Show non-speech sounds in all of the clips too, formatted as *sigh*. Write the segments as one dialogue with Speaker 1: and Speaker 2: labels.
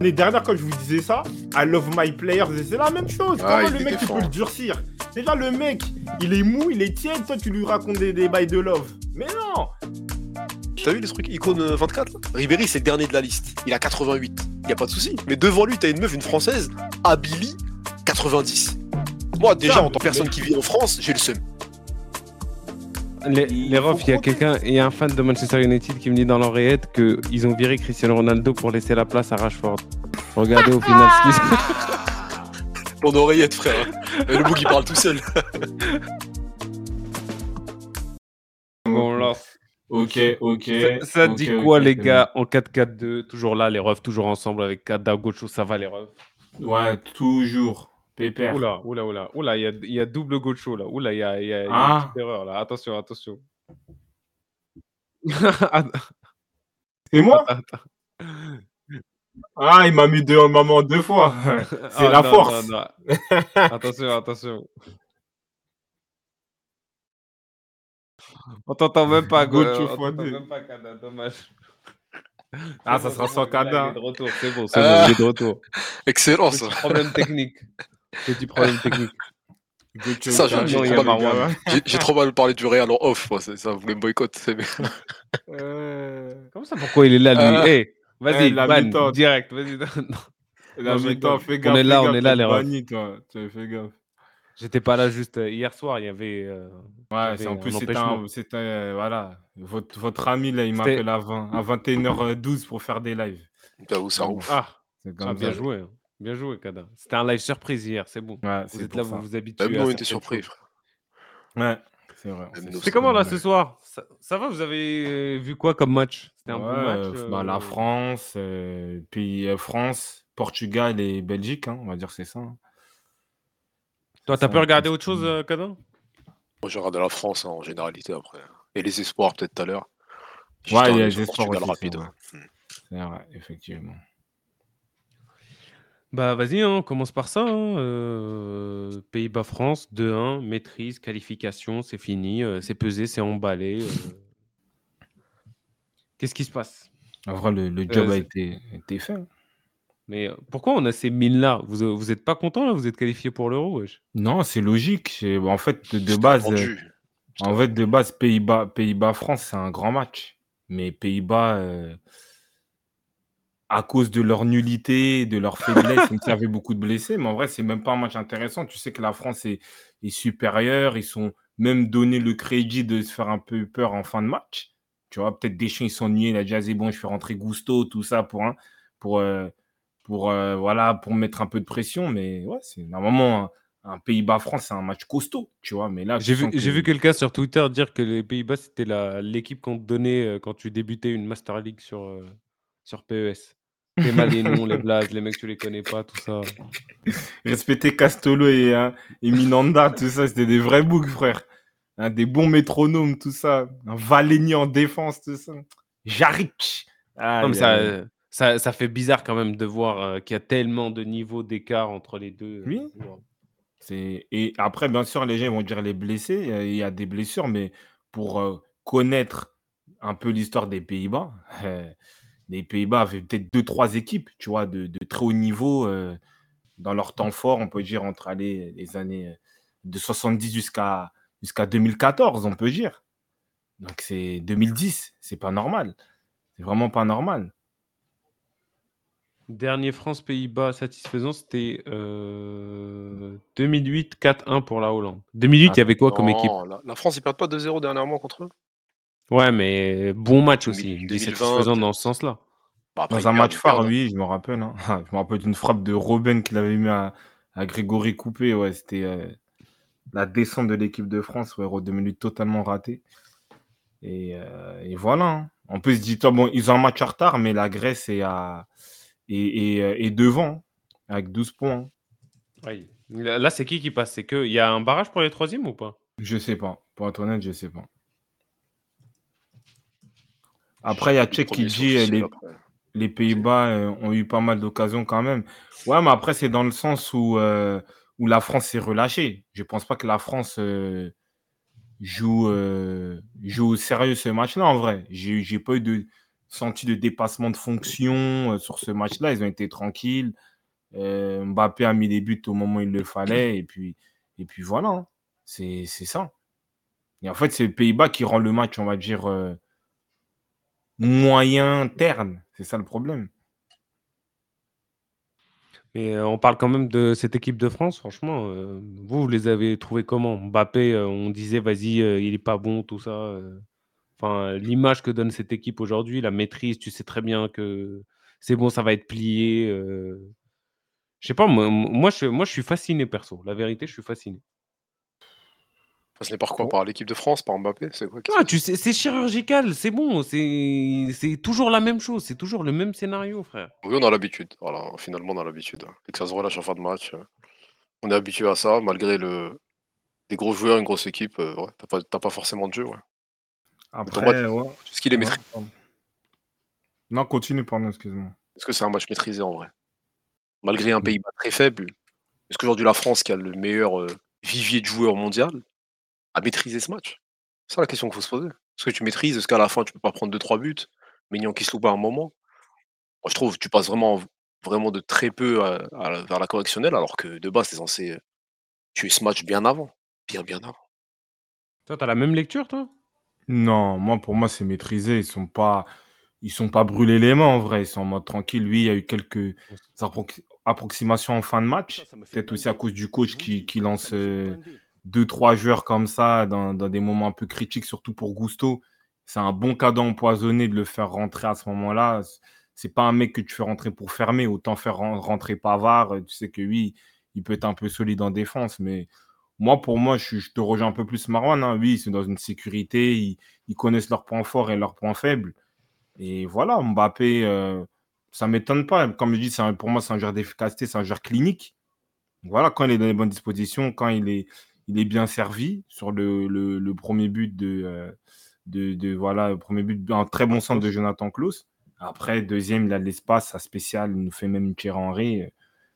Speaker 1: L'année dernière, quand je vous disais ça, I love my players, c'est la même chose.
Speaker 2: Ah,
Speaker 1: Comment
Speaker 2: il
Speaker 1: le mec, tu peux le durcir? Déjà, le mec, il est mou, il est tiède, toi, tu lui racontes des, des bails de love. Mais non
Speaker 2: T'as vu les trucs? Icône euh, 24 là? Ribéry, c'est le dernier de la liste. Il a 88. Y a pas de souci. Mais devant lui, t'as une meuf, une française, Abili, 90. Moi, déjà, en tant que personne qui vit en France, j'ai le seum.
Speaker 3: Les,
Speaker 1: Il
Speaker 3: refs, il y a quelqu'un, il y a un fan de Manchester United qui me dit dans l'oreillette qu'ils ont viré Cristiano Ronaldo pour laisser la place à Rashford. Regardez au final ce qui se
Speaker 2: Ton *laughs* oreillette, frère. Et le bout qui parle tout seul.
Speaker 3: Bon, alors,
Speaker 1: Ok, ok.
Speaker 3: ça, dit quoi, les gars, en 4-4-2 Toujours là, les refs, toujours ensemble avec Kada Gocho, ça va, les refs?
Speaker 1: Ouais, toujours. Pépère.
Speaker 3: Oula, oula, oula, oula, il y a, il y a double Gocho là. Oula, il y a, il y a- il y a
Speaker 1: Ah.
Speaker 3: une petite erreur là. Attention, attention. *laughs*
Speaker 1: C'est moi
Speaker 3: Attends.
Speaker 1: Ah, il m'a mis deux en maman deux fois. *laughs* C'est
Speaker 3: Ah,
Speaker 1: la
Speaker 3: non,
Speaker 1: force.
Speaker 3: non, non. *laughs* attention, attention. On t'entend même pas, go-
Speaker 1: Gocho
Speaker 3: on
Speaker 1: fois
Speaker 3: t'entend
Speaker 1: deux.
Speaker 3: même pas, Kada, dommage.
Speaker 1: Ah,
Speaker 3: C'est
Speaker 1: ça
Speaker 3: bon,
Speaker 1: sera
Speaker 3: c'est
Speaker 1: sans
Speaker 3: bon, il est là,
Speaker 1: Kada.
Speaker 3: Il est de retour, c'est bon, c'est
Speaker 2: Ah.
Speaker 3: bon, il est de retour.
Speaker 2: Excellent, ça.
Speaker 3: Problème technique. Petit problème technique. *laughs*
Speaker 2: Ça, j'ai-
Speaker 1: Kaka,
Speaker 2: j'ai trop
Speaker 1: les
Speaker 3: Marwan.
Speaker 1: gars.
Speaker 2: J'ai j'ai trop mal parlé du Real en off, moi, c'est ça, vous voulez me bien. *laughs*
Speaker 1: Euh,
Speaker 3: Comment ça, pourquoi il est là, lui?
Speaker 2: Ah.
Speaker 3: Eh, vas-y,
Speaker 1: Eh, la
Speaker 3: ban,
Speaker 1: mi-temps.
Speaker 3: direct, vas-y. *laughs* non.
Speaker 1: La mi-temps, fais
Speaker 3: On
Speaker 1: gaffe.
Speaker 3: est là,
Speaker 1: fais
Speaker 3: on est là, les refs.
Speaker 1: banni, toi. Tu as fait gaffe.
Speaker 3: J'étais pas là juste euh, hier soir, il y avait. euh,
Speaker 1: Ouais, c'est en
Speaker 3: un
Speaker 1: plus, c'était
Speaker 3: empêchement.
Speaker 1: un. c'était, euh, voilà. Votre, votre ami, là, il m'appelle à, 20 à 21h12 pour faire des lives.
Speaker 2: J'avoue, c'est un ouf.
Speaker 3: Ah,
Speaker 1: C'est
Speaker 3: ah, bien
Speaker 1: ça.
Speaker 3: joué. hein. Bien joué, Kada. C'était un live surprise hier, c'est bon.
Speaker 1: Ouais,
Speaker 3: Vous
Speaker 1: c'est
Speaker 3: êtes là,
Speaker 1: ça.
Speaker 3: vous vous habituez.
Speaker 2: Même nous,
Speaker 3: à
Speaker 2: on était surpris, frère.
Speaker 1: Ouais, c'est vrai. C'est
Speaker 3: comment là ce soir? Ça, ça va Vous avez euh, vu quoi comme match? C'était un bon
Speaker 1: Ouais,
Speaker 3: match
Speaker 1: euh, bah,
Speaker 3: euh,
Speaker 1: la France, euh, puis euh, France, Portugal et Belgique, hein, on va dire que c'est ça. hein.
Speaker 3: Toi, t'as pu regarder autre chose, euh, Kada
Speaker 2: Moi, je regarde la France hein, en généralité après. Et les espoirs, peut-être tout à l'heure.
Speaker 1: Ouais, il y a les espoirs
Speaker 2: Portugal
Speaker 1: aussi,
Speaker 2: rapide.
Speaker 1: c'est vrai. C'est vrai, effectivement.
Speaker 3: Bah vas-y, hein, on commence par ça. hein, euh, Pays-Bas-France, 2-1, maîtrise, qualification, c'est fini, euh, c'est pesé, c'est emballé. euh. Qu'est-ce qui se passe?
Speaker 1: En vrai, le, le job
Speaker 3: Euh,
Speaker 1: a
Speaker 3: c'est-
Speaker 1: été, été fait. hein.
Speaker 3: Mais euh, pourquoi on a ces mines-là? Vous euh, vous êtes pas content là? Vous êtes qualifié pour l'Euro wesh
Speaker 1: Non, c'est logique. c'est- En fait, de,
Speaker 2: C'était
Speaker 1: base, euh,
Speaker 2: attendu.
Speaker 1: en fait, de base, Pays-Bas, Pays-Bas-France, c'est un grand match. Mais Pays-Bas, euh, à cause de leur nullité, de leur faiblesse, y avait beaucoup de blessés, mais en vrai, c'est même pas un match intéressant. Tu sais que la France est, est supérieure. Ils sont même donné le crédit de se faire un peu peur en fin de match. Tu vois, peut-être Deschamps, ils sont niais. Il a déjà dit, bon, je fais rentrer Gusto, tout ça pour, pour, euh, pour, euh, voilà, pour mettre un peu de pression. Mais ouais, c'est normalement un, Pays-Bas-France, c'est un match costaud, tu vois. Mais là,
Speaker 3: J'ai vu, j'ai quelqu'un sur Twitter dire que les Pays-Bas c'était l'équipe qu'on te donnait euh, quand tu débutais une Master League sur, euh, sur PES. Les *laughs* mal les noms, les blazes, les mecs tu les connais pas, tout ça.
Speaker 1: Respecter Castolo et, hein, et Minanda, tout ça, c'était des vrais boucs, frère. Hein, des bons métronomes, tout ça. Un Valény en défense, tout ça. Jaric. Ah,
Speaker 3: ça, euh, ça, ça fait bizarre quand même de voir euh, qu'il y a tellement de niveaux d'écart entre les deux. euh,
Speaker 1: Oui. c'est- Et après, bien sûr, les gens ils vont dire les blessés. Il y a des blessures, mais pour euh, connaître un peu l'histoire des Pays-Bas, *laughs* euh, les Pays-Bas avaient peut-être deux, trois équipes, tu vois, de, de très haut niveau euh, dans leur temps fort, on peut dire, entre aller les années euh, de 70 jusqu'à jusqu'à 2014, on peut dire. Donc c'est 2010, c'est pas normal. C'est vraiment pas normal.
Speaker 3: Dernier France-Pays-Bas satisfaisant, c'était euh, 2008, 4-1 pour la Hollande. 2008, il y avait quoi comme équipe?
Speaker 2: la, la France, ils perdent pas 2-0 dernièrement contre eux?
Speaker 3: Ouais, mais bon match aussi.
Speaker 2: 2000,
Speaker 3: Je dis
Speaker 2: 2020,
Speaker 3: satisfaisant dans ce sens-là.
Speaker 2: Bah,
Speaker 1: Dans un match phare, oui, je me rappelle. hein. *laughs* Je me rappelle d'une frappe de Robben qu'il avait mis à, à Grégory Coupé. Ouais, c'était euh, la descente de l'équipe de France, ouais, deux minutes totalement ratée. Et, euh, et voilà. hein. On peut se dire, bon, ils ont un match en retard, mais la Grèce est, à, est, est, euh, est devant, avec 12 points.
Speaker 3: Ouais. Là, là, c'est qui qui passe? C'est que il y a un barrage pour les troisièmes ou pas?
Speaker 1: Je sais pas. Pour être honnête, je sais pas. Après, il y a
Speaker 2: Les
Speaker 1: Tchèque qui dit euh, les, les Pays-Bas euh, ont eu pas mal d'occasions quand même. Ouais, mais après, c'est dans le sens où, euh, où la France s'est relâchée. Je pense pas que la France euh, joue, joue au sérieux ce match-là, en vrai. J'ai pas eu de senti de dépassement de fonction sur ce match-là. Ils ont été tranquilles. Mbappé a mis des buts au moment où il le fallait. Et puis, et puis voilà, hein. c'est ça. Et en fait, c'est le Pays-Bas qui rend le match, on va dire, moyen terne. C'est ça le problème.
Speaker 3: Mais on parle quand même de cette équipe de France, franchement. vous, vous les avez trouvés comment? Mbappé, on disait, vas-y, il est pas bon, tout ça. L'image que donne cette équipe aujourd'hui, la maîtrise, tu sais très bien que c'est bon, ça va être plié. Je sais pas, moi, moi, je, moi, je suis fasciné, perso. La vérité, je suis fasciné.
Speaker 2: Fasciné par quoi Par l'équipe de France, par Mbappé C'est quoi
Speaker 3: ah, tu sais, c'est chirurgical, c'est bon, c'est toujours la même chose, c'est toujours le même scénario, frère.
Speaker 2: Oui, on a l'habitude. Voilà, finalement, on a l'habitude. Et que ça se relâche en fin de match. Euh, on est habitué à ça, malgré le... les gros joueurs, une grosse équipe. Euh, ouais, t'as pas, pas, forcément de jeu. Ouais.
Speaker 1: Après, ouais.
Speaker 2: Est-ce qu'il est maîtrisé
Speaker 1: Non, continue, pardon, excuse-moi.
Speaker 2: Est-ce que c'est un match maîtrisé en vrai? Malgré un pays très faible, est-ce qu'aujourd'hui la France, qui a le meilleur euh, vivier de joueurs mondial, à maîtriser ce match? C'est ça la question qu'il faut se poser. Est-ce que tu maîtrises Est-ce qu'à la fin, tu peux pas prendre 2-3 buts Mignon qui se loupe à un moment Moi, je trouve que tu passes vraiment, vraiment de très peu à, vers la correctionnelle, alors que de base, tu es censé tuer ce match bien avant. Bien, bien avant.
Speaker 3: Toi, tu as la même lecture, toi?
Speaker 1: Non, moi, pour moi, c'est maîtrisé. Ils sont pas ils sont pas brûlés les mains en vrai, ils sont en mode tranquille. Lui, il y a eu quelques approximations en fin de match, peut-être aussi à cause du coach qui, qui lance deux, trois joueurs comme ça dans, des moments un peu critiques, surtout pour Gusto. C'est un bon cadeau empoisonné de le faire rentrer à ce moment-là. C'est pas un mec que tu fais rentrer pour fermer, autant faire rentrer Pavard. Tu sais que oui, il peut être un peu solide en défense, mais moi, pour moi, je, te rejoins un peu plus Marwan. Hein. Oui, c'est dans une sécurité, ils, ils, connaissent leurs points forts et leurs points faibles. Et voilà, Mbappé, euh, ça ne m'étonne pas. Comme je dis, pour moi, c'est un joueur d'efficacité, c'est un joueur clinique. Voilà, quand il est dans les bonnes dispositions, quand il est, il est bien servi sur le, le, premier but de, euh, de, de, voilà, le premier but, un très bon centre de Jonathan Klaus. Après, deuxième, il a de l'espace, sa spéciale, il nous fait même une Thierry Henry.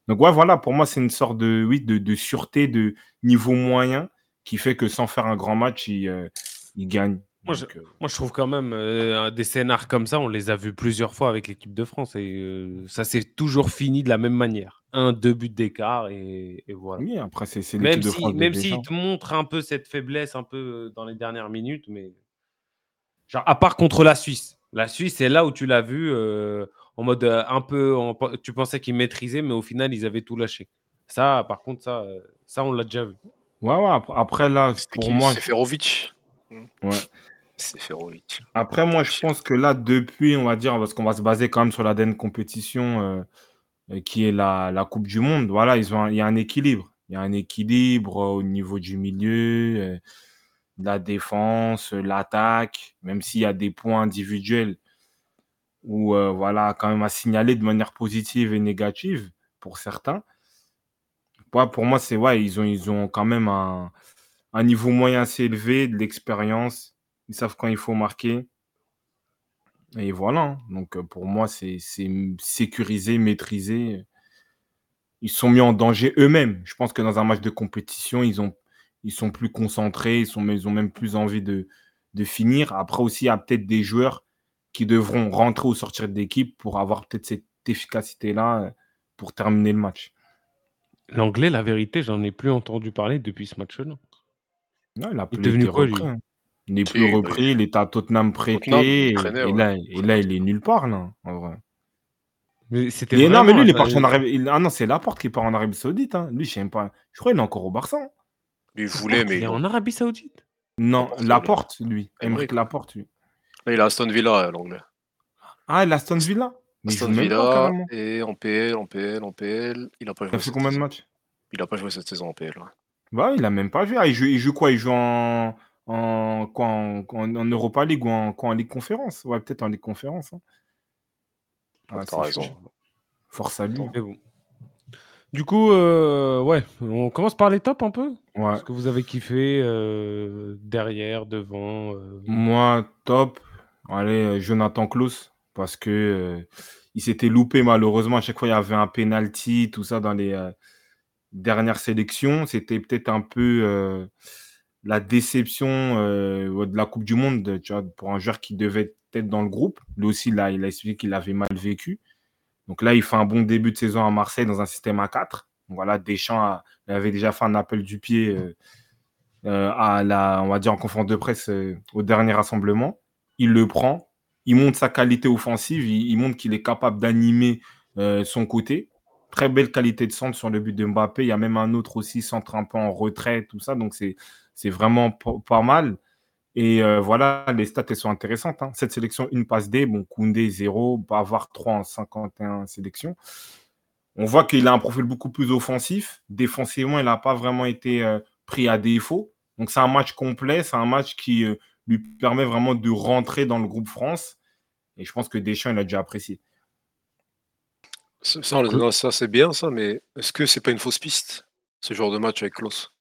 Speaker 1: Donc, ouais, voilà, pour moi, c'est une sorte de, oui, de, de, sûreté de niveau moyen qui fait que sans faire un grand match, il, euh, il gagne.
Speaker 3: Moi, je, moi, je, trouve quand même des scénars comme ça, on les a vus plusieurs fois avec l'équipe de France et ça s'est toujours fini de la même manière un, deux buts d'écart et, voilà.
Speaker 1: Oui, après, c'est
Speaker 3: Même s'il si, même s'il te montre un peu cette faiblesse un peu euh, dans les dernières minutes, mais genre, à part contre la Suisse. La Suisse, c'est là où tu l'as vu euh, en mode euh, un peu. tu pensais qu'ils maîtrisaient, mais au final, ils avaient tout lâché. Ça, par contre, ça, ça on l'a déjà vu.
Speaker 1: Ouais, ouais, après, là, pour moi.
Speaker 2: C'est Ferovic.
Speaker 1: Ouais.
Speaker 2: C'est Ferovic.
Speaker 1: Après, moi, je pense que là, depuis, on va dire, parce qu'on va se baser quand même sur la dernière compétition euh, qui est la, la, Coupe du Monde, voilà, ils ont il y a un équilibre. Il y a un équilibre au niveau du milieu, euh, de la défense, l'attaque, même s'il y a des points individuels où, euh, voilà, quand même à signaler de manière positive et négative pour certains. pour moi, c'est ouais, ils ont, ils ont quand même un, un niveau moyen assez élevé, de l'expérience. Ils savent quand il faut marquer. Et voilà. Hein. Donc, pour moi, c'est sécurisé, maîtrisé. Ils sont mis en danger eux-mêmes. Je pense que dans un match de compétition, ils, ont, ils sont plus concentrés, ils, sont, ils ont même plus envie de, de finir. Après aussi, il y a peut-être des joueurs qui devront rentrer ou sortir de l'équipe pour avoir peut-être cette efficacité-là pour terminer le match.
Speaker 3: L'anglais, la vérité, j'en ai plus entendu parler depuis ce match-là.
Speaker 1: Non, il a plus devenu quoi, lui? Il n'est plus repris, il est à Tottenham prêté. et, là, et, là, il est nulle part, là, en vrai. Mais c'était non, mais lui, il est parti en Arabie. Ah non, c'est Laporte qui part en Arabie Saoudite. Hein. Lui, je sais pas. Je crois qu'il est encore au Barça. Hein.
Speaker 2: Il voulait, mais.
Speaker 3: Il est en Arabie Saoudite?
Speaker 1: Non, Laporte, lui. Emmerich Laporte, lui.
Speaker 2: Là, il a Aston Villa, l'anglais.
Speaker 1: Ah, il a Aston Villa?
Speaker 2: Aston Villa, et en PL, en PL, en PL. Il a pas joué.
Speaker 1: Il a fait combien de matchs?
Speaker 2: Il a pas joué cette saison en PL. Ouais.
Speaker 1: Bah, il a même pas joué. Ah, il, joue, il joue quoi? Il joue en en, quoi, en, en, Europa League ou en, quoi, en Ligue Conférence Ouais, peut-être en Ligue Conférence. Hein.
Speaker 2: Ah, raison.
Speaker 1: Force à lui.
Speaker 3: Du coup, euh, ouais, on commence par les tops un peu ouais. Ce que vous avez kiffé euh, derrière, devant euh...
Speaker 1: Moi, top. Allez, Jonathan Klaus. Parce que il s'était loupé malheureusement. À chaque fois, il y avait un penalty, tout ça dans les dernières sélections. C'était peut-être un peu la déception euh, de la Coupe du Monde, tu vois, pour un joueur qui devait tête dans le groupe. Lui aussi, là, il a expliqué qu'il avait mal vécu. Donc là, il fait un bon début de saison à Marseille dans un système à 4. voilà, Deschamps avait déjà fait un appel du pied euh, euh, à la, on va dire en conférence de presse au dernier rassemblement. Il le prend, il montre sa qualité offensive, il, montre qu'il est capable d'animer son côté. Très belle qualité de centre sur le but de Mbappé. Il y a même un autre aussi, centre un peu en retrait, tout ça. Donc c'est vraiment pas mal. Et euh, voilà, les stats, elles sont intéressantes. Hein. Cette sélection, une passe D, bon, Koundé 0, Bavard 3 en 51 sélections. On voit qu'il a un profil beaucoup plus offensif. Défensivement, il n'a pas vraiment été euh, pris à défaut. Donc c'est un match complet, c'est un match qui euh, lui permet vraiment de rentrer dans le groupe France. Et je pense que Deschamps, il a déjà apprécié.
Speaker 2: Ça, ça c'est bien ça, mais est-ce que c'est pas une fausse piste, ce genre de match avec Klaus?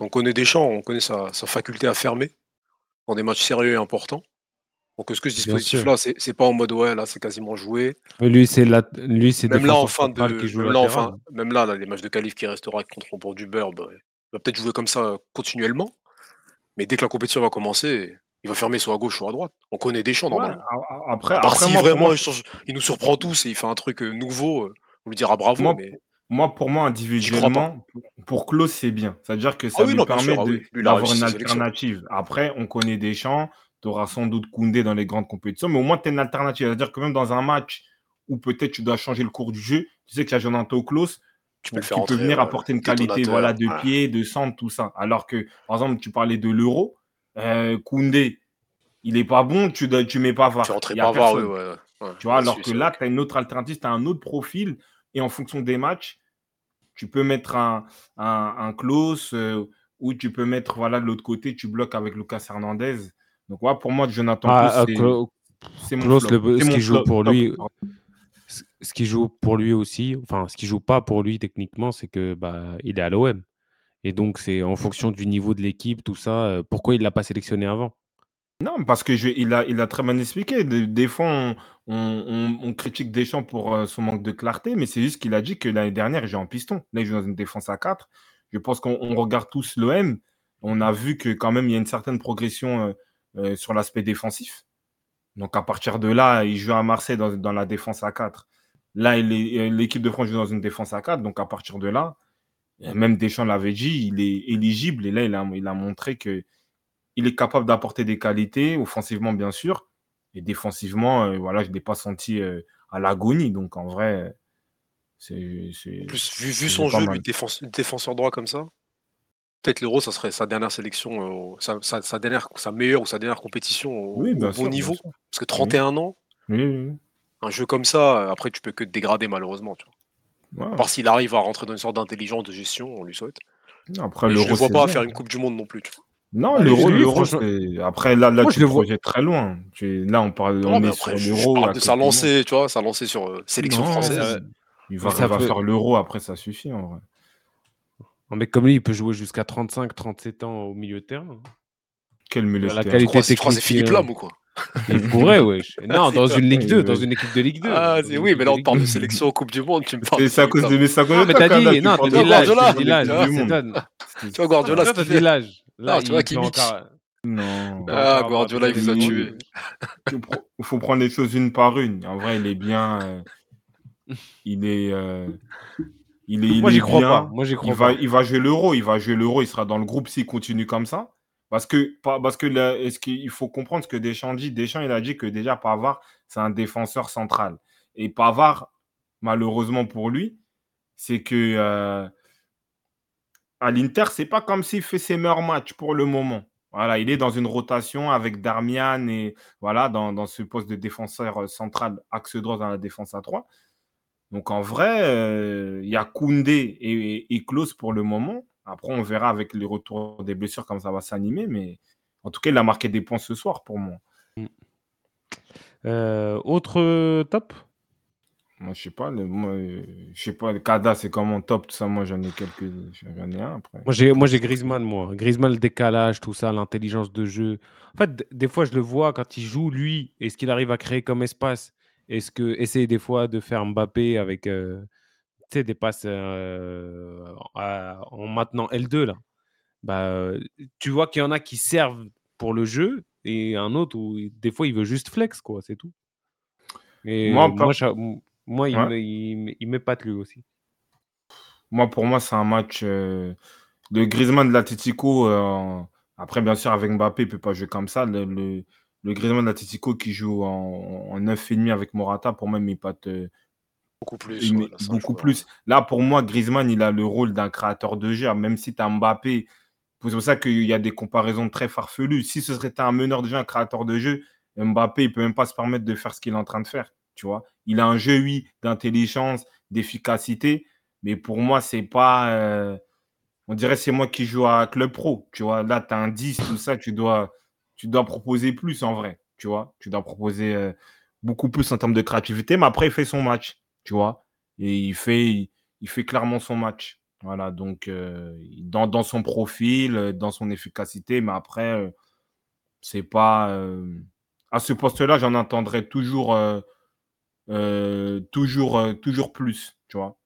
Speaker 2: On connaît Deschamps, on connaît sa faculté à fermer dans des matchs sérieux et importants. Donc est-ce que ce dispositif-là, c'est pas en mode ouais, là c'est quasiment joué?
Speaker 3: lui, c'est lui, c'est
Speaker 2: même là en fin de, même là, enfin, même là, les matchs de qualif qui restera contre du beurre, bah, il va peut-être jouer comme ça continuellement. Mais dès que la compétition va commencer, il va fermer soit à gauche, soit à droite. On connaît des champs normalement.
Speaker 1: après, après
Speaker 2: si vraiment il, nous surprend tous et il fait un truc euh, nouveau, euh, on lui dira bravo.
Speaker 1: Moi, moi pour moi, individuellement, pour Klaus, c'est bien. C'est-à-dire que ah ça lui permet ah d'avoir une alternative. Après, on connaît des champs, tu auras sans doute Koundé dans les grandes compétitions, mais au moins tu as une alternative. C'est-à-dire que même dans un match où peut-être tu dois changer le cours du jeu, tu sais qu'il y a Jonathan Klaus, tu peux, venir apporter une qualité voilà, de pied, de centre, tout ça. Alors que, par exemple, tu parlais de l'euro, euh, Koundé, il n'est pas bon, tu ne mets pas voir.
Speaker 2: Tu pas voir,
Speaker 1: Tu vois, alors que là, tu as une autre alternative, tu as un autre profil, et en fonction des matchs, tu peux mettre un, un, close euh, ou tu peux mettre, voilà, de l'autre côté, tu bloques avec Lucas Hernandez. Donc, voilà, pour moi, Jonathan ah,
Speaker 3: c'est mon ce qui joue pour lui. Ce qui joue pour lui aussi, enfin, ce qui joue pas pour lui techniquement, c'est que bah, il est à l'OM. Et donc, c'est en fonction du niveau de l'équipe, tout ça. Euh, pourquoi il ne l'a pas sélectionné avant?
Speaker 1: Non, parce que il, a, il a très bien expliqué. Des, fois, on, critique Deschamps pour euh, son manque de clarté, mais c'est juste qu'il a dit que l'année dernière, il joue en piston. Là, il joue dans une défense à 4. Je pense qu'on regarde tous l'OM. On a vu que quand même, il y a une certaine progression euh, sur l'aspect défensif. Donc, à partir de là, il joue à Marseille dans, dans la défense à 4. Là, l'équipe de France joue dans une défense à 4. Donc, à partir de là, même Deschamps l'avait dit, il est éligible et là, il a, il a montré qu'il est capable d'apporter des qualités, offensivement bien sûr, et défensivement, euh, voilà, je ne l'ai pas senti euh, à l'agonie. Donc en vrai, c'est.
Speaker 2: Vu, son jeu, lui, défenseur droit comme ça, peut-être l'Euro, ça serait sa dernière sélection, euh, sa, dernière, sa meilleure ou sa dernière compétition au, bon niveau. Parce que 31 ans, un jeu comme ça, après, tu peux que te dégrader malheureusement. Tu vois. Ouais. Par s'il arrive à rentrer dans une sorte d'intelligence de gestion, on lui souhaite. Après, je ne vois pas faire une Coupe du Monde non plus.
Speaker 1: Non, l'euro, l'euro, après là, là tu le projettes très loin. Là, on parle, on est sur l'euro.
Speaker 2: De sa lancée, tu vois, sa lancée sur euh, sélection française.
Speaker 1: Il va, va faire l'euro après, ça suffit en vrai.
Speaker 3: Mais comme lui, il peut jouer jusqu'à 35, 37 ans au milieu de terrain.
Speaker 1: Quel milieu de terrain
Speaker 3: La qualité
Speaker 2: technique. C'est Philippe Lam ou quoi?
Speaker 3: il pourrait, oui. *laughs* Non, dans une Ligue 2, dans une équipe de Ligue 2.
Speaker 2: Ah, oui, mais là, on parle de sélection en Coupe du Monde. Tu me parles.
Speaker 1: C'est à cause de mes
Speaker 3: Non, mais t'as dit, non, t'as dit l'âge.
Speaker 2: Tu vois, Guardiola,
Speaker 3: t'as dit l'âge.
Speaker 2: Là, tu vois, qui
Speaker 1: Non.
Speaker 2: Ah, Guardiola, il vous a tué.
Speaker 1: Il faut prendre les choses une par une. En vrai, il est bien. Euh, il est. Euh, il est,
Speaker 3: Moi, j'y crois pas. Moi, j'y
Speaker 1: crois il Va, il va jouer l'euro. Il va jouer l'euro. Il sera dans le groupe s'il continue comme ça. Parce que, parce que est-ce qu'il faut comprendre ce que Deschamps dit Deschamps, il a dit que déjà Pavard, c'est un défenseur central. Et Pavard, malheureusement pour lui, c'est que euh, à l'Inter, c'est pas comme s'il fait ses meilleurs matchs pour le moment. Voilà, il est dans une rotation avec Darmian et voilà, dans, ce poste de défenseur euh, central, axe droit dans la défense à 3. Donc en vrai, euh, il y a Koundé et, et Klaus pour le moment. Après, on verra avec les retours des blessures comment ça va s'animer. Mais en tout cas, il a marqué des points ce soir pour moi. Mm.
Speaker 3: Euh, autre top?
Speaker 1: Moi, je sais pas. Le, moi, je sais pas. Le Kada, c'est comment top Tout ça, moi, j'en ai quelques. J'en ai un après.
Speaker 3: Moi, j'ai, moi, j'ai Griezmann, moi. Griezmann, le décalage, tout ça, l'intelligence de jeu. En fait, des fois, je le vois quand il joue, lui, et ce qu'il arrive à créer comme espace? Est-ce que essayer des fois de faire Mbappé avec. Euh, des passes en maintenant L2, là, bah, tu vois qu'il y en a qui servent pour le jeu et un autre où des fois il veut juste flex, quoi, c'est tout. Et
Speaker 1: Moi,
Speaker 3: moi, moi il,
Speaker 1: Ouais.
Speaker 3: il, m'épate lui aussi.
Speaker 1: Moi, pour moi, c'est un match euh, de Griezmann de l'Atletico. euh, après, bien sûr, avec Mbappé, il ne peut pas jouer comme ça. Le, le, le Griezmann de l'Atletico qui joue en, en 9,5 avec Morata, pour moi, il m'épate euh,
Speaker 2: Beaucoup plus.
Speaker 1: il
Speaker 2: ouais,
Speaker 1: met
Speaker 2: là,
Speaker 1: beaucoup
Speaker 2: joueur.
Speaker 1: plus. Là, pour moi, Griezmann, il a le rôle d'un créateur de jeu, même si tu as Mbappé. C'est pour ça qu'il y a des comparaisons très farfelues. Si ce serait un meneur de jeu, un créateur de jeu, Mbappé, il peut même pas se permettre de faire ce qu'il est en train de faire. Tu vois, il a un jeu, oui, d'intelligence, d'efficacité, mais pour moi, c'est pas. euh, on dirait c'est moi qui joue à Club Pro. Tu vois, là, tu as un 10, tout ça, tu dois, tu dois proposer plus en vrai. Tu vois, tu dois proposer euh, beaucoup plus en termes de créativité, mais après, il fait son match. Tu vois, et il fait, il, fait clairement son match. Voilà, donc euh, dans, dans son profil, dans son efficacité, mais après, c'est pas. à ce poste-là, j'en entendrai toujours, euh, toujours, euh, toujours plus. Tu vois,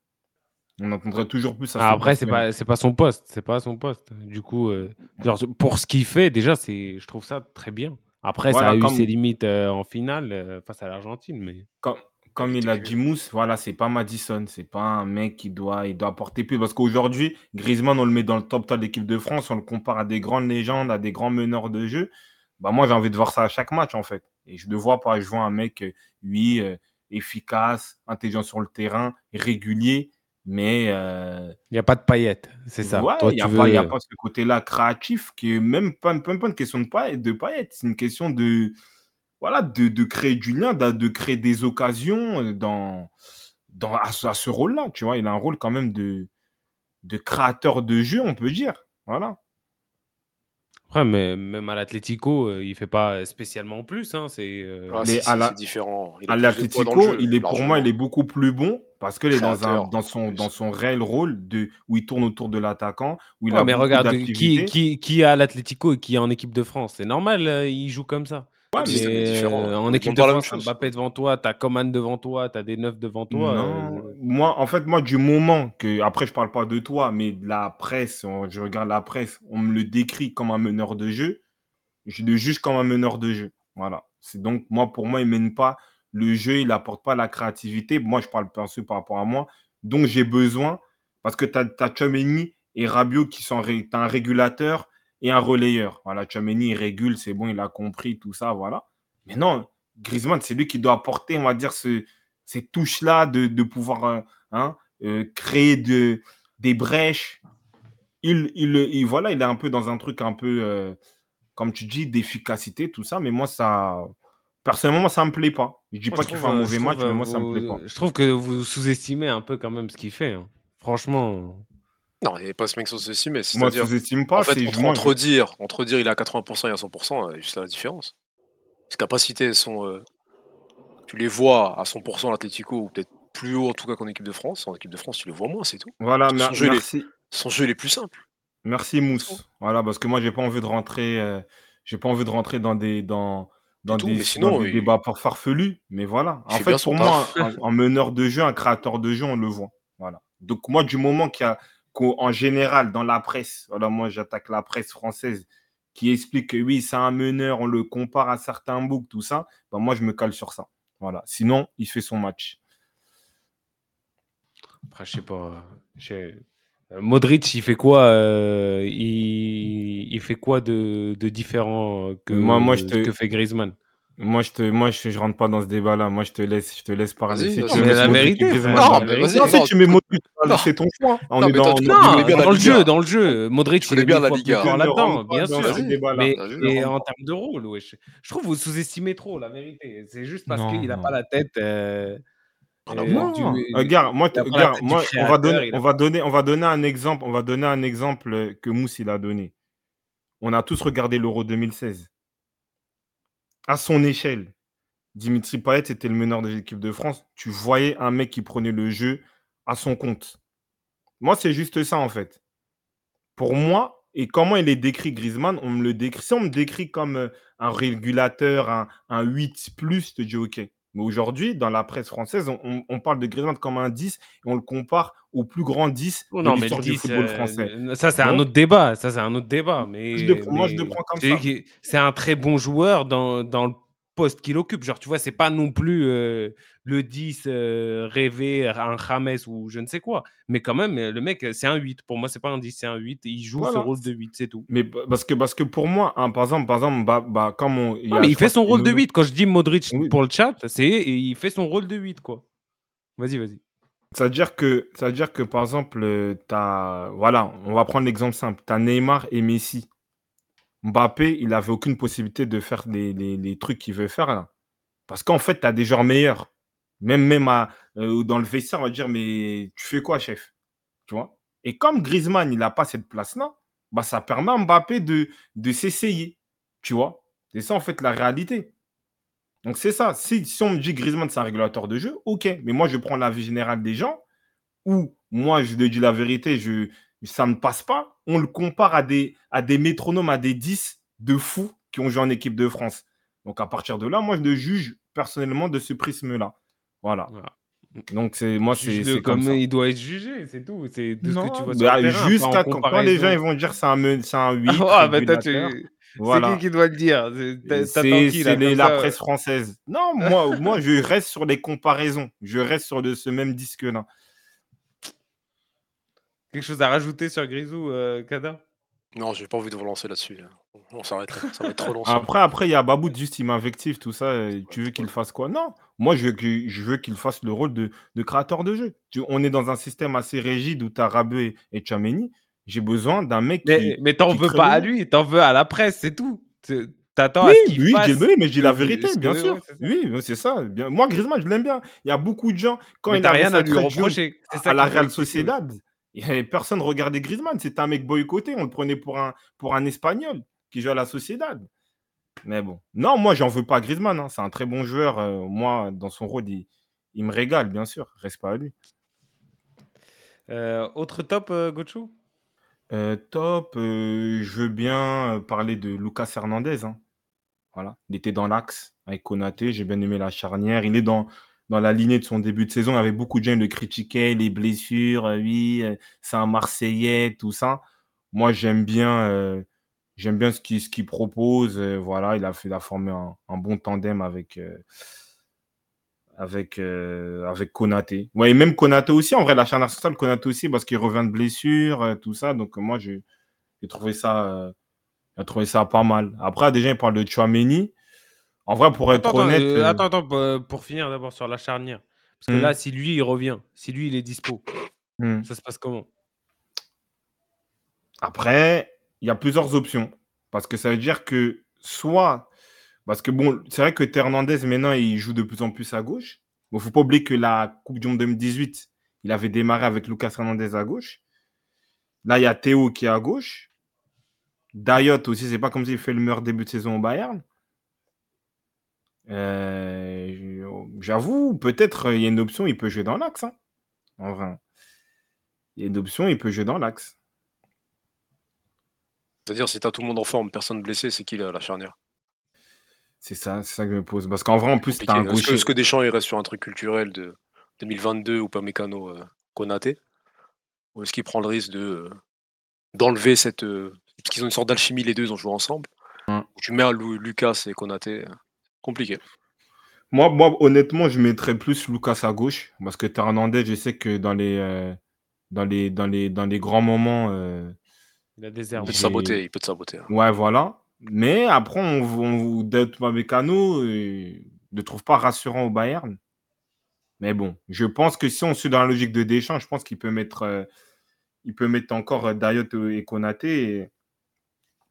Speaker 1: on entendrait toujours plus à
Speaker 3: Ah, Après, c'est pas, c'est pas son poste. C'est pas son poste. Du coup, euh, genre, pour ce qu'il fait, déjà, c'est, je trouve ça très bien. Après, ça a eu ses limites en finale face à l'Argentine, mais
Speaker 1: Comme, comme il a dit Mousse, voilà, c'est pas Madison, c'est pas un mec qui doit, il doit apporter plus. Parce qu'aujourd'hui, Griezmann, on le met dans le top 3 de l'équipe de France, on le compare à des grandes légendes, à des grands meneurs de jeu. Bah, moi, j'ai envie de voir ça à chaque match, en fait. Et je ne vois pas. Je vois un mec, euh, efficace, intelligent sur le terrain, régulier, mais euh,
Speaker 3: il n'y a pas de paillettes. C'est ça.
Speaker 1: Ouais, il n'y
Speaker 3: tu
Speaker 1: a, pas- a ce côté-là créatif qui est même pas, même pas une question de paillettes, de paillettes. C'est une question de, voilà, de, de créer du lien, de, de créer des occasions euh, dans, dans, à ce, à ce rôle-là. Tu vois, il a un rôle quand même de, de créateur de jeu, on peut dire. Voilà.
Speaker 3: Après, mais même à l'Atlético, euh, il fait pas spécialement plus. Hein, c'est, euh,
Speaker 2: Ah, si, si,
Speaker 1: la-
Speaker 2: différent. Il
Speaker 1: À l'Atlético, il est pour moi, il est beaucoup plus bon parce qu'il est dans, un, dans, son, dans son réel rôle de, où il tourne autour de l'attaquant, où il
Speaker 3: Ouais,
Speaker 1: a
Speaker 3: mais regarde, qui, qui, qui est à l'Atlético et qui est en équipe de France C'est normal, euh, il joue comme ça.
Speaker 1: Ouais,
Speaker 2: mais
Speaker 3: Mais,
Speaker 2: c'est différent.
Speaker 3: euh,
Speaker 2: On
Speaker 3: en équipe de France. Mbappé devant toi, t'as Coman devant toi, t'as des neufs devant toi.
Speaker 1: Non,
Speaker 3: euh,
Speaker 1: moi, en fait, moi, du moment que, après, je parle pas de toi, mais de la presse, on- je regarde la presse, on me le décrit comme un meneur de jeu, je le juge comme un meneur de jeu. Voilà. C'est donc, moi, pour moi, il mène pas le jeu, il apporte pas la créativité. Moi, je parle perçu par rapport à moi. Donc, j'ai besoin, parce que tu as, et Rabiot qui sont ré- t'as un régulateur et un relayeur. Voilà, Tchouaméni, il régule, c'est bon, il a compris tout ça, voilà. Mais non, Griezmann, c'est lui qui doit apporter, on va dire, ce, ces touches-là de, de pouvoir euh, hein, euh, créer de, des brèches. Il, il, il- voilà, il est un peu dans un truc un peu, euh, comme tu dis, d'efficacité, tout ça. Mais moi, ça, personnellement, ça me plaît pas. Je dis
Speaker 3: moi,
Speaker 1: pas qu'il fait un mauvais match,
Speaker 3: trouve,
Speaker 1: mais moi, ça me plaît pas.
Speaker 3: Je trouve que vous sous-estimez un peu quand même ce qu'il fait. hein. Franchement.
Speaker 2: Non, il n'y a pas ce mec aussi, mais
Speaker 1: Moi,
Speaker 2: c'est-à-dire.
Speaker 1: sous-estime pas.
Speaker 2: En fait,
Speaker 1: c'est-
Speaker 2: entre, dire, entre dire il est à 80% et à 100%, il y a juste la différence. Les capacités sont. euh, tu les vois à 100% à l'Atletico, ou peut-être plus haut en tout cas qu'en équipe de France. En équipe de France, tu les vois moins, c'est tout.
Speaker 1: Voilà,
Speaker 2: Son
Speaker 1: mer-
Speaker 2: jeu, il est-
Speaker 1: merci.
Speaker 2: Son jeu, il est plus simple.
Speaker 1: Merci Mousse. Voilà, parce que moi, j'ai pas envie de rentrer, euh, j'ai pas envie de rentrer dans des, dans, dans
Speaker 2: tout,
Speaker 1: des,
Speaker 2: mais sinon,
Speaker 1: dans des
Speaker 2: il-
Speaker 1: débats par- farfelus. Mais voilà.
Speaker 2: il
Speaker 1: En
Speaker 2: fait
Speaker 1: fait,
Speaker 2: bien son
Speaker 1: pour moi, un meneur de jeu, un créateur de jeu, on le voit. Voilà. Donc moi, du moment qu'il y a, qu'en général, dans la presse, voilà, moi, j'attaque la presse française qui explique que oui, c'est un meneur, on le compare à certains books, tout ça. Ben, moi, je me cale sur ça. Voilà. Sinon, il fait son match.
Speaker 3: Après, je sais pas. euh, Modric, il fait quoi euh, il... il fait quoi de, de différent que,
Speaker 1: Moi- moi, je te-
Speaker 3: que fait Griezmann?
Speaker 1: Moi, je te, moi, je, je rentre pas dans ce débat-là. Moi, je te laisse, je te laisse parler. Si tu
Speaker 2: Non,
Speaker 1: mets
Speaker 2: la
Speaker 3: vérité,
Speaker 2: Non, vas-y,
Speaker 1: Non, si
Speaker 2: non,
Speaker 1: tu mets Modric,
Speaker 2: Non.
Speaker 1: c'est ton choix. On
Speaker 2: Non,
Speaker 1: est dans,
Speaker 2: Non,
Speaker 1: le
Speaker 3: jeu, dans le jeu. Modric,
Speaker 2: Tu
Speaker 3: il
Speaker 2: connais
Speaker 3: est
Speaker 2: bien la Liga.
Speaker 3: là-dedans, bien sûr. Mais en termes de rôle, je trouve que vous sous-estimez trop, la vérité. C'est juste parce
Speaker 1: Non,
Speaker 3: qu'il n'a
Speaker 1: non.
Speaker 3: pas la tête. euh,
Speaker 2: à
Speaker 3: euh,
Speaker 1: Non, regarde, moi, regarde, moi, on va donner, on va donner, on va donner un exemple, on va donner un exemple que Mousse il a donné. On a tous regardé l'Euro 2016. À son échelle, Dimitri Payet était le meneur de l'équipe de France. Tu voyais un mec qui prenait le jeu à son compte. Moi, c'est juste ça en fait. Pour moi, et comment il est décrit Griezmann, on me le décrit. Si on me décrit comme euh, un régulateur, un, un 8 plus, je te dis OK. Mais aujourd'hui, dans la presse française, on, on parle de Griezmann comme un 10 et on le compare au plus grand 10
Speaker 3: Oh
Speaker 1: de
Speaker 3: non, mais le
Speaker 1: l'histoire du
Speaker 3: 10,
Speaker 1: football
Speaker 3: euh,
Speaker 1: français.
Speaker 3: ça c'est un autre débat. Ça c'est un autre débat. Mais,
Speaker 1: je le- moi, je le
Speaker 3: mais
Speaker 1: prends comme ça.
Speaker 3: c'est un très bon joueur dans, dans le poste qu'il occupe. Genre, tu vois, c'est pas non plus euh, le 10 euh, rêvé, un James ou je ne sais quoi. Mais quand même, euh, le mec, euh, c'est un 8. Pour moi, c'est pas un 10, c'est un 8. Il joue ce rôle de 8, c'est tout.
Speaker 1: Mais parce que, parce que pour moi, hein, par exemple, par exemple bah, bah, comme on, il
Speaker 3: Non, mais il fait son rôle de
Speaker 1: Nono-
Speaker 3: 8. Quand je dis Modric
Speaker 1: Oui.
Speaker 3: pour le chat, c'est il fait son rôle de 8, quoi. Vas-y, vas-y.
Speaker 1: Ça veut dire que, ça veut dire que par exemple, t'as, voilà, on va prendre l'exemple simple. Tu as Neymar et Messi. Mbappé, il n'avait aucune possibilité de faire les, trucs qu'il veut faire là. Parce qu'en fait, tu as des joueurs meilleurs. Même, même euh, dans le vestiaire, on va dire, mais tu fais quoi, chef? Tu vois? Et comme Griezmann, il n'a pas cette place-là, bah, ça permet à Mbappé de, de s'essayer. Tu vois? C'est ça, en fait, la réalité. Donc, c'est ça. Si, on me dit Griezmann, c'est un régulateur de jeu, ok. Mais moi, je prends l'avis général des gens où, moi, je dis la vérité, je, ça ne passe pas. On le compare à des, à des métronomes, à des 10 de fous qui ont joué en équipe de France. Donc, à partir de là, moi, je le juge personnellement de ce prisme-là. Voilà.
Speaker 3: Voilà.
Speaker 1: Donc, c'est moi, c'est comme
Speaker 3: comme
Speaker 1: ça.
Speaker 3: il doit être jugé, c'est tout. C'est de ce que tu vois sur
Speaker 1: bah,
Speaker 3: terrain,
Speaker 1: jusqu'à quand, quand les gens ils vont dire c'est un, c'est un *laughs* 8,
Speaker 3: Ah, bah toi, tu...
Speaker 1: régulateur.
Speaker 3: c'est
Speaker 1: Voilà.
Speaker 3: qui qui doit le dire? C'est- là,
Speaker 1: la
Speaker 3: ça?
Speaker 1: presse française. Non, moi, moi, je reste sur les comparaisons. Je reste sur de, ce même disque-là.
Speaker 3: Quelque chose à rajouter sur Grisou, euh, Kada?
Speaker 2: Non, j'ai pas envie de vous lancer là-dessus. là. On s'arrête. Ça va être trop long.
Speaker 1: Après, après, il y a Babout, juste il m'invective, tout ça. Tu veux qu'il fasse quoi? Non. Moi, je veux que- je veux qu'il fasse le rôle de, de créateur de jeu. Tu- On est dans un système assez rigide où tu as Rabeu et Chameni. J'ai besoin d'un mec
Speaker 3: Mais,
Speaker 1: qui.
Speaker 3: mais t'en veux pas à lui, t'en veux à la presse, c'est tout. Tu- T'attends à
Speaker 1: Oui,
Speaker 3: ce qu'il
Speaker 1: oui,
Speaker 3: fasse.
Speaker 1: mais je dis la vérité, bien sûr.
Speaker 3: ouais, c'est ça.
Speaker 1: Oui, c'est ça. Bien. Moi, Griezmann, je l'aime bien. Il y a beaucoup de gens, quand
Speaker 3: Mais
Speaker 1: il avait
Speaker 3: rien à lui reprocher. C'est ça
Speaker 1: à la Real. Sociedad, personne regardait Griezmann. C'était un mec boycotté. On le prenait pour un, pour un Espagnol qui joue à la Sociedad. Mais bon. Non, moi, j'en veux pas à Griezmann. hein. C'est un très bon joueur. Euh, moi, dans son rôle, il, il me régale, bien sûr. Reste pas à lui.
Speaker 3: Euh, autre top, euh,
Speaker 1: Euh, top. je veux bien parler de Lucas Hernandez. hein. Voilà. Il était dans l'axe avec Konaté. J'ai bien aimé la charnière. Il est dans, dans la lignée de son début de saison. Il y avait beaucoup de gens qui le critiquaient, les blessures. euh, oui, euh, c'est un Marseillais, tout ça. Moi, j'aime bien, euh, bien ce qu'il ce qu'il propose. voilà, il a, fait, il a formé un, bon tandem avec, euh, avec, avec Konaté. Ouais, et même Konaté aussi. En vrai, la charnière centrale, Konaté aussi, parce qu'il revient de blessure, tout ça. Donc, moi, j'ai trouvé ça. trouvé ça pas mal. Après, déjà, il parle de Chouameni. En vrai, pour être
Speaker 3: Attends,
Speaker 1: honnête.
Speaker 3: euh,
Speaker 1: euh,
Speaker 3: attends, attends, pour, pour finir d'abord sur la charnière. Parce que
Speaker 1: Hmm.
Speaker 3: là, si lui, il revient, si lui, il est dispo,
Speaker 1: hmm.
Speaker 3: ça se passe comment?
Speaker 1: Après, il y a plusieurs options. Parce que ça veut dire que soit. Parce que bon, c'est vrai que Hernandez, maintenant, il joue de plus en plus à gauche. Il ne faut pas oublier que la Coupe du Monde 2018, il avait démarré avec Lucas Hernandez à gauche. Là, il y a Théo qui est à gauche. Dayot aussi, c'est pas comme s'il fait le meilleur début de saison au Bayern. Euh, J'avoue, peut-être euh, il y a une option, il peut jouer dans l'axe. hein. En vrai. Il y a une option, il peut jouer dans l'axe.
Speaker 2: C'est-à-dire, si t'as tout le monde en forme, personne blessé, c'est qui la, la charnière?
Speaker 1: C'est ça, c'est ça que je me pose. Parce qu'en vrai, en plus, t'as un.
Speaker 2: Est-ce que, Deschamps il reste sur un truc culturel de 2022 ou pas mécano euh, Konaté? Ou est-ce qu'il prend le risque de euh, d'enlever cette. parce qu'ils ont une sorte d'alchimie, les deux, ils ont joué ensemble?
Speaker 1: Hum.
Speaker 2: Tu mets Lu- Lucas et Konaté. Euh, Compliqué.
Speaker 1: Moi, moi, honnêtement, je mettrais plus Lucas à gauche. Parce que Hernandez, je sais que dans les, euh, dans les, dans les, dans les grands moments. euh,
Speaker 3: Il a des
Speaker 2: Il
Speaker 3: herbes.
Speaker 2: peut te saboter, il peut te saboter. hein.
Speaker 1: ouais, voilà. Mais après, on, on, Mécano euh, ne trouve pas rassurant au Bayern. Mais bon, je pense que si on suit dans la logique de Deschamps, je pense qu'il peut mettre, euh, il peut mettre encore euh, Dayot et Konaté et,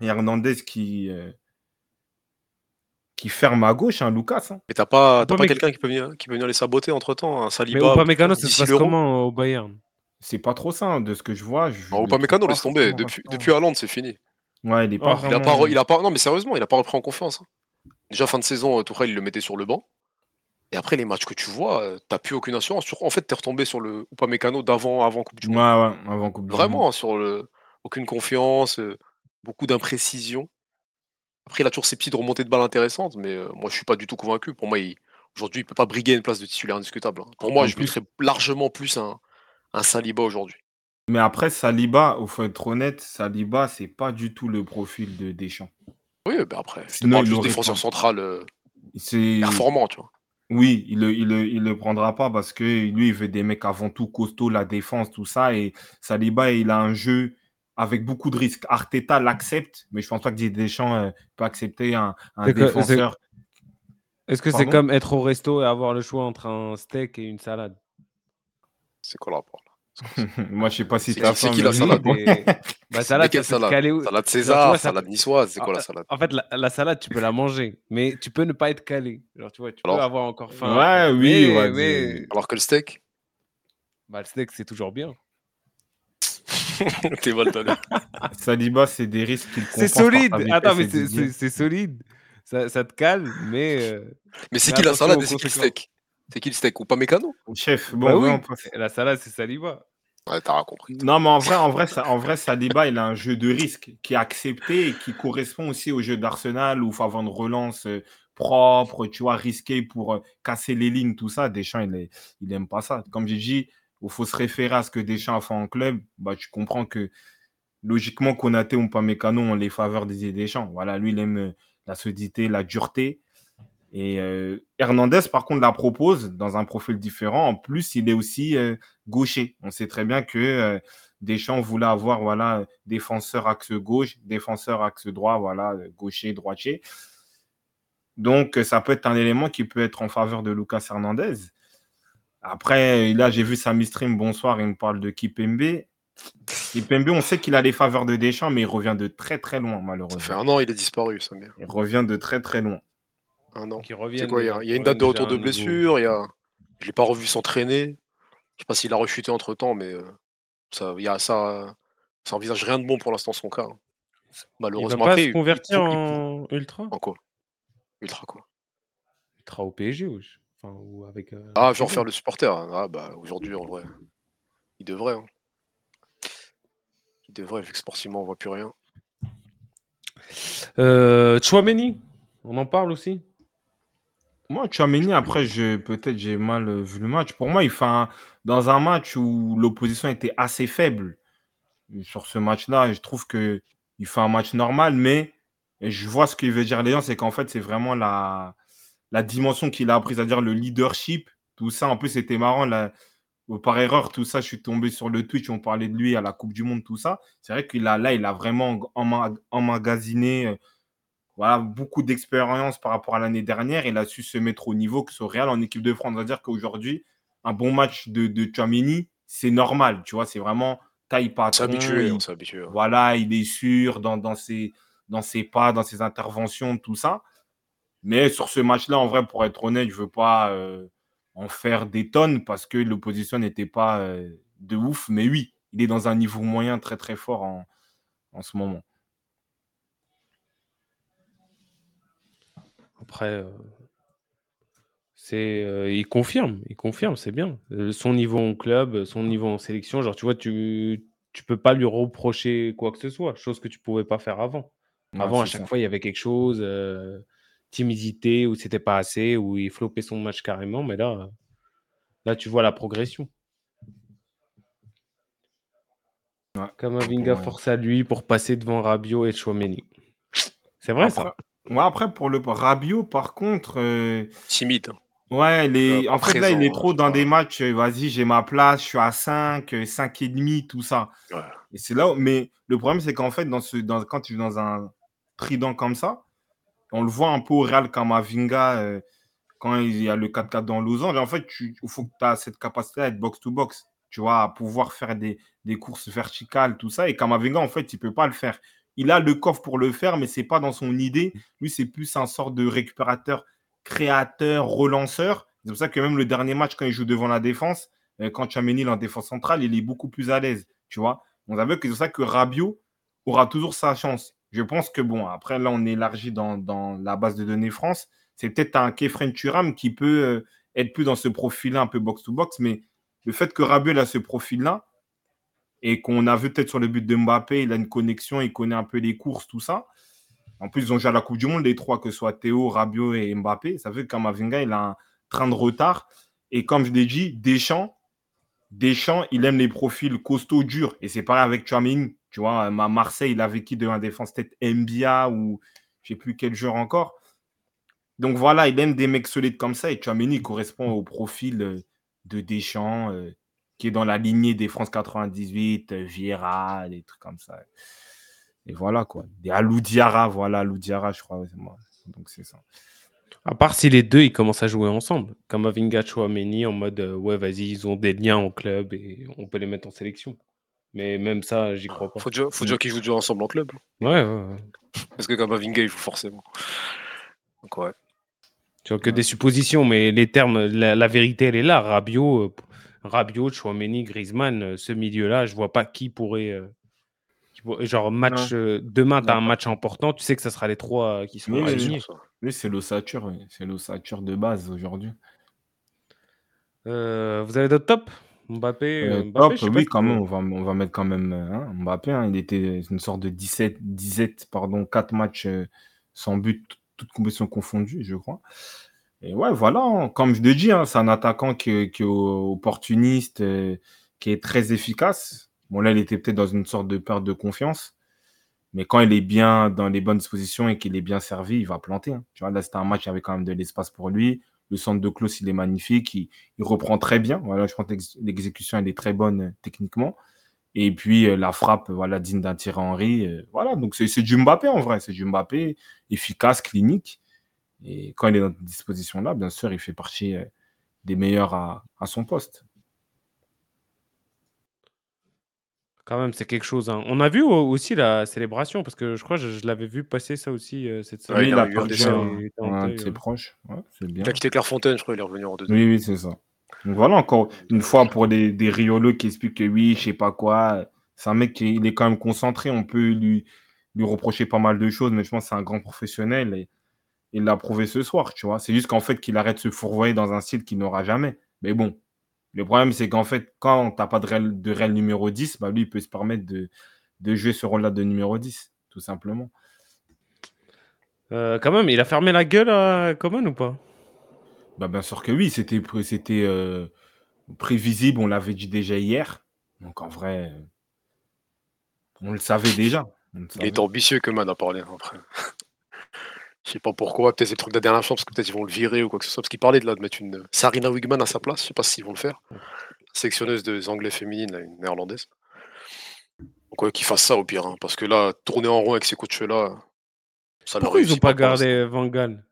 Speaker 1: et Hernandez qui, euh, qui ferme à gauche, hein, Lucas. hein.
Speaker 2: Et t'as pas, t'as
Speaker 3: Upamecano-
Speaker 2: pas quelqu'un qui peut venir, qui peut venir les saboter entre temps, un
Speaker 3: Mais
Speaker 2: Saliba.
Speaker 3: Upamecano, ça se passe comment au Bayern?
Speaker 1: C'est pas trop ça, hein, de ce que je vois. Je le
Speaker 2: Upamecano,
Speaker 1: pas
Speaker 2: laisse tomber. Depuis, depuis Haaland, c'est fini.
Speaker 1: Ouais, il est
Speaker 3: Oh,
Speaker 1: pas
Speaker 2: Il a pas, il a pas, non, mais sérieusement, il a pas repris en confiance. hein. Déjà, fin de saison, euh, Tourelle, il le mettait sur le banc. Et après, les matchs que tu vois, euh, t'as plus aucune assurance. Sur- En fait, t'es retombé sur le Upamecano d'avant avant Coupe du
Speaker 1: Ouais,
Speaker 2: Monde.
Speaker 1: ouais, avant Coupe du Monde.
Speaker 2: Vraiment, hein, sur le aucune confiance, euh, beaucoup d'imprécision. Après, il a toujours ses petits de remontée de balles intéressantes, mais euh, moi, je suis pas du tout convaincu. Pour moi, il... Aujourd'hui, il ne peut pas briguer une place de titulaire indiscutable. hein. Pour moi, je mettrais largement plus un, un Saliba aujourd'hui.
Speaker 1: Mais après, Saliba, il faut être honnête, Saliba, c'est pas du tout le profil de Deschamps.
Speaker 2: Oui, bah après,
Speaker 1: Sinon,
Speaker 2: parle
Speaker 1: il
Speaker 2: juste défenseur
Speaker 1: pas.
Speaker 2: central euh,
Speaker 1: C'est
Speaker 2: performant, tu vois.
Speaker 1: oui, il le, il le, il le prendra pas parce que lui, il veut des mecs avant tout costauds, la défense, tout ça. Et Saliba, il a un jeu avec beaucoup de risques. Arteta l'accepte, mais je pense pas que Didier Deschamps euh, peut accepter un, défenseur.
Speaker 3: Est-ce que c'est comme être au resto et avoir le choix entre un steak et une salade?
Speaker 2: C'est quoi le rapport là *laughs*
Speaker 1: Moi, je sais pas si
Speaker 2: C'est- qui la salade *laughs*
Speaker 3: Bah, salade,
Speaker 2: quelle salade? Salade César,
Speaker 3: vois,
Speaker 2: salade niçoise, c'est quoi
Speaker 3: Ah,
Speaker 2: la salade?
Speaker 3: En fait, la, la salade, tu peux la manger, mais tu peux ne pas être calé. Genre, tu vois, tu peux avoir encore faim.
Speaker 1: Ouais, oui,
Speaker 3: mais, mais-.
Speaker 2: Alors que le steak,
Speaker 3: bah, le steak, c'est toujours bien. *laughs*
Speaker 2: t'es mal donné.
Speaker 1: Saliba, c'est des risques qu'il
Speaker 3: C'est solide. Attends, mais c'est- solide. Ça, ça te calme, mais. euh,
Speaker 2: Mais c'est qui la salade c'est qui le steak C'est qui le steak Ou pas mécano?
Speaker 1: Chef, bon,
Speaker 3: bah oui,
Speaker 1: on
Speaker 3: la salade, c'est Saliba.
Speaker 2: Ouais, t'as rien compris.
Speaker 1: Non, mais en vrai, en vrai, ça, en vrai, Saliba, il a un jeu de risque qui est accepté et qui correspond aussi au jeu d'Arsenal où il faut avoir une relance euh, propre, tu vois, risquée pour euh, casser les lignes, tout ça. Deschamps, il, est, il aime pas ça. Comme j'ai dit, il faut se référer à ce que Deschamps a fait en club. Bah, tu comprends que logiquement, Konaté ou Mécano ont les faveurs des Deschamps. Voilà, lui, il aime euh, la solidité, la dureté. Et euh, Hernandez, par contre, la propose dans un profil différent. En plus, il est aussi euh, gaucher. On sait très bien que Deschamps voulait avoir voilà, défenseur axe gauche, défenseur axe droit, voilà, gaucher, droitier. Donc, ça peut être un élément qui peut être en faveur de Lucas Hernandez. Après, là, j'ai vu Samy Stream, bonsoir, il me parle de Kipembe. Kipembe, on sait qu'il a les faveurs de Deschamps, mais il revient de très très loin,
Speaker 2: Ça fait
Speaker 1: malheureusement.
Speaker 2: un an, il est disparu, ça merde.
Speaker 1: Il revient de très très loin.
Speaker 2: Un an. C'est
Speaker 3: reviennent.
Speaker 2: quoi Il y a, il y a une date de retour de blessure. Il y a... Je l'ai pas revu s'entraîner. Je sais pas s'il a rechuté entre temps, mais euh, ça, il y a, ça, ça envisage rien de bon pour l'instant son cas. hein.
Speaker 3: Il va
Speaker 2: Malheureusement,
Speaker 3: pas
Speaker 2: après,
Speaker 3: se
Speaker 2: il-
Speaker 3: convertir
Speaker 2: il il
Speaker 3: en ultra?
Speaker 2: En quoi? Ultra quoi?
Speaker 3: Ultra au PSG, wesh. Enfin, ou avec. euh,
Speaker 2: Ah, genre faire le supporter. hein. Ah bah aujourd'hui en vrai. Il devrait. hein. Il devrait, vu que sportivement on voit plus rien.
Speaker 3: Euh, Chouameni, on en parle aussi?
Speaker 1: Moi, Chouameni, après, je, peut-être j'ai mal euh, vu le match. Pour moi, il fait un- dans un match où l'opposition était assez faible. Sur ce match-là, je trouve que il fait un match normal, mais je vois ce qu'il veut dire Léon, c'est qu'en fait, c'est vraiment la, la dimension qu'il a appris, c'est-à-dire le leadership, tout ça. En plus, c'était marrant, là, par erreur, tout ça, je suis tombé sur le Twitch, on parlait de lui à la Coupe du Monde, tout ça. C'est vrai qu'il a là, il a vraiment emma- emmagasiné euh, voilà, beaucoup d'expérience par rapport à l'année dernière. Il a su se mettre au niveau que ce Real en équipe de France. C'est-à-dire qu'aujourd'hui, un bon match de, de Tchouaméni, c'est normal, tu vois, c'est vraiment taille
Speaker 2: habitué,
Speaker 1: il-
Speaker 2: on
Speaker 1: voilà, il est sûr dans, dans, ses, dans ses pas, dans ses interventions, tout ça. Mais sur ce match-là, en vrai, pour être honnête, je ne veux pas euh, en faire des tonnes parce que l'opposition n'était pas euh, de ouf. Mais oui, il est dans un niveau moyen très très fort en, en ce moment.
Speaker 3: Après, euh, c'est, il confirme, il confirme, c'est bien. Son niveau en club, son niveau en sélection, genre, tu vois, tu tu peux pas lui reprocher quoi que ce soit, chose que tu pouvais pas faire avant.
Speaker 1: Ouais,
Speaker 3: Avant, à chaque
Speaker 1: ça.
Speaker 3: fois, il y avait quelque chose, euh, timidité, ou c'était pas assez, ou il flopait son match carrément, mais là, euh, là, tu vois la progression.
Speaker 1: Ouais,
Speaker 3: Kamavinga
Speaker 1: ouais.
Speaker 3: force à lui pour passer devant Rabiot et Chouameni. C'est vrai ça.
Speaker 1: Après, ouais, après, pour le Rabiot, par contre, euh,
Speaker 2: Timide. hein.
Speaker 1: ouais, les...
Speaker 2: Euh,
Speaker 1: en fait, là, il est trop
Speaker 2: je
Speaker 1: dans des matchs, euh, vas-y, j'ai ma place, je suis à 5, euh, 5 et demi, tout ça.
Speaker 2: Ouais.
Speaker 1: Et c'est là où... Mais le problème, c'est qu'en fait, dans ce... dans... quand tu es dans un trident comme ça, on le voit un peu au Real Kamavinga euh, quand il y a le 4-4 dans losange. En fait, il faut que tu as cette capacité à être box-to-box, tu vois, à pouvoir faire des, courses verticales, tout ça. Et Kamavinga, en fait, il ne peut pas le faire. Il a le coffre pour le faire, mais ce n'est pas dans son idée. Lui, c'est plus un sort de récupérateur, créateur, relanceur. C'est pour ça que même le dernier match, quand il joue devant la défense, euh, quand Chameni est en défense centrale, il est beaucoup plus à l'aise, tu vois. On que c'est pour ça que Rabiot aura toujours sa chance. Je pense que, bon, après, là, on élargit dans, dans la base de données France. C'est peut-être un Kefren Turam qui peut euh, être plus dans ce profil-là, un peu box-to-box, mais le fait que Rabiot a ce profil-là, et qu'on a vu peut-être sur le but de Mbappé, il a une connexion, il connaît un peu les courses, tout ça. En plus, ils ont joué à la Coupe du Monde, les trois, que ce soit Théo, Rabiot et Mbappé. Ça fait que Kamavinga, il a un, train de retard. Et comme je l'ai dit, Deschamps, Deschamps, il aime les profils costauds, durs. Et c'est pareil avec Chouameni. Tu vois, à Marseille, il avait qui de la défense Peut-être Mbia ou je ne sais plus quel joueur encore. Donc voilà, il aime des mecs solides comme ça. Et Chouameni correspond au profil euh, de Deschamps, euh, qui est dans la lignée des France 98, euh, Vieira, des trucs comme ça. Et voilà quoi. Des Aloudiara, voilà, Aloudiara, je crois. Donc c'est ça.
Speaker 3: À part si les deux ils commencent à jouer ensemble, comme Avinga Chouameni en mode ouais, vas-y, ils ont des liens au club et on peut les mettre en sélection. Mais même ça, j'y crois pas.
Speaker 2: Faut déjà, faut déjà qu'ils jouent déjà ensemble en club.
Speaker 3: Ouais, ouais, ouais.
Speaker 2: Parce que comme Avinga, il joue forcément. Donc ouais.
Speaker 3: Tu vois que des suppositions, mais les termes, la, vérité, elle est là. Rabiot, euh, Rabiot, Chouameni, Griezmann, euh, ce milieu-là, je vois pas qui pourrait. Euh, genre, match, demain, tu as un match important, tu sais que ça sera les trois qui sont alignés.
Speaker 1: Oui, c'est l'ossature, c'est l'ossature de base aujourd'hui.
Speaker 3: vous avez d'autres tops? Mbappé,
Speaker 1: Mbappé oui, quand même, on va, on va mettre quand même hein, Mbappé. Hein, il était une sorte de 17, 17 pardon, 4 matchs sans but toutes compétitions confondues, je crois. Et ouais, voilà, hein, comme je le dis, hein, c'est un attaquant qui, est opportuniste, euh, qui est très efficace. Bon, là, il était peut-être dans une sorte de perte de confiance. Mais quand il est bien dans les bonnes dispositions et qu'il est bien servi, il va planter. Hein. Tu vois, là, c'était un match avec quand même de l'espace pour lui. Le centre de close, il est magnifique. Il, reprend très bien. Voilà, je pense que l'exécution, elle est très bonne euh, techniquement. Et puis euh, la frappe, voilà, digne d'un tir Henry. Euh, voilà, donc c'est du Mbappé en vrai. C'est du Mbappé efficace, clinique. Et quand il est dans cette disposition-là, bien sûr, il fait partie des meilleurs à, son poste.
Speaker 3: Quand même, c'est quelque chose. Hein. On a vu aussi la célébration, parce que je crois que je, l'avais vu passer ça aussi cette
Speaker 1: semaine. Oui, il a perdu un, de ses proches.
Speaker 2: Il a quitté Clairefontaine, je crois, il est revenu en deuxième.
Speaker 1: Oui, oui, c'est ça. Donc voilà, encore une fois, pour des, des riolos qui expliquent que oui, je sais pas quoi, c'est un mec qui il est quand même concentré. On peut lui, lui reprocher pas mal de choses, mais je pense que c'est un grand professionnel et il l'a prouvé ce soir, tu vois. C'est juste qu'en fait, qu'il arrête de se fourvoyer dans un style qu'il n'aura jamais. Mais bon, le problème, c'est qu'en fait, quand tu n'as pas de réel, de réel numéro 10, bah lui, il peut se permettre de, de jouer ce rôle-là de numéro 10, tout simplement.
Speaker 3: Euh, quand même, il a fermé la gueule à Coman ou pas?
Speaker 1: Bah, bien sûr que oui, c'était c'était euh, prévisible, on l'avait dit déjà hier. Donc en vrai, on le savait déjà.
Speaker 2: Il est ambitieux que Man a parlé après. Je sais pas pourquoi, peut-être c'est le truc de la dernière chance, parce que peut-être ils vont le virer ou quoi que ce soit, parce qu'il parlait de, là, de mettre une Sarina Wigman à sa place, je sais pas s'ils vont le faire. Sélectionneuse des Anglais féminines, une néerlandaise. Donc ouais, qu'ils fassent ça au pire, hein, parce que là, tourner en rond avec ces coachs-là,
Speaker 3: ça Pourquoi ils n'ont pas, gardé Van Gaal?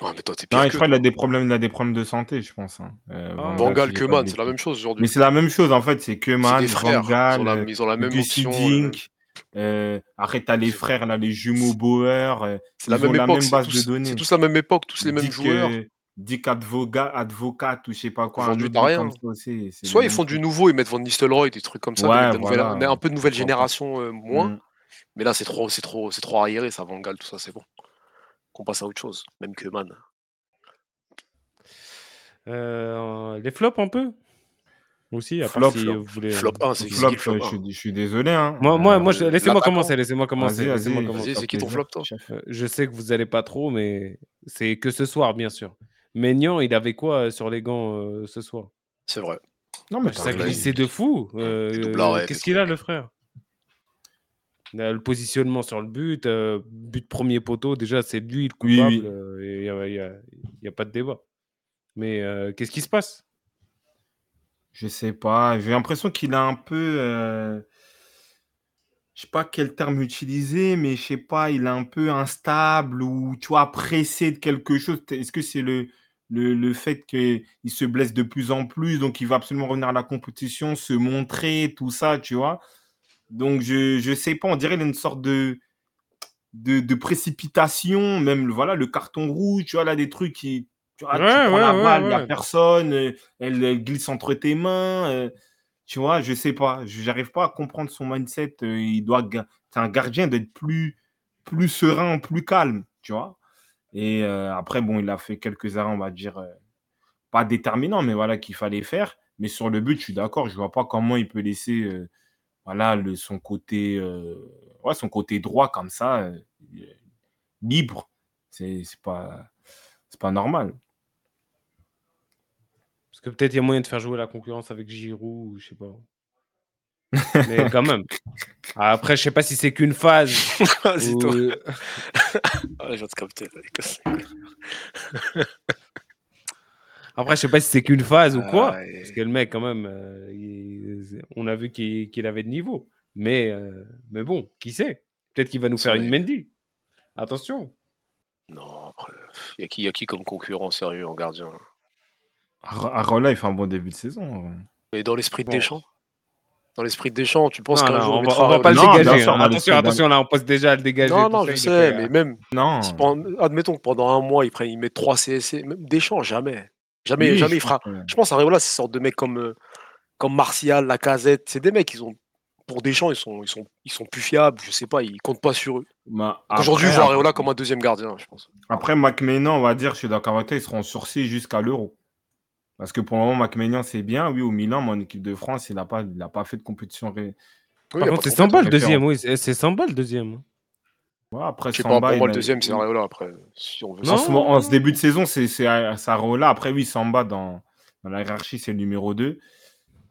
Speaker 2: Ah, mais toi, t'es
Speaker 1: Non, je crois qu'il a des problèmes, il a des problèmes de santé, je pense. Hein.
Speaker 2: Euh, ah. Van Gaal, c'est la même chose aujourd'hui.
Speaker 1: Mais c'est la même chose en fait, c'est Keman, Van Gaal,
Speaker 2: ils ont la, même option.
Speaker 1: Dink, euh... après, t'as les frères, là, les jumeaux Bauer. Euh,
Speaker 2: c'est la, même, époque, la même base de données. C'est tous la même époque, tous les mêmes joueurs.
Speaker 1: Dick Advocat, Advocat ou je sais pas quoi.
Speaker 2: Un
Speaker 1: du
Speaker 2: rien. Soit ils font du nouveau, ils mettent Van Nistelrooy, des trucs comme ça. Ouais, un peu de nouvelle génération euh, moins. Mm. Mais là, c'est trop, c'est trop, c'est trop arriéré, ça, Van Gaal, tout ça, c'est bon. Qu'on passe à autre chose, même que Man.
Speaker 3: Euh, les flops un peu? Aussi, à flop, si
Speaker 2: flop. vous voulez. Flop 1, c'est
Speaker 1: flop, flop je, je, suis désolé. Hein.
Speaker 3: Moi, moi, moi euh, laissez-moi commencer. Laissez-moi commencer. Laissez
Speaker 2: commencer. c'est qui ton flop, toi?
Speaker 3: euh, Je sais que vous n'allez pas trop, mais c'est que ce soir, bien sûr. Maignan, il avait quoi sur les gants ce soir?
Speaker 2: C'est vrai.
Speaker 3: Non, mais ça glissait de fou. Qu'est-ce qu'il a, le frère? Le positionnement sur le but, but premier poteau, déjà c'est lui le coupable, il n'y a, a, pas de débat. Mais qu'est-ce qui se passe?
Speaker 1: Je sais pas. J'ai l'impression qu'il a un peu. Euh... Je sais pas quel terme utiliser, mais je sais pas, il est un peu instable ou tu vois, pressé de quelque chose. Est-ce que c'est le, fait qu'il se blesse de plus en plus, donc il va absolument revenir à la compétition, se montrer, tout ça, tu vois? Donc je, je sais pas, on dirait qu'il a une sorte de, de, de précipitation, même voilà, le carton rouge, tu vois, là, des trucs qui tu, vois, prends la balle, il n'y a personne, euh, elle, glisse entre tes mains. Euh, tu vois, je sais pas. Je n'arrive pas à comprendre son mindset. Euh, il doit, c'est un gardien d'être plus, plus serein, plus calme, tu vois. Et après, bon, il a fait quelques arrêts, on va dire, pas déterminants, mais voilà, qu'il fallait faire. Mais sur le but, je suis d'accord. Je vois pas comment il peut laisser voilà, le, son, côté, ouais, son côté droit comme ça, libre. C'est pas, pas normal.
Speaker 3: Parce que peut-être il y a moyen de faire jouer la concurrence avec Giroud ou je sais pas. Mais *laughs* quand même. Après, je sais pas si c'est qu'une phase. *laughs*
Speaker 2: C'est
Speaker 3: ou-
Speaker 2: toi. Ah, je capter.
Speaker 3: Après, je sais pas si c'est qu'une phase ou quoi.
Speaker 2: Ah, et-
Speaker 3: Parce que le mec, quand même, euh, il- on a vu qu'il avait de niveau. Mais, euh, mais bon, qui sait? Peut-être qu'il va nous faire une. Mendy. Attention.
Speaker 2: Non, après, il y, a qui- y a qui comme concurrent sérieux en gardien
Speaker 1: Ar- Arola, il fait un bon début de saison. vrai.
Speaker 2: Et dans l'esprit de
Speaker 3: Bon.
Speaker 2: Deschamps Dans l'esprit de Deschamps, tu penses qu'un jour
Speaker 3: on,
Speaker 2: on
Speaker 3: va,
Speaker 2: mettra
Speaker 3: on va pas le dégager.
Speaker 1: sûr,
Speaker 3: hein. Attention, attention, là, on passe déjà à le dégager.
Speaker 2: Non, non, je sais, mais
Speaker 3: euh,
Speaker 2: même,
Speaker 1: Non.
Speaker 2: si admettons que pendant un mois, il, prenne, il met 3 CSC, même Deschamps, jamais. Jamais,
Speaker 1: Oui,
Speaker 2: jamais
Speaker 1: je
Speaker 2: il fera. Je pense à Areola, c'est sorte de mecs comme, euh, comme Martial, Lacazette. C'est des mecs, ils ont, pour Deschamps, ils sont, ils, sont, ils sont plus fiables. Je sais pas, ils comptent pas sur eux.
Speaker 1: Bah,
Speaker 2: Aujourd'hui, je vois Areola comme un deuxième gardien, je pense.
Speaker 1: Après, McMahon, on va dire, je suis d'accord avec toi, ils seront sursis jusqu'à l'Euro. Parce que pour le moment, McMahon, c'est bien. Oui, au Milan, mais en équipe de France, il n'a pas, il a pas fait de compétition. ré-
Speaker 2: Oui,
Speaker 3: Par contre, c'est Samba le
Speaker 1: compétition
Speaker 3: deuxième. Oui, c'est c'est Samba le deuxième.
Speaker 1: Ouais, après,
Speaker 2: sais pas,
Speaker 1: Samba,
Speaker 2: pour moi, le deuxième, c'est Areola après. Si on veut
Speaker 3: Non.
Speaker 1: En ce, moment- en ce début de saison, c'est c'est Areola. Après, oui, Samba, dans, dans la hiérarchie, c'est le numéro 2.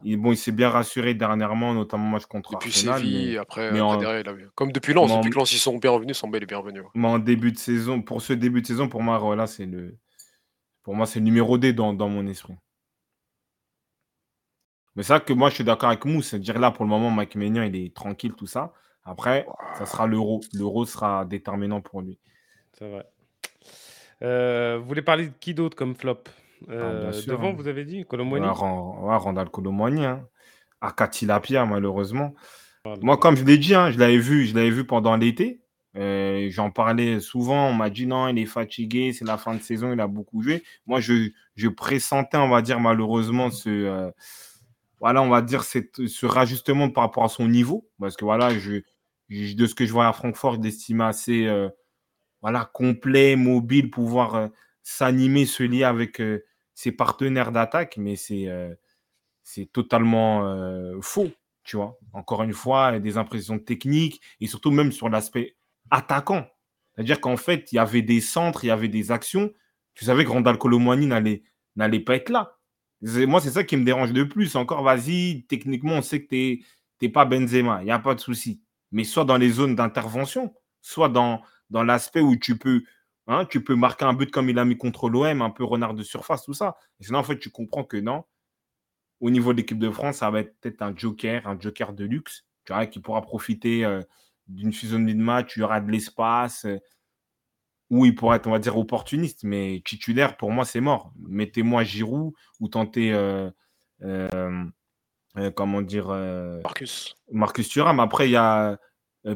Speaker 1: Il, bon, il s'est bien rassuré dernièrement, notamment match contre
Speaker 2: Depuis
Speaker 1: Arsenal.
Speaker 2: Séville,
Speaker 1: mais-
Speaker 2: après,
Speaker 1: mais
Speaker 2: après
Speaker 1: en-
Speaker 2: derrière, il a vu. Comme depuis Lens, depuis que Lens, ils sont bien revenus, Samba, il est bien revenu. ouais.
Speaker 1: Mais en début de saison, pour ce début de saison, pour moi, Areola, c'est le, pour moi, c'est numéro 2 dans, dans mon esprit. Mais c'est vrai que moi, je suis d'accord avec Mousse. C'est-à-dire là, pour le moment, Mike Maignan, il est tranquille, tout ça. Après, ça sera l'euro. L'euro sera déterminant pour lui.
Speaker 3: C'est vrai. Euh, vous voulez parler de qui d'autre comme flop? Euh,
Speaker 1: bien sûr,
Speaker 3: Devant,
Speaker 1: hein.
Speaker 3: vous avez dit Colomboigny
Speaker 1: ouais, Randall Colomwani. Hein. Akati Lapierre, malheureusement.
Speaker 3: Pardon.
Speaker 1: Moi, comme je l'ai dit, hein, je l'avais vu, je l'avais vu pendant l'été. Euh, J'en parlais souvent. On m'a dit non, il est fatigué, c'est la fin de saison, il a beaucoup joué. Moi, je, pressentais, on va dire, malheureusement, ce, euh, voilà, on va dire, ce rajustement par rapport à son niveau. Parce que voilà, de ce que je vois à Francfort, je l'estime assez euh, voilà, complet, mobile, pouvoir euh, s'animer, se lier avec ses partenaires d'attaque. Mais c'est totalement faux, tu vois. Encore une fois, des impressions techniques et surtout même sur l'aspect attaquant. C'est-à-dire qu'en fait, il y avait des centres, il y avait des actions. Tu savais que Randall Colomwani n'allait n'allait pas être là. Moi, c'est ça qui me dérange le plus. Encore, vas-y, techniquement, on sait que tu n'es pas Benzema, il n'y a pas de souci. Mais soit dans les zones d'intervention, soit dans, dans l'aspect où tu peux, hein, tu peux marquer un but comme il a mis contre l'OM, un peu renard de surface, tout ça. Sinon, en fait, tu comprends que non. Au niveau de l'équipe de France, ça va être peut-être un joker, un joker de luxe, tu vois, qui pourra profiter euh, d'une physionomie de match, il y aura de l'espace, euh, où il pourra être, on va dire, opportuniste, mais titulaire, pour moi, c'est mort. Mettez-moi Giroud ou tentez, euh, euh, euh, comment dire,
Speaker 2: Marcus.
Speaker 1: Marcus Thuram. Après, il y a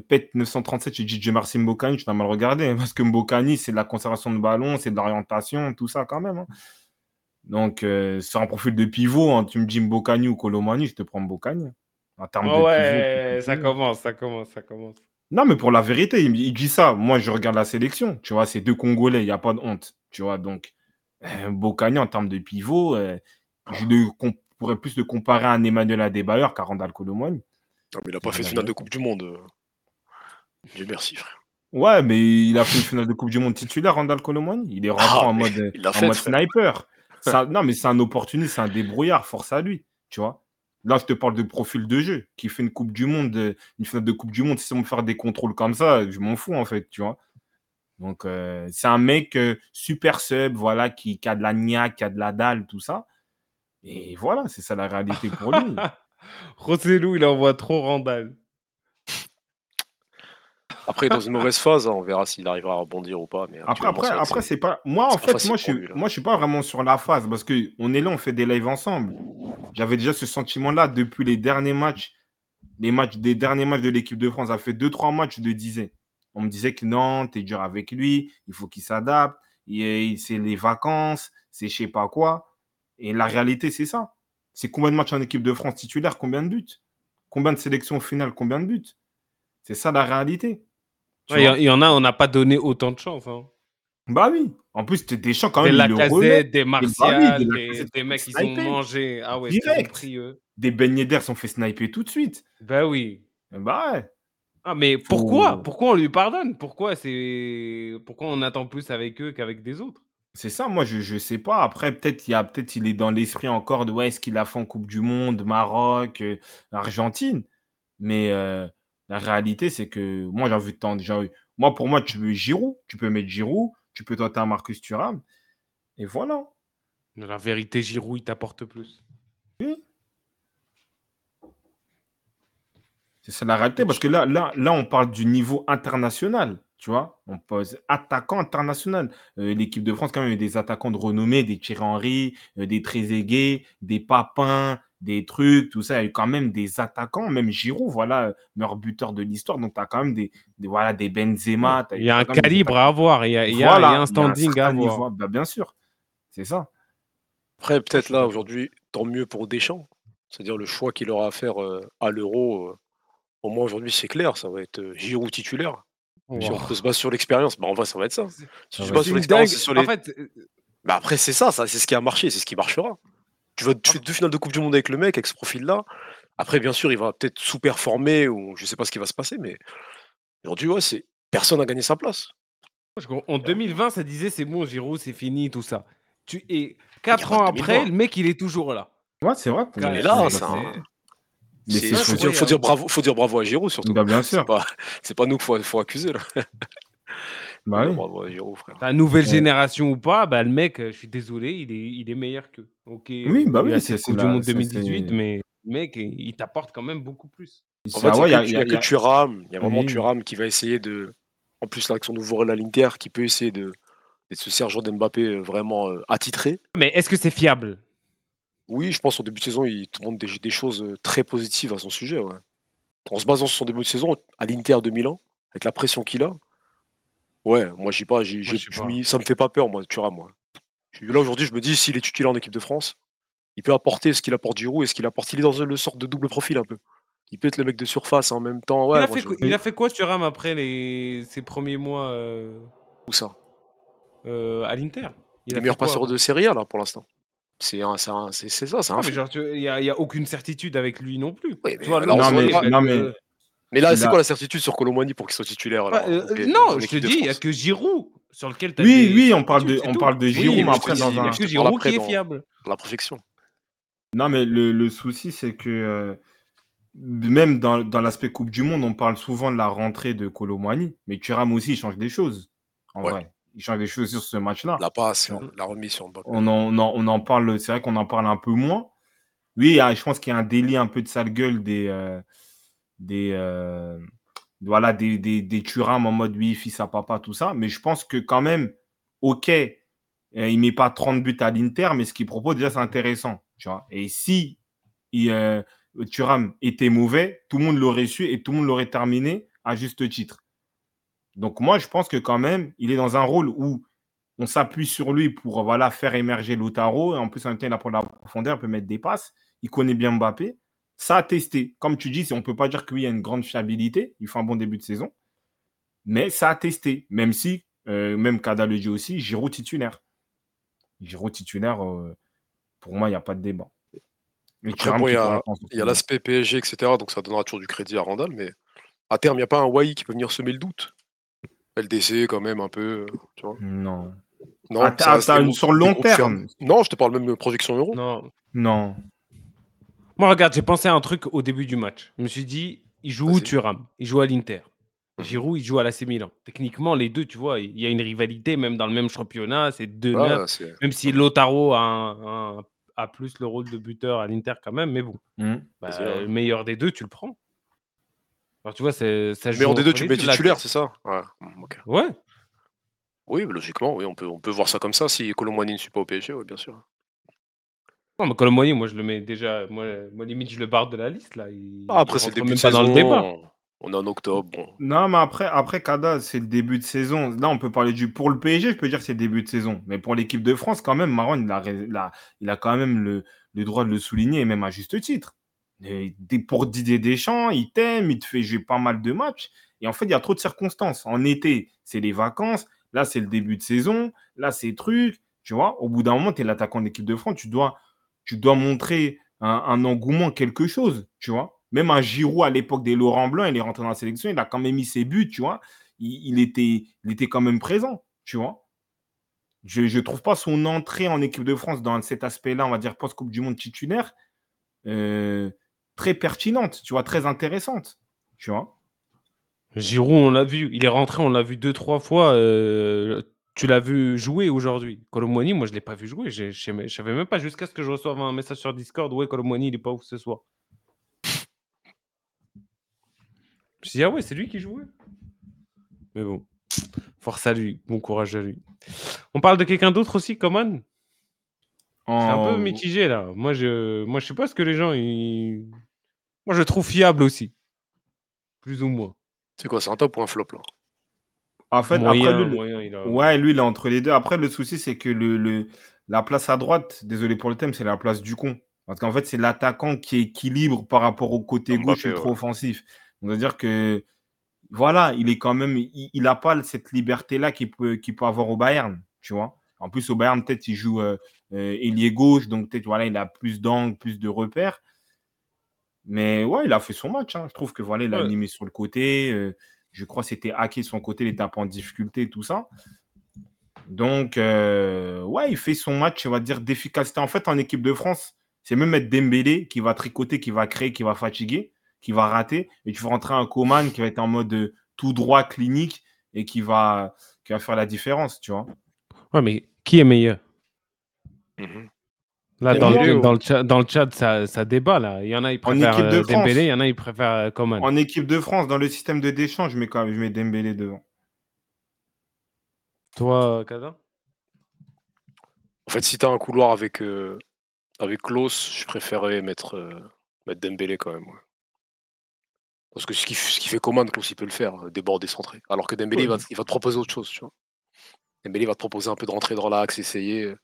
Speaker 1: PET 937 chez DJ Marcin Mbokani, tu as mal regardé, hein, parce que Mbokani, c'est de la conservation de ballon, c'est de l'orientation, tout ça quand même. hein. Donc, sur un profil de pivot, hein, tu me dis Mbokani ou Colomani, je te prends Mbokani. En termes de
Speaker 3: Oh
Speaker 1: pivot,
Speaker 3: ouais, ça commence, ça commence, ça commence.
Speaker 1: Non, mais pour la vérité, il, il dit ça. Moi, je regarde la sélection. Tu vois, c'est deux Congolais, il n'y a pas de honte. Tu vois, donc, euh, en termes de pivot, euh, je le pourrais plus le comparer à un Emmanuel Adebayor qu'à Randall Colomani.
Speaker 2: Non, mais il a pas fait de finale de. Coupe du Monde. euh. Dieu merci, frère.
Speaker 1: Ouais, mais il a fait une finale de Coupe du Monde titulaire, Randall Colomani. Il est rentré
Speaker 2: Ah,
Speaker 1: en mode, en mode sniper. *laughs* Ça- non, mais c'est un opportuniste, c'est un débrouillard, force à lui. Tu vois. Là, je te parle de profil de jeu, qui fait une Coupe du Monde, euh, une finale de Coupe du Monde. Si on me faire des contrôles comme ça, je m'en fous, en fait, tu vois. Donc, euh, c'est un mec euh, super sub, voilà, qui, a de la niaque, qui a de la dalle, tout ça. Et voilà, c'est ça la réalité pour lui. *laughs*
Speaker 3: Rossellou, il envoie trop Randall.
Speaker 2: Après, dans une mauvaise phase, hein, on verra s'il arrivera à rebondir ou pas. Mais
Speaker 1: Après, après, après
Speaker 2: c'est-
Speaker 1: pas. Moi, en fait, moi, je suis, moi, je suis pas vraiment sur la phase parce que on est là, on fait des lives ensemble. J'avais déjà ce sentiment-là depuis les derniers matchs, les matchs des derniers matchs de l'équipe de France. Ça fait deux, trois matchs, je le disais. On me disait que non, t'es dur avec lui, il faut qu'il s'adapte. C'est les vacances, c'est je sais pas quoi. Et la réalité, c'est ça. C'est combien de matchs en équipe de France titulaire, combien de buts? Combien de sélections finales, combien de buts? C'est ça la réalité.
Speaker 3: Ouais, Il y, en- il y en a, on n'a pas donné autant de chance. Hein.
Speaker 1: Bah oui. En plus, t'es Deschamps quand
Speaker 3: Des
Speaker 1: même, le remet.
Speaker 3: Lacazette, des
Speaker 1: bah
Speaker 3: Martial,
Speaker 1: des
Speaker 3: des, des
Speaker 1: sont
Speaker 3: mecs qui ont mangé. Ah ouais,
Speaker 1: Direct.
Speaker 3: pris eux.
Speaker 1: Des Ben Yedder sont fait sniper tout de suite.
Speaker 3: Bah oui.
Speaker 1: Bah ouais.
Speaker 3: Ah mais pourquoi
Speaker 1: Faut-
Speaker 3: Pourquoi? On lui pardonne? Pourquoi c'est pourquoi on attend plus avec eux qu'avec des autres?
Speaker 1: C'est ça, moi je ne sais pas. Après, peut-être il y a peut-être il est dans l'esprit encore de ouais, est-ce qu'il a fait en Coupe du Monde, Maroc, euh, Argentine? Mais euh, la réalité, c'est que moi j'ai envie de déjà. Moi, pour moi, tu veux Giroud, tu peux mettre Giroud, tu peux tenter un Marcus Thuram. Et voilà.
Speaker 3: La vérité, Giroud, il t'apporte plus.
Speaker 1: Oui. C'est ça la réalité, parce que là, là, là, on parle du niveau international. Tu vois, on pose attaquant international. Euh, l'équipe de France, quand même, il y a des attaquants de renommée, des Thierry Henry, euh, des Trezeguet, des Papins, des trucs, tout ça. Il y a quand même des attaquants, même Giroud, voilà, meilleur buteur de l'histoire. Donc, tu as quand même des, voilà, des Benzema.
Speaker 3: Il y a un calibre à avoir, il y a, un standing à avoir.
Speaker 1: Bah, bien sûr, c'est ça.
Speaker 2: Après, peut-être là, aujourd'hui, tant mieux pour Deschamps. C'est-à-dire le choix qu'il aura à faire euh, à l'Euro. au moins, aujourd'hui, c'est clair, ça va être Giroud titulaire. Si on se base sur l'expérience, bah en vrai, ça va être ça. Si tu se bases sur l'expérience, sur les. En fait... Euh, bah après, c'est ça, ça c'est ce qui a marché, c'est ce qui marchera. Tu vas tu fais deux finales de Coupe du Monde avec le mec, avec ce profil-là. Après, bien sûr, il va peut-être sous-performer ou je sais pas ce qui va se passer, mais aujourd'hui, ouais, c'est personne n'a gagné sa place.
Speaker 3: En 2020, ça disait c'est bon, Giroud, c'est fini, tout ça. Tu... Et quatre ans après, le mec, il est toujours là.
Speaker 1: Ouais, c'est vrai.
Speaker 2: Mais là, c'est il faut, dire, faut, dire bravo, faut dire bravo à Giroud surtout.
Speaker 1: Bah, bien sûr.
Speaker 2: C'est pas, c'est pas nous qu'il faut, faut, accuser là. *laughs*
Speaker 1: Bah oui.
Speaker 2: Bravo à Giroud, frère.
Speaker 3: La nouvelle génération ou pas, bah, le mec, je suis désolé, il est, il est meilleur que. Ok.
Speaker 1: Oui, bah oui,
Speaker 3: c'est Coupe du Monde 2018, mais le mec, il t'apporte quand même beaucoup plus.
Speaker 2: En fait, il n'y a, y a, que Thuram, il y a vraiment Thuram qui va essayer de. En plus, là, avec son nouveau à l'Inter, qui peut essayer de, de se Sergio Mbappé euh, vraiment euh, attitré.
Speaker 3: Mais est-ce que c'est fiable?
Speaker 2: Oui, je pense qu'au début de saison, il te montre des, choses très positives à son sujet. En se basant sur son début de saison, à l'Inter de Milan, avec la pression qu'il a, ouais, moi, j'y pas, j'ai, ça me fait pas peur, moi, Thuram. Moi. Là, aujourd'hui, je me dis, s'il est titulaire en équipe de France, il peut apporter ce qu'il apporte Giroud et ce qu'il apporte. Il est dans le sorte de double profil un peu. Il peut être le mec de surface en même temps. Ouais,
Speaker 3: il, a fait, quoi, Thuram, après les... ses premiers mois euh,
Speaker 2: Où ça?
Speaker 3: euh, À l'Inter?
Speaker 2: Il est meilleur passeur de Serie A, là, pour l'instant. C'est ça, c'est
Speaker 3: un il n'y a, aucune certitude avec lui non plus.
Speaker 2: mais, là, c'est quoi la certitude sur Colomani pour qu'il soit titulaire
Speaker 3: bah, euh, Non, je te dis, il n'y a que Giroud sur lequel tu
Speaker 1: as Oui, oui, on parle de, on parle de Giroud, mais après, dans un.
Speaker 3: que Giroud qui est fiable.
Speaker 2: la projection.
Speaker 1: Non, mais le, le souci, c'est que euh, même dans, dans l'aspect Coupe du Monde, on parle souvent de la rentrée de Colomani, mais Thuram aussi change des choses. En vrai il change des choses sur ce match-là.
Speaker 2: La passe, la remise sur
Speaker 1: On en, on en, parle, c'est vrai qu'on en parle un peu moins. Oui, je pense qu'il y a un délit un peu de sale gueule des, euh, des, euh, voilà, des, des, des en mode oui, fils à papa, tout ça. Mais je pense que quand même, ok, euh, il ne met pas 30 buts à l'Inter, mais ce qu'il propose déjà, c'est intéressant. Et si il, Thuram était mauvais, tout le monde l'aurait su et tout le monde l'aurait terminé à juste titre. Donc moi, je pense que quand même, il est dans un rôle où on s'appuie sur lui pour voilà, faire émerger Lotaro. Et en plus, en même temps, il a pour la profondeur, il peut mettre des passes. Il connaît bien Mbappé. Ça a testé. Comme tu dis, on ne peut pas dire qu'il y a une grande fiabilité. Il fait un bon début de saison. Mais ça a testé. Même si, euh, même Kada le dit aussi, Giroud titulaire. Giroud titulaire, euh, pour moi, il n'y a pas de débat.
Speaker 2: il y a, l'aspect PSG, etc. Donc ça donnera toujours du crédit à Randall. Mais à terme, il n'y a pas un Wai qui peut venir semer le doute. LDC quand même un peu, tu vois?
Speaker 1: Non.
Speaker 2: Non,
Speaker 1: ah, sur le long terme.
Speaker 2: Non, je te parle même de projection euro.
Speaker 3: Non.
Speaker 1: Non.
Speaker 3: Moi, regarde, j'ai pensé à un truc au début du match. Je me suis dit, il joue où Thuram? Il joue à l'Inter. Mmh. Giroud, il joue à l'AC Milan. Techniquement, les deux, tu vois, il y a une rivalité, même dans le même championnat, c'est deux Même si Lotaro a, a, plus le rôle de buteur à l'Inter quand même, mais bon. Mmh. Bah, le meilleur des deux, tu le prends. Alors, tu vois, c'est, ça
Speaker 2: Mais en D2, tu mets titulaire, c'est ça? Ouais.
Speaker 3: Ouais.
Speaker 2: Oui, logiquement, oui, on peut, on peut voir ça comme ça. Si Colomboigny ne suit pas au PSG, oui, bien sûr.
Speaker 3: Non, mais Colomboigny, moi, je le mets déjà. Moi, moi, limite, je le barre de la liste. Là.
Speaker 2: ah, après, c'est le début de saison. Dans le débat. On est en octobre. Bon.
Speaker 1: Non, mais après, après Kada, c'est le début de saison. Là, on peut parler du. Pour le PSG, je peux dire que c'est le début de saison. Mais pour l'équipe de France, quand même, Marron, il a, il a quand même le, le droit de le souligner, et même à juste titre pour Didier Deschamps, il t'aime, il te fait jouer pas mal de matchs. Et en fait, il y a trop de circonstances. En été, c'est les vacances. Là, c'est le début de saison. Là, c'est truc. Tu vois, au bout d'un moment, tu es l'attaquant de l'équipe de France. Tu dois, tu dois montrer un, engouement, quelque chose. Tu vois, même un Giroud à l'époque des Laurent Blanc, il est rentré dans la sélection. Il a quand même mis ses buts. Tu vois, il, était, quand même présent. Tu vois. je ne trouve pas son entrée en équipe de France dans cet aspect-là, on va dire post-Coupe du Monde titulaire, euh, très pertinente, tu vois, très intéressante. Tu vois.
Speaker 3: Giroud, on l'a vu, il est rentré, on l'a vu deux, trois fois. Euh, tu l'as vu jouer aujourd'hui? Colomboigny, moi, je ne l'ai pas vu jouer. Je ne savais même pas jusqu'à ce que je reçoive un message sur Discord. Ouais, Colomboigny, il n'est pas où ce soir. Je me suis dit, ah ouais, c'est lui qui jouait. Mais bon, force à lui, bon courage à lui. On parle de quelqu'un d'autre aussi, Coman? C'est un peu mitigé là. Moi, je moi, je sais pas ce que les gens. Ils... Moi, je le trouve fiable aussi. Plus ou moins.
Speaker 2: C'est quoi, c'est un top ou un flop là?
Speaker 1: En fait, après, lui, ouais, lui, il est entre les deux. Après, le souci, c'est que le, le, la place à droite, désolé pour le thème, c'est la place du con. Parce qu'en fait, c'est l'attaquant qui équilibre par rapport au côté gauche ultra offensif. On va dire que voilà, il est quand même, il n'a pas cette liberté-là qu'il peut, peut avoir au Bayern, tu vois. En plus, au Bayern, peut-être, il joue euh, euh, ailier gauche, donc peut-être, voilà, il a plus d'angles, plus de repères. Mais ouais, il a fait son match. Hein. Je trouve que voilà, il a animé sur le côté. Euh, je crois que c'était hacké son côté, il était un peu en difficulté, tout ça. Donc, ouais, il fait son match, on va dire, d'efficacité. En fait, en équipe de France, c'est même être Dembélé qui va tricoter, qui va créer, qui va fatiguer qui va rater et tu vas rentrer un Coman qui va être en mode euh, tout droit clinique et qui va, qui va faire la différence, tu vois.
Speaker 3: Ouais, mais qui est meilleur? Mhm. Là, dans le, dans, le chat, dans le, chat, ça, ça, débat. Là. Il y en a, qui préfèrent euh, Dembélé, il y en a, qui préfèrent euh, Coman.
Speaker 1: En équipe de France, dans le système de Deschamps, je mets, quand même, je mets Dembélé devant.
Speaker 3: Toi, Kaza
Speaker 2: En fait, si tu as un couloir avec, avec Klaus, je préférerais mettre, mettre Dembélé quand même. Ouais. Parce que ce qui, ce qui fait Coman, Klaus, il peut le faire, euh, déborder, centré. Alors que Dembélé, il, va, te proposer autre chose, tu vois. Dembélé va te proposer un peu de rentrer dans l'axe, essayer.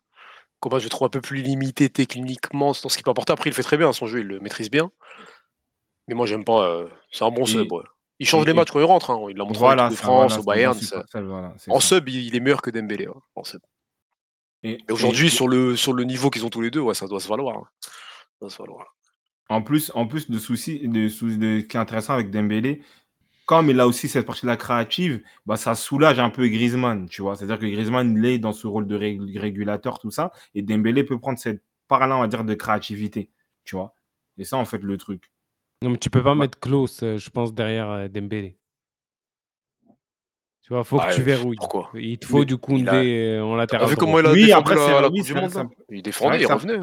Speaker 2: Coman, je trouve un peu plus limité techniquement dans ce qu'il peut apporter. Après, il fait très bien son jeu, il le maîtrise bien. Mais moi, j'aime pas. Euh, c'est un bon sub, Il change les matchs quand il rentre. Hein. Il l'a montré en France, au Bayern. en sub, il, est meilleur que Dembélé. Hein, en sub. Et, aujourd'hui, sur, le, sur le niveau qu'ils ont tous les deux, ouais, ça doit se valoir. Hein. Ça doit se valoir.
Speaker 1: En plus, en plus de soucis, de, de, qui est intéressant avec Dembélé, comme il a aussi cette partie-là créative, bah, ça soulage un peu Griezmann, tu vois. C'est-à-dire que Griezmann, il est dans ce rôle de régulateur, tout ça, et Dembélé peut prendre cette part-là, on va dire, de créativité, tu vois. Et ça, en fait, le truc.
Speaker 3: Non, mais tu peux pas mettre Klaus, euh, je pense, derrière euh, Dembélé. Tu vois, faut que tu verrouilles. Pourquoi? Il te faut du Koundé euh, en latéral.
Speaker 2: vu comment il a oui, après, c'est la, du monde, Il défendait, il revenait.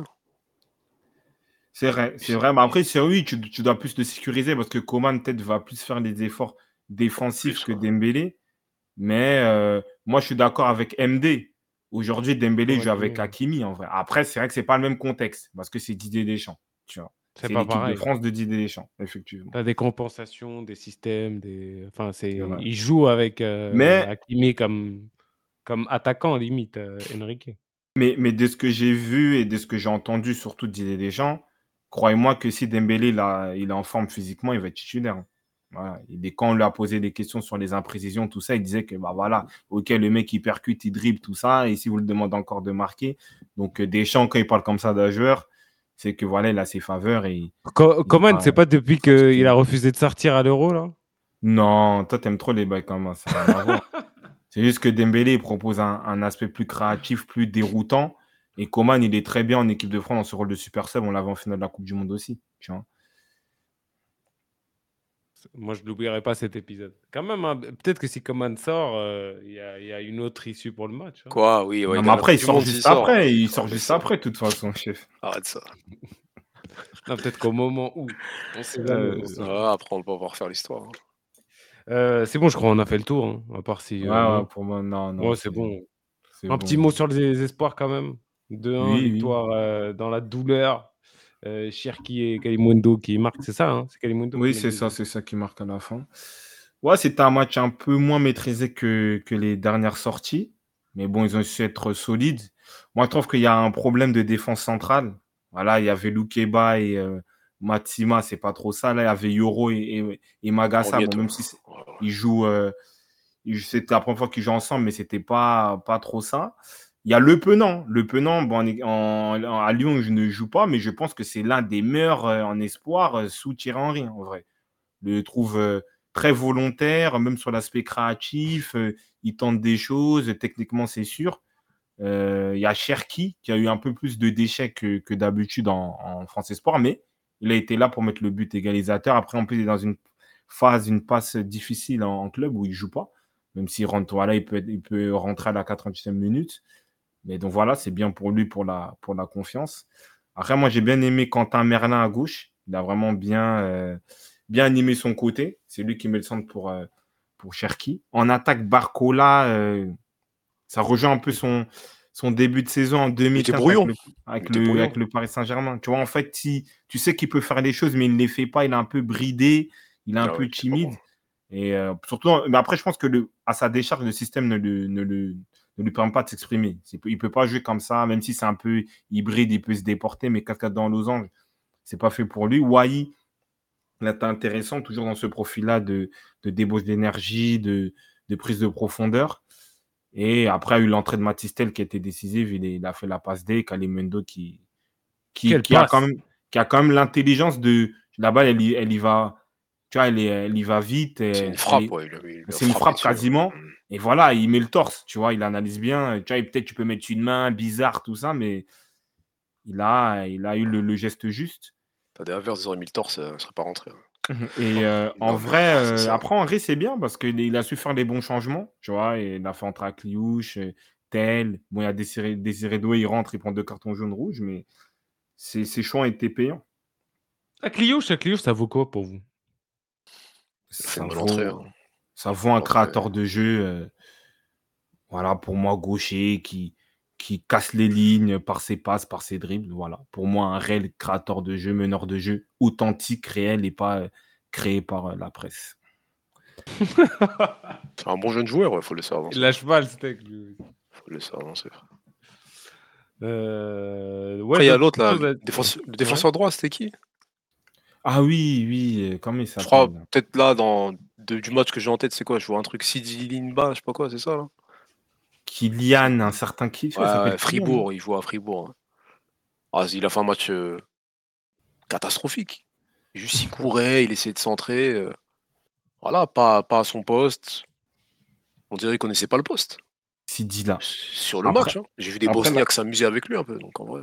Speaker 1: C'est vrai, c'est vrai. Mais après, c'est oui, tu, dois plus te sécuriser parce que Coman, peut-être, va plus faire des efforts défensifs que Dembélé. Mais euh, moi, je suis d'accord avec MD. Aujourd'hui, Dembélé joue avec Hakimi, en vrai. Après, c'est vrai que c'est pas le même contexte parce que c'est Didier Deschamps, tu vois. C'est pas pareil. de France de Didier Deschamps, effectivement.
Speaker 3: Tu as des compensations, des systèmes, des... Enfin, c'est... Il joue avec euh, Hakimi comme... comme attaquant, limite, euh, Enrique.
Speaker 1: Mais, mais de ce que j'ai vu et de ce que j'ai entendu, surtout de Didier Deschamps, croyez-moi que si Dembélé il est en forme physiquement, il va être titulaire. Voilà. Et quand on lui a posé des questions sur les imprécisions, tout ça, il disait que bah voilà, ok, le mec il percute, il dribble, tout ça, et si vous le demandez encore de marquer, donc euh, Deschamps, quand il parle comme ça d'un joueur, c'est que voilà, il a ses faveurs. Et,
Speaker 3: Comment c'est pas depuis qu'il a refusé de sortir à l'euro là?
Speaker 1: Non, toi t'aimes trop les bails comme ça. c'est juste que Dembélé propose un, aspect plus créatif, plus déroutant. Et Coman, il est très bien en équipe de France dans ce rôle de super sub. On l'avait en finale de la Coupe du Monde aussi. Tu vois.
Speaker 3: Moi, je n'oublierai pas cet épisode. Quand même, hein, peut-être que si Coman sort, euh, il y, a une autre issue pour le match.
Speaker 2: Hein. Quoi? Oui,
Speaker 1: mais après, il sort juste après. Il sort juste après, de toute façon, chef.
Speaker 2: Arrête ça. *laughs*
Speaker 3: peut-être qu'au moment où.
Speaker 2: On sait euh, après, on va pouvoir faire l'histoire. Hein.
Speaker 3: Euh, c'est bon, je crois qu'on a fait le tour. À part si.
Speaker 1: Ouais, pour moi, non. non
Speaker 3: c'est bon. Un petit mot sur les espoirs quand même. 2-1, victoire euh, dans la douleur. Euh, Cherki et Kalimundo qui marquent, c'est ça hein
Speaker 1: c'est Oui, c'est ça, c'est ça qui marque à la fin. Ouais, c'était un match un peu moins maîtrisé que, que les dernières sorties. Mais bon, ils ont su être solides. Moi, je trouve qu'il y a un problème de défense centrale. Voilà, il y avait Lukeba et euh, Matsima, c'est pas trop ça. Là, il y avait Yoro et, et, Magasa. même si ils jouent, euh, c'était la première fois qu'ils jouent ensemble, mais c'était pas, pas trop ça. Il y a Le Penant. Le Penant, bon, à Lyon, je ne joue pas, mais je pense que c'est l'un des meilleurs euh, en espoir euh, sous Thierry Henry, en vrai. Je le trouve euh, très volontaire, même sur l'aspect créatif. il tente des choses, techniquement, c'est sûr. Il y a Cherki qui a eu un peu plus de déchets que, d'habitude en, France Espoir, mais il a été là pour mettre le but égalisateur. Après, en plus, il est dans une phase, une passe difficile en, club où il joue pas. Même s'il rentre, voilà, il peut, il peut rentrer à la 88e minute. Mais donc voilà, c'est bien pour lui pour la, pour la confiance. Après, moi, j'ai bien aimé Quentin Merlin à gauche. Il a vraiment bien, euh, bien animé son côté. C'est lui qui met le centre pour, euh, pour Cherki. En attaque, Barcola, euh, ça rejoint un peu son, son début de saison en 2015 avec, le, avec, le, Paris Saint-Germain. Tu vois, en fait, si, tu sais qu'il peut faire les choses, mais il ne les fait pas. Il est un peu bridé, il est un ah peu timide. Et surtout, mais après, je pense que le, à sa décharge, le système ne le, ne le, ne lui permet pas de s'exprimer. Il ne peut pas jouer comme ça, même si c'est un peu hybride, il peut se déporter, mais 4-4 dans losange, c'est pas fait pour lui. Wai, là, est intéressant, toujours dans ce profil-là de, de débauche d'énergie, de, de, prise de profondeur. Et après, il y a eu l'entrée de Matistel qui était décisive. Il, a fait la passe D. Kalimendo qui, qui, qui a quand même, qui a quand même l'intelligence de. La balle, elle, elle y va tu vois, elle, elle y va vite.
Speaker 2: C'est une frappe,
Speaker 1: C'est une frappe quasiment. Mm. Et voilà, il met le torse, tu vois, il analyse bien. Tu vois, peut-être tu peux mettre une main bizarre, tout ça, mais il a, il a eu le, geste juste.
Speaker 2: T'as des inverses, ils auraient mis le torse, ça ne serait pas rentré.
Speaker 1: Hein. *laughs* Et euh, en vrai, euh, après, Henri, c'est bien parce qu'il a su faire des bons changements, tu vois. Et il a fait entrer à Cliouche, euh, Tel. Bon, il y a Désiré, Désiré Doué, il rentre, il prend deux cartons jaunes rouges, mais ses, ses choix étaient payants.
Speaker 3: À Cliouche, à Cliouche, ça vaut quoi pour vous?
Speaker 1: Ça vaut, hein. ça vaut un créateur de jeu, euh, voilà, pour moi, gaucher, qui, qui casse les lignes par ses passes, par ses dribbles. Voilà, pour moi, un réel créateur de jeu, meneur de jeu, authentique, réel et pas euh, créé par euh, la presse. *laughs*
Speaker 2: c'est un bon jeune joueur, il faut le savoir.
Speaker 3: Il lâche pas le steak, lui.
Speaker 2: faut le savoir.
Speaker 3: Euh...
Speaker 2: Ouais, il y a l'autre, là, le défenseur droit, c'était qui?
Speaker 1: Ah oui, oui, comment il
Speaker 2: Je crois, peut-être là, dans du match que j'ai en tête, c'est quoi? Je vois un truc Sidi Linba, je sais pas quoi, c'est ça, là?
Speaker 1: Kylian, un certain qui
Speaker 2: Fribourg, il joue à Fribourg, hein. Ah, il a fait un match, catastrophique. Juste, il courait, il essayait de centrer, voilà, pas pas à son poste. On dirait qu'il connaissait pas le poste.
Speaker 1: Sidi là.
Speaker 2: Sur le match, hein. J'ai vu des Bosniaques s'amuser avec lui un peu, donc en vrai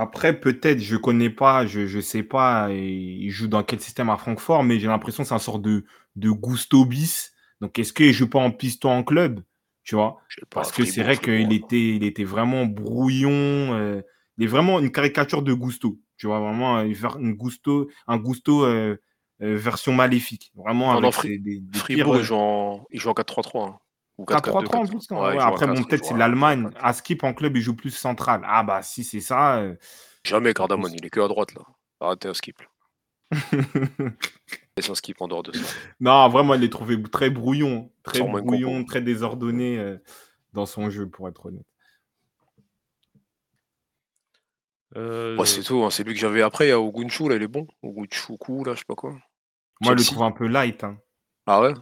Speaker 1: après, peut-être, je connais pas, je ne sais pas, il joue dans quel système à Francfort, mais j'ai l'impression que c'est un sort de, de Gusto bis. Donc, est-ce qu'il joue pas en piston en club Tu vois? Parce que c'est vrai qu'il était, il était vraiment brouillon. Euh, il est vraiment une caricature de Gusto. Tu vois, vraiment une Gusto, un Gusto euh, euh, version maléfique. Vraiment, avec
Speaker 2: des, Fribourg, il joue en, 4-3-3.
Speaker 1: 4-3-3 en plus. après, bon, peut-être c'est l'Allemagne. À Skip en club, il joue plus central. Ah bah si c'est ça. Euh,
Speaker 2: Jamais Cardamone, il est que à droite là. Arrêtez un skip. *laughs* Laisse un skip en dehors de ça.
Speaker 1: Non, vraiment, il est trouvé très brouillon. Très brouillon, très désordonné euh, dans son jeu, pour être honnête.
Speaker 2: Euh... c'est tout, hein. c'est lui que j'avais après. Il y a Ogunchu, là, il est bon. Ogunchu, là, je sais pas quoi.
Speaker 1: Moi, je le trouve un peu light. Hein.
Speaker 2: Ah ouais?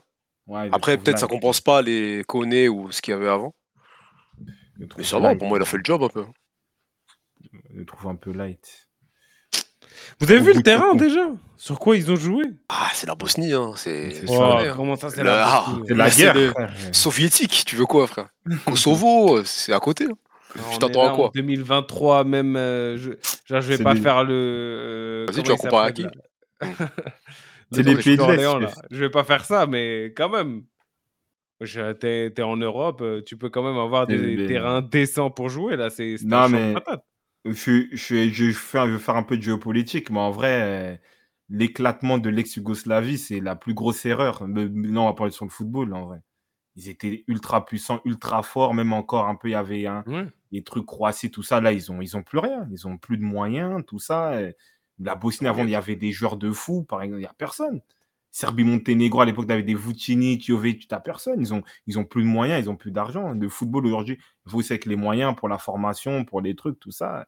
Speaker 2: Après, peut-être ça compense pas les Koné ou ce qu'il y avait avant. Mais sûrement, pour moi, il a fait le job un peu.
Speaker 1: Je le trouve un peu light.
Speaker 3: Vous avez vu le terrain déjà? Sur quoi ils ont joué?
Speaker 2: Ah, c'est la Bosnie, hein. C'est
Speaker 3: oh, comment ça, c'est la,
Speaker 1: ah, la guerre
Speaker 2: soviétique. Tu veux quoi, frère? Kosovo, c'est à côté. Hein.
Speaker 3: Je t'attends à quoi? 2023, même. Euh, je... Genre, je vais pas faire le.
Speaker 2: Euh, Vas-y, tu vas comparer à qui? *laughs*
Speaker 3: C'est les pays de l'Est. Je vais pas faire ça, mais quand même. Tu es, en Europe, euh, tu peux quand même avoir des terrains décents pour jouer. Là, c'est
Speaker 1: non, mais je, je, je, fais, je vais faire un peu de géopolitique, mais en vrai, euh, l'éclatement de l'ex-Yougoslavie, c'est la plus grosse erreur. non, on va parler sur le football, en vrai. Ils étaient ultra puissants, ultra forts, même encore un peu, il y avait un, des trucs croissés, tout ça. Là, ils n'ont ils ont plus rien. Ils ont plus de moyens, tout ça. La Bosnie, avant, il y avait des joueurs de fou, par exemple, il n'y a personne. Serbie-Monténégro, à l'époque, tu avais des Vucini, Jovic, tu n'as personne. Ils n'ont ils ont plus de moyens, ils n'ont plus d'argent. Le football, aujourd'hui, vous savez que les moyens pour la formation, pour les trucs, tout ça,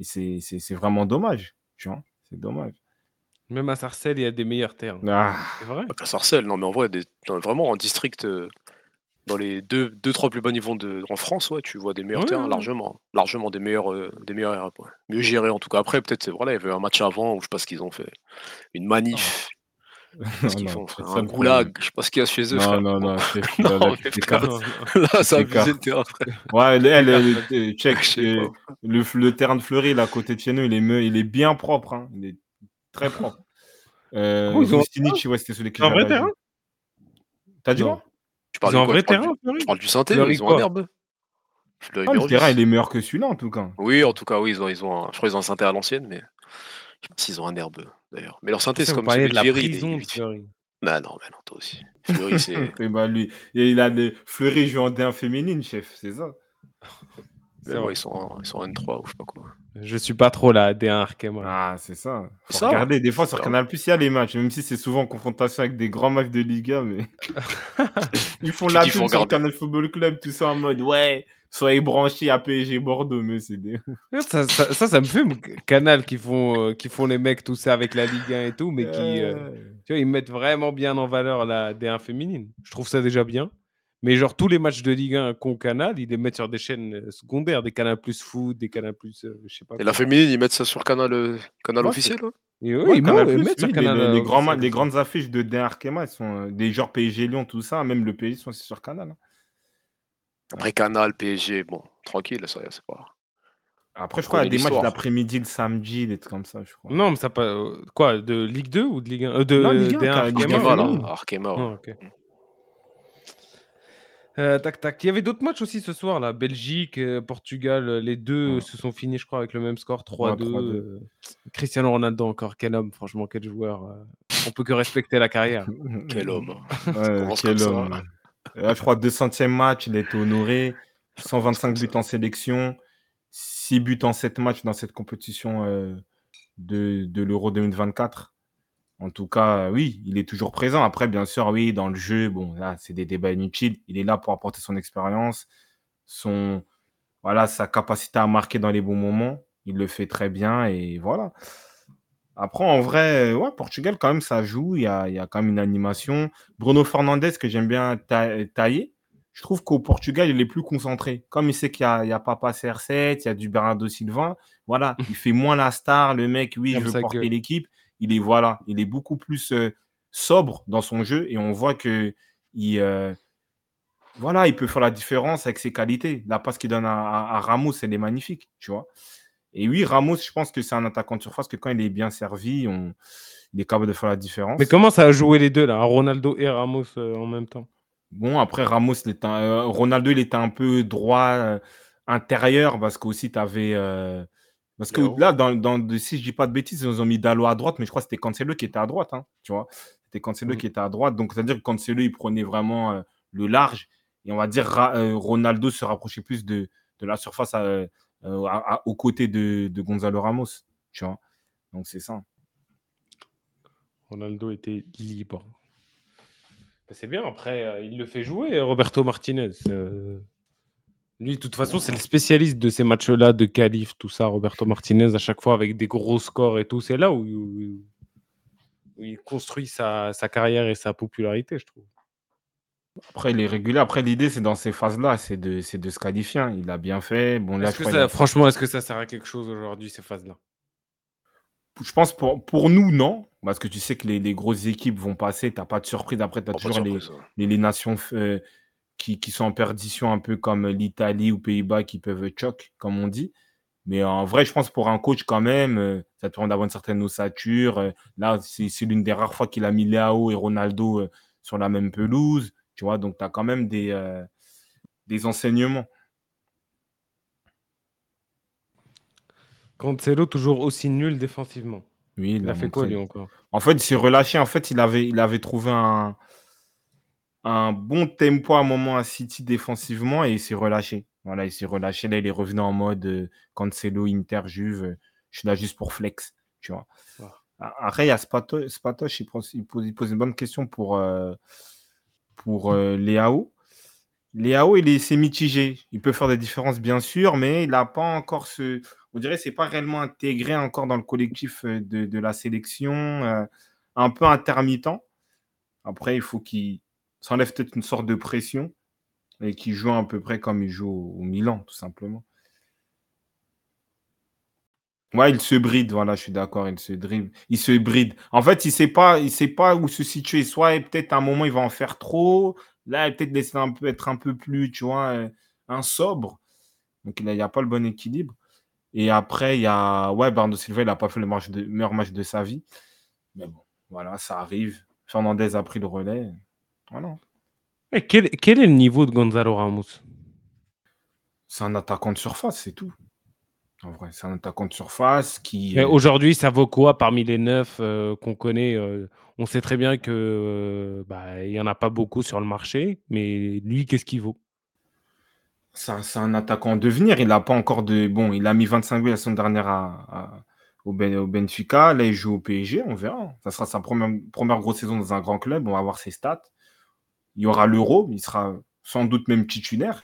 Speaker 1: c'est vraiment dommage. Tu vois, c'est dommage.
Speaker 3: Même à Sarcelles, il y a des meilleurs termes.
Speaker 1: Ah.
Speaker 3: C'est vrai
Speaker 2: À Sarcelles, non, mais en vrai, vraiment, en district, euh, dans les deux, deux, trois plus bas niveaux de, en France, ouais, tu vois des meilleurs terrains, largement. Largement des meilleurs, euh, des meilleurs Mieux gérés, en tout cas. Après, peut-être, c'est voilà, il y avait un match avant où je sais pas ce qu'ils ont fait. Une manif. Qu'est-ce *laughs* qu'ils font, frère Un goulag, je sais pas ce qu'il y a chez eux,
Speaker 1: frère. Non, non, *laughs* non, *laughs*
Speaker 2: là, ça a abusé le terrain, frère.
Speaker 1: Ouais, elle, check, le, le, terrain de Fleury, là, à côté de chez nous, il est, il est bien propre, hein. il est très propre. Euh, oh, ouais, c'était celui qui
Speaker 3: Un vrai terrain?
Speaker 1: T'as dit quoi?
Speaker 2: Tu parles
Speaker 3: un vrai terrain,
Speaker 2: Fleury Je parle du synthé, ils ont un herbe.
Speaker 1: Ah, le terrain, il est meilleur que celui-là, en tout cas.
Speaker 2: Oui, en tout cas, oui, ils ont, ils ont un... je crois qu'ils ont un synthé à l'ancienne, mais je sais pas s'ils ont un herbe, d'ailleurs. Mais leur synthé, c'est comme
Speaker 3: celui de la prison, Fleury.
Speaker 2: Bah non, mais non, toi aussi. Fleury, *laughs* c'est.
Speaker 1: bah, lui, il a des Fleury en D1 féminine, chef, c'est ça.
Speaker 2: Vrai, ils, sont en, ils sont en N3 ou je sais pas quoi.
Speaker 3: Je suis pas trop là, D1 Arkema.
Speaker 1: Ah, c'est ça. regardez, des fois sur Canal Plus, il y a les matchs, même si c'est souvent en confrontation avec des grands matchs de Liga, mais *laughs* ils font la pub sur Canal Football Club, tout ça en mode ouais, soyez branchés à PSG Bordeaux, mais c'est des.
Speaker 3: ça, ça, ça, me fait Canal qui font, euh, qui font les mecs, tout ça avec la Ligue 1 et tout, mais qui. Euh, tu vois, ils mettent vraiment bien en valeur la D1 féminine. Je trouve ça déjà bien. Mais genre tous les matchs de Ligue 1 qu'on canal, ils les mettent sur des chaînes euh, secondaires, des canals plus foot, des canals plus, euh, je sais pas.
Speaker 2: Et la féminine, ils mettent ça sur canal, euh, canal officiel.
Speaker 1: oui, ils mettent sur canal. Les, grands les, grandes affiches de Den Arkema, sont des genres PSG Lyon, tout ça, même le PSG sont sur canal. Hein.
Speaker 2: Après canal, PSG, bon, tranquille, ça, c'est pas.
Speaker 1: Après, je crois qu'il y a des matchs l'après-midi, le samedi, des trucs comme ça, je crois.
Speaker 3: Non, mais ça pas. Quoi De Ligue 2 ou de Ligue 1 De
Speaker 1: non, Ligue 1,
Speaker 2: Arkema, Arkema.
Speaker 3: Euh, tac, tac. Il y avait d'autres matchs aussi ce soir, là. Belgique, euh, Portugal, euh, les deux se sont finis, je crois, avec le même score, 3-2. Cristiano Ronaldo encore, quel homme, franchement, quel joueur. On peut que respecter la carrière. *laughs*
Speaker 2: quel homme. *laughs*
Speaker 1: quel homme. Là, je crois, 200e match, il a été honoré. 125 buts en sélection, 6 buts en 7 matchs dans cette compétition de, de l'Euro 2024. En tout cas, oui, il est toujours présent. Après, bien sûr, oui, dans le jeu, bon, là, c'est des débats inutiles. Il est là pour apporter son expérience, son, voilà, sa capacité à marquer dans les bons moments. Il le fait très bien et voilà. Après, en vrai, ouais, Portugal, quand même, ça joue. Il y a, il y a quand même une animation. Bruno Fernandes, que j'aime bien tailler, je trouve qu'au Portugal, il est plus concentré. Comme il sait qu'il n'y a, a, pas CR7, il y a du Bernardo Silva, voilà, il *laughs* fait moins la star. Le mec, oui, je veux porter l'équipe il est voilà, il est beaucoup plus euh, sobre dans son jeu et on voit que il, euh, voilà, il peut faire la différence avec ses qualités. La passe qu'il donne à, Ramos, elle est magnifique, tu vois. Et oui, Ramos, je pense que c'est un attaquant de surface que quand il est bien servi, on, il est capable de faire la différence.
Speaker 3: Mais comment ça a joué les deux là, Ronaldo et Ramos euh, en même temps?
Speaker 1: Bon, après Ramos, Ronaldo, il était un peu droit intérieur parce qu'aussi tu avais parce que là, dans, dans, si je dis pas de bêtises, ils ont mis Dalo à droite, mais je crois que c'était Cancelo qui était à droite. Hein, tu vois C'était Cancelo mmh. qui était à droite. Donc, c'est-à-dire que Cancelo, il prenait vraiment euh, le large. Et on va dire euh, Ronaldo se rapprochait plus de, de la surface euh, aux côtés de, de, Gonzalo Ramos. Tu vois Donc, c'est ça.
Speaker 3: Ronaldo était libre. Bah, c'est bien, après, il le fait jouer, Roberto Martinez. Lui, de toute façon, c'est le spécialiste de ces matchs-là, de qualif, tout ça, Roberto Martinez, à chaque fois avec des gros scores et tout. C'est là où, il construit sa, carrière et sa popularité, je trouve.
Speaker 1: Après, il est régulier. Après, l'idée, c'est dans ces phases-là, c'est de, de, se qualifier. Hein. Il a bien fait. Bon, là,
Speaker 3: Franchement, est-ce que ça sert à quelque chose aujourd'hui, ces phases-là?
Speaker 1: Je pense pour, pour nous, non. Parce que tu sais que les, grosses équipes vont passer. Tu n'as pas de surprise. Après, tu as toujours les, les, nations euh, qui, sont en perdition, un peu comme l'Italie ou Pays-Bas qui peuvent choc, comme on dit. Mais en vrai, je pense pour un coach, quand même, euh, ça te permet d'avoir une certaine ossature. Euh, là, c'est l'une des rares fois qu'il a mis Léao et Ronaldo euh, sur la même pelouse. Tu vois, donc tu as quand même des, des enseignements.
Speaker 3: Cancelo, toujours aussi nul défensivement.
Speaker 1: Oui,
Speaker 3: il, a fait quoi, lui, encore?
Speaker 1: En fait, il s'est relâché. En fait, il avait, il avait trouvé un, un bon tempo à un moment à City défensivement et il s'est relâché. Voilà, il s'est relâché. Là, il est revenu en mode euh, Cancelo, Inter, Juve. Je suis là juste pour flex, tu vois. Après, il y a Spatoche, il, pose, il, pose, une bonne question pour, euh, pour euh, Léao. Léao, il est mitigé. Il peut faire des différences, bien sûr, mais il n'a pas encore ce. On dirait que ce n'est pas réellement intégré encore dans le collectif de, de la sélection. un peu intermittent. Après, il faut qu'il ça enlève peut-être une sorte de pression et qui joue à peu près comme il joue au, Milan, tout simplement. Ouais, il se bride, voilà, je suis d'accord, il se dribble, il se bride. En fait, il sait pas, sait pas où se situer. Soit peut-être à un moment il va en faire trop. Là, peut-être laisser un peu être un peu plus, tu vois, euh, un sobre. Donc il n'y a, pas le bon équilibre. Et après, il y a ouais, Bernardo Silva, il n'a pas fait le meilleur match de sa vie. Mais bon, voilà, ça arrive. Fernandez a pris le relais. Voilà.
Speaker 3: Et quel, quel est le niveau de Gonzalo Ramos?
Speaker 1: C'est un attaquant de surface, c'est tout. En vrai, c'est un attaquant de surface qui.
Speaker 3: Aujourd'hui, ça vaut quoi parmi les neuf euh, qu'on connaît euh, On sait très bien que euh, bah, il n'y en a pas beaucoup sur le marché, mais lui, qu'est-ce qu'il vaut?
Speaker 1: C'est un attaquant en devenir. Il n'a pas encore de. Bon, il a mis 25 buts la semaine dernière à, au, ben, au, Benfica. Là, il joue au PSG. On verra. Ça sera sa première, première grosse saison dans un grand club. On va voir ses stats. Il y aura l'Euro. Il sera sans doute même titulaire.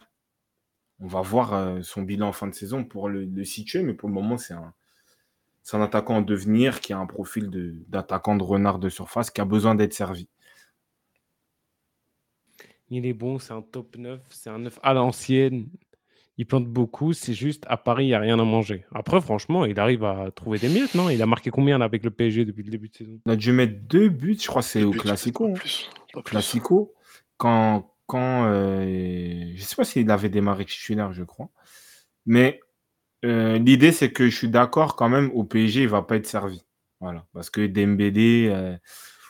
Speaker 1: On va voir euh, son bilan en fin de saison pour le, situer, mais pour le moment, c'est un, un, attaquant en devenir qui a un profil d'attaquant de, renard de surface qui a besoin d'être servi.
Speaker 3: Il est bon, c'est un top 9, c'est un 9 à l'ancienne. Il plante beaucoup, c'est juste à Paris, il n'y a rien à manger. Après, franchement, il arrive à trouver des miettes, non? Il a marqué combien avec le PSG depuis le début de saison?
Speaker 1: Il a dû mettre deux buts, je crois, c'est au Classico. Hein. Classico, quand, quand euh, je ne sais pas s'il avait démarré titulaire, je crois. Mais euh, l'idée, c'est que je suis d'accord quand même, au PSG, il ne va pas être servi. Voilà. Parce que Dembélé, euh,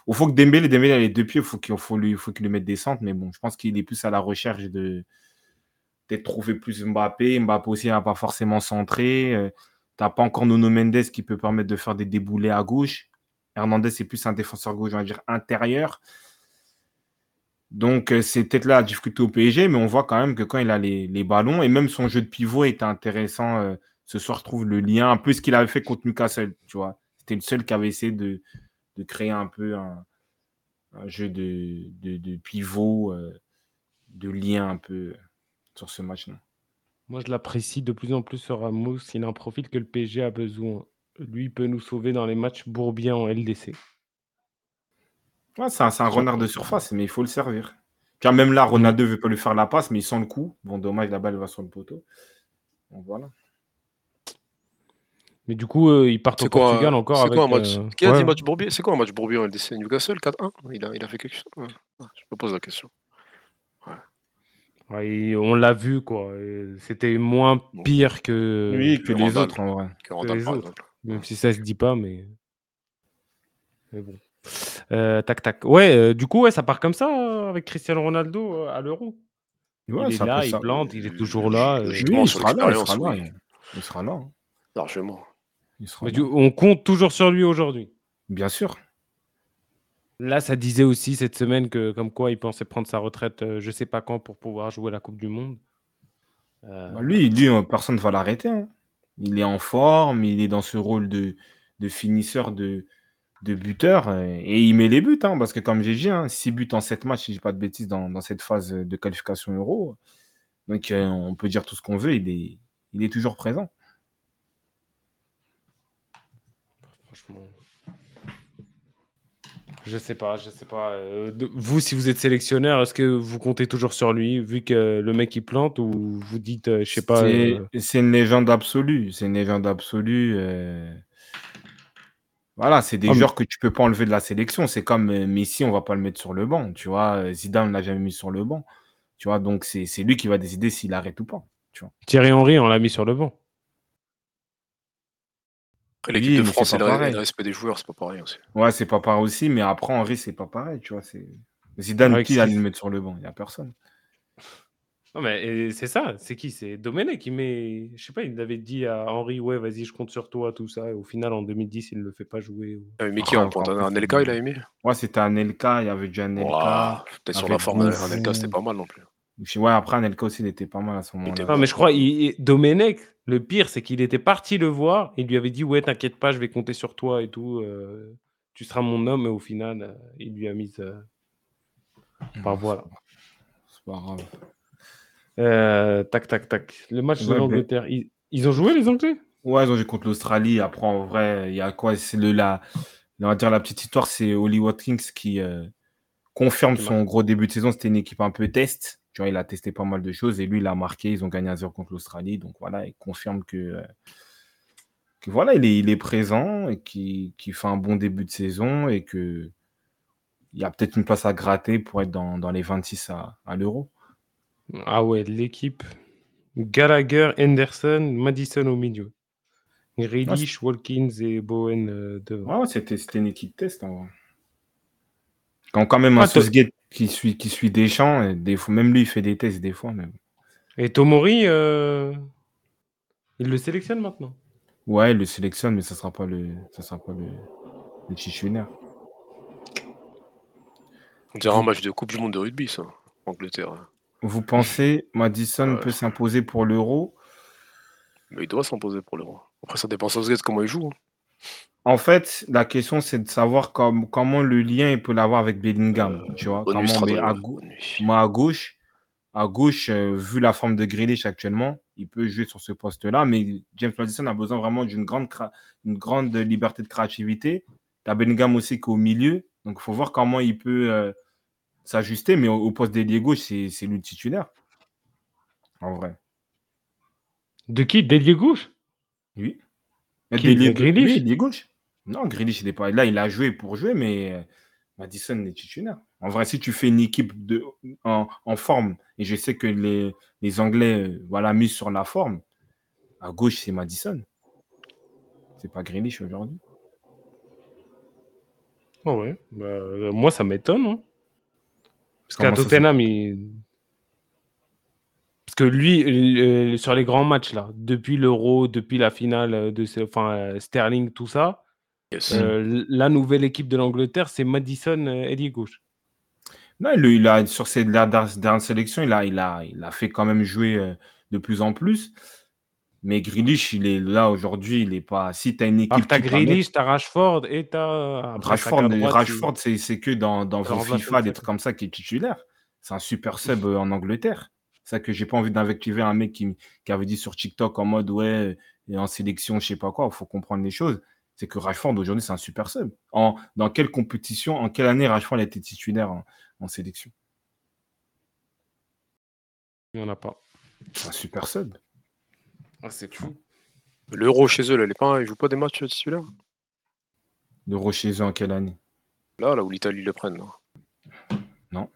Speaker 1: il faut que Dembélé, Dembélé a les deux pieds, il faut qu'il faut faut lui mette des centres. Mais bon, je pense qu'il est plus à la recherche de peut-être trouver plus Mbappé. Mbappé aussi n'a pas forcément centré. tu n'as pas encore Nuno Mendes qui peut permettre de faire des déboulés à gauche. Hernandez, c'est plus un défenseur gauche, on va dire, intérieur. Donc, euh, c'est peut-être là la difficulté au PSG, mais on voit quand même que quand il a les, ballons, et même son jeu de pivot est intéressant. Euh, ce soir, trouve le lien, un peu ce qu'il avait fait contre Newcastle, tu vois. C'était le seul qui avait essayé de, créer un peu un, jeu de, pivot, euh, de lien un peu sur ce match-là.
Speaker 3: Moi, je l'apprécie de plus en plus sur Ramos. Il a un profil que le PSG a besoin. Lui peut nous sauver dans les matchs bourbiens en LDC
Speaker 1: c'est un, renard de surface, mais il faut le servir. Car même là, Ronaldo ne veut pas lui faire la passe, mais il sent le coup. Bon, dommage, la balle va sur le poteau. Donc voilà.
Speaker 3: Mais du coup, euh, il part au Portugal encore avec... Quoi, un
Speaker 2: match... Euh, Qui a dit match Bourbier? C'est quoi un match Bourbier en LDC Newcastle 4-1 il a, il a fait quelque chose? Je me pose la question.
Speaker 3: on l'a vu, quoi. C'était moins pire que...
Speaker 1: Oui, que, les autres, en vrai.
Speaker 3: Même si ça se dit pas, mais... Mais bon. Euh, tac, tac. Ouais, euh, du coup, ouais, ça part comme ça euh, avec Cristiano Ronaldo à l'Euro. il est là, il plante, il est toujours là.
Speaker 1: il sera là, il sera là. Il sera là.
Speaker 2: Largement.
Speaker 3: on compte toujours sur lui aujourd'hui.
Speaker 1: Bien sûr.
Speaker 3: Là, ça disait aussi cette semaine que, comme quoi, il pensait prendre sa retraite, je sais pas quand, pour pouvoir jouer la Coupe du Monde.
Speaker 1: Bah, lui, il dit personne ne va l'arrêter. Hein. Il est en forme, il est dans ce rôle de, de finisseur de, de buteur euh, et il met les buts, hein, parce que comme j'ai dit, 6 hein, buts en 7 matchs, si je dis pas de bêtises, dans, cette phase de qualification euro. Donc euh, on peut dire tout ce qu'on veut, il est, il est toujours présent.
Speaker 3: Franchement. Je sais pas, je sais pas. Euh, vous, si vous êtes sélectionneur, est-ce que vous comptez toujours sur lui, vu que le mec il plante, ou vous dites, je sais pas.
Speaker 1: C'est une légende absolue. C'est une légende absolue. Voilà, c'est des ah, joueurs que tu peux pas enlever de la sélection. C'est comme euh, Messi, on va pas le mettre sur le banc. Tu vois, euh, Zidane ne l'a jamais mis sur le banc. Tu vois, donc c'est lui qui va décider s'il arrête ou pas. Tu vois.
Speaker 3: Thierry Henry, on l'a mis sur le banc.
Speaker 2: Après, l'équipe de France, le, respect des joueurs, c'est pas pareil aussi.
Speaker 1: Ouais, c'est pas pareil aussi, mais après, Henry, c'est pas pareil. Tu vois, Zidane, qui a le mettre sur le banc? Il n'y a personne.
Speaker 3: Non, mais c'est ça, c'est qui? C'est Domenech qui met. Je sais pas, il avait dit à Henri, ouais, vas-y, je compte sur toi, tout ça. Et au final, en 2010, il ne le fait pas jouer.
Speaker 2: Ah, mais qui en pointe un Elka, il a aimé?
Speaker 1: Ouais, c'était un Elka, il y avait déjà un Elka.
Speaker 2: Peut-être sur la forme, un Elka, c'était pas mal non plus.
Speaker 1: Ouais, après, un Elka aussi, il était pas mal à ce moment-là.
Speaker 3: Non, mais je crois, il... Domenech, le pire, c'est qu'il était parti le voir. Il lui avait dit, ouais, t'inquiète pas, je vais compter sur toi et tout. Euh, tu seras mon homme. Et au final, euh, il lui a mis. Euh... Enfin, voilà.
Speaker 1: C'est pas grave.
Speaker 3: Euh, tac, tac, tac. Le match de l'Angleterre. Ils, ont joué les Anglais?
Speaker 1: Ouais, ils ont joué contre l'Australie. Après, en vrai, il y a quoi? C'est le la, on va dire la petite histoire, c'est Holly Watkins qui euh, confirme son gros début de saison. C'était une équipe un peu test. Tu vois, il a testé pas mal de choses et lui, il a marqué. Ils ont gagné à 0 contre l'Australie. Donc voilà, il confirme que, euh, voilà, il est, il est présent et qui, qui fait un bon début de saison et que il y a peut-être une place à gratter pour être dans, dans les 26 à, à l'euro.
Speaker 3: Ah ouais, l'équipe. Gallagher, Henderson, Madison au milieu. Grealish, Walkins et Bowen euh, devant.
Speaker 1: Ouais, c'était c'était une équipe test. En vrai. Quand quand même un
Speaker 3: Ah,
Speaker 1: Southgate qui suit, qui suit Deschamps, et des fois, même lui, il fait des tests des fois. Bon.
Speaker 3: Et Tomori, euh, il le sélectionne maintenant.
Speaker 1: Ouais, il le sélectionne, mais ça sera pas le, ça sera pas le, le.
Speaker 2: On dirait un match de Coupe du Monde de rugby, ça, Angleterre.
Speaker 1: Vous pensez Madison
Speaker 2: Ouais.
Speaker 1: peut s'imposer pour l'euro?
Speaker 2: Mais il doit s'imposer pour l'euro. Après, ça dépend Southgate comment il joue. hein.
Speaker 1: En fait, la question, c'est de savoir com- comment le lien il peut l'avoir avec Bellingham. tu vois,
Speaker 2: nuit,
Speaker 1: comment, mais à, moi, à gauche, à gauche euh, vu la forme de Grealish actuellement, il peut jouer sur ce poste-là. Mais James Madison a besoin vraiment d'une grande, cra- une grande liberté de créativité. Tu as Bellingham aussi qui est au milieu. Donc, il faut voir comment il peut euh, s'ajuster. Mais au, au poste d'ailier gauche, c'est c'est lui le titulaire. En vrai.
Speaker 3: De qui? Délié gauche?
Speaker 1: Oui. D'ailier- oui, gauche. Non, Grealish, il est pas là. Il a joué pour jouer, mais euh, Madison est titulaire. En vrai, si tu fais une équipe de, en, en forme, et je sais que les, les Anglais euh, voilà, misent sur la forme, à gauche, c'est Madison. C'est pas Grealish aujourd'hui.
Speaker 3: Ah ouais. Bah, moi, ça m'étonne. hein. Parce qu'à
Speaker 1: Comment ça,
Speaker 3: Tottenham, il... Parce que lui, euh, sur les grands matchs, là, depuis l'Euro, depuis la finale euh, de ce- enfin, euh, Sterling, tout ça,
Speaker 2: Yes.
Speaker 3: euh, la nouvelle équipe de l'Angleterre, c'est Madison, ailier gauche.
Speaker 1: Non, il, il a, sur ses dernières sélections, il a, il, a, il a fait quand même jouer euh, de plus en plus. Mais Grealish, il est là aujourd'hui, il n'est pas. Si tu as une équipe. Qui permet-
Speaker 3: Grealish, t'as Rashford et t'as. après,
Speaker 1: Rashford, Rashford, c'est c'est que dans, dans
Speaker 3: remplace
Speaker 1: FIFA, des trucs comme ça qui est titulaire. C'est un super sub euh, en Angleterre. C'est ça que j'ai pas envie d'invectiver un mec qui, qui avait dit sur TikTok en mode ouais, et en sélection, je sais pas quoi, il faut comprendre les choses. C'est que Rashford aujourd'hui, c'est un super sub. En, dans quelle compétition, en quelle année Rashford a été titulaire en, en sélection?
Speaker 3: Il n'y en a pas.
Speaker 1: C'est un super sub.
Speaker 3: Ah, c'est fou.
Speaker 2: L'Euro chez eux, là, les pas, ils jouent pas des matchs titulaires
Speaker 1: De chez eux en quelle année
Speaker 2: Là, là où l'Italie le prenne. là.
Speaker 1: Non.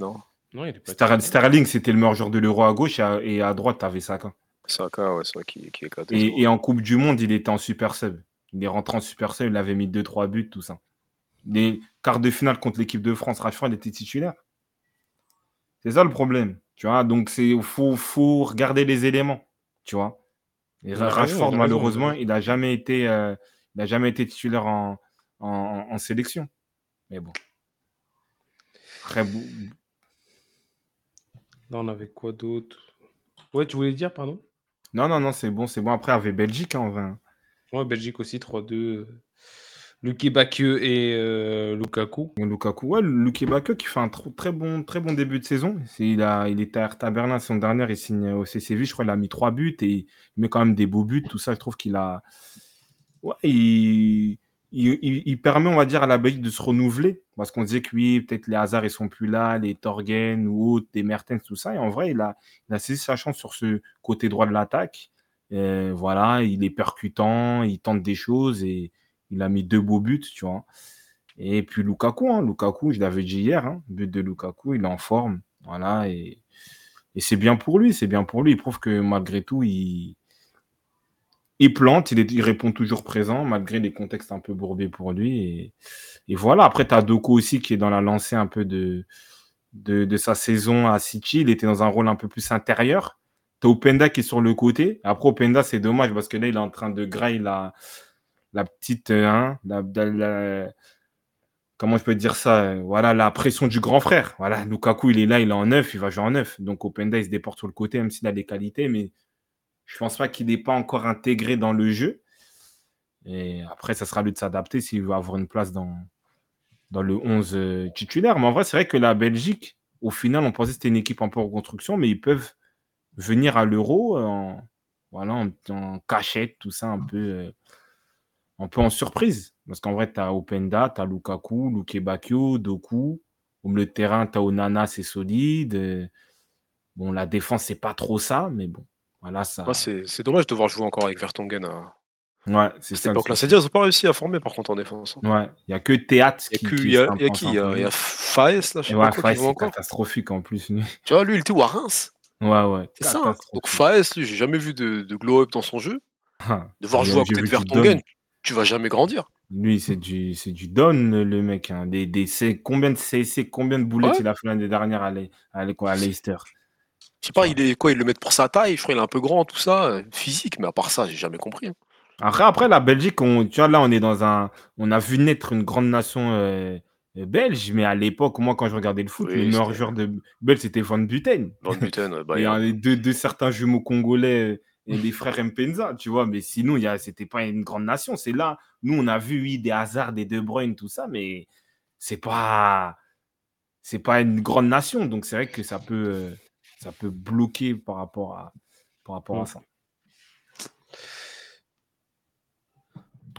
Speaker 2: Non.
Speaker 3: Non, il.
Speaker 1: Sterling, c'était le meilleur joueur de l'Euro à gauche et à, et à droite, tu avais Saka.
Speaker 2: Saka, ouais, c'est vrai qui, qui est éclaté.
Speaker 1: Et, et en Coupe du Monde, il était en super sub. Il est rentré en super sub, il avait mis 2-3 buts, tout ça. Les quarts de finale contre l'équipe de France, Rashford il était titulaire. C'est ça le problème. Tu vois, donc il faut, faut regarder les éléments. Tu vois. Et Rashford,
Speaker 3: raison,
Speaker 1: malheureusement,
Speaker 3: il
Speaker 1: n'a jamais, été, euh, il a jamais été titulaire en, en, en sélection. Mais bon. Très beau.
Speaker 3: Là, on avait quoi d'autre? Ouais, tu voulais dire, pardon?
Speaker 1: Non, non, non, c'est bon, c'est bon. Après, il y avait Belgique hein, en vrai.
Speaker 3: Ouais, Belgique aussi, 3-2. Luki Bakio et euh, Lukaku.
Speaker 1: Lukaku, ouais, Luke qui fait un tr- très bon, très bon début de saison. Il, a, il était à Hertha Berlin son dernière, il signe au CCV, je crois qu'il a mis trois buts et il met quand même des beaux buts. Tout ça, je trouve qu'il a. Ouais, il, il, il- permet, on va dire, à la Belgique de se renouveler. Parce qu'on disait que oui, peut-être les hasards ils sont plus là, les Torgen ou autres, des Mertens, tout ça. Et en vrai, il a, il a saisi sa chance sur ce côté droit de l'attaque. Voilà, il est percutant, il tente des choses et il a mis deux beaux buts, tu vois. Et puis Lukaku, hein, Lukaku, je l'avais dit hier, hein, but de Lukaku, il est en forme. Voilà, et, c'est bien pour lui, c'est bien pour lui. Il prouve que malgré tout, il, il plante, il, répond toujours présent, malgré les contextes un peu bourbés pour lui. Et, voilà, après, tu as Doku aussi qui est dans la lancée un peu de sa saison à City. Il était dans un rôle un peu plus intérieur. Tu as Openda qui est sur le côté. Après, Openda, c'est dommage parce que là, il est en train de grailler la, la petite. euh, hein, la- la- la- comment je peux dire ça euh, Voilà, la pression du grand frère. Voilà, Lukaku, il est là, il est en neuf, il va jouer en neuf. Donc, Openda, il se déporte sur le côté, même s'il a des qualités, mais je pense pas qu'il n'est pas encore intégré dans le jeu. Et après, ça sera à lui de s'adapter s'il veut avoir une place dans, dans le 11 euh, titulaire. Mais en vrai, c'est vrai que la Belgique, au final, on pensait que c'était une équipe un peu en construction, mais ils peuvent venir à l'euro en, voilà, en, en cachette, tout ça, un peu, euh, un peu en surprise. Parce qu'en vrai, tu as Openda, tu as Lukaku, Luke Bakio, Doku. Au milieu de terrain, tu as Onana, c'est solide. Bon, la défense, c'est pas trop ça, mais bon. Voilà, ça.
Speaker 2: Ouais, c'est dommage de devoir jouer encore avec Vertonghen à,
Speaker 1: Ouais, c'est ça
Speaker 2: c'est-à-dire ils ont pas réussi à former par contre en défense. hein.
Speaker 1: Ouais, il y a que Théâtre
Speaker 2: Il y a
Speaker 1: qui
Speaker 2: y a- qui Il y a- y a. Faes, là, je sais pas
Speaker 1: ouais,
Speaker 2: quoi,
Speaker 1: Faes,
Speaker 2: qui joue
Speaker 1: c'est catastrophique en plus, lui.
Speaker 2: Tu vois, lui, il était où à Reims
Speaker 1: Ouais, ouais,
Speaker 2: C'est ça. hein. Donc. Faes, lui, j'ai jamais vu de, de glow-up dans son jeu.
Speaker 1: Ah,
Speaker 2: De voir
Speaker 1: j'ai-
Speaker 2: jouer à côté de Vertonghen. Tu vas jamais grandir.
Speaker 1: Lui, c'est du, c'est du Don, le mec. hein. Des, des, c'est combien de CC, combien de boulettes
Speaker 2: Ouais.
Speaker 1: il a fait l'année dernière à, à, Le- quoi, à Leicester?
Speaker 2: Je sais pas, il est quoi Ils le mettent pour sa taille. Je crois qu'il est un peu grand, tout ça, euh, physique. Mais à part ça, j'ai jamais compris. hein.
Speaker 1: Après, après, la Belgique, on, tu vois, là, on est dans un. On a vu naître une grande nation euh, euh, belge, mais à l'époque, moi, quand je regardais le foot,
Speaker 2: Oui,
Speaker 1: le meilleur joueur de belge, c'était Van Buten.
Speaker 2: Van Buten, euh, *laughs*
Speaker 1: Et euh, deux, deux certains jumeaux congolais et les frères Mpenza, tu vois, mais sinon, il y a- c'était pas une grande nation. C'est là, nous, on a vu, oui, des hasards, des De Bruyne, tout ça, mais c'est pas. C'est pas une grande nation, donc c'est vrai que ça peut, euh, ça peut bloquer par rapport à, par rapport à
Speaker 3: Mm.
Speaker 1: ça.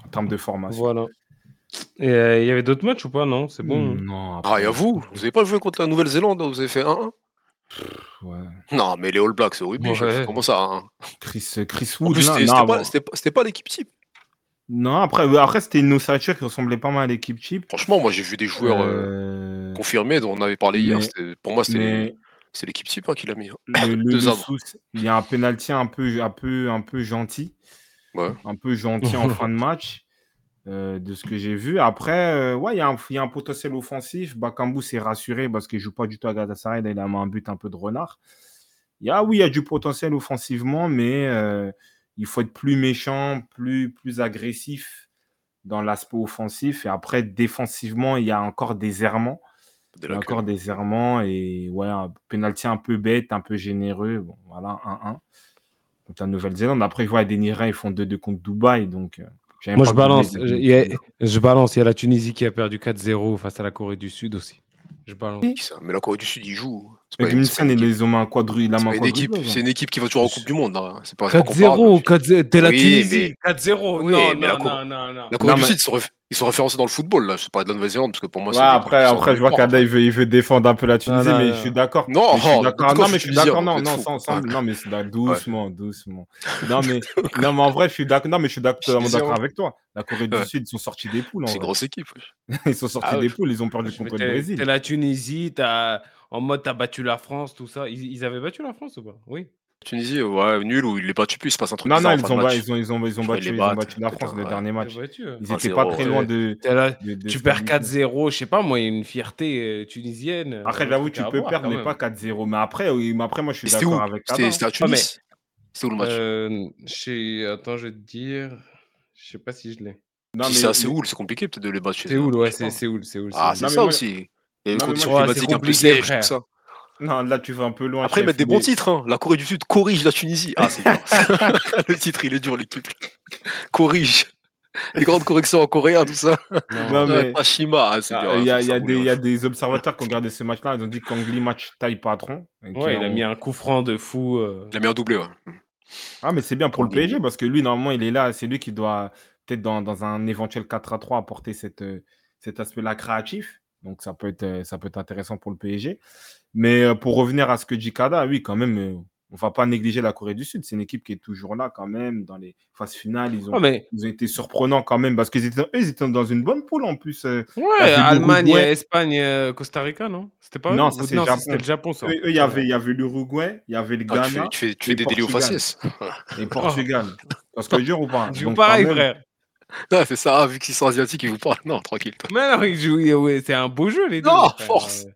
Speaker 1: En termes de formation.
Speaker 3: Voilà. Et euh, il y avait d'autres matchs ou pas Non, c'est bon. hein?
Speaker 1: Non,
Speaker 2: Ah, et à
Speaker 1: après,
Speaker 2: vous Vous avez pas joué contre la Nouvelle-Zélande Vous avez fait 1-1
Speaker 1: ouais.
Speaker 2: Non, mais les All Blacks, c'est horrible.
Speaker 3: Ouais.
Speaker 2: Comment ça hein?
Speaker 1: Chris, Chris Wood,
Speaker 2: c'était
Speaker 1: bon.
Speaker 2: pas, l'équipe type.
Speaker 1: Non, après, après c'était une ossature qui ressemblait pas mal à l'équipe cheap.
Speaker 2: Franchement, moi, j'ai vu des joueurs euh,
Speaker 1: Euh,
Speaker 2: confirmés dont on avait parlé hier.
Speaker 1: mais-
Speaker 2: Pour moi,
Speaker 1: mais
Speaker 2: c'est l'équipe type hein, qui l'a mis. hein.
Speaker 1: le, *laughs* il y a un penalty un peu, un peu, un peu gentil,
Speaker 2: Ouais.
Speaker 1: un peu gentil en *laughs* fin de match, euh, de ce que j'ai vu. Après, euh, ouais, il y, a un- il y a un potentiel offensif. Bakambu s'est rassuré parce qu'il joue pas du tout à Galatasaray. Il a un but un peu de renard. Y a, oui, il y a du potentiel offensivement, mais euh, il faut être plus méchant, plus, plus agressif dans l'aspect offensif. Et après, défensivement, il y a encore des errements.
Speaker 2: Dès
Speaker 1: Il y a
Speaker 2: la
Speaker 1: encore des errements et ouais, un penalty un peu bête, un peu généreux. Bon, voilà, 1-1 contre la Nouvelle-Zélande. Après, je vois Nigériens, ils font 2-2 contre Dubaï. Donc,
Speaker 3: Moi, je balance. Je, il a-
Speaker 1: Dubaï.
Speaker 3: je balance. Il y a la Tunisie qui a perdu 4-0 face à la Corée du Sud aussi. Je balance.
Speaker 2: Mais la Corée du Sud, ils jouent. C'est pas, une
Speaker 1: ils
Speaker 2: équipe.
Speaker 1: ont mis un quadru, il a
Speaker 2: C'est
Speaker 1: mis
Speaker 2: pas
Speaker 1: un
Speaker 2: une équipe. C'est une équipe qui va toujours en Coupe du Monde. là. C'est pas, c'est pas
Speaker 3: 4-0,
Speaker 2: comparable.
Speaker 3: 4-0, t'es la
Speaker 2: Oui,
Speaker 3: Tunisie. 4-0.
Speaker 2: Oui,
Speaker 3: non,
Speaker 2: mais
Speaker 3: non,
Speaker 2: la Cor-
Speaker 3: non, non, non.
Speaker 2: La Corée
Speaker 1: Non,
Speaker 2: du Sud, ils sont, réf- ils sont référencés dans le football. Là. Je sais pas de la Nouvelle-Zélande parce que pour moi,
Speaker 1: Ouais,
Speaker 2: c'est.
Speaker 1: après, après je vois qu'Ada, il veut, il veut défendre un peu la Tunisie,
Speaker 3: non,
Speaker 1: mais
Speaker 3: non.
Speaker 1: je suis d'accord.
Speaker 2: Non,
Speaker 1: Mais je suis d'accord. Non, mais je
Speaker 2: suis
Speaker 1: d'accord. Non, mais c'est là, doucement, doucement. *laughs* Non, mais, en vrai, je suis d'accord. Non, mais je suis d'accord totalement
Speaker 2: Tunisien,
Speaker 1: d'accord
Speaker 2: ouais.
Speaker 1: avec toi. La Corée du. Sud, ils sont sortis des poules.
Speaker 2: C'est une grosse équipe. *laughs*
Speaker 1: Ils sont sortis
Speaker 3: Ah
Speaker 1: des poules, ils ont perdu
Speaker 3: Je
Speaker 1: contre le Brésil.
Speaker 3: t'es la Tunisie, t'as en mode t'as battu la France, tout ça. Ils, ils avaient battu la France ou pas? Oui.
Speaker 2: Tunisie, ouais, nul ou il les battu plus, il se passe un truc
Speaker 1: Non, non,
Speaker 2: bizarre
Speaker 1: ils ont, ils ont, ils ont, ils ont battu, ont la France le
Speaker 2: ouais.
Speaker 1: dernier match.
Speaker 3: hein.
Speaker 1: Ils
Speaker 2: 1-0,
Speaker 1: étaient pas très
Speaker 2: ouais.
Speaker 1: loin de.
Speaker 3: T'es là,
Speaker 1: de- de
Speaker 3: tu perds
Speaker 1: qualifier.
Speaker 3: 4-0, je sais pas, moi, il y a une fierté euh, tunisienne. euh,
Speaker 1: Après, j'avoue, tu peux
Speaker 3: avoir,
Speaker 1: perdre, mais pas 4-0. Mais après, oui, mais après, moi, je suis d'accord avec
Speaker 2: C'était à
Speaker 3: Ah,
Speaker 2: Tunis? C'était où le match?
Speaker 3: Euh. Attends, je vais te dire. Je sais pas si je l'ai.
Speaker 1: Non,
Speaker 2: Si
Speaker 1: mais-
Speaker 2: c'est à Séoul, c'est compliqué peut-être de les battre chez
Speaker 3: C'est où Ouais, c'est. Séoul, Séoul.
Speaker 2: Ah,
Speaker 3: Séoul.
Speaker 2: c'est ça aussi. Les
Speaker 1: mais
Speaker 2: conditions
Speaker 1: moi,
Speaker 3: c'est
Speaker 2: climatiques un peu
Speaker 3: frère.
Speaker 2: tout ça.
Speaker 1: Non, là, tu vas un peu loin.
Speaker 2: Après, ils mettent des bons titres. Hein. La Corée du Sud corrige la Tunisie. Ah, c'est dur. *laughs* le titre, il est dur, l'équipe. Corrige. Les grandes corrections en coréen, tout ça.
Speaker 1: Non, mais-
Speaker 2: Pashima, ah, c'est dur.
Speaker 1: Ah, Il y, a, il y a des, il y a observateurs qui ont regardé ce match-là. Ils ont dit qu'Angli match taille patron.
Speaker 3: Ouais, il a mis un coup franc de fou. euh.
Speaker 2: Il a mis un doublé, ouais.
Speaker 1: Ah, mais c'est bien pour le. PSG parce que lui, normalement, il est là. C'est lui qui doit, peut-être dans, dans un éventuel 4 à 3, apporter cette, euh, cet aspect-là créatif. Donc, ça peut, être, euh, ça peut être intéressant pour le PSG. Mais euh, pour revenir à ce que dit Kada, oui, quand même, euh, on ne va pas négliger la Corée du Sud. C'est une équipe qui est toujours là quand même. Dans les phases finales, ils ont,
Speaker 3: mais
Speaker 1: ils ont été surprenants quand même parce qu'ils étaient, eux, ils étaient dans une bonne poule en plus.
Speaker 3: ouais, Allemagne. Espagne, Costa Rica, non? C'était pas
Speaker 1: Non,
Speaker 3: c'était le Japon, ça.
Speaker 1: Eux, il y avait, il y avait l'Uruguay, il y avait le
Speaker 2: Ah, tu fais,
Speaker 1: Ghana
Speaker 2: tu fais, tu fais des délits au
Speaker 1: Portugal.
Speaker 2: faciès.
Speaker 1: et Portugal. *laughs* Parce que je jure ou pas
Speaker 3: jouent
Speaker 1: Donc,
Speaker 3: pareil, frère. *laughs*
Speaker 2: Non, c'est ça, ah, vu qu'ils sont asiatiques, ils vous parlent. Non, tranquille. toi.
Speaker 3: Mais non, ils jouent, ouais, c'est un beau jeu, les deux.
Speaker 2: Non,
Speaker 3: frère.
Speaker 2: force.
Speaker 3: Euh,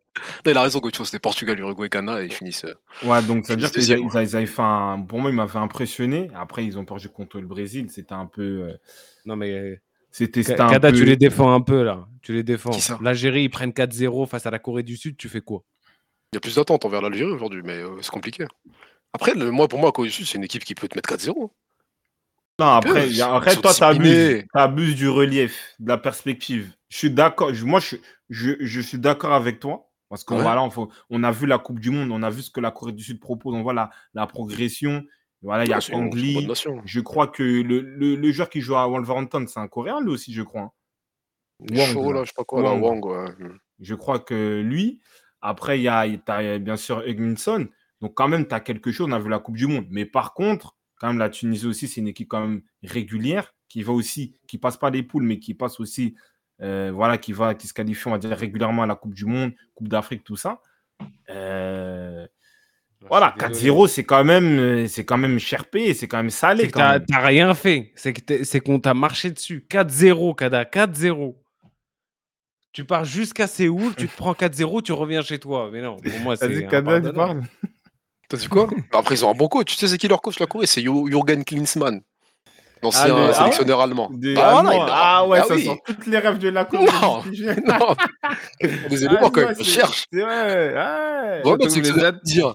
Speaker 2: Non, il a raison, Gauthier, c'était Portugal, Uruguay, Ghana, et ils finissent. euh,
Speaker 1: Ouais, donc ça veut dire qu'ils avaient fait un. Pour moi, ils m'avaient impressionné. Après, ils ont perdu contre le Brésil. C'était un peu. euh,
Speaker 3: Non, mais
Speaker 1: C'était
Speaker 3: Kada,
Speaker 1: peu.
Speaker 3: tu les défends un peu, là. Tu les défends. L'Algérie, ils prennent 4-0 face à la Corée du Sud, tu fais quoi?
Speaker 2: Il y a plus d'attente envers l'Algérie aujourd'hui, mais euh, c'est compliqué. Après, le- moi, pour moi, Corée du Sud, c'est une équipe qui peut te mettre 4-0.
Speaker 1: Non, après, y a- toi, t'abuses. T'abuses du relief, de la perspective. Je suis d'accord. je- Moi, je, je, je suis d'accord avec toi. Parce qu'on
Speaker 2: Ouais.
Speaker 1: voilà, on, faut- on a vu la Coupe du Monde, on a vu ce que la Corée du Sud propose, on voit la, la progression. Voilà, il y a
Speaker 2: nation.
Speaker 1: Je crois que le, le, le joueur qui joue à Wolverhampton, c'est un Coréen, lui aussi, je crois. hein. Wang, là.
Speaker 2: je sais pas quoi, là,
Speaker 1: Wang.
Speaker 2: Wang, ouais.
Speaker 1: Je crois que lui, après, il y a, il y a bien sûr Egminson. Donc, quand même, tu as quelque chose. On a vu la Coupe du Monde. Mais par contre, quand même, la Tunisie aussi, c'est une équipe quand même régulière. qui va aussi, qui passe pas les poules, mais qui passe aussi, euh, voilà, qui va, qui se qualifie, on va dire régulièrement à la Coupe du Monde, Coupe d'Afrique, tout ça. Euh, voilà, 4-0, c'est quand même, euh, c'est quand même c'est quand même salé.
Speaker 3: C'est que t'as t'as rien fait. C'est que t'es- c'est qu'on t'a marché dessus. 4-0, Kada, 4-0. Tu pars jusqu'à Séoul, tu te *laughs* prends 4-0, tu reviens chez toi. Mais non, pour moi, c'est.
Speaker 1: Vas-y, Kada, tu parles.
Speaker 2: T'as dit quoi *laughs* Après, ils ont un bon coach. Tu sais, c'est qui leur coach, la Corée? C'est Jürgen Klinsmann, l'ancien
Speaker 1: Ah, le- ah ouais
Speaker 2: sélectionneur allemand.
Speaker 1: Des
Speaker 2: Bah voilà,
Speaker 1: Allemands,
Speaker 2: il a-
Speaker 1: ah ouais,
Speaker 2: bah
Speaker 1: ça
Speaker 2: oui.
Speaker 1: sort toutes les rêves de la Coupe.
Speaker 2: Non. *laughs* Non, des éléments
Speaker 1: Ah,
Speaker 2: quand même.
Speaker 1: c'est-
Speaker 2: Cherche.
Speaker 1: C'est vrai, ouais.
Speaker 2: Vraiment, c'est que dire.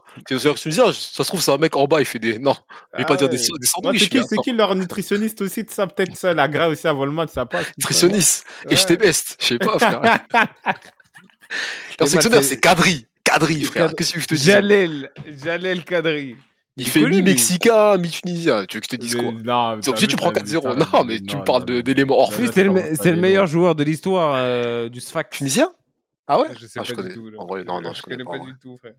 Speaker 2: Ah, ça se trouve, c'est un mec en bas, il fait des. Non, je vais
Speaker 1: Ah
Speaker 2: pas dire des,
Speaker 1: c'est
Speaker 2: sandwichs.
Speaker 1: c'est qui leur nutritionniste aussi de ça? Peut-être ça, la gras aussi avant le match, ça passe.
Speaker 2: Nutritionniste. Et je t'ai best. Je sais pas, frère. *laughs* Leur sélectionneur,
Speaker 3: c'est-
Speaker 2: c'est Kadri. Kadri,
Speaker 3: C'est
Speaker 2: frère.
Speaker 3: Kad-
Speaker 2: Qu'est-ce que je te dis
Speaker 3: Jalel, Jalel Kadri.
Speaker 2: Il fait mi-mexicain, mi-tunisien. Tu veux que je te dise quoi
Speaker 1: non,
Speaker 2: Donc si tu prends
Speaker 1: t'as-
Speaker 2: 4-0,
Speaker 1: t'as-
Speaker 2: non, mais tu me parles d'éléments hors
Speaker 1: non,
Speaker 3: C'est le, meilleur joueur de l'histoire euh, du SFAC.
Speaker 2: Tunisien? Ah ouais?
Speaker 3: Je sais
Speaker 2: Ah,
Speaker 3: pas
Speaker 2: je
Speaker 3: du tout.
Speaker 2: En vrai, non, non, je connais pas,
Speaker 3: du tout, frère.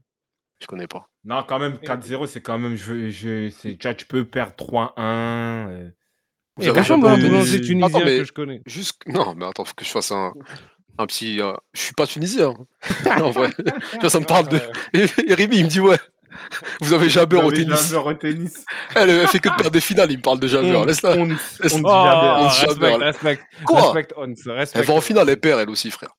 Speaker 2: Je connais pas.
Speaker 1: Non, quand même, 4-0, c'est quand même. Je, je, tu peux perdre 3-1. euh.
Speaker 3: Y a
Speaker 2: avez
Speaker 3: personne
Speaker 2: jamais
Speaker 3: dans
Speaker 2: entendu-
Speaker 3: boulanger tunisien que je connais.
Speaker 2: Juste... Non, mais attends, faut que je fasse un, un petit. euh, Je suis pas tunisien. *laughs* en vrai. *laughs* Tu vois, ça me parle de. *laughs* Et, Rémi, il me dit ouais. Vous avez Jabber au tennis.
Speaker 1: Jabber au tennis.
Speaker 2: Elle, elle fait que de perdre des finales, il me parle de Jabber.
Speaker 1: On-
Speaker 2: Laisse-la.
Speaker 1: on-
Speaker 2: Laisse-
Speaker 1: on dit
Speaker 3: Oh,
Speaker 2: on se
Speaker 3: respect.
Speaker 2: Quoi?
Speaker 3: Respect Ons, respect.
Speaker 2: Elle va en finale, elle perd, elle aussi, frère.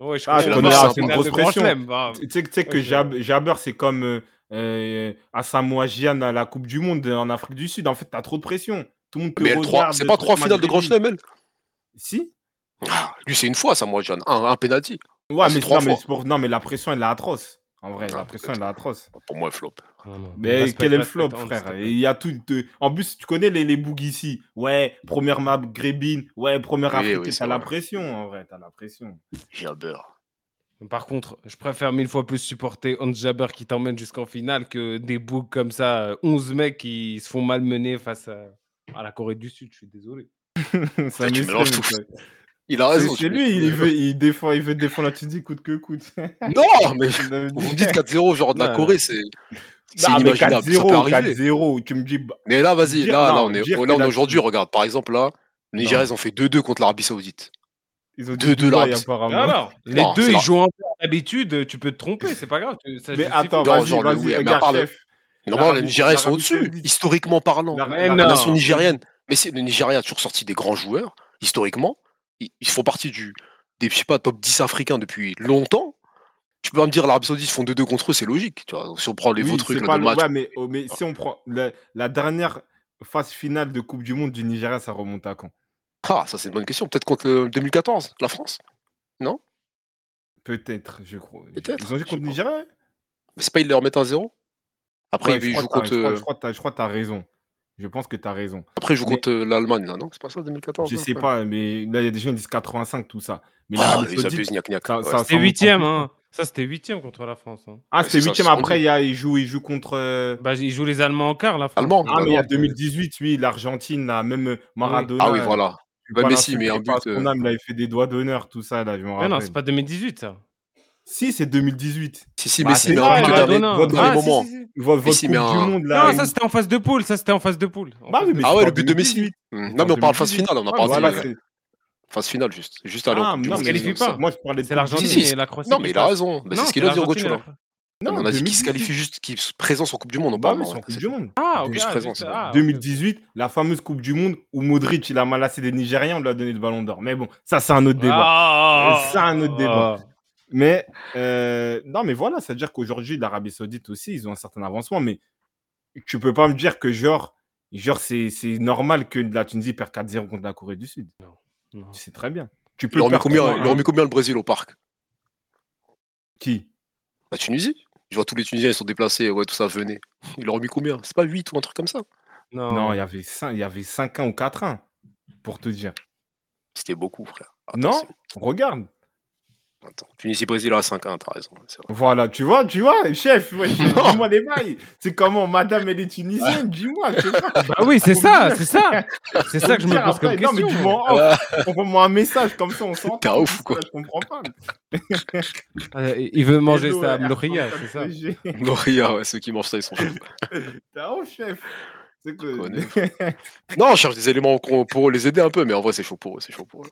Speaker 3: Ouais, je
Speaker 1: Ah,
Speaker 2: ah, c'est une
Speaker 1: grosse pression.
Speaker 3: bah.
Speaker 1: Tu sais, tu sais que
Speaker 3: Ok.
Speaker 1: Jab- Jabber, c'est comme euh, euh, Asamoah Gyan à la Coupe du Monde en Afrique du Sud. En fait, t'as trop de pression. Tout le monde te
Speaker 2: Mais
Speaker 1: regarde.
Speaker 2: c'est pas trois finales de Grand. Chelem, elle?
Speaker 1: Si
Speaker 2: Ah, Lui, c'est une fois, ça, moi, John. Un, un penalty.
Speaker 1: Ouais,
Speaker 2: Ah,
Speaker 1: mais,
Speaker 2: trois
Speaker 1: non, mais
Speaker 2: fois.
Speaker 1: pour- non, mais la pression, elle est atroce. En vrai,
Speaker 2: Ah,
Speaker 1: la pression, elle est atroce.
Speaker 2: Pour moi, flop.
Speaker 3: Non, non.
Speaker 1: Mais
Speaker 3: Respect,
Speaker 1: quel est le flop, frère? Il y a tout. de- En plus, tu connais les, les bougs ici. Ouais, première maghrébine. Ouais, première
Speaker 2: Oui, c'est
Speaker 1: t'as la
Speaker 2: vrai.
Speaker 1: pression, en vrai. T'as la pression.
Speaker 2: Jabber.
Speaker 3: Par contre, je préfère mille fois plus supporter Hans Jabber qui t'emmène jusqu'en finale que des boucs comme ça, euh, 11 mecs qui se font malmener face à, à la Corée du Sud. Je suis désolé. *laughs*
Speaker 1: Ça
Speaker 2: tu mélanges
Speaker 1: sûr,
Speaker 2: tout. Il a
Speaker 1: C'est
Speaker 2: raison.
Speaker 1: c'est lui, il veut, il, défend, il veut défendre la Tunisie coûte que coûte. *laughs*
Speaker 2: Non, mais vous me dites 4-0, genre de la Corée, c'est. C'est
Speaker 1: Non, mais
Speaker 2: inimaginable. Ça peut
Speaker 1: 4-0,
Speaker 2: arriver.
Speaker 1: 4-0, tu me dis. bah,
Speaker 2: Mais là, vas-y, là, là, on est, là, on est aujourd'hui, regarde. Par exemple, là, les. Nigériens ont fait 2-2 contre l'Arabie Saoudite.
Speaker 1: Ils ont
Speaker 2: Deux-
Speaker 1: dit
Speaker 2: deux
Speaker 1: Dubaï,
Speaker 2: larmes.
Speaker 1: apparemment.
Speaker 3: Alors, les
Speaker 2: Non,
Speaker 3: deux,
Speaker 2: c'est
Speaker 3: ils jouent en d'habitude, tu peux te tromper, c'est pas grave.
Speaker 1: Mais attends, vas-y, vas-y,
Speaker 2: oui, mais à
Speaker 1: regarde,
Speaker 2: part le-
Speaker 1: chef.
Speaker 2: Normalement, les
Speaker 1: L'Arabie-
Speaker 2: Nigériens sont
Speaker 1: l'Arabie
Speaker 2: au-dessus, historiquement parlant.
Speaker 1: La-
Speaker 2: nation nigérienne. Mais c'est le Nigeria a toujours sorti des grands joueurs, historiquement. Ils, font partie du, des, je sais pas, top 10 africains depuis longtemps. Tu peux pas me dire l'Arabie Saoudite font 2-2 contre eux, c'est logique. Tu vois, si on prend les
Speaker 1: Oui,
Speaker 2: vos trucs là,
Speaker 1: le-
Speaker 2: match.
Speaker 1: ouais, mais, oh, mais si on prend la, la dernière phase finale de Coupe du Monde du Nigeria, ça remonte à quand?
Speaker 2: Ah, ça c'est une bonne question. Peut-être contre le 2014, la France?
Speaker 1: Peut-être, je crois.
Speaker 2: Peut-être,
Speaker 1: Ils ont joué contre
Speaker 2: pas.
Speaker 1: Nigeria
Speaker 2: Mais c'est pas ils leur mettent un 0 Après,
Speaker 1: Ouais,
Speaker 2: ils jouent contre,
Speaker 1: je crois-
Speaker 2: euh,
Speaker 1: que t'as- je crois que tu as raison. Je pense que tu as raison.
Speaker 2: après, jouent
Speaker 1: mais-
Speaker 2: contre euh, l'Allemagne, là, non? C'est pas ça, 2014
Speaker 1: Je sais
Speaker 2: ouais.
Speaker 1: pas, mais là, il y a des gens qui disent 85, tout ça. Mais
Speaker 2: Ah,
Speaker 3: C'était huitième, hein. Ça, c'était huitième contre la France. hein.
Speaker 1: Ah,
Speaker 2: ça,
Speaker 1: huitième. Après, il, y a, il, joue, il joue contre. euh,
Speaker 3: Bah, ils jouent les Allemands en quart, la France.
Speaker 2: Allemands.
Speaker 1: Ah, mais il y a
Speaker 2: Allemand.
Speaker 1: 2018, oui, l'Argentine, là, même Maradona.
Speaker 2: Ah oui, voilà.
Speaker 1: je pas
Speaker 2: Messi, mais un but, euh,
Speaker 1: aime, là, il fait des doigts d'honneur, tout ça, là, je me
Speaker 3: Mais
Speaker 1: rappelle.
Speaker 3: non, c'est pas 2018, ça.
Speaker 1: Si, c'est 2018.
Speaker 2: Si, si,
Speaker 1: Bah,
Speaker 2: Messi,
Speaker 1: c'est
Speaker 2: mais
Speaker 1: ça,
Speaker 2: un but
Speaker 1: il
Speaker 2: au
Speaker 1: a
Speaker 2: dernier,
Speaker 1: donné un-
Speaker 2: au dernier
Speaker 3: Ah, si,
Speaker 2: moment.
Speaker 3: si, si.
Speaker 1: Votre, votre
Speaker 2: Messi,
Speaker 1: Coupe
Speaker 2: mais
Speaker 1: du Monde, là.
Speaker 3: Non, ça c'était en phase de poule. Ça c'était en phase de poule. En
Speaker 1: Bah mais
Speaker 2: Ah
Speaker 1: c'est
Speaker 2: ouais,
Speaker 1: en
Speaker 2: le but de Messi.
Speaker 1: 2018.
Speaker 2: Hmm.
Speaker 1: C'est
Speaker 2: Non,
Speaker 1: en
Speaker 2: mais on parle phase
Speaker 1: 2018.
Speaker 2: finale, on n'a
Speaker 1: Ah, c'est-
Speaker 2: phase finale, juste. Juste en
Speaker 1: Ah, non,
Speaker 3: se qualifie pas.
Speaker 1: Moi, je parlais de
Speaker 3: C'est l'Argentine et la Croatie.
Speaker 2: Non, mais il a raison. Bah, c'est ce qu'il
Speaker 3: c'est
Speaker 2: a dit,
Speaker 3: l'Argentine et
Speaker 2: Rochola.
Speaker 3: la-
Speaker 1: Non,
Speaker 2: On a dit qu'il se
Speaker 1: 2018.
Speaker 2: qualifie juste, qu'il se présence en Coupe du Monde. On
Speaker 1: Bah
Speaker 2: parle.
Speaker 1: c'est en Coupe
Speaker 2: c'est
Speaker 1: du. Monde.
Speaker 3: Ah, ok.
Speaker 2: Juste
Speaker 3: ah,
Speaker 2: présent, c'est
Speaker 3: ah.
Speaker 1: 2018, la fameuse Coupe du Monde où Modric, il a malassé des Nigériens, on lui a donné le ballon d'or. Mais bon, ça, c'est un autre débat.
Speaker 3: Ah,
Speaker 1: C'est un autre débat. Mais euh, non, mais voilà, c'est-à-dire qu'aujourd'hui, l'Arabie Saoudite aussi, ils ont un certain avancement. Mais tu peux pas me dire que, genre, genre c'est c'est normal que la Tunisie perd 4-0 contre la Corée du Sud.
Speaker 3: Non.
Speaker 1: Tu sais très bien. Tu
Speaker 2: Il
Speaker 1: peux
Speaker 2: leur a mis combien,
Speaker 1: 3-1.
Speaker 2: il leur a mis combien le Brésil au parc?
Speaker 1: Qui?
Speaker 2: La Tunisie Je vois tous les Tunisiens, ils sont déplacés. Ouais, tout ça, venez. Il leur a mis combien? C'est pas 8 ou un truc comme ça?
Speaker 3: Non,
Speaker 1: Non, il y avait 5, il y avait 5-1 ou 4-1, pour te dire.
Speaker 2: C'était beaucoup, frère.
Speaker 1: Non. Regarde.
Speaker 2: Attends. Tunisie-Brésil à 5-1, t'as raison.
Speaker 1: Voilà, tu vois, tu vois, chef, ouais, *laughs* dis-moi les bails. C'est comment, madame, elle est tunisienne, dis-moi. je sais pas.
Speaker 3: Bah oui, c'est ça, c'est ça. C'est ça que je me pose comme
Speaker 1: Non, mais
Speaker 3: question.
Speaker 1: dis-moi en off. Envoie-moi un message, comme ça, on s'entend.
Speaker 2: T'es ouf ou quoi
Speaker 1: Je comprends pas.
Speaker 3: Euh, Il veut manger sa mloria, c'est ça.
Speaker 1: PSG.
Speaker 2: Gloria, ouais, ceux qui mangent ça, ils sont chauds.
Speaker 1: T'es ouf, chef.
Speaker 2: Non, je cherche des éléments pour les aider un peu, mais en vrai, c'est chaud pour eux. C'est chaud pour eux.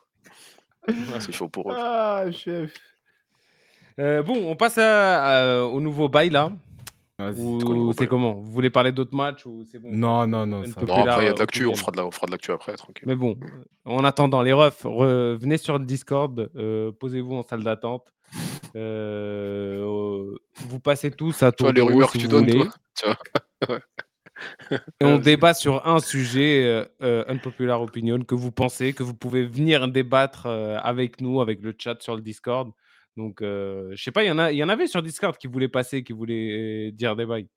Speaker 2: *laughs* C'est chaud pour eux.
Speaker 1: ah, chef.
Speaker 3: Euh, bon, on passe à- à- au nouveau bail là. Ou c'est comment? Vous voulez parler d'autres matchs ou c'est bon?
Speaker 1: Non, non, non. Ça.
Speaker 2: Non, après, il y a de l'actu. On fera de la- on fera de l'actu après, tranquille.
Speaker 3: Mais bon, en attendant, les refs, re- venez sur le Discord, euh, posez-vous en salle d'attente. Euh, vous passez tous à
Speaker 2: Tu
Speaker 3: tour
Speaker 2: vois,
Speaker 3: de
Speaker 2: les rumeurs
Speaker 3: si
Speaker 2: que tu donnes, toi. *laughs* Tu vois?
Speaker 3: Et on
Speaker 2: Vas-y.
Speaker 3: débat sur un sujet, euh, euh, unpopular opinion, que vous pensez, que vous pouvez venir débattre euh, avec nous, avec le chat sur le Discord. Donc, euh, je sais pas, il y, en a- il y en avait sur Discord qui voulaient passer, qui voulaient euh, dire des bails.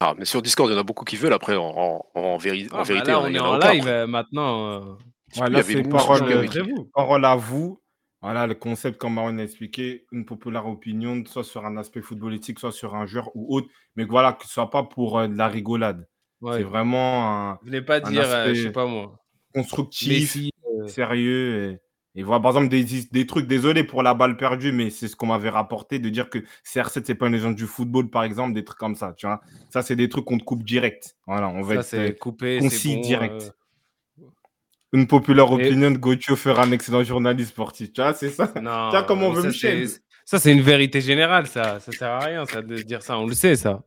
Speaker 2: Ah, mais sur Discord, il y en a beaucoup qui veulent. Après, en, en, en véri- en
Speaker 3: Ah, bah
Speaker 2: vérité,
Speaker 3: là, on
Speaker 2: y
Speaker 3: est
Speaker 2: en
Speaker 3: en live
Speaker 2: après.
Speaker 3: euh, maintenant. euh,
Speaker 1: Ouais,
Speaker 2: Il y
Speaker 1: là,
Speaker 2: avait
Speaker 1: c'est parole, euh, parole à vous. Voilà, le concept, comme Marwan a expliqué, une populaire opinion, soit sur un aspect footballistique, soit sur un joueur ou autre, mais voilà, que ce soit pas pour euh, de la rigolade.
Speaker 3: Ouais.
Speaker 1: C'est vraiment un
Speaker 3: Venez pas
Speaker 1: un
Speaker 3: dire, euh, je sais pas moi,
Speaker 1: constructif,
Speaker 3: euh,
Speaker 1: sérieux. Et, et voilà, par exemple, des, des trucs, désolé pour la balle perdue, mais c'est ce qu'on m'avait rapporté, de dire que CR7, c'est pas une légende du football, par exemple, des trucs comme ça, tu vois. Ça, c'est des trucs qu'on te coupe direct. Voilà, on va
Speaker 3: ça,
Speaker 1: être
Speaker 3: c'est
Speaker 1: euh,
Speaker 3: coupé,
Speaker 1: concis,
Speaker 3: bon.
Speaker 1: direct. une populaire opinion, Gauthier fera un excellent journaliste sportif. Tu vois, c'est ça.
Speaker 3: Non,
Speaker 1: Tiens, comme on veut
Speaker 3: ça, c'est- Ça, c'est une vérité générale, ça. Ça sert à rien, ça, de dire ça. On le sait, ça.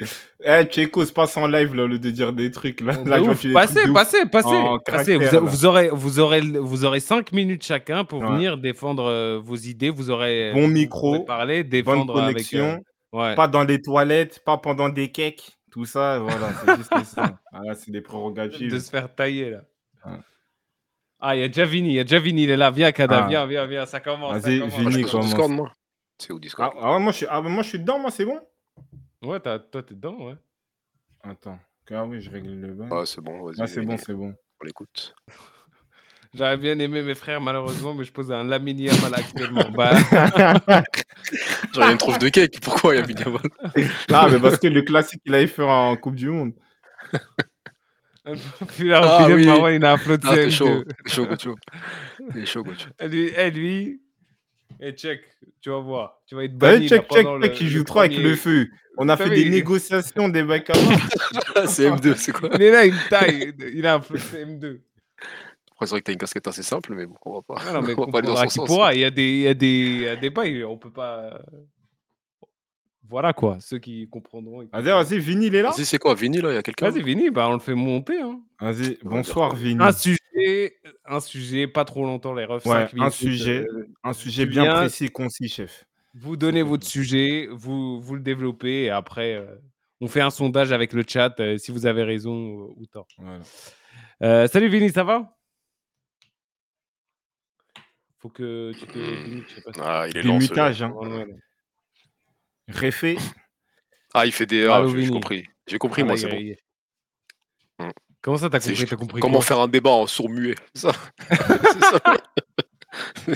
Speaker 3: *laughs*
Speaker 1: Eh, Tchéco, se passe en live, là, au lieu de dire des trucs. Là,
Speaker 3: Oh,
Speaker 1: là
Speaker 3: ouf.
Speaker 1: trucs
Speaker 3: Passez,
Speaker 1: ouf.
Speaker 3: passez, passez. Vous, aurez, vous, aurez, vous aurez cinq minutes chacun pour
Speaker 1: Ouais.
Speaker 3: venir défendre euh, vos idées. Vous aurez
Speaker 1: Bon
Speaker 3: vous
Speaker 1: micro,
Speaker 3: parler,
Speaker 1: Bonne
Speaker 3: défendre avec.
Speaker 1: connexion,
Speaker 3: euh, ouais.
Speaker 1: pas dans les toilettes, pas pendant des cakes, tout ça, voilà, c'est juste ça. *laughs* Voilà, c'est des prérogatives.
Speaker 3: de se faire tailler là.
Speaker 1: Ouais.
Speaker 3: Ah, il y a déjà Vini, il y a déjà Vini, il est là. Viens, Kada,
Speaker 1: Ah.
Speaker 3: viens, viens, viens, ça commence.
Speaker 1: Vas-y.
Speaker 2: Ah,
Speaker 1: Vini, commence.
Speaker 2: Discord, moi. C'est où
Speaker 1: Ah,
Speaker 2: Discord
Speaker 1: ah ouais, moi, je suis, ah, moi, je suis dedans, moi, c'est bon?
Speaker 3: Ouais, t'as- toi, t'es dedans, ouais.
Speaker 1: Attends. Ah oui, je règle le bain.
Speaker 2: Ah, c'est bon, vas-y.
Speaker 1: Ah, c'est bon, c'est bon.
Speaker 2: On l'écoute. *laughs*
Speaker 3: J'aurais bien aimé mes frères, malheureusement, mais je pose un Lamine Yamal actuellement. Bah, *laughs*
Speaker 2: Genre, il y a une trouve de cake. Pourquoi il y a Yamal *laughs*
Speaker 1: Ah, mais parce que le classique, il avait fait en Coupe du Monde.
Speaker 3: puis là,
Speaker 2: Ah,
Speaker 3: au final,
Speaker 2: oui.
Speaker 3: Marwan, il a uploadé
Speaker 2: Ah, t'es
Speaker 3: CM2.
Speaker 2: chaud. T'es chaud. T'es chaud, Gauthier.
Speaker 3: Et lui, et lui, et check, tu vas voir. Tu vas être
Speaker 1: Ouais,
Speaker 3: banni.
Speaker 1: check,
Speaker 3: là,
Speaker 1: check,
Speaker 3: pendant
Speaker 1: check,
Speaker 3: le-
Speaker 1: qui joue trop avec le feu. On a fait des
Speaker 3: il-
Speaker 1: négociations, des mecs à mort.
Speaker 2: Ah, *laughs* c'est M2, c'est quoi?
Speaker 3: Il est là, il me taille. Il a uploadé CM2.
Speaker 2: Après, c'est vrai que t'as une casquette assez simple, mais bon, on va pas,
Speaker 3: Ah non, mais *laughs*
Speaker 2: on va pas aller dans son sens.
Speaker 3: pourra. Il y a des, il y a des, il y a des bails, on peut pas. Voilà quoi, ceux qui comprendront. ils
Speaker 1: Vas-y,
Speaker 3: comprendront.
Speaker 1: vas-y, Vini, il est là?
Speaker 2: Vas-y, c'est quoi Vini, là Il y a quelqu'un?
Speaker 3: Vas-y, Vini, bah, on le fait monter. Hein.
Speaker 1: Vas-y,
Speaker 2: On va
Speaker 1: bonsoir, Vini.
Speaker 3: Un sujet, un sujet, pas trop longtemps, les refs.
Speaker 1: Ouais, un sujet.
Speaker 3: euh,
Speaker 1: Un sujet bien précis, concis, chef.
Speaker 3: vous donnez votre sujet, vous, vous le développez et après, euh, on fait un sondage avec le chat euh, si vous avez raison ou, ou tort.
Speaker 1: Voilà.
Speaker 3: Euh, salut Vini, ça va? Faut que tu te démutes, je sais pas si-
Speaker 2: Ah, il est lent,
Speaker 1: hein.
Speaker 3: Ouais, ouais, ouais.
Speaker 1: Réfé.
Speaker 2: Ah, il fait des. Ah, j'ai compris. J'ai compris,
Speaker 3: Ah,
Speaker 2: moi, c'est bon.
Speaker 3: Comment ça, t'as compris, compris
Speaker 2: Comment faire un débat en sourd-muet *laughs* ça.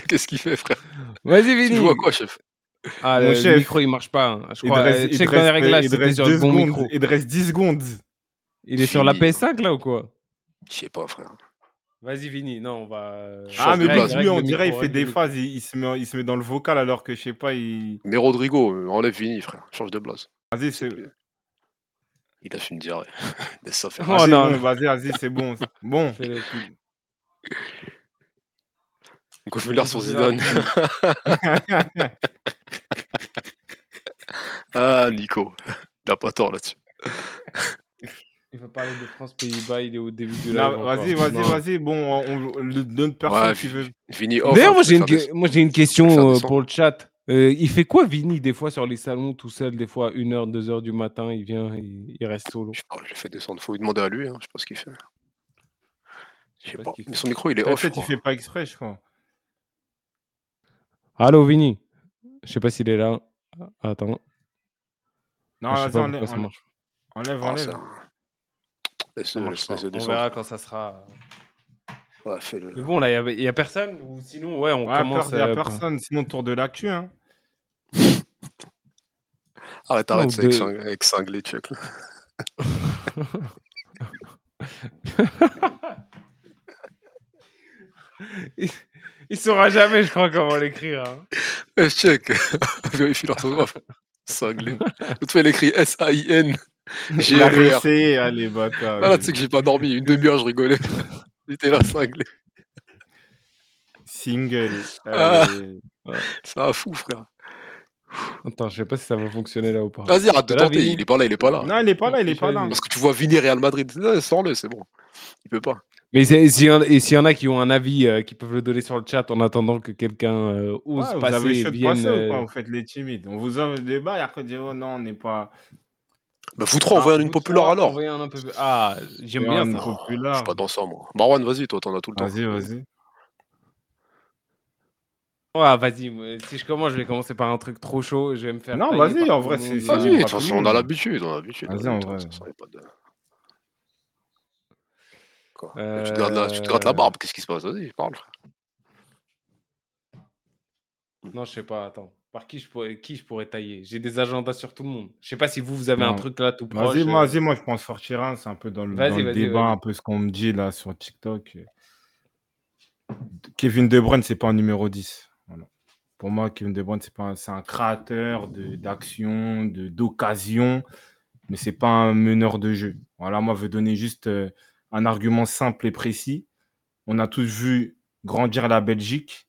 Speaker 2: Qu'est-ce qu'il fait, frère?
Speaker 3: Vas-y
Speaker 2: Tu
Speaker 3: Vini
Speaker 2: joues à quoi, chef?
Speaker 3: Ah,
Speaker 1: Mon
Speaker 3: le,
Speaker 1: chef,
Speaker 3: micro il marche pas. hein. Je
Speaker 1: Il
Speaker 3: crois.
Speaker 1: te reste,
Speaker 3: euh, check dans les
Speaker 1: reste-
Speaker 3: réglages sur le bon
Speaker 1: secondes.
Speaker 3: micro.
Speaker 1: Il te reste 10 secondes.
Speaker 3: Il est sur la
Speaker 2: Fini.
Speaker 3: PS5 là ou quoi?
Speaker 2: Je sais pas, frère.
Speaker 3: Vas-y Vini, non, on va.
Speaker 1: Ah, mais
Speaker 2: place.
Speaker 1: lui, on dirait, il fait des phases, il, il se met, il se met dans le vocal alors que, je sais pas, il...
Speaker 2: Mais Rodrigo, euh, enlève Vini, frère. Change de blase.
Speaker 1: Vas-y, c'est...
Speaker 2: Il a diarrhée. Laisse *laughs* ça faire.
Speaker 3: Oh, non.
Speaker 1: bon, vas-y, vas-y, c'est bon. *laughs* Bon,
Speaker 2: vais l'air sur Zidane. ah, Nico. A pas tort là-dessus.
Speaker 3: Il va parler de France-Pays-Bas, il est au début du live.
Speaker 1: Vas-y, vas-y, vas-y. Bon, on, on- le- d'autres personnes
Speaker 2: Ouais,
Speaker 1: qui.
Speaker 2: Vini off.
Speaker 3: D'ailleurs, moi j'ai une, que-
Speaker 2: des-
Speaker 3: moi, une question
Speaker 2: des
Speaker 3: euh, pour le chat. Euh, il fait quoi Vini des fois sur les salons tout seul, des fois 1h, 2h du matin, il vient, il, il reste solo?
Speaker 2: Je sais pas, je l'ai fait descendre. Faut lui demander à lui. Hein. Je sais pas ce qu'il fait. Je sais
Speaker 3: pas
Speaker 2: pas.
Speaker 3: ce qu'il
Speaker 2: Mais
Speaker 3: fait.
Speaker 2: son micro, il est off. je
Speaker 1: Peut-être il
Speaker 2: crois.
Speaker 1: fait pas exprès, je crois.
Speaker 3: Allô Vini Je sais pas s'il est là. Attends,
Speaker 1: Non,
Speaker 3: je sais
Speaker 1: vas-y,
Speaker 3: pas
Speaker 1: enlève,
Speaker 3: pourquoi ça
Speaker 1: enlève,
Speaker 3: marche.
Speaker 1: enlève.
Speaker 2: Ah,
Speaker 1: enlève.
Speaker 2: ça- Laisse-le,
Speaker 3: Ça marche
Speaker 2: laisse-
Speaker 3: pas.
Speaker 2: laisse-le
Speaker 3: On
Speaker 2: descendre.
Speaker 3: verra quand ça sera.
Speaker 2: Ouais, fais-le.
Speaker 3: Mais bon, là, il y a- personne Ou sinon, ouais, on
Speaker 1: Ouais,
Speaker 3: commence.
Speaker 1: il n'y a
Speaker 3: euh,
Speaker 1: personne, sinon tour de l'actu. Hein. *laughs*
Speaker 2: Arrête, arrête, c'est avec,
Speaker 3: de-
Speaker 2: avec cinglé, là.
Speaker 3: il, *laughs* il saura jamais, je crois, comment l'écrire. hein.
Speaker 2: Check. *laughs* Vérifie l'orthographe. Cinglé. L'autre fois, il écrit S-A-I-N. J'ai RER.
Speaker 1: réessayé, allez, bâtard.
Speaker 2: Ah, là, tu sais que j'ai pas dormi. Une demi-heure, je rigolais. J'étais là, cinglé.
Speaker 1: Single.
Speaker 2: Ah. C'est un fou, frère.
Speaker 3: Attends, je sais pas si ça va fonctionner là ou pas.
Speaker 2: Vas-y, arrête de tenter. Il est pas là, il est pas là.
Speaker 1: Non, il est pas là, il est pas là.
Speaker 2: Parce que tu vois Vini Real Madrid. Sors-le, c'est bon. Il peut pas.
Speaker 3: Mais s'il y, en- a qui ont un avis, euh, qui peuvent le donner sur le chat en attendant que quelqu'un euh, ose
Speaker 1: Ouais, vous
Speaker 3: passer
Speaker 1: avez chaud de
Speaker 3: vienne.
Speaker 1: passer ou pas
Speaker 3: euh,
Speaker 1: Vous faites les timides? On vous offre le débat et après, vous dites, oh non, on n'est pas.
Speaker 2: Bah, vous trois, envoyez
Speaker 3: ah,
Speaker 2: une populaire alors.
Speaker 3: envoyez un un peu plus- Ah, j'aime bien
Speaker 1: une populaire.
Speaker 2: Je suis pas dans ça, moi. Marwan, vas-y, toi, t'en as tout le temps.
Speaker 1: Vas-y, vas-y.
Speaker 3: Ouais, vas-y, si je commence, je vais commencer par un truc trop chaud. Je vais me faire.
Speaker 1: Non, vas-y, en vrai, c'est-
Speaker 2: Vas-y, de toute façon, on a l'habitude. On a l'habitude.
Speaker 1: Vas-y, en vrai.
Speaker 2: tu, te grattes la, tu te grattes la
Speaker 3: Euh,
Speaker 2: barbe, qu'est-ce qui se passe? Vas-y, parle, frère.
Speaker 3: Non, je sais pas, attends. Par qui je pourrais, qui je pourrais tailler J'ai des agendas sur tout le monde. Je sais pas si vous, vous avez un truc là tout proche.
Speaker 1: Vas-y, moi,
Speaker 3: euh,
Speaker 1: vas-y, moi, je pense sortir un. C'est un peu dans le, dans débat, un peu ce qu'on me dit là sur TikTok. Kevin De Bruyne, c'est pas un numéro 10. Voilà. Pour moi, Kevin De Bruyne, c'est pas un, un créateur d'action, d'occasion, mais c'est pas un meneur de jeu. Voilà, moi, je veux donner juste euh, un argument simple et précis. On a tous vu grandir la Belgique.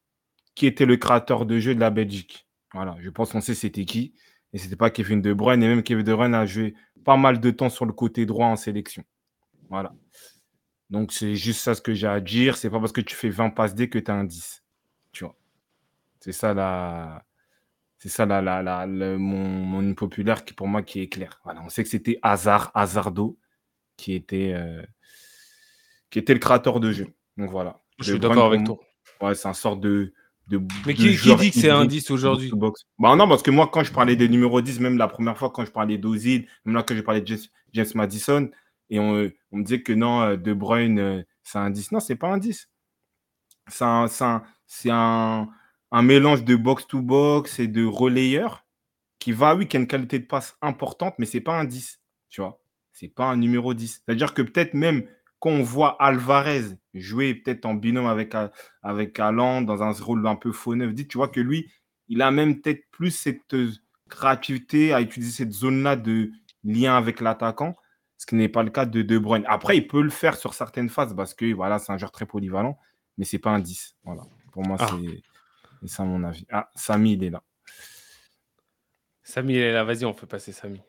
Speaker 1: Qui était le créateur de jeu de la Belgique? Voilà, je pense qu'on sait c'était qui. Et c'était pas Kevin De Bruyne. Et même Kevin De Bruyne a joué pas mal de temps sur le côté droit en sélection. Voilà. Donc, c'est juste ça ce que j'ai à dire. C'est pas parce que tu fais 20 passes D que tu as un 10. Tu vois. C'est ça la. C'est ça la, la, la- mon, mon populaire qui pour moi qui est clair. Voilà, on sait que c'était Hazard, Hazardo qui était, euh, qui était le créateur de jeu. Donc voilà.
Speaker 3: Je suis d'accord avec
Speaker 1: moi,
Speaker 3: toi.
Speaker 1: Ouais, c'est un sort de. De
Speaker 3: Mais
Speaker 1: de
Speaker 3: qui, qui dit que c'est un
Speaker 1: hybride
Speaker 3: 10 aujourd'hui.
Speaker 1: Bah non, parce que moi, quand je parlais des numéros 10, même la première fois, quand je parlais d'Ozil, même là, quand j'ai parlé de James, James Madison, et on, on me disait que non, euh, De Bruyne, euh, c'est un 10. Non, c'est pas un 10. C'est un, c'est un, c'est un, un mélange de box-to-box et de relayeur qui va, oui, qui a une qualité de passe importante, mais c'est pas un 10. Tu vois, c'est pas un numéro 10. C'est-à-dire que peut-être même quand on voit Alvarez jouer peut-être en binôme avec, avec Haaland dans un rôle un peu faux neuf, dit, tu vois que lui, il a même peut-être plus cette euh, créativité à utiliser cette zone-là de lien avec l'attaquant, ce qui n'est pas le cas de De Bruyne. Après, il peut le faire sur certaines phases parce que voilà, c'est un joueur très polyvalent, mais c'est pas un 10. Voilà. Pour moi,
Speaker 3: Ah.
Speaker 1: c'est c'est ça mon avis. Ah, Samy, il est là.
Speaker 3: Samy, il est là. Vas-y, on fait passer Samy.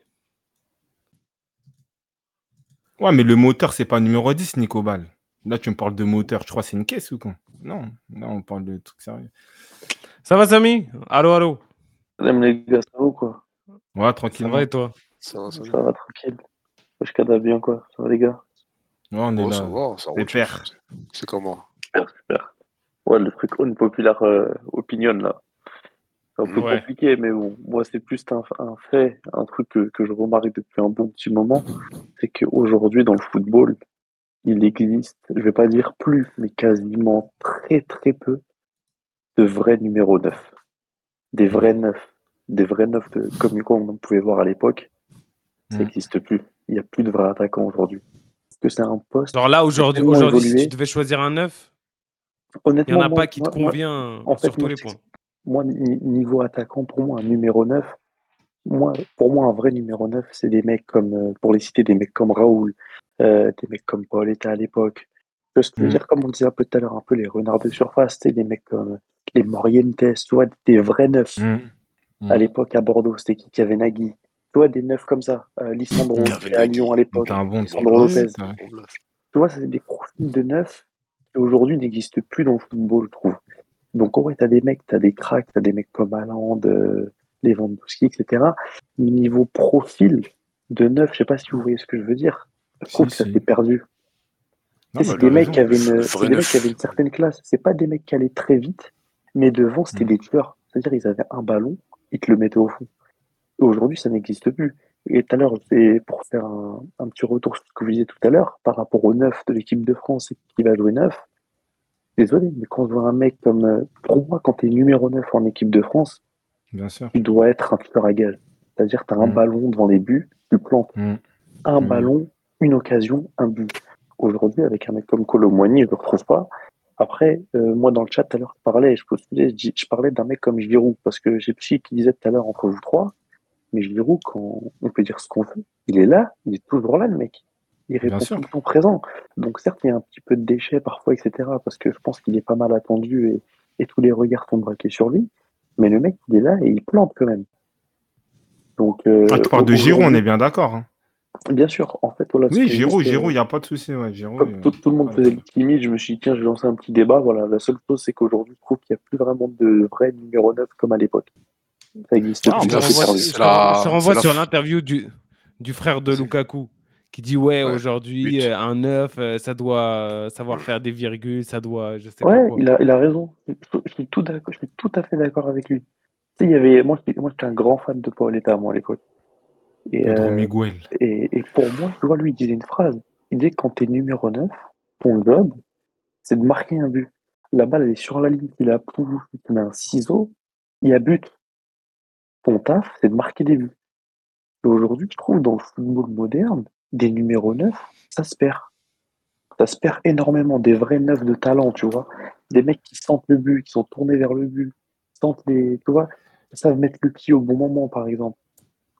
Speaker 1: Ouais, mais le moteur, c'est pas numéro 10, Nico Ball. Là, tu me parles de moteur. Je crois que c'est une caisse ou quoi? Non, là, on parle de trucs sérieux.
Speaker 3: Ça va, Samy? Allô, allô?
Speaker 4: Salam les gars, ça va ou quoi?
Speaker 1: Ouais,
Speaker 3: Ça
Speaker 1: tranquillement.
Speaker 3: va et toi?
Speaker 2: Ça va, ça
Speaker 4: Ça
Speaker 2: va.
Speaker 4: va tranquille. Je cadre bien quoi, ça va les gars?
Speaker 1: Ouais, on est
Speaker 2: Oh,
Speaker 1: là.
Speaker 2: ça va, ça. C'est comment?
Speaker 4: Super, super. Ouais, le truc unpopular euh, opinion là. C'est un peu
Speaker 3: Ouais.
Speaker 4: compliqué, mais bon, moi c'est plus un, un fait, un truc que, que je remarque depuis un bon petit moment, c'est qu'aujourd'hui dans le football, il existe, je vais pas dire plus, mais quasiment très très peu de vrais numéros 9. Des vrais neufs. Des vrais neufs de, comme, on pouvait voir à l'époque. Ça
Speaker 1: Mm.
Speaker 4: n'existe plus. Il n'y a plus de vrais attaquants aujourd'hui. Est-ce que c'est un poste
Speaker 3: Genre là, aujourd'hui, aujourd'hui si tu devais choisir un 9, il n'y en a
Speaker 4: moi-
Speaker 3: pas qui te
Speaker 4: moi-
Speaker 3: convient
Speaker 4: en fait,
Speaker 3: sur tous les points.
Speaker 4: Moi, ni- niveau attaquant, pour moi, un numéro 9, moi, pour moi, un vrai numéro 9, c'est des mecs comme, euh, pour les citer, des mecs comme Raoul, euh, des mecs comme Paul était à l'époque. Je veux
Speaker 1: Mm.
Speaker 4: dire, comme on disait un peu tout à l'heure, un peu les renards de surface, des mecs comme les Morientes, tu vois, des vrais neufs.
Speaker 1: Mm. Mm.
Speaker 4: À l'époque, à Bordeaux, c'était qui? Qui avait Nagui Tu vois, des neufs comme ça. Euh, Lissandro,
Speaker 2: avait
Speaker 4: à Lyon à l'époque.
Speaker 1: Bon
Speaker 4: Sandro
Speaker 1: Ouais,
Speaker 4: Lopez. Tu vois, c'est des profils de neufs qui aujourd'hui n'existent plus dans le football, je trouve. Donc, en vrai, t'as des mecs, t'as des cracks, t'as des mecs comme Haaland, euh, Lewandowski, etc. Niveau profil de neuf, je sais pas si vous voyez ce que je veux dire. Je
Speaker 1: Si,
Speaker 4: trouve que ça
Speaker 1: si.
Speaker 4: s'est perdu.
Speaker 1: Non,
Speaker 4: c'est
Speaker 1: bah,
Speaker 4: des mecs qui avaient une, des mecs
Speaker 2: neuf.
Speaker 4: qui avaient une certaine classe. C'est pas des mecs qui allaient très vite, mais devant, c'était
Speaker 1: Mm.
Speaker 4: des tueurs. C'est-à-dire, ils avaient un ballon, ils te le mettaient au fond. Aujourd'hui, ça n'existe plus. Et tout à l'heure, c'est pour faire un, un petit retour sur ce que vous disiez tout à l'heure, par rapport au neuf de l'équipe de France et qui va jouer neuf. Désolé, mais quand je vois un mec comme, euh, pour moi, quand tu es numéro 9 en équipe de France,
Speaker 1: Bien sûr.
Speaker 4: tu dois être un tueur à gage. C'est-à-dire, tu as un
Speaker 1: Mm.
Speaker 4: ballon devant les buts, tu plantes
Speaker 1: Mm.
Speaker 4: un
Speaker 1: Mm.
Speaker 4: ballon, une occasion, un but. Aujourd'hui, avec un mec comme Colomboigny, je ne le retrouve pas. Après, euh, moi, dans le chat, tout à l'heure, je parlais, je, postulais, je, dis- je parlais d'un mec comme Giroud, parce que j'ai Psy qui disait tout à l'heure entre vous trois, Mais Giroud, quand on peut dire ce qu'on veut, il est là, il est toujours là, le mec. Il répond
Speaker 1: sûr.
Speaker 4: tout le temps présent. Donc certes, il y a un petit peu de déchets parfois, etc. Parce que je pense qu'il est pas mal attendu et, et tous les regards sont braqués sur lui. Mais le mec, il est là et il plante quand même. Donc, euh,
Speaker 1: Ah, tu parles de Giroud, on est bien d'accord. hein.
Speaker 4: Bien sûr, en fait, voilà.
Speaker 1: Oui, Giroud,
Speaker 4: euh,
Speaker 1: Giroud, il n'y a pas de souci. Ouais,
Speaker 4: Comme
Speaker 1: euh,
Speaker 4: tout, tout le monde faisait le timide, je me suis dit, tiens, je vais lancer un petit débat. Voilà, la seule chose, c'est qu'aujourd'hui, je trouve qu'il n'y a plus vraiment de vrai numéro 9 comme à l'époque. Ça existe
Speaker 1: Ah,
Speaker 4: plus,
Speaker 1: on
Speaker 3: renvoie,
Speaker 2: la-
Speaker 3: renvoie-
Speaker 2: la
Speaker 3: sur l'interview du, du frère de Lukaku qui dit ouais,
Speaker 2: Ouais,
Speaker 3: aujourd'hui euh, un 9 euh, ça doit euh, savoir faire des virgules ça doit je sais pas
Speaker 4: Ouais,
Speaker 3: quoi
Speaker 4: il a, il a raison. Je, je suis tout d'accord, je suis tout à fait d'accord avec lui. Tu sais, il y avait, moi, j'étais- moi, j'étais un grand fan de Paoletta, moi, à l'époque. Et, euh,
Speaker 1: Miguel.
Speaker 4: et, et pour moi, tu vois, lui, il disait une phrase. Il disait quand t'es numéro 9, ton job, c'est de marquer un but. La balle, elle est sur la ligne, il a tout, il met un ciseau, il y a but. Ton taf, c'est de marquer des buts. Et aujourd'hui, je trouve, dans le football moderne, des numéros 9, ça se perd. Ça se perd énormément, des vrais neufs de talent, tu vois. Des mecs qui sentent le but, qui sont tournés vers le but, qui sentent les, tu vois, savent mettre le pied au bon moment, par exemple.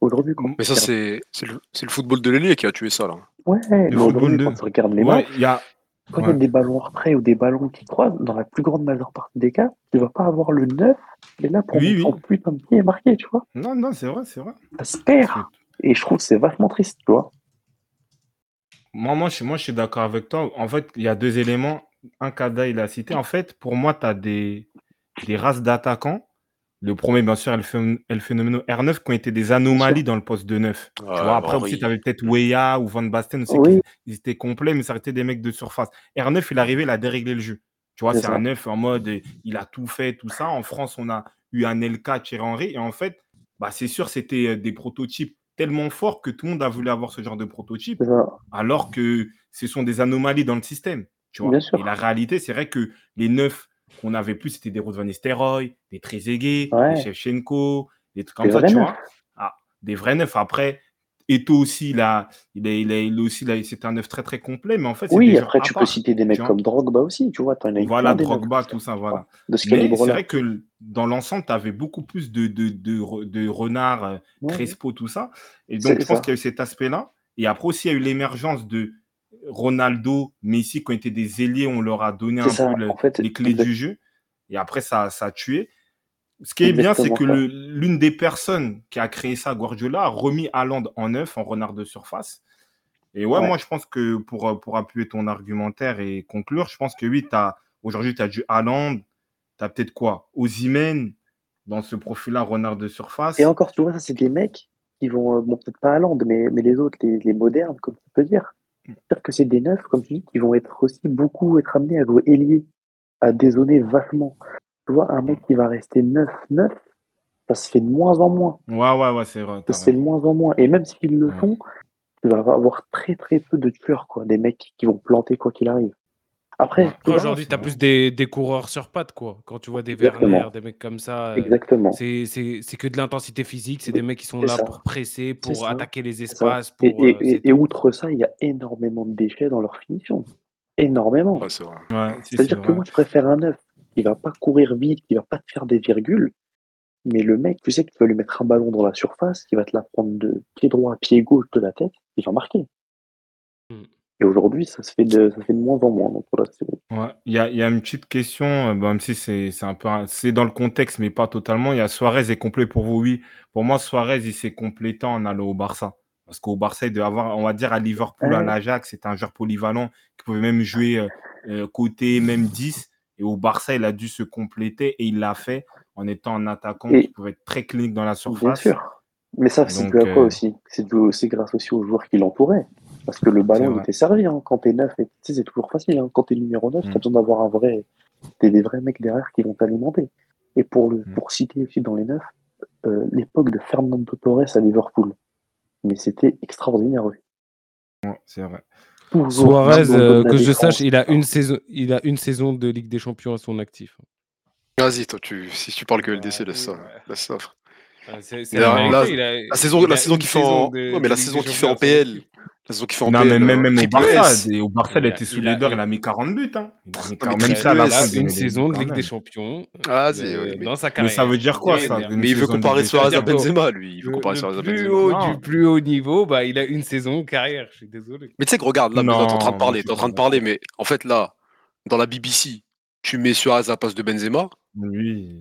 Speaker 4: Aujourd'hui, quand
Speaker 2: Mais ça, c'est c'est le, le football de l'ailier qui a tué ça, là.
Speaker 4: Ouais, mais
Speaker 1: football
Speaker 4: aujourd'hui,
Speaker 1: de-
Speaker 4: quand tu regardes les
Speaker 1: Ouais,
Speaker 4: matchs,
Speaker 1: il y a.
Speaker 4: quand il y a des ballons retraits ou des ballons qui croisent, dans la plus grande majeure partie des cas, tu vas pas avoir le 9 qui est là pour
Speaker 1: Oui, oui.
Speaker 4: putain de pied et marquer, tu vois.
Speaker 1: Non, non, c'est vrai, c'est vrai.
Speaker 4: Ça se perd. Et je trouve que c'est vachement triste, tu vois.
Speaker 1: Moi, moi, je, suis- moi, je suis d'accord avec toi. En fait, il y a deux éléments. Un Kada, il a cité. En fait, pour moi, tu as des, des races d'attaquants. Le premier, bien sûr, El Phénoméno R9, qui ont été des anomalies dans le poste de 9. Tu vois, après,
Speaker 2: Henry.
Speaker 1: aussi, tu avais peut-être Weah ou Van Basten.
Speaker 4: Oui.
Speaker 1: ils étaient complets, mais ça restait des mecs de surface. R9, il est arrivé, il a déréglé le jeu. Tu vois,
Speaker 4: C'est
Speaker 1: un 9 en mode, il a tout fait, tout ça. En France, on a eu un LK, Thierry Henry. Et en fait, bah, c'est sûr, c'était euh, des prototypes tellement forts que tout le monde a voulu avoir ce genre de prototype alors que ce sont des anomalies dans le système. Tu vois. Et la réalité, c'est vrai que les neufs qu'on avait plus, c'était des Ruud van des Trezeguet,
Speaker 4: Ouais.
Speaker 1: des Shevchenko, des trucs comme
Speaker 4: Des
Speaker 1: ça, tu
Speaker 4: neufs.
Speaker 1: vois. Ah, des vrais neufs. Après, Eto aussi, là, il est, il est, il est aussi, c'est un neuf très très complet, mais en fait, des
Speaker 4: Oui, après, tu peux citer des mecs comme Drogba aussi, tu vois. As
Speaker 1: Voilà, Drogba, tout
Speaker 4: ça,
Speaker 1: voilà.
Speaker 4: De ce
Speaker 1: Mais c'est vrai que dans l'ensemble, tu avais beaucoup plus de, de, de, de renards, euh,
Speaker 4: Ouais,
Speaker 1: Crespo, tout ça. Et donc, je pense qu'il y a eu cet aspect-là. Et après aussi, il y a eu l'émergence de Ronaldo, Messi, qui ont été des ailiers, on leur a donné un
Speaker 4: ça.
Speaker 1: peu le-
Speaker 4: En fait,
Speaker 1: les clés
Speaker 4: exact-
Speaker 1: du jeu. Et après, ça, ça a tué. Ce qui est bien, c'est que l'une des personnes qui a créé ça, Guardiola, a remis Haaland en neuf, en renard de surface. Et ouais,
Speaker 4: Ouais.
Speaker 1: moi, je pense que pour, euh, pour appuyer ton argumentaire et conclure, je pense que oui, aujourd'hui, tu as du Haaland, tu as peut-être quoi Ozymen, dans ce profil-là, renard de surface.
Speaker 4: Et encore, tu vois, ça, c'est des mecs qui vont, euh, bon, peut-être pas à Land, mais, mais les autres, les, les modernes, comme tu peux dire. C'est-à-dire que c'est des neufs, comme tu dis, qui vont être aussi beaucoup être amenés à jouer ailier, à dézonner vachement. Tu vois, un mec qui va rester 9-9, ça se fait de moins en moins.
Speaker 1: Ouais, ouais, ouais, c'est vrai.
Speaker 4: Ça se fait de moins en moins. Et même s'ils le
Speaker 1: Ouais.
Speaker 4: font, tu vas avoir très très peu de tueurs, quoi. Des mecs qui vont planter quoi qu'il arrive. Après,
Speaker 3: aujourd'hui, tu as plus des, des coureurs sur pattes, quoi. Quand tu vois des
Speaker 4: Exactement.
Speaker 3: Werner, des mecs comme ça, euh,
Speaker 4: exactement.
Speaker 3: c'est c'est- c'est que de l'intensité physique. C'est des mecs qui sont là
Speaker 4: ça.
Speaker 3: pour presser, pour attaquer les espaces.
Speaker 4: Et,
Speaker 3: Pour,
Speaker 4: et,
Speaker 3: euh,
Speaker 4: et, et outre ça, il y a énormément de déchets dans leur finition. Énormément.
Speaker 2: Ouais,
Speaker 4: C'est-à-dire que moi, je préfère un neuf qui va pas courir vite, qui va pas te faire des virgules, mais le mec, tu sais que tu vas lui mettre un ballon dans la surface, qui va te la prendre de pied droit à pied gauche de la tête, il va marquer.
Speaker 3: Mm.
Speaker 4: Et aujourd'hui, ça se fait de, ça se fait de moins en moins. Donc voilà, c'est-
Speaker 1: Ouais, il y a, il y a une petite question, euh, bah, même si c'est c'est un peu, un- c'est dans le contexte, mais pas totalement. Il y a Suarez est complet pour vous, oui. Pour moi, Suarez, il s'est complété en allant au Barça. Parce qu'au Barça, il devait avoir, on va dire, à Liverpool, à l'Ajax, c'était un joueur polyvalent qui pouvait même jouer euh, euh, côté, même 10. Et au Barça, il a dû se compléter et il l'a fait en étant un attaquant
Speaker 4: Et-
Speaker 1: qui pouvait être très clinique dans la
Speaker 4: bien
Speaker 1: surface.
Speaker 4: sûr. Mais ça, c'est
Speaker 1: Donc,
Speaker 4: dû à quoi
Speaker 1: euh,
Speaker 4: aussi? C'est dû aussi grâce aussi aux joueurs qui l'entouraient. Parce que le ballon, était servi. Hein. Quand t'es neuf, c'est toujours facile. Hein. Quand t'es numéro 9,
Speaker 1: Mm.
Speaker 4: t'as besoin d'avoir un vrai, des, des vrais mecs derrière qui vont t'alimenter. Et pour, le,
Speaker 1: Mm.
Speaker 4: pour citer aussi dans les neufs, euh, l'époque de Fernando Torres à Liverpool. Mais c'était extraordinaire.
Speaker 1: Ouais, c'est vrai.
Speaker 4: Toujours
Speaker 3: Suarez, euh, que je sache, il a, une saison, il a une saison de Ligue des Champions à son actif.
Speaker 2: Vas-y, toi, tu, si tu parles que LDC,
Speaker 3: Ouais,
Speaker 2: laisse ça.
Speaker 3: ouais.
Speaker 2: Laisse ça,
Speaker 3: C'est
Speaker 2: Mais la-
Speaker 3: la
Speaker 2: la-
Speaker 3: vérité, il a-
Speaker 2: La saison, la saison qu'il fait en,
Speaker 3: de-
Speaker 2: ouais, mais la saison qu'il fait en PL. La saison qu'il fait en
Speaker 1: Non,
Speaker 2: PL,
Speaker 1: mais même,
Speaker 2: euh,
Speaker 1: même au Barça, au Barça, il
Speaker 3: Il a-
Speaker 1: était sous
Speaker 3: il
Speaker 1: les
Speaker 3: a-
Speaker 1: dents, il a mis 40 buts. Hein. Il a mis
Speaker 2: mais
Speaker 1: 40
Speaker 2: triple
Speaker 1: même ça, la
Speaker 3: il une saison de Ligue des. Champions
Speaker 2: Ah,
Speaker 3: euh,
Speaker 2: c'est- mais-
Speaker 3: dans sa
Speaker 1: Mais
Speaker 3: carrière.
Speaker 1: ça veut dire quoi,
Speaker 3: C'est
Speaker 1: ça
Speaker 2: Mais il veut comparer Suarez à Benzema, lui. Il veut
Speaker 3: Le,
Speaker 2: comparer Suarez à Benzema.
Speaker 3: haut
Speaker 1: Non.
Speaker 3: du plus haut niveau, bah, il a une saison carrière. Je suis désolé.
Speaker 2: Mais tu sais que regarde, là, t'es en train de
Speaker 1: Non,
Speaker 2: parler, t'es en train de parler, mais en fait, là, dans la BBC, tu mets Suarez à la place de Benzema?
Speaker 1: Oui.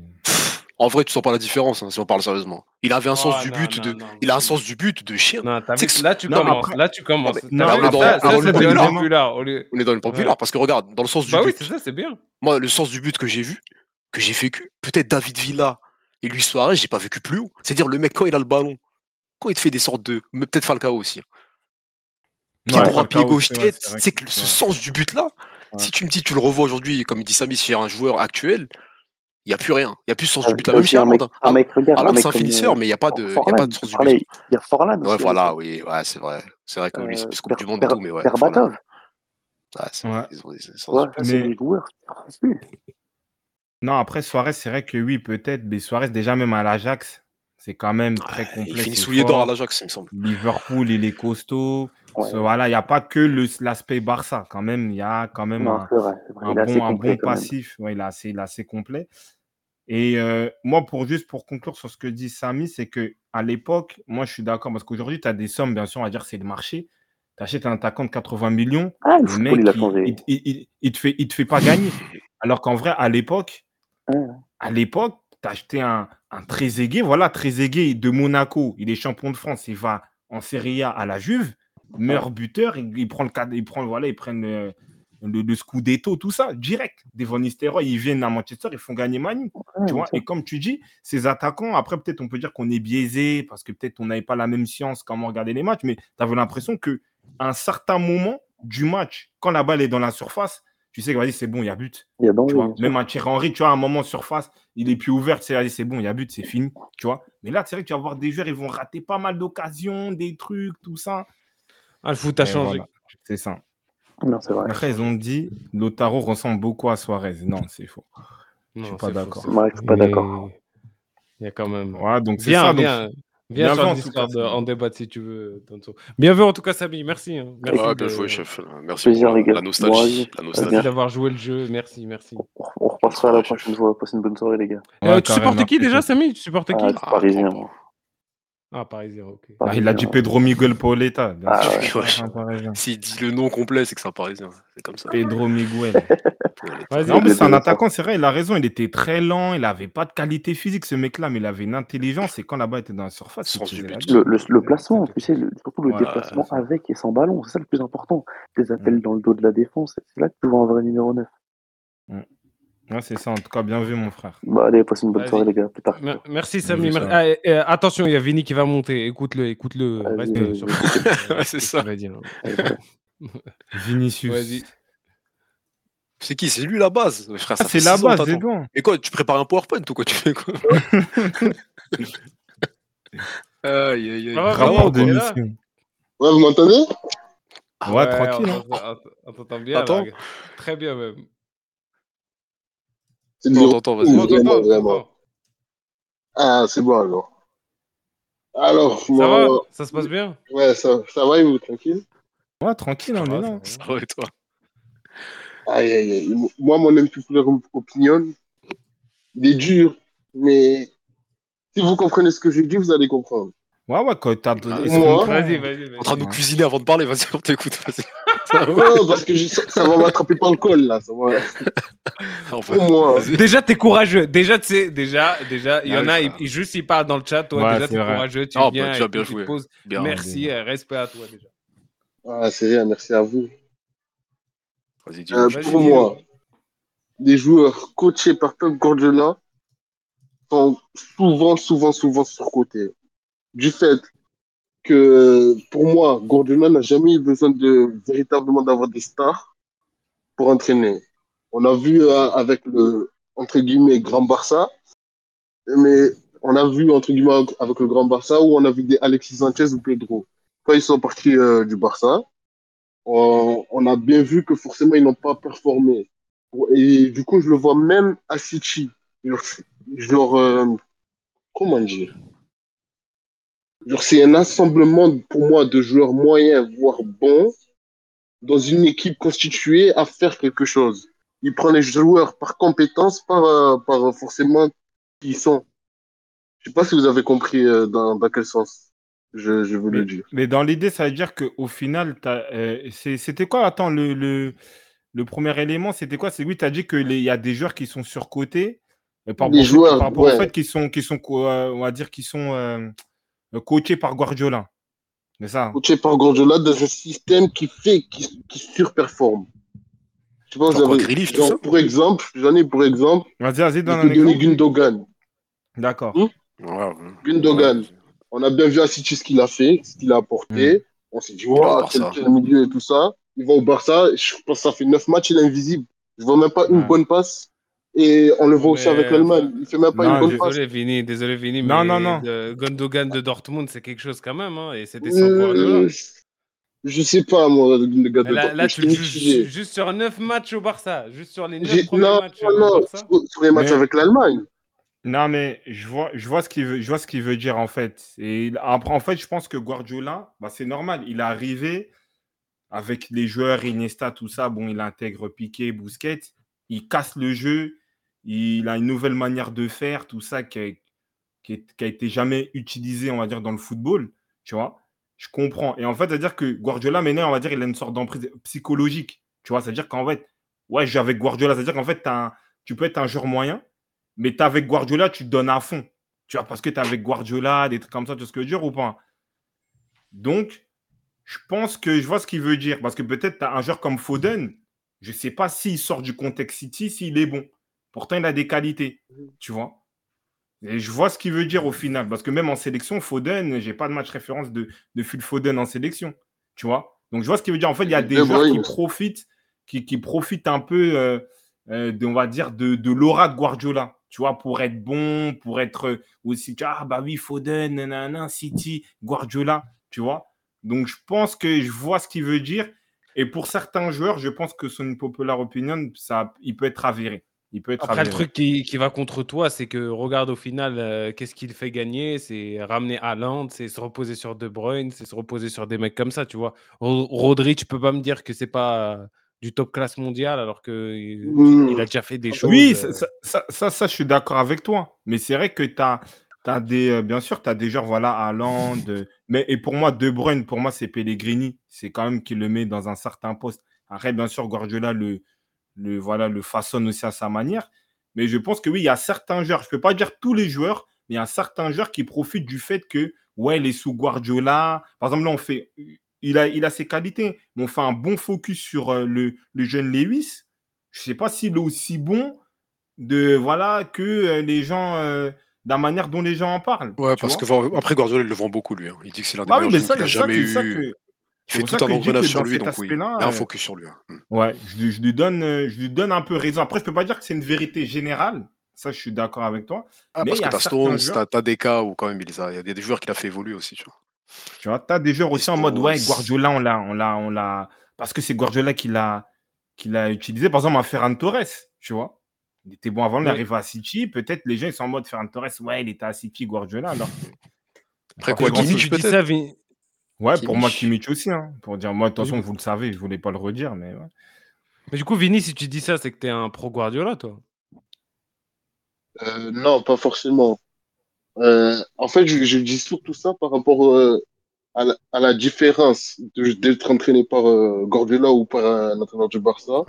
Speaker 2: En vrai, tu sens pas la différence, hein, si on parle sérieusement. Il avait un
Speaker 3: Oh,
Speaker 2: sens du
Speaker 3: non,
Speaker 2: but
Speaker 3: non,
Speaker 2: de.
Speaker 3: non,
Speaker 2: Il a un
Speaker 3: non.
Speaker 2: sens du but de chien.
Speaker 3: Là tu
Speaker 1: Non,
Speaker 3: commences.
Speaker 1: après-
Speaker 3: Là tu commences.
Speaker 1: non,
Speaker 2: On est dans le populaire parce que regarde, dans le sens du
Speaker 3: Bah oui,
Speaker 2: but,
Speaker 3: c'est ça, c'est bien.
Speaker 2: moi, le sens du but que j'ai vu, que j'ai vécu, peut-être David Villa et Luis Suarez, j'ai pas vécu plus haut. C'est-à-dire le mec quand il a le ballon, quand il te fait des sortes de, mais peut-être Falcao aussi. hein. Pied
Speaker 1: Ouais,
Speaker 2: droit, pied gauche, tête.
Speaker 1: c'est que-
Speaker 2: ce sens du but là, si tu me dis tu le revois aujourd'hui, comme il dit Samy, chez un joueur actuel, il y a plus rien. Il y a plus ce sens
Speaker 4: Ah,
Speaker 2: du but Même chez Haaland,
Speaker 4: mec
Speaker 2: c'est un finisseur,
Speaker 4: euh,
Speaker 2: mais il n'y a pas de, il a pas de sens du but.
Speaker 4: il y a Forlan
Speaker 2: Ouais, voilà, oui, ouais, c'est vrai. C'est vrai que lui, c'est
Speaker 4: Euh,
Speaker 2: plus Coupe du Monde et tout, mais ouais.
Speaker 4: Berbatov.
Speaker 2: Ouais, c'est des
Speaker 4: joueurs.
Speaker 1: Non, après Suarez, c'est vrai que oui, peut-être. Mais Suarez, déjà, même à l'Ajax, c'est quand même très
Speaker 2: Ouais,
Speaker 1: complet.
Speaker 2: il finit sous les dents à
Speaker 1: fort.
Speaker 2: l'Ajax, il me semble.
Speaker 1: Liverpool, il est costaud.
Speaker 4: Ouais.
Speaker 1: So, voilà, il n'y a pas que le- l'aspect Barça. Quand même, il y a quand même
Speaker 4: Non,
Speaker 1: un,
Speaker 4: vrai. vrai,
Speaker 1: un bon, un bon passif. Ouais, il, est assez, il est assez complet. Et euh, moi, pour juste pour conclure sur ce que dit Samy, c'est que à l'époque, moi, je suis d'accord parce qu'aujourd'hui, tu as des sommes, bien sûr, on va dire c'est le marché. Tu achètes un attaquant de 80 millions,
Speaker 4: Ah, le
Speaker 1: mec,
Speaker 4: il a
Speaker 1: il,
Speaker 4: changé.
Speaker 1: il, il, il- il te fait, il te fait pas gagner. *laughs* Alors qu'en vrai, à l'époque, à l'époque, tu as acheté un, un Trezeguet. Voilà, Trezeguet de Monaco, il est champion de France, il va en Serie A à la Juve, meilleur buteur, il, il prend le cadre, il prend voilà, ils prennent le, le, Scudetto, tout ça, direct. Devant Nistelrooy, ils viennent à Manchester, ils font gagner Manu. Tu vois,
Speaker 4: c'est
Speaker 1: et comme tu dis, ces attaquants, après, peut-être on peut dire qu'on est biaisé parce que peut-être on n'avait pas la même science comment regarder les matchs, mais tu avais l'impression que à un certain moment du match, quand la balle est dans la surface, tu sais que vas-y, c'est bon, il y a but.
Speaker 4: Y a
Speaker 1: Tu vois, même un Thierry Henry, tu vois, à un moment surface, il est plus ouvert, tu sais, vas-y, c'est bon, il y a but, c'est fini. Tu vois, mais là, c'est vrai que tu vas voir des joueurs, ils vont rater pas mal d'occasions, des trucs, tout ça.
Speaker 3: Ah, le foot a
Speaker 1: Et
Speaker 3: changé.
Speaker 1: voilà, c'est ça.
Speaker 4: Non, c'est vrai.
Speaker 1: Après, ils ont dit Lotaro ressemble beaucoup à Suarez. Non, c'est faux.
Speaker 3: Non,
Speaker 1: suis pas d'accord.
Speaker 3: c'est
Speaker 4: Ouais, je suis pas
Speaker 3: Mais
Speaker 4: d'accord.
Speaker 3: Il y a quand même.
Speaker 1: Ouais, donc c'est
Speaker 3: Viens,
Speaker 1: ça. donc- bien
Speaker 3: sur
Speaker 1: vu,
Speaker 3: le
Speaker 1: en tout
Speaker 3: Discord
Speaker 1: cas,
Speaker 3: euh,
Speaker 1: Samy.
Speaker 3: en débat si tu veux. Tonto. Bien vu en tout cas, Samy. Merci. hein. Merci
Speaker 2: Ouais,
Speaker 3: de-
Speaker 2: bien joué, chef. Merci
Speaker 4: Plaisir,
Speaker 2: pour
Speaker 4: les
Speaker 2: la,
Speaker 4: gars.
Speaker 2: la nostalgie. La
Speaker 3: Merci
Speaker 2: nostalgie.
Speaker 4: bien.
Speaker 3: d'avoir joué le jeu. Merci, merci.
Speaker 4: On, repassera la
Speaker 2: Ouais,
Speaker 4: prochaine fois. Passez une bonne soirée, les gars.
Speaker 3: Euh, tu supportes qui déjà. Samy? Tu supportes qui?
Speaker 4: Ah,
Speaker 2: Ah,
Speaker 4: parisien,
Speaker 2: prends
Speaker 3: Ah, parisien, ok.
Speaker 1: Ah, il a dit. Pedro Miguel Paoletta. bien
Speaker 4: Ah, ouais.
Speaker 1: Parisien.
Speaker 2: S'il dit le nom complet, c'est que c'est un parisien. C'est comme ça.
Speaker 1: Pedro Miguel. *laughs*
Speaker 3: Vas-y.
Speaker 1: Non, mais c'est un attaquant, c'est vrai, il a raison. Il était très lent, il n'avait pas de qualité physique, ce mec-là, mais il avait une intelligence. Et quand la balle était dans la surface, il.
Speaker 4: Le, le, le placement, tu sais, le- surtout le
Speaker 2: Voilà,
Speaker 4: déplacement avec et sans ballon, c'est ça le plus important. Les appels dans le dos de la défense, c'est là que tu vois un vrai numéro 9.
Speaker 1: Ouais, c'est ça, en tout cas, bien vu, mon frère.
Speaker 4: Bah allez, passez une bonne soirée, les gars. Plus tard.
Speaker 3: Mer- Merci, Samy. Ah, et- et, attention, il y a Vini qui va monter. Écoute-le, écoute-le. Reste sur *laughs*
Speaker 2: Ouais, c'est
Speaker 3: ce
Speaker 2: ça.
Speaker 3: dire.
Speaker 4: Bye. *laughs*
Speaker 1: Vinicius.
Speaker 3: Vas-y.
Speaker 2: C'est qui? C'est lui la base.
Speaker 1: Ah, c'est la base,
Speaker 2: t'attends.
Speaker 1: c'est bon.
Speaker 2: Mais quoi, tu prépares un PowerPoint ou quoi Tu fais quoi? *laughs* Aïe, aïe, aïe.
Speaker 1: Rapport de mission.
Speaker 5: Ouais, vous m'entendez?
Speaker 1: Ouais, tranquille.
Speaker 3: on
Speaker 1: hein.
Speaker 3: On bien.
Speaker 2: Attends.
Speaker 3: Très bien, même.
Speaker 5: C'est
Speaker 2: vas-y.
Speaker 3: On t'entend,
Speaker 5: vraiment, vraiment.
Speaker 3: t'entend.
Speaker 5: Ah, c'est bon alors. Alors,
Speaker 3: Ça
Speaker 5: moi,
Speaker 3: va Ça se passe bien?
Speaker 5: ouais, ça, ça va et vous, tranquille?
Speaker 1: Ouais, tranquille, on est là.
Speaker 3: ça
Speaker 2: va et toi?
Speaker 5: Aïe, aïe, aïe. Moi, mon impopulaire opinion, il est dur, mais si vous comprenez ce que je dis, vous allez comprendre.
Speaker 1: Ouais, ouais, quand t'as.
Speaker 2: Ah,
Speaker 1: comprend
Speaker 3: Vas-y, vas-y, vas-y.
Speaker 2: En train de nous cuisiner avant de parler, vas-y, on t'écoute, vas-y. Ça va
Speaker 5: Non, parce que je- ça, va m'attraper par le col, là. Ça va... Moi.
Speaker 3: Déjà, t'es courageux. Déjà, tu sais, déjà, déjà, il y
Speaker 2: Ah
Speaker 3: en a, ils- juste ils parlent dans le chat. Toi,
Speaker 1: Ouais,
Speaker 3: déjà, t'es courageux. Tu
Speaker 2: bah,
Speaker 3: viens,
Speaker 2: bien
Speaker 3: puis tu
Speaker 2: joué.
Speaker 3: poses.
Speaker 2: Bien.
Speaker 3: Merci, euh, respect à toi déjà.
Speaker 5: Ah, c'est rien, merci à vous.
Speaker 2: Vas-y,
Speaker 5: Euh, pour moi, les joueurs coachés par Pep Guardiola sont souvent, souvent, souvent surcotés. Du fait que, pour moi, Guardiola n'a jamais eu besoin de véritablement d'avoir des stars pour entraîner. On a vu euh, avec le, entre guillemets, Grand Barça, mais on a vu, entre guillemets, avec le Grand Barça, où on a vu des Alexis Sanchez ou Pedro. Quand ils sont partis euh, du Barça, on, a bien vu que forcément, ils n'ont pas performé. Et du coup, je le vois même à City. Genre, euh, comment dire? C'est un assemblement pour moi de joueurs moyens, voire bons, dans une équipe constituée à faire quelque chose. Il prend les joueurs par compétence, par, euh, par forcément qui ils sont. Je sais pas si vous avez compris euh, dans, dans quel sens je, je
Speaker 1: Mais,
Speaker 5: le dire.
Speaker 1: mais dans l'idée, ça veut dire qu'au final, euh, c'était quoi? Attends, le, le, le premier élément, c'était quoi? C'est oui, tu as dit qu'il y a des joueurs qui sont surcotés par,
Speaker 5: Les
Speaker 1: fait-
Speaker 5: joueurs,
Speaker 1: par rapport au fait qu'ils sont, qu'ils sont, on va dire, qu'ils sont euh, coachés par Guardiola. C'est ça?
Speaker 5: Coaché par Guardiola dans un système qui fait, qui, qui surperforme. Je sais pas, vous
Speaker 2: Genre
Speaker 5: pour exemple, j'en ai pour exemple,
Speaker 1: Vas-y, vas-y,
Speaker 5: peux
Speaker 1: un exemple.
Speaker 5: Gundogan.
Speaker 1: D'accord.
Speaker 5: Hmm
Speaker 2: Ouais, ouais.
Speaker 5: Gundogan.
Speaker 2: Ouais.
Speaker 5: On a bien vu à City ce qu'il a fait, ce qu'il a apporté. On s'est dit, waouh, quel,
Speaker 2: Barça.
Speaker 5: quel milieu et tout ça. Il va au Barça. Je pense que ça fait neuf matchs, il est invisible. Je vois même pas une bonne passe. Et on le voit aussi avec l'Allemagne. Il fait même pas
Speaker 1: non,
Speaker 5: une bonne
Speaker 1: je-
Speaker 5: passe.
Speaker 3: Désolé, Vini, désolé, Vini,
Speaker 1: Non,
Speaker 3: mais
Speaker 1: non, non.
Speaker 3: de- Gundogan de Dortmund, c'est quelque chose quand même, hein, et c'était.
Speaker 5: Euh, je sais pas, moi, le gars
Speaker 3: Mais
Speaker 5: de
Speaker 3: là,
Speaker 5: Dortmund.
Speaker 3: là,
Speaker 5: Je
Speaker 3: tu juges juste sur 9 matchs au Barça, juste sur les 9
Speaker 5: J'ai-
Speaker 3: premiers
Speaker 5: Non,
Speaker 3: matchs
Speaker 5: non,
Speaker 3: au
Speaker 5: non,
Speaker 3: Barça.
Speaker 5: sur les matchs
Speaker 1: Mais-
Speaker 5: avec l'Allemagne.
Speaker 1: Non, mais je vois, je vois ce qu'il veut, je vois ce qu'il veut dire en fait. Et après, en fait, je pense que Guardiola, bah, c'est normal. Il est arrivé avec les joueurs Iniesta, tout ça. Bon, il intègre Piqué, Busquets. Il casse le jeu. Il a une nouvelle manière de faire, tout ça qui a, été jamais utilisé, on va dire, dans le football. Tu vois, je comprends. Et en fait, c'est-à-dire que Guardiola, maintenant, on va dire, il a une sorte d'emprise psychologique. Tu vois, c'est-à-dire qu'en fait, ouais, je suis avec Guardiola. C'est-à-dire qu'en fait, un- tu peux être un joueur moyen, mais tu avec Guardiola, tu te donnes à fond. Tu vois, parce que tu avec Guardiola, des trucs comme ça, tu vois ce que je veux dire ou pas? Donc, je pense que je vois ce qu'il veut dire. Parce que peut-être tu as un joueur comme Foden, je ne sais pas s'il sort du contexte City, s'il est bon. Pourtant, il a des qualités, tu vois. Et je vois ce qu'il veut dire au final. Parce que même en sélection, Foden, j'ai pas de match référence de, de Phil Foden en sélection, tu vois. Donc, je vois ce qu'il veut dire. En fait, il y a des
Speaker 5: De
Speaker 1: joueurs qui profitent, qui, qui profitent un peu, euh, euh, de, on va dire, de, de l'aura de Guardiola. Tu vois, pour être bon, pour être euh, aussi, ah bah oui, Foden, nanana, City, Guardiola, tu vois. Donc, je pense que je vois ce qu'il veut dire. Et pour certains joueurs, je pense que son populaire opinion, ça, il peut être avéré. Il peut être
Speaker 3: Après, le truc qui, qui va contre toi, c'est que regarde au final, euh, qu'est-ce qu'il fait gagner? C'est ramener Haaland, c'est se reposer sur De Bruyne, c'est se reposer sur des mecs comme ça, tu vois. Ro- Rodri, tu peux pas me dire que c'est pas euh, du top classe mondial alors que il,
Speaker 5: Mm.
Speaker 3: il a déjà fait des choses.
Speaker 1: Oui,
Speaker 3: euh,
Speaker 1: ça, ça, ça, ça, ça, je suis d'accord avec toi. Mais c'est vrai que tu as, des. euh, bien sûr, tu as des joueurs, voilà, Haaland. euh, mais et pour moi, De Bruyne, pour moi, c'est Pellegrini. C'est quand même qui le met dans un certain poste. Après, bien sûr, Guardiola le, le, voilà, le façonne aussi à sa manière. Mais je pense que oui, il y a certains joueurs, je ne peux pas dire tous les joueurs, mais il y a certains joueurs qui profitent du fait que, ouais, il est sous Guardiola. Par exemple, là, on fait. Il a, il a ses qualités, mais on fait un bon focus sur euh, le, le jeune Lewis. Je ne sais pas s'il est aussi bon de voilà que euh, les gens euh, de la manière dont les gens en parlent.
Speaker 2: Ouais, parce que après Guardiola, il le vend beaucoup lui. hein. Il dit que c'est l'un des
Speaker 1: Bah oui,
Speaker 2: meilleurs
Speaker 1: mais ça,
Speaker 2: a jamais eu. Il fait tout un engrenage sur lui, donc oui. Il y a un
Speaker 1: euh,
Speaker 2: focus sur lui. hein. Mm.
Speaker 1: ouais, je, lui- je lui donne, euh, je lui donne un peu raison. Après, je peux pas dire que c'est une vérité générale. Ça, je suis d'accord avec toi.
Speaker 2: Ah,
Speaker 1: Mais
Speaker 2: parce que t'as Stones,
Speaker 1: joueurs-
Speaker 2: t'as t'as des cas où quand même il les a. Il y a des joueurs qu'il a fait évoluer aussi, tu vois.
Speaker 1: Tu vois, tu as des joueurs aussi en mode, ouais. Guardiola, on l'a, on l'a, on l'a, parce que c'est Guardiola qui l'a, qui l'a utilisé. Par exemple, un Ferran Torres, tu vois. Il était bon avant, il
Speaker 3: Ouais.
Speaker 1: arrive à City. Peut-être les gens, ils sont en mode Ferran Torres, ouais, il était à City, Guardiola. Alors,
Speaker 2: Après quoi,
Speaker 1: grand-chose.
Speaker 2: Kimmich
Speaker 3: tu dis ça.
Speaker 1: Ouais, pour moi,
Speaker 2: Kimmich.
Speaker 1: Aussi. Hein, pour dire, moi, de toute façon, vous le savez, je voulais pas le redire, mais ouais.
Speaker 3: Mais du coup, Vini, si tu dis ça, c'est que t'es un pro Guardiola, toi.
Speaker 5: Euh, non, pas forcément. Euh, en fait, je, je dis surtout ça par rapport euh, à, la, à la différence d'être entraîné par euh, Guardiola ou par un entraîneur du Barça.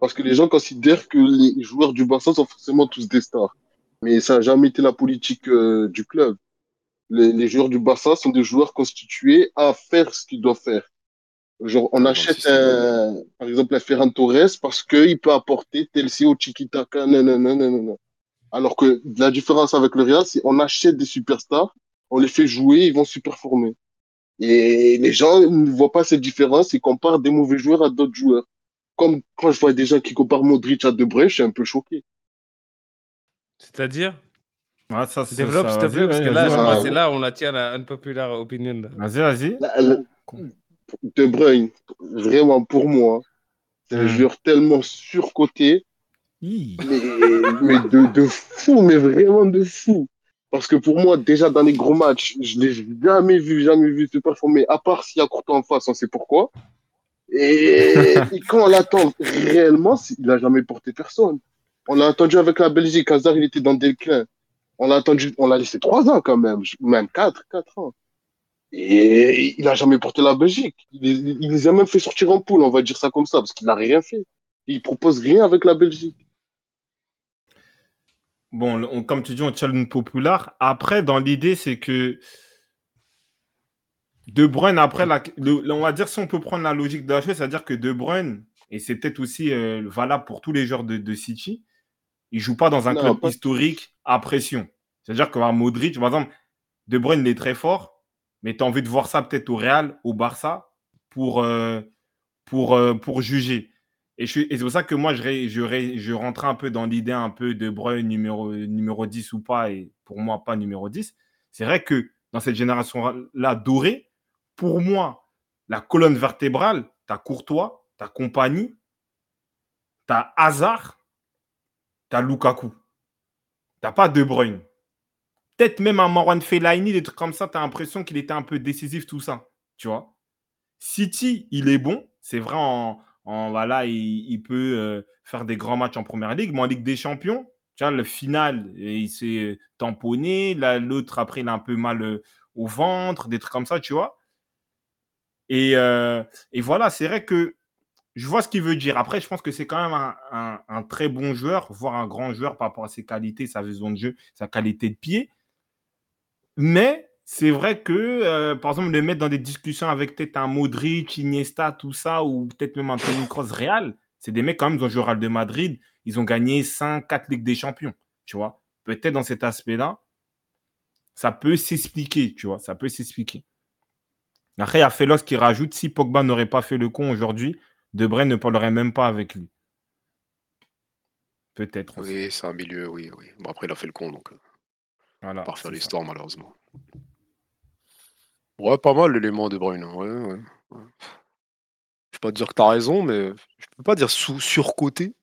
Speaker 5: Parce que les gens considèrent que les joueurs du Barça sont forcément tous des stars. Mais ça n'a jamais été la politique euh, du club. Les, les joueurs du Barça sont des joueurs constitués à faire ce qu'ils doivent faire. Genre, on
Speaker 2: le
Speaker 5: achète un, par exemple, un Ferran Torres parce qu'il peut apporter tel si au tiki-taka, non, non, non, non, non, non. Alors que la différence avec le Real, c'est on achète des superstars, on les fait jouer, ils vont superformer. Et les gens ne voient pas cette différence, ils comparent des mauvais joueurs à d'autres joueurs. Comme quand je vois des gens qui comparent Modric à De Bruyne, je suis un peu choqué.
Speaker 3: C'est-à-dire?
Speaker 1: Ouais, ça,
Speaker 3: Développe, s'il te plaît, parce que là, c'est là où on la tient la unpopular opinion. là.
Speaker 1: Vas-y, vas-y.
Speaker 5: De Bruyne, vraiment pour moi, c'est un
Speaker 1: Hmm.
Speaker 5: joueur tellement surcoté, mais, mais de, de fou, mais vraiment de fou. Parce que pour moi, déjà dans les gros matchs, je l'ai jamais vu, jamais vu se performer, à part s'il y a Courtois en face, on sait pourquoi. Et, *laughs* et quand on l'attend réellement, il n'a jamais porté personne. On l'a attendu avec la Belgique, Hazard, il était dans le déclin. On l'a attendu, on l'a laissé trois ans quand même, même quatre, quatre ans. Et il n'a jamais porté la Belgique. Il, les- a même fait sortir en poule, on va dire ça comme ça, parce qu'il n'a rien fait. Il propose rien avec la Belgique.
Speaker 1: Bon, on- comme tu dis, on challenge populaire. Après, dans l'idée, c'est que De Bruyne, après, on va dire si on peut prendre la logique de la chose, c'est-à-dire que De Bruyne, et c'est peut-être aussi euh, valable pour tous les joueurs de City, il ne joue pas dans un
Speaker 5: Non,
Speaker 1: club
Speaker 5: pas-
Speaker 1: historique à pression. C'est-à-dire que bah, Modric, par exemple, De Bruyne, il est très fort, mais tu as envie de voir ça peut-être au Real, au Barça, pour, euh, pour, euh, pour juger. Et, je suis- et c'est pour ça que moi, je, ré- je, ré- je rentrais un peu dans l'idée un peu de Bruyne numéro, numéro 10 ou pas, et pour moi, pas numéro 10. C'est vrai que dans cette génération-là dorée, pour moi, la colonne vertébrale, tu as Courtois, tu as Compagnie, tu as Hazard, tu as Lukaku. Tu pas De Bruyne. Peut-être même un Marwan Fellaini, des trucs comme ça, tu as l'impression qu'il était un peu décisif, tout ça. Tu vois? City, il est bon. C'est vrai, en, voilà, il, peut euh, faire des grands matchs en première ligue, mais en Ligue des Champions, le final, il s'est euh, tamponné. L'autre, après, il a un peu mal euh, au ventre, des trucs comme ça, tu vois. Et, et voilà, c'est vrai que je vois ce qu'il veut dire. Après, je pense que c'est quand même un, très bon joueur, voire un grand joueur par rapport à ses qualités, sa vision de jeu, sa qualité de pied. Mais c'est vrai que, euh, par exemple, le mettre dans des discussions avec peut-être un Modric, Iniesta, tout ça, ou peut-être même un Toni Kroos Real, c'est des mecs quand même, ils ont joué de Madrid, ils ont gagné 5, 4 Ligues des Champions, tu vois. Peut-être dans cet aspect-là, ça peut s'expliquer, tu vois, ça peut s'expliquer. Après, il y a Felos qui rajoute, si Pogba n'aurait pas fait le con aujourd'hui, De Bruyne ne parlerait même pas avec lui. Peut-être aussi.
Speaker 2: Oui, c'est un milieu, oui, oui. Bon, après, il a fait le con, donc euh,
Speaker 1: Voilà, c'est ça.
Speaker 2: l'histoire, malheureusement. Ouais, pas mal l'élément de Bruyne. Ouais, ouais. ouais. Je peux pas te dire que t'as raison, mais je peux pas dire sous surcoté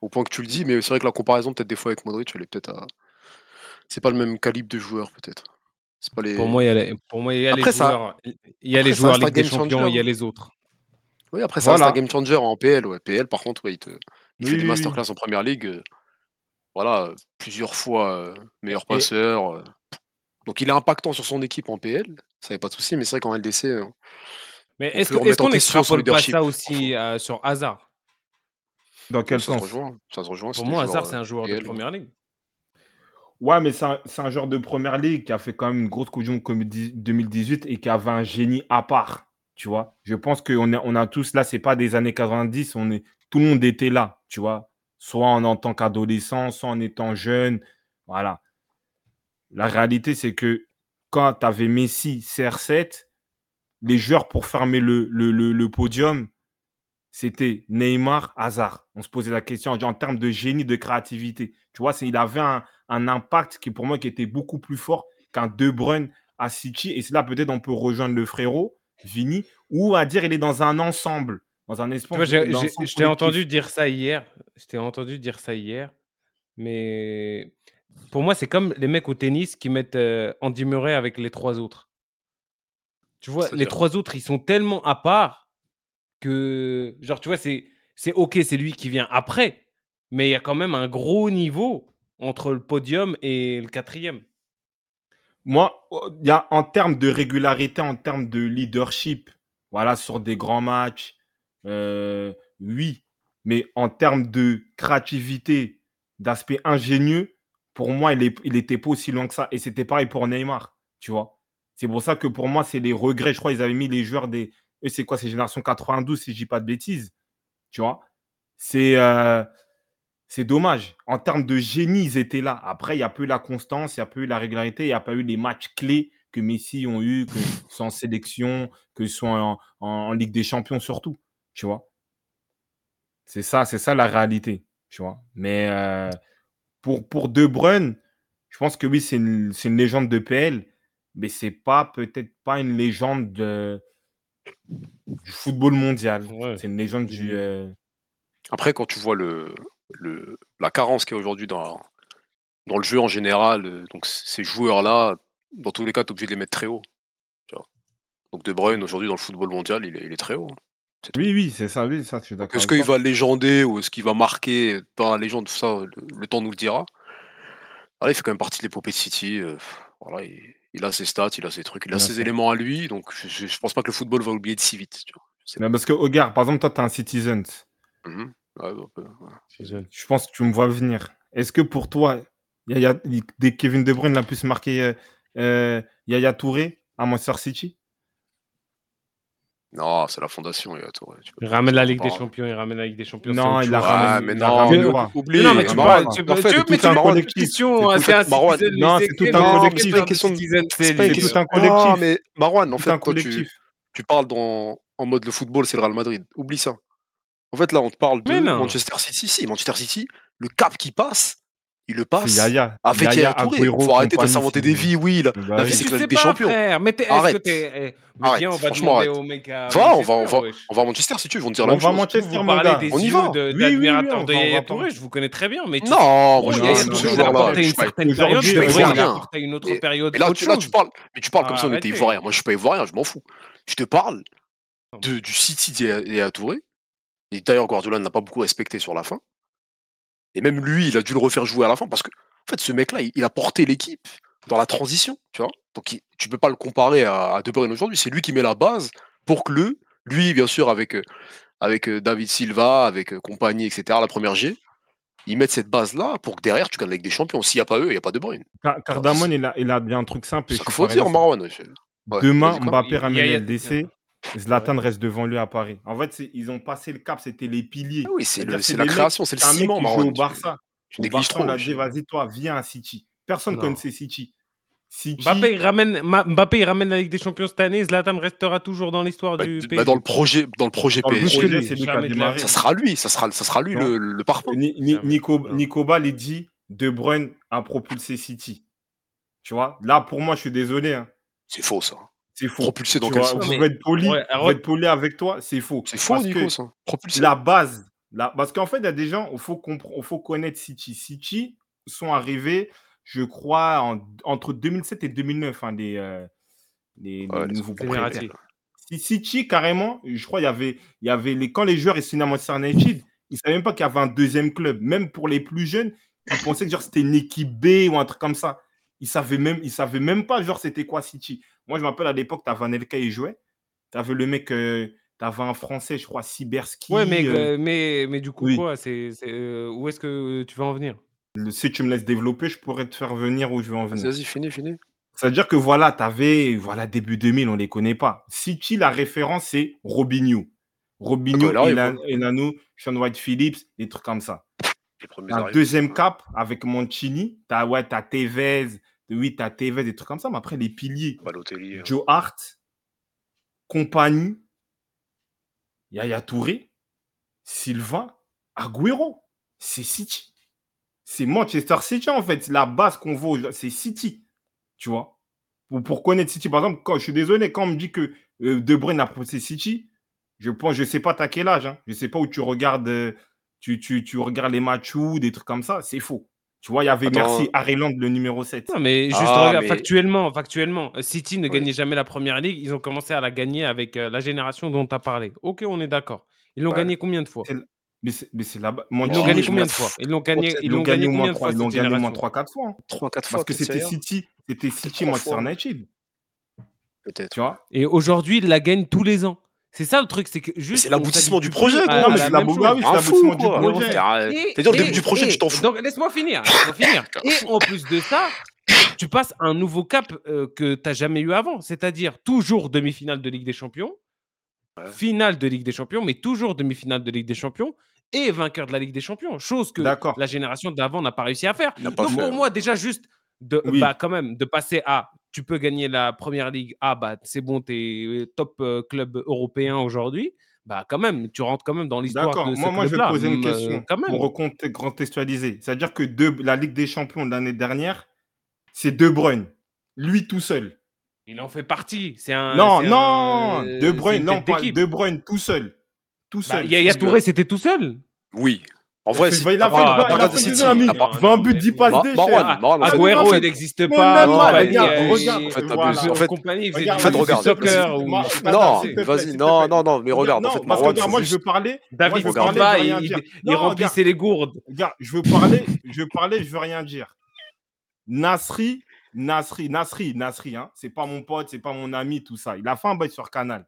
Speaker 2: au point que tu le dis, mais c'est vrai que la comparaison, peut-être des fois avec Modric, elle est peut-être à. C'est pas le même calibre de joueur, peut-être. C'est pas les.
Speaker 3: Pour moi, il y a les, pour moi, il y a les
Speaker 2: Après, ça-
Speaker 3: joueurs, il y a
Speaker 2: après,
Speaker 3: les joueurs Ligue des Champions, il y a
Speaker 2: hein.
Speaker 3: les autres.
Speaker 2: Oui, après, ça reste
Speaker 1: Voilà.
Speaker 2: un game changer en PL. Ouais. PL, par contre, ouais, il, te... il
Speaker 1: Oui,
Speaker 2: fait
Speaker 1: oui,
Speaker 2: des
Speaker 1: oui.
Speaker 2: masterclass en première ligue. euh, Voilà, euh, plusieurs fois euh, meilleur passeur. Donc, il est impactant sur son équipe en PL. Ça a pas de souci, mais c'est vrai qu'en LDC, euh,
Speaker 3: Mais est-ce qu'on
Speaker 2: question son
Speaker 3: n'extrapole pas
Speaker 2: leadership.
Speaker 3: ça aussi euh, sur Hazard?
Speaker 1: Dans quel
Speaker 2: ça se
Speaker 1: sens?
Speaker 2: rejoint. Ça se rejoint.
Speaker 3: Pour moi, Hazard, c'est un joueur de première ligue.
Speaker 1: Ouais, mais c'est un, joueur de première ligue qui a fait quand même une grosse Coupe du Monde comme dix- 2018 et qui avait un génie à part. Je pense qu'on a, on a tous là, c'est pas des années 90, on est, tout le monde était là, tu vois, soit en, tant qu'adolescent, soit en étant jeune. Voilà. La réalité, c'est que quand tu avais Messi, CR7, les joueurs pour fermer le, podium, c'était Neymar, Hazard. On se posait la question en termes de génie, de créativité. Tu vois, il avait un, impact qui, pour moi, était beaucoup plus fort qu'un De Bruyne à City. Et c'est là, peut-être, on peut rejoindre le frérot, Vini, ou à dire il est dans un ensemble, dans un espace.
Speaker 3: je t'ai entendu dire ça hier. Je t'ai entendu dire ça hier. Mais pour moi, c'est comme les mecs au tennis qui mettent euh, Andy Murray avec les trois autres. Tu vois, les trois autres, ils sont tellement à part que, genre, tu vois, c'est c'est OK, c'est lui qui vient après. Mais il y a quand même un gros niveau entre le podium et le quatrième.
Speaker 1: Moi, oh, en termes de régularité, en termes de leadership, voilà, sur des grands matchs, euh, oui. Mais en termes de créativité, d'aspect ingénieux, pour moi, il, est, il était pas aussi loin que ça. Et c'était pareil pour Neymar, tu vois. C'est pour ça que pour moi, c'est les regrets. Je crois qu'ils avaient mis les joueurs des. C'est quoi, c'est génération 92, si je dis pas de bêtises. Tu vois. C'est. euh, c'est dommage. En termes de génie, ils étaient là. Après, il n'y a pas eu la constance, il n'y a pas eu la régularité, il n'y a pas eu les matchs clés que Messi ont eu, que ce *laughs* soit en sélection, que ce soit en, en- en Ligue des Champions surtout. Tu vois C'est ça, c'est ça la réalité. Tu vois Mais euh, pour, pour De Bruyne, je pense que oui, c'est une, c'est une légende de PL, mais c'est pas peut-être pas une légende de- du football mondial.
Speaker 3: Ouais.
Speaker 1: C'est une légende du. euh,
Speaker 2: Après, quand tu vois le, le, la carence qu'il y a aujourd'hui dans, dans le jeu en général, euh, donc ces joueurs-là, dans tous les cas, tu es obligé de les mettre très haut. tu vois. Donc De Bruyne, aujourd'hui, dans le football mondial, il est, il est très haut. hein.
Speaker 1: Oui, oui, c'est ça, oui, ça, je suis d'accord.
Speaker 2: Est-ce qu'il va légender ou est-ce qu'il va marquer dans la légende, tout ça, le, le temps nous le dira. Voilà, il fait quand même partie de l'épopée de City. euh, voilà, il, il a ses stats, il a ses trucs, il a
Speaker 1: Bien
Speaker 2: ses éléments à lui, donc je, je, pense pas que le football va oublier de si vite. Tu vois.
Speaker 1: Parce que, regarde, par exemple, toi, tu es un Citizen.
Speaker 2: Mhm. Ouais, donc, euh, voilà.
Speaker 1: Je pense que tu me vois venir. Est-ce que pour toi, Yaya, dès Kevin De Bruyne a pu se marquer euh, euh, Yaya Touré à Manchester City?
Speaker 2: Non, c'est la fondation. Il, y a peux
Speaker 3: Il ramène la Ligue des. Champions, il ramène la Ligue des Champions.
Speaker 1: Non, il a.
Speaker 2: Ouais,
Speaker 1: ramené.
Speaker 2: mais
Speaker 1: a
Speaker 2: non, oublie.
Speaker 3: Non, mais tu parles, tu,
Speaker 1: C'est non, c'est tout un collectif.
Speaker 2: C'est
Speaker 1: tout un
Speaker 2: Non,
Speaker 1: collectif.
Speaker 2: mais Marwan, en fait, quand tu, parles en mode le football, c'est le Real Madrid. Oublie ça. En fait, là, on te parle de. Manchester City. Si, Manchester City, le cap qui passe, il le passe
Speaker 1: Yaya.
Speaker 2: avec
Speaker 1: Yaya,
Speaker 2: Yaya Touré.
Speaker 1: Agüero,
Speaker 2: Faut arrêter de s'inventer des vies, oui. La,
Speaker 1: Bah
Speaker 2: la vie, c'est
Speaker 3: tu
Speaker 2: que la
Speaker 3: sais
Speaker 2: Ligue des
Speaker 3: pas,
Speaker 2: Champions.
Speaker 3: frère. Mais que
Speaker 2: Arrête.
Speaker 3: eh,
Speaker 2: Arrête,
Speaker 3: Viens, on va
Speaker 2: franchement, arrête.
Speaker 3: au mec à
Speaker 2: Va, on va, on
Speaker 3: Manchester,
Speaker 2: va, on va à Manchester si tu veux, ils vont te dire
Speaker 1: On
Speaker 2: la même
Speaker 1: va à
Speaker 2: chose.
Speaker 1: Manchester,
Speaker 3: Vous
Speaker 1: mon
Speaker 3: parlez
Speaker 1: gars.
Speaker 3: des
Speaker 2: On y va.
Speaker 3: de-
Speaker 1: Oui, oui, oui,
Speaker 3: de Yaya Touré,
Speaker 1: pas.
Speaker 3: je vous connais très bien, mais tu
Speaker 2: Non, moi, je
Speaker 3: il apporté une certaine période,
Speaker 1: je
Speaker 3: il apporté une autre période
Speaker 2: là, tu, là, tu
Speaker 3: chose.
Speaker 2: parles, mais tu parles comme si on était ivoirien. Moi, je suis pas ivoirien, je m'en fous. Je te parle de, du City d'Yaya Touré. Et d'ailleurs, Guardiola n'a pas beaucoup respecté sur la fin. Et même lui, il a dû le refaire jouer à la fin parce que, en fait, ce mec-là, il, il a porté l'équipe dans la transition, tu vois. Donc, il- tu peux pas le comparer à, à De Bruyne aujourd'hui. C'est lui qui met la base pour que le, lui, bien sûr, avec, euh, avec euh, David Silva, avec euh, compagnie, etc., la première G, ils mettent cette base-là pour que derrière, tu gagnes avec des champions. S'il n'y a pas eux, il n'y a pas De Bruyne.
Speaker 1: Car- Cardamone, il a, il a dit un truc simple.
Speaker 2: qu'il faut dire. Marwan. ouais.
Speaker 1: Demain. Mbappé
Speaker 3: Il
Speaker 1: ramène
Speaker 3: il y
Speaker 1: Zlatan reste devant lui à Paris. En fait, ils ont passé le cap, c'était les piliers.
Speaker 2: Ah oui, c'est le- la
Speaker 1: mecs-
Speaker 2: création, c'est le
Speaker 1: un mec
Speaker 2: ciment,
Speaker 1: qui joue au
Speaker 2: Tu,
Speaker 1: Barça.
Speaker 2: tu
Speaker 1: Au
Speaker 2: négliges
Speaker 1: Barça,
Speaker 2: trop.
Speaker 1: on a dit, vas-y, toi, viens à City. Personne ne connaissait City. City,
Speaker 3: Mbappé, il ramène, Mbappé, il ramène la Ligue des Champions cette année. Zlatan restera toujours dans l'histoire
Speaker 2: Bah,
Speaker 3: du
Speaker 2: bah, dans le projet, dans le projet
Speaker 1: dans le
Speaker 2: PSG,
Speaker 1: projet, lui
Speaker 3: la vie.
Speaker 2: ça sera lui, ça sera, ça sera lui
Speaker 1: Non.
Speaker 2: le, le parfum.
Speaker 1: Ni, ni-. Nico,
Speaker 3: Non.
Speaker 1: Nico Ball, il dit De Bruyne a propulsé City. Tu vois, là, pour moi, je suis désolé. hein,
Speaker 2: C'est faux ça.
Speaker 1: C'est faux.
Speaker 2: Propulsé dans quel sens
Speaker 1: être poli,
Speaker 3: Ouais,
Speaker 1: je
Speaker 3: alors-
Speaker 1: vais être poli avec toi, c'est faux.
Speaker 2: C'est faux, Nico,
Speaker 1: que
Speaker 2: ça. Propulsé.
Speaker 1: la base, la... parce qu'en fait, il y a des gens, il faut, compre- il faut connaître City. City sont arrivés, je crois, en- entre 2007 et 2009, hein, les, euh,
Speaker 2: Ouais,
Speaker 1: nouveaux propriétaires. Si- City, carrément, je crois, il y avait, il y avait les, quand les joueurs signaient à Manchester United, ils ne savaient même pas qu'il y avait un deuxième club. Même pour les plus jeunes, ils pensaient que c'était une équipe B ou un truc comme ça. Ils ne savaient, même, savaient même pas genre c'était quoi City. Moi, je me rappelle à l'époque, tu avais un Elka, il jouait. Tu avais le mec, euh, tu avais un Français, je crois, Siberski.
Speaker 3: Ouais, mais,
Speaker 1: euh,
Speaker 3: euh, mais, mais du coup,
Speaker 1: oui.
Speaker 3: quoi c'est, c'est, euh, Où est-ce que tu vas en venir?
Speaker 1: Le- si tu me laisses développer, je pourrais te faire venir où je veux en venir.
Speaker 2: vas-y, finis, finis.
Speaker 1: C'est-à-dire que voilà, tu avais, voilà, début 2000, on ne les connaît pas. City, la référence, c'est Robinho. Robinho,
Speaker 2: quoi.
Speaker 1: Elano, Sean White Phillips, des trucs comme ça. Un deuxième cap avec Mancini, tu as, ouais, t'as Tevez, oui, tu as Tevez, des trucs comme ça, mais après, les piliers,
Speaker 2: Balotelli. euh.
Speaker 1: Joe Hart, compagnie, Yaya Touré, Silva, Agüero, c'est City. C'est Manchester City, en fait. La base qu'on voit, aujourd'hui, c'est City. Tu vois pour, pour connaître City, par exemple, quand, je suis désolé, quand on me dit que euh, De Bruyne a posé City, je pense, je sais pas t'as quel âge. Hein. Je sais pas où tu regardes, euh, tu, tu, tu regardes les matchs ou des trucs comme ça. C'est faux. Tu vois, il y avait
Speaker 2: Attends.
Speaker 1: Merci Harryland, le numéro 7.
Speaker 3: Non, mais juste
Speaker 2: Ah,
Speaker 3: regarde,
Speaker 2: mais-
Speaker 3: factuellement, factuellement, euh, City ne gagnait jamais la première ligue. Ils ont commencé à la gagner avec euh, la génération dont tu as parlé. Ok, on est d'accord. Ils l'ont
Speaker 2: Ouais.
Speaker 3: gagné combien de fois?
Speaker 1: Mais c'est là-bas.
Speaker 3: Ils l'ont gagné combien de fois? Ils l'ont gagné,
Speaker 1: Ils l'ont gagné au moins 3 ils l'ont gagné au moins 3-4 fois. hein.
Speaker 2: 3-4 fois.
Speaker 1: Parce que c'était. City, c'était City, Manchester. United.
Speaker 2: Peut-être.
Speaker 1: Tu vois?
Speaker 3: Et aujourd'hui, ils la gagnent tous les ans. C'est ça le truc, c'est que juste.
Speaker 2: c'est l'aboutissement du projet, quoi.
Speaker 1: Non, mais
Speaker 3: la
Speaker 1: c'est l'aboutissement, du projet.
Speaker 2: C'est-à-dire, au début du projet,
Speaker 3: et-
Speaker 2: tu t'en fous.
Speaker 3: Donc laisse-moi *laughs* finir. Et en plus de ça, tu passes un nouveau cap euh, que tu n'as jamais eu avant, c'est-à-dire toujours demi-finale de Ligue des Champions,
Speaker 2: Ouais.
Speaker 3: finale de Ligue des Champions, mais toujours demi-finale de Ligue des Champions et vainqueur de la Ligue des Champions, chose que la génération d'avant n'a pas réussi à faire. Donc pour moi, déjà juste de,
Speaker 1: Oui.
Speaker 3: bah, quand même, de passer à tu peux gagner la première ligue, ah bah c'est bon, tu es top euh, club européen aujourd'hui. Bah quand même, tu rentres quand même dans l'histoire
Speaker 1: D'accord. Moi, moi, je vais poser une
Speaker 3: euh,
Speaker 1: question
Speaker 3: quand même.
Speaker 1: pour reconte- contextualiser. C'est-à-dire que de, la Ligue des Champions de l'année dernière, c'est De Bruyne. Lui tout seul.
Speaker 3: Il en fait partie. C'est un.
Speaker 1: non, non,
Speaker 3: un-
Speaker 1: De Bruyne, non, pas. De Bruyne tout seul. Tout
Speaker 3: Bah,
Speaker 1: seul.
Speaker 3: Yaya
Speaker 2: parce que-
Speaker 3: Touré, c'était tout seul.
Speaker 2: Oui. En vrai,
Speaker 1: Il
Speaker 2: si
Speaker 1: a fait, il a fait, il a
Speaker 3: t'as
Speaker 1: fait
Speaker 3: pas
Speaker 1: une
Speaker 3: de
Speaker 1: saison,
Speaker 3: City.
Speaker 1: ami.
Speaker 2: Ah, bah,
Speaker 1: 20 buts, 10 passes D, Ah,
Speaker 3: Agüero, il n'existe pas.
Speaker 2: En fait. En fait,
Speaker 3: Compagnie,
Speaker 1: Regarde,
Speaker 2: en fait, Non, vas-y, non, non, non, mais
Speaker 1: Regarde, moi, je veux parler. Moi,
Speaker 3: David
Speaker 1: je veux
Speaker 2: Regarde.
Speaker 1: parler, je
Speaker 3: Silva, il, remplissait les gourdes.
Speaker 1: regarde, je veux parler, je veux parler, je veux rien dire. Nasri, Nasri, Nasri, Nasri, hein, c'est pas mon pote, c'est pas mon ami, tout ça. Il a fait un bail sur Canal.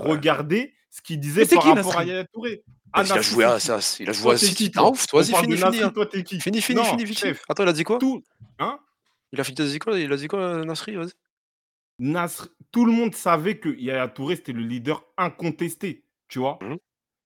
Speaker 2: Ouais.
Speaker 1: Regardez ce qu'il disait par
Speaker 3: qui,
Speaker 1: rapport à
Speaker 3: Nasri?
Speaker 1: Yaya Touré. Ah,
Speaker 2: qu'il a joué à ça, il a joué à City. ouf, toi, vas-y, fini, fini.
Speaker 1: Toi, t'es qui
Speaker 2: Fini, fini, fini,
Speaker 1: chef,
Speaker 2: Attends, il a dit quoi
Speaker 1: tout, hein
Speaker 2: Il a, il a dit quoi Il a dit quoi, Nasri Vas-y.
Speaker 1: Nasri, tout le monde savait que Yaya Touré, c'était le leader incontesté, tu vois.
Speaker 2: Mhm.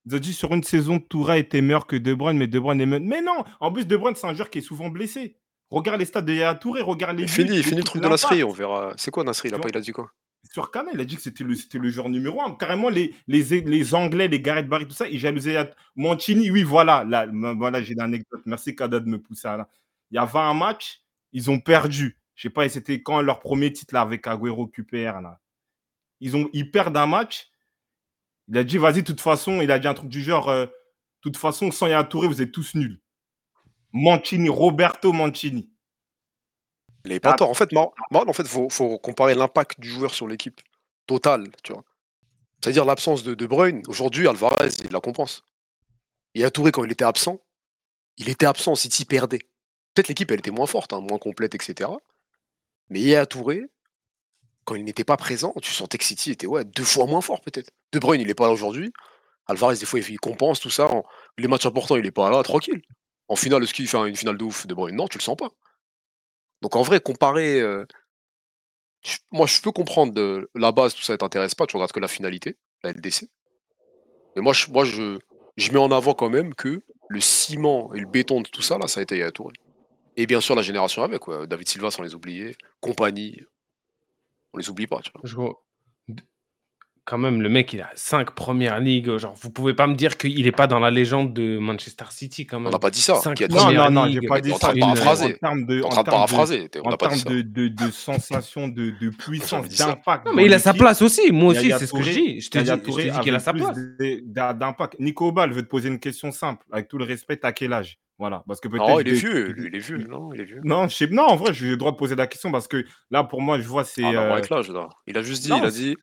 Speaker 1: Ils ont dit sur une saison, Touré était meilleur que De Bruyne, mais De Bruyne est meilleur. Mais non, en plus, De Bruyne, c'est un joueur qui est souvent blessé. Regarde les stats de Yaya Touré, regarde les
Speaker 2: Fini, fini le truc de Nasri, on verra. C'est quoi Nasri Il il a dit quoi?
Speaker 1: Sur Canal, il a dit que c'était le, c'était le joueur numéro un. Carrément, les, les, les Anglais, les Gareth Barry, tout ça, ils jalousaient Yaya- Mancini. Oui, voilà, là, voilà j'ai l'anecdote. Merci, Kada, de me pousser à là. Il y avait un match, ils ont perdu. Je sais pas, c'était quand leur premier titre là, avec Agüero QPR. Là. Ils, ont, ils perdent un match. Il a dit, vas-y, de toute façon, il a dit un truc du genre, euh, de toute façon, sans Yaya Touré, vous êtes tous nuls. Mancini, Roberto Mancini.
Speaker 2: Il est pas
Speaker 1: Ah.
Speaker 2: tort. En fait, Mar- Marwan, en fait, faut, faut comparer l'impact du joueur sur l'équipe total, tu vois. C'est-à-dire l'absence de De Bruyne. Aujourd'hui, Alvarez, il la compense. Et à Touré, quand il était absent, il était absent, City perdait. Peut-être l'équipe, elle était moins forte, hein, moins complète, etc. Mais Yaya Touré, quand il n'était pas présent, tu sentais que City était ouais, deux fois moins fort, peut-être. De Bruyne, il n'est pas là aujourd'hui. Alvarez, des fois, il il compense tout ça. En- Les matchs importants, il n'est pas là, tranquille. En finale, est-ce qu'il fait une finale de ouf, De Bruyne Non, tu le sens pas. Donc en vrai, comparer. moi, je peux comprendre la base, tout ça ne t'intéresse pas, tu regardes que la finalité, la LDC. Mais moi, je, mets en avant quand même que le ciment et le béton de tout ça, là, ça a été Yaya Touré. Et bien sûr, la génération avec. David Silva, sans les oublier, compagnie, on les oublie pas, tu vois.
Speaker 3: Quand même, le mec, il a 5 premières ligues. Genre, vous pouvez pas me dire qu'il est pas dans la légende de Manchester City, quand
Speaker 2: On
Speaker 3: même.
Speaker 2: n'a pas dit ça.
Speaker 3: Cinq
Speaker 1: Non, non, non, j'ai pas dit
Speaker 2: en
Speaker 1: ça.
Speaker 2: train de
Speaker 1: j'ai dit
Speaker 2: paraphraser.
Speaker 1: En
Speaker 2: train de paraphraser. On
Speaker 1: en
Speaker 2: n'a pas dit
Speaker 1: termes
Speaker 2: ça.
Speaker 1: de, de, de sensation, de, de puissance,
Speaker 2: dit ça.
Speaker 1: d'impact.
Speaker 3: Non, mais il a sa place aussi. Moi aussi, c'est ce que je dis. Je te dis, qu'il a sa place.
Speaker 1: d'impact. Nico Bal, je vais te poser une question simple. Avec tout le respect, à quel âge? Voilà. Parce que peut-être.
Speaker 2: Non, il est vieux, lui, il est vieux. Non, il est vieux.
Speaker 1: Non, je sais... non, en vrai, j'ai le droit de poser la question parce que là, pour moi, je vois, c'est.
Speaker 2: Ah, non,
Speaker 1: euh,
Speaker 2: avec l'âge, là. Il a juste dit,
Speaker 1: non,
Speaker 2: il a dit,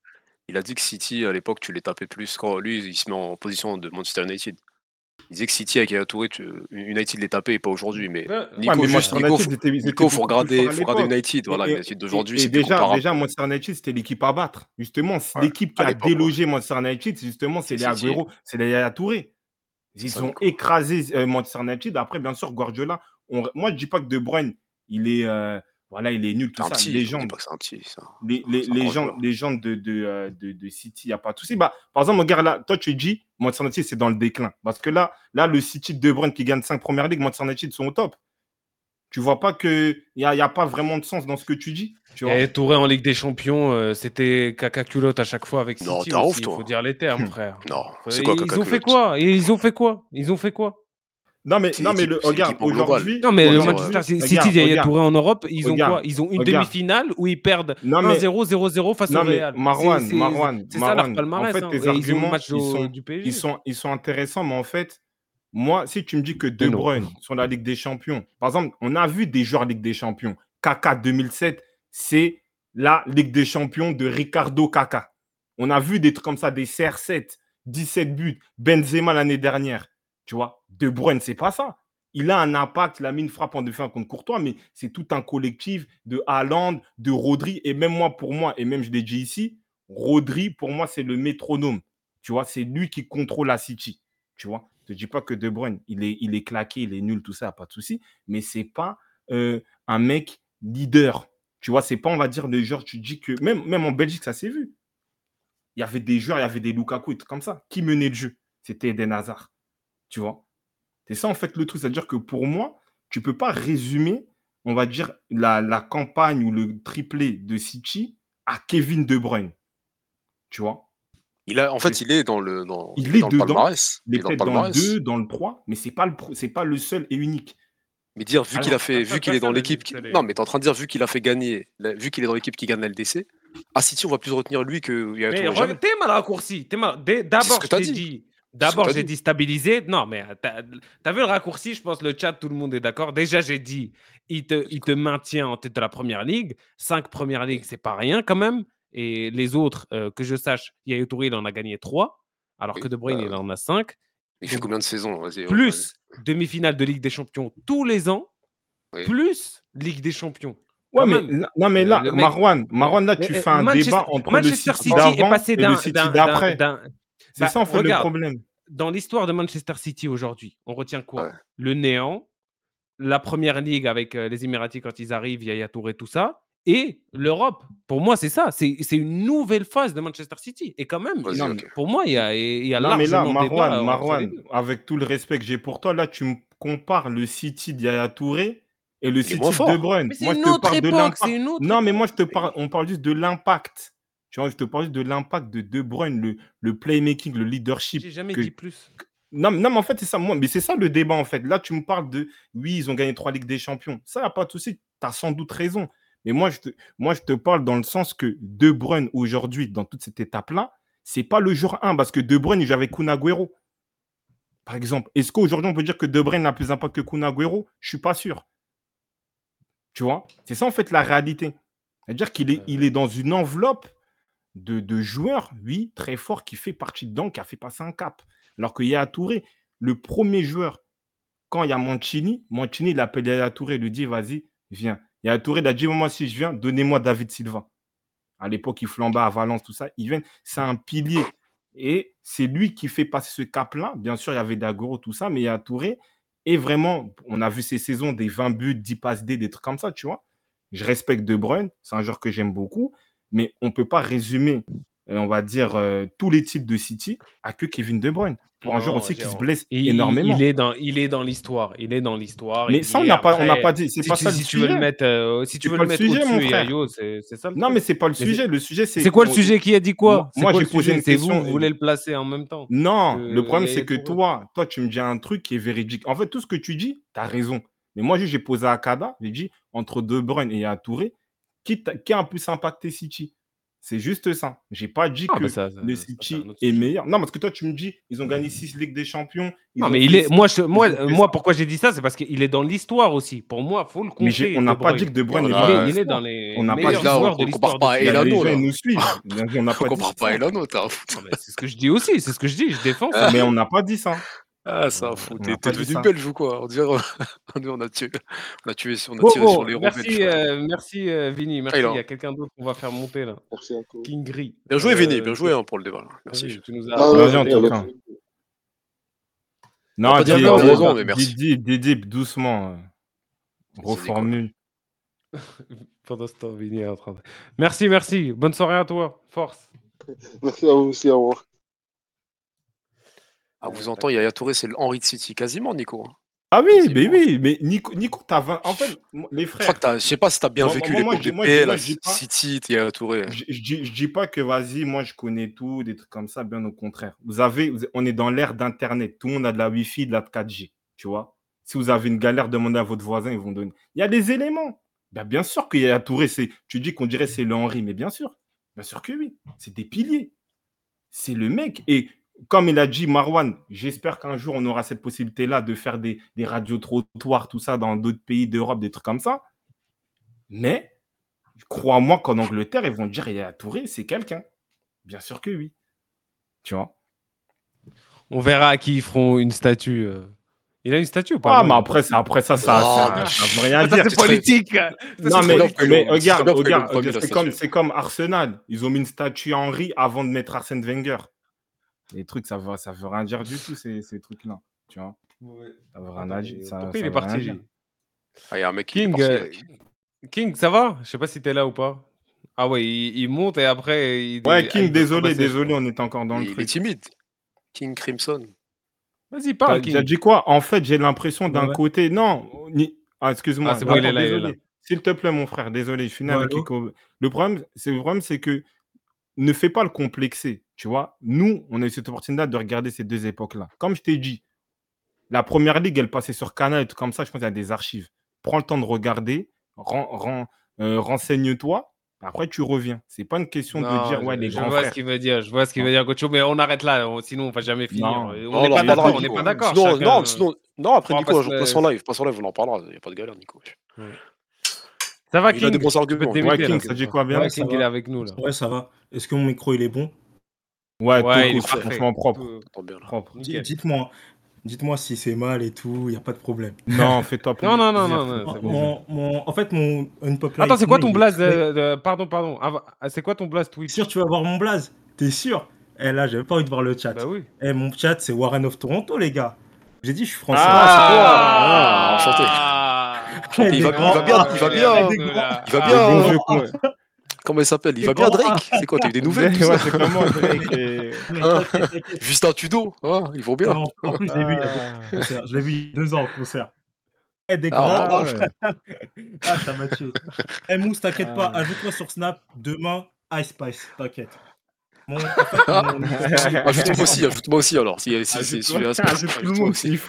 Speaker 2: il a dit que City, à l'époque, tu les tapais plus. Quand lui, il se met en position de Manchester United. Il disait que City avec Yaya Touré, tu- United les tapait et pas aujourd'hui. Mais
Speaker 3: Ouais,
Speaker 2: Nico,
Speaker 1: mais
Speaker 2: juste,
Speaker 1: Manchester
Speaker 2: Nico,
Speaker 1: United,
Speaker 2: faut, Nico, faut regarder, faut regarder. United. Voilà,
Speaker 1: Et-
Speaker 2: United d'aujourd'hui, c'est
Speaker 1: déjà, déjà, Manchester United, c'était l'équipe à battre. Justement, c'est
Speaker 2: Ouais,
Speaker 1: l'équipe qui a délogé Manchester United, c'est justement, c'est les. Agüero, c'est les Yaya Touré. Ils
Speaker 2: ça,
Speaker 1: ont
Speaker 2: Nico.
Speaker 1: écrasé euh, Manchester United. Après, bien sûr, Guardiola. on- Moi, je dis pas que De Bruyne, il est, euh, voilà, il est nul, tout ça.
Speaker 2: petit,
Speaker 1: Les
Speaker 2: on dit
Speaker 1: gens,
Speaker 2: pas que c'est un petit, ça.
Speaker 1: les, les gens de, de, euh, de, de City, il n'y a pas de souci. Bah, par exemple, regarde là, toi, tu dis, Manchester United, c'est dans le déclin. Parce que là, là le City de De Bruyne qui gagne 5 premières ligues, Manchester United sont au top. Tu vois pas qu'il n'y a, y a pas vraiment de sens dans ce que tu dis. Tu vois?
Speaker 3: Et Touré en Ligue des Champions, euh, c'était caca culotte à chaque fois avec
Speaker 2: Non,
Speaker 3: City
Speaker 2: t'es un ouf,
Speaker 3: aussi, il
Speaker 2: toi.
Speaker 3: faut dire les termes, frère.
Speaker 2: Non,
Speaker 3: Faut-
Speaker 2: c'est quoi,
Speaker 3: ils
Speaker 2: caca
Speaker 3: ont fait
Speaker 2: culotte?
Speaker 3: quoi? Ils ont fait quoi? Ils ont fait quoi?
Speaker 1: Non, mais, non, mais le, regarde, aujourd'hui.
Speaker 3: Non, mais le Manchester City,
Speaker 1: regarde,
Speaker 3: il y a
Speaker 1: regarde.
Speaker 3: Touré en Europe, ils ont
Speaker 1: Regarde,
Speaker 3: quoi? Ils ont une demi-finale où ils perdent
Speaker 1: Non, mais-
Speaker 3: 1-0, 0-0 face
Speaker 1: Non,
Speaker 3: au Real.
Speaker 1: Marwan, Marwan,
Speaker 3: C'est ça leur
Speaker 1: Marwan,
Speaker 3: palmarès.
Speaker 1: en fait,
Speaker 3: hein.
Speaker 1: tes
Speaker 3: Et ils ont le
Speaker 1: arguments,
Speaker 3: match
Speaker 1: ils
Speaker 3: au-
Speaker 1: sont-
Speaker 3: du PSG.
Speaker 1: Ils sont, ils sont intéressants, mais en fait, moi, si tu me dis que De. Bruyne sur la Ligue des Champions, par exemple, on a vu des joueurs Ligue des Champions. Kaka 2007, c'est la Ligue des Champions de Ricardo Kaka. On a vu des trucs comme ça, des CR7, 17 buts, Benzema l'année dernière. Tu vois, De Bruyne, c'est pas ça. Il a un impact, il a mis une frappe en défense contre Courtois, mais c'est tout un collectif de Haaland, de Rodri, et même moi, pour moi, et même je l'ai dit ici, Rodri, pour moi, c'est le métronome. Tu vois, c'est lui qui contrôle la City. Tu vois, je te dis pas que De Bruyne, il est, claqué, il est nul, tout ça, pas de souci, mais c'est pas euh, un mec leader. Tu vois, c'est pas, on va dire, le genre, tu dis que, même, même en Belgique, ça s'est vu. Il y avait des joueurs, il y avait des Lukaku et tout comme ça. Qui menait le jeu C'était Eden Hazard. Tu vois C'est ça, en fait, le truc. C'est-à-dire que pour moi, tu peux pas résumer, on va dire, la, la campagne ou le triplé de City à Kevin De Bruyne. Tu vois?
Speaker 2: Il a, en fait, il est dans le, dans,
Speaker 1: Il
Speaker 2: il est
Speaker 1: est
Speaker 2: dans le
Speaker 1: dedans.
Speaker 2: palmarès.
Speaker 1: Il est
Speaker 2: dans le
Speaker 1: peut-être dans le
Speaker 2: palmarès.
Speaker 1: 2, dans le 3, mais c'est pas le pro- c'est pas le seul et unique.
Speaker 2: Mais dire, vu qu'il a fait, vu qu'il est dans l'équipe, qui- non, mais t'es en train de dire, vu qu'il a fait gagner, la- vu qu'il est dans l'équipe qui gagne la LDC, à City, on va plus retenir lui que
Speaker 3: Mais t'es mal raccourci. t'es mal- D'abord,
Speaker 2: que
Speaker 3: je t'ai
Speaker 2: dit.
Speaker 3: dit, D'abord, j'ai
Speaker 2: dit.
Speaker 3: stabiliser. Non, mais euh, t'as as vu le raccourci, je pense, le chat, tout le monde est d'accord. Déjà, j'ai dit, il te, il te maintient en tête de la première ligue. Cinq premières ligues, c'est pas rien quand même. Et les autres, euh, que je sache, Yaya Touré, il en a gagné trois, alors
Speaker 2: Oui,
Speaker 3: que De Bruyne,
Speaker 2: bah,
Speaker 3: il en a cinq.
Speaker 2: Il fait combien de saisons? Vas-y. ouais,
Speaker 3: Plus demi-finale de Ligue des Champions tous les ans,
Speaker 2: Oui.
Speaker 3: plus Ligue des Champions.
Speaker 1: Ouais, mais, là- non, mais là,
Speaker 3: Le mec-
Speaker 1: Marwan, Marwan, là, tu
Speaker 3: Mais,
Speaker 1: fais
Speaker 3: euh,
Speaker 1: un
Speaker 3: Manchester-
Speaker 1: débat entre
Speaker 3: Manchester
Speaker 1: le City
Speaker 3: City
Speaker 1: et le City
Speaker 3: d'un-
Speaker 1: d'après. C'est
Speaker 3: Bah,
Speaker 1: ça, en fait,
Speaker 3: regarde,
Speaker 1: le problème.
Speaker 3: dans l'histoire de Manchester City aujourd'hui, on retient quoi?
Speaker 2: Ouais.
Speaker 3: Le néant, la première ligue avec euh, les Émiratis quand ils arrivent, Yaya Touré, tout ça, et l'Europe. Pour moi, c'est ça. C'est c'est une nouvelle phase de Manchester City. Et quand même, pour moi, il y a, il y a
Speaker 1: Non, mais là, Marwan,
Speaker 3: entre
Speaker 1: Marwan, avec tout le respect que j'ai pour toi, là, tu me compares le City d'Yaya Touré et le City
Speaker 2: moins
Speaker 1: de Bruyne. Moi, je
Speaker 3: une
Speaker 1: te
Speaker 3: autre
Speaker 1: parle de
Speaker 3: époque,
Speaker 1: l'impact.
Speaker 3: c'est une autre
Speaker 1: Non, mais moi, je te parle, on parle juste de l'impact. Tu vois, je te parle juste de l'impact de De Bruyne, le, le playmaking, le leadership.
Speaker 3: J'ai jamais
Speaker 1: que-
Speaker 3: dit plus.
Speaker 1: Non, mais- non, mais en fait, c'est ça. Moi, mais c'est ça le débat, en fait. Là, tu me parles de oui, ils ont gagné trois Ligues des Champions. Ça, y a pas de souci. Tu as sans doute raison. Mais moi je, te, moi, je te parle dans le sens que De Bruyne, aujourd'hui, dans toute cette étape-là, c'est pas le jour 1 parce que De Bruyne, il joue avec Kun Agüero. Par exemple, est-ce qu'aujourd'hui, on peut dire que De Bruyne a plus d'impact que Kun Agüero? Je suis pas sûr. Tu vois? C'est ça, en fait, la réalité. C'est-à-dire qu'il est, il est dans une enveloppe de, de joueurs, oui, très fort, qui fait partie dedans, qui a fait passer un cap. Alors qu'il y a Touré, le premier joueur, quand il y a Mancini, Mancini, il appelle Yaya Touré, il lui dit, vas-y, viens. Yaya Touré, il a dit, moi, si je viens, donnez-moi David Silva. À l'époque, il flambait à Valence, tout ça. Il vient, c'est un pilier. Et c'est lui qui fait passer ce cap-là. Bien sûr, il y avait Dagoro, tout ça, mais Yaya Touré, et vraiment, on a vu ces saisons des 20 buts, 10 passes D, des trucs comme ça, tu vois. Je respecte De Bruyne, c'est un joueur que j'aime beaucoup, mais on ne peut pas résumer, euh, on va dire, euh, tous les titres de City à que Kevin De Bruyne. Pour un joueur
Speaker 3: Non,
Speaker 1: aussi qui se blesse énormément.
Speaker 3: il est dans, il est dans l'histoire. Il est dans l'histoire.
Speaker 1: Mais ça, on n'a pas, on n'a
Speaker 3: Après,
Speaker 1: pas dit. C'est
Speaker 3: si
Speaker 1: pas
Speaker 3: tu,
Speaker 1: ça le
Speaker 3: si tu veux le
Speaker 1: sujet.
Speaker 3: mettre, euh, si tu veux le
Speaker 1: le
Speaker 3: mettre au-dessus, c'est ça le
Speaker 1: Non,
Speaker 3: truc.
Speaker 1: mais c'est pas le
Speaker 3: Mais
Speaker 1: sujet. Le sujet, c'est.
Speaker 3: C'est quoi le sujet Qui a dit quoi?
Speaker 1: Moi- j'ai
Speaker 3: le
Speaker 1: posé une
Speaker 3: vous,
Speaker 1: question
Speaker 3: vous
Speaker 1: et-
Speaker 3: voulez le placer en même temps.
Speaker 1: Non, le problème, c'est que toi, toi, tu me dis un truc qui est véridique. En fait, tout ce que tu dis, tu as raison. Mais moi, j'ai posé à Kada, j'ai dit, entre De Bruyne et à Touré, qui, a un plus impacté City C'est juste ça. J'ai pas dit
Speaker 3: Ah,
Speaker 1: que
Speaker 3: ça, ça-
Speaker 1: le City est meilleur. Non, parce que toi, tu me dis, ils ont gagné 6 Ligues des Champions.
Speaker 3: Non, mais il est. Moi, je, moi, moi pourquoi j'ai dit ça C'est parce qu'il est dans l'histoire aussi. Pour moi, faut le
Speaker 1: Mais
Speaker 3: compter.
Speaker 1: on n'a pas dit que De Bruyne
Speaker 2: Il
Speaker 1: est
Speaker 3: Il
Speaker 1: dans
Speaker 3: est, il les
Speaker 1: On n'a pas
Speaker 3: meilleurs
Speaker 1: dit- Là,
Speaker 2: on-
Speaker 3: de l'histoire.
Speaker 2: pas
Speaker 1: Il
Speaker 2: Elano,
Speaker 1: nous suivent. *laughs* On n'a
Speaker 2: On
Speaker 1: pas dit
Speaker 2: compare pas. Elano,
Speaker 3: mais C'est ce que je dis aussi. C'est ce que je dis. Je défends ça.
Speaker 1: Mais on n'a pas dit ça.
Speaker 2: Ah, c'est un fou. T'es devenu
Speaker 1: ça.
Speaker 2: belge ou quoi? On dirait on a tué, on a tué, on a
Speaker 3: Bon,
Speaker 2: tiré sur les
Speaker 3: merci, euh, merci euh, Vini. Merci.
Speaker 2: Ah, il
Speaker 3: y a quelqu'un d'autre qu'on va faire monter là.
Speaker 5: Merci.
Speaker 3: King Gris.
Speaker 2: Bien joué, Vini,
Speaker 3: Euh,
Speaker 2: bien joué hein, pour le débat.
Speaker 3: vas-y,
Speaker 2: Merci.
Speaker 3: tu nous
Speaker 5: Ah,
Speaker 3: as.
Speaker 5: ouais,
Speaker 1: Vas-y, en
Speaker 5: ouais,
Speaker 1: tout
Speaker 5: ouais.
Speaker 1: cas.
Speaker 2: On
Speaker 1: Non,
Speaker 2: t'as
Speaker 1: dis-
Speaker 2: raison, mais merci.
Speaker 1: dis- dis- dis- doucement. euh, Reformule. *laughs*
Speaker 3: Pendant ce temps, Vini est en train de. Merci, merci. Bonne soirée à toi. Force. *laughs*
Speaker 5: Merci à vous aussi, au revoir.
Speaker 2: Ah, vous entendez, Yaya Touré, c'est le Henry de City, quasiment, Nico. hein.
Speaker 1: Ah oui,
Speaker 2: Quasiment.
Speaker 1: mais oui, mais Nico, Nico t'as 20. En fait, les
Speaker 2: Je crois
Speaker 1: frères,
Speaker 2: je sais pas si t'as bien
Speaker 1: Moi-
Speaker 2: vécu
Speaker 1: moi- moi,
Speaker 2: PL, City, Yaya Touré.
Speaker 1: je, je dis, je dis pas que vas-y, moi je connais tout, des trucs comme ça, bien au contraire. Vous avez, vous- on est dans l'ère d'Internet. Tout le monde a de la Wi-Fi, de la 4G. Tu vois Si vous avez une galère, demandez à votre voisin, ils vont donner. Il y a des éléments. Ben, bien sûr qu'il y a Touré, c'est, tu dis qu'on dirait c'est le Henri, mais bien sûr. Bien sûr que oui. C'est des piliers. C'est le mec. Et comme il a dit Marwan, j'espère qu'un jour on aura cette possibilité-là de faire des, des radios trottoirs, tout ça, dans d'autres pays d'Europe, des trucs comme ça. Mais crois-moi qu'en Angleterre, ils vont dire il y a Touré, c'est quelqu'un. Bien sûr que oui. Tu vois?
Speaker 3: On verra à qui ils feront une statue. euh. Il a une statue ou pas?
Speaker 1: Ah, mais après, ça, après ça, ça, ça,
Speaker 2: mais-
Speaker 1: ça veut rien
Speaker 3: Ça,
Speaker 1: dire.
Speaker 3: c'est politique.
Speaker 1: Non, mais, regarde, regarde, c'est comme, comme Arsenal. Ils ont mis une statue à Henry avant de mettre Arsène Wenger. Les trucs, ça veut, ça veut rien dire du tout, ces, ces trucs-là. Tu vois? Ça veut rien
Speaker 3: Attends,
Speaker 1: dire.
Speaker 3: Pourquoi il est
Speaker 1: rien
Speaker 3: parti
Speaker 2: Ah, il y a un mec qui est
Speaker 3: King,
Speaker 2: parti,
Speaker 3: euh. King, ça va? Je sais pas si t'es là ou pas. Ah ouais, il, il monte et après. Il,
Speaker 1: Ouais, King,
Speaker 3: il peut
Speaker 1: désolé,
Speaker 3: passer,
Speaker 1: désolé, on est encore dans le
Speaker 2: Il est
Speaker 1: truc.
Speaker 2: timide. King Crimson.
Speaker 3: Vas-y, parle, King.
Speaker 1: dit quoi? En fait, j'ai l'impression d'un
Speaker 3: Ouais.
Speaker 1: côté. Non, ni- ah, excuse-moi.
Speaker 3: Ah, c'est bon, il est là, il est là.
Speaker 1: S'il te plaît, mon frère, désolé, je finis
Speaker 3: Ouais,
Speaker 1: avec. Le problème, c'est le problème, c'est que ne fais pas le complexer. Tu vois, nous, on a eu cette opportunité de regarder ces deux époques-là. Comme je t'ai dit, la première ligue, elle passait sur Canal et tout comme ça. Je pense qu'il y a des archives. Prends le temps de regarder, ren- ren- euh, renseigne-toi. Après, tu reviens. C'est pas une question de
Speaker 3: Non,
Speaker 1: dire, ouais,
Speaker 3: je,
Speaker 1: les
Speaker 3: je
Speaker 1: grands
Speaker 3: vois ce qu'il veut dire. Je vois ce qu'il
Speaker 1: Non.
Speaker 3: veut dire, Gocho, mais on arrête là. on- sinon, on va jamais finir.
Speaker 1: Non.
Speaker 3: On
Speaker 2: Non,
Speaker 3: n'est pas d'accord. On
Speaker 2: Nico.
Speaker 3: n'est pas d'accord.
Speaker 2: Sinon,
Speaker 3: Chacun.
Speaker 2: non, sinon, non, après,
Speaker 3: on
Speaker 2: Nico, un
Speaker 3: passe
Speaker 2: en live, passe en live, on en parlera. Il n'y a pas de galère, Nico.
Speaker 3: Ça va,
Speaker 2: Il a des
Speaker 3: King
Speaker 2: bons arguments.
Speaker 3: te
Speaker 1: Ouais, King, ça dit quoi bien
Speaker 3: Ouais, King, il est avec nous là.
Speaker 6: Ouais, ça va. Est-ce que mon micro il est bon?
Speaker 1: Ouais,
Speaker 3: Ouais, parfait.
Speaker 1: franchement propre.
Speaker 3: Tout-
Speaker 1: propre.
Speaker 3: Nickel.
Speaker 6: Dites-moi, dites-moi si c'est mal et tout. Il y a pas de problème.
Speaker 1: Non, fais-toi *laughs*
Speaker 3: Non, non, non,
Speaker 1: plaisir,
Speaker 3: non, non, bon.
Speaker 1: plaisir.
Speaker 6: Mon, mon- en fait, mon unpopularity
Speaker 3: Attends, c'est quoi ton blaze
Speaker 6: très-
Speaker 3: de, de- Pardon, pardon. Ah, C'est quoi ton blaze Twitch
Speaker 6: Sûr, tu vas voir mon blaze T'es sûr? Eh là, j'avais pas envie de voir le chat.
Speaker 3: Bah oui.
Speaker 6: Eh, mon chat, c'est Warren of Toronto, les gars. J'ai dit, je suis français.
Speaker 2: Ah, enchanté. Il va
Speaker 6: des
Speaker 2: bien, il va bien, il va bien. Il va
Speaker 3: Ah,
Speaker 2: bien. Comment il s'appelle? Il va bien, Drake? C'est quoi T'as eu des nouvelles tout
Speaker 1: Ouais,
Speaker 2: ça
Speaker 1: c'est comment Drake et-
Speaker 2: Ah.
Speaker 6: t'inquiète.
Speaker 2: Justin Tudo hein, Ils vont bien.
Speaker 6: Non, en plus, je l'ai vu deux
Speaker 1: Ah.
Speaker 6: concerts. Je l'ai vu il y a deux ans au concert. Eh, des
Speaker 2: Ah,
Speaker 6: grands.
Speaker 1: Ah ouais. *laughs*
Speaker 6: Ah, ça m'a tué. Eh, Mousse, t'inquiète pas.
Speaker 1: Ah.
Speaker 6: Ajoute-moi sur Snap demain, Ice Spice. T'inquiète. Mon, en fait, mon- *laughs*
Speaker 2: Ajoute-moi aussi, ajoute-moi aussi alors. Si, si, si, si,
Speaker 1: Ajoute-moi- tout
Speaker 2: aussi.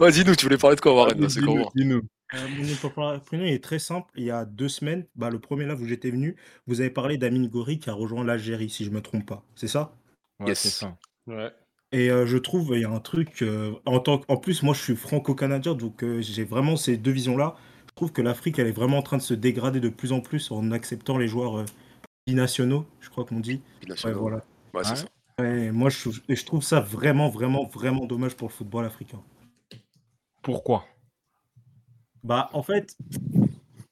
Speaker 2: Ouais, dis-nous, tu voulais parler de quoi, Warren?
Speaker 1: dis-nous.
Speaker 6: Euh, mon est très simple. Il y a deux semaines, bah, le premier là où j'étais venu, vous avez parlé d'Amine Gori qui a rejoint l'Algérie, si je me trompe pas. C'est ça?
Speaker 1: Ouais,
Speaker 2: Yes.
Speaker 1: c'est ça.
Speaker 3: Ouais.
Speaker 6: Et euh, je trouve il y a un truc euh, en tant que- en plus moi je suis franco-canadien donc euh, j'ai vraiment ces deux visions là. Je trouve que l'Afrique elle est vraiment en train de se dégrader de plus en plus en acceptant les joueurs euh, binationaux, je crois qu'on dit. Ouais,
Speaker 2: Binationaux.
Speaker 6: voilà.
Speaker 2: Ouais, c'est
Speaker 1: Ouais.
Speaker 2: ça.
Speaker 6: Ouais, moi je, et je trouve ça vraiment vraiment vraiment dommage pour le football africain.
Speaker 1: Pourquoi?
Speaker 6: Bah en fait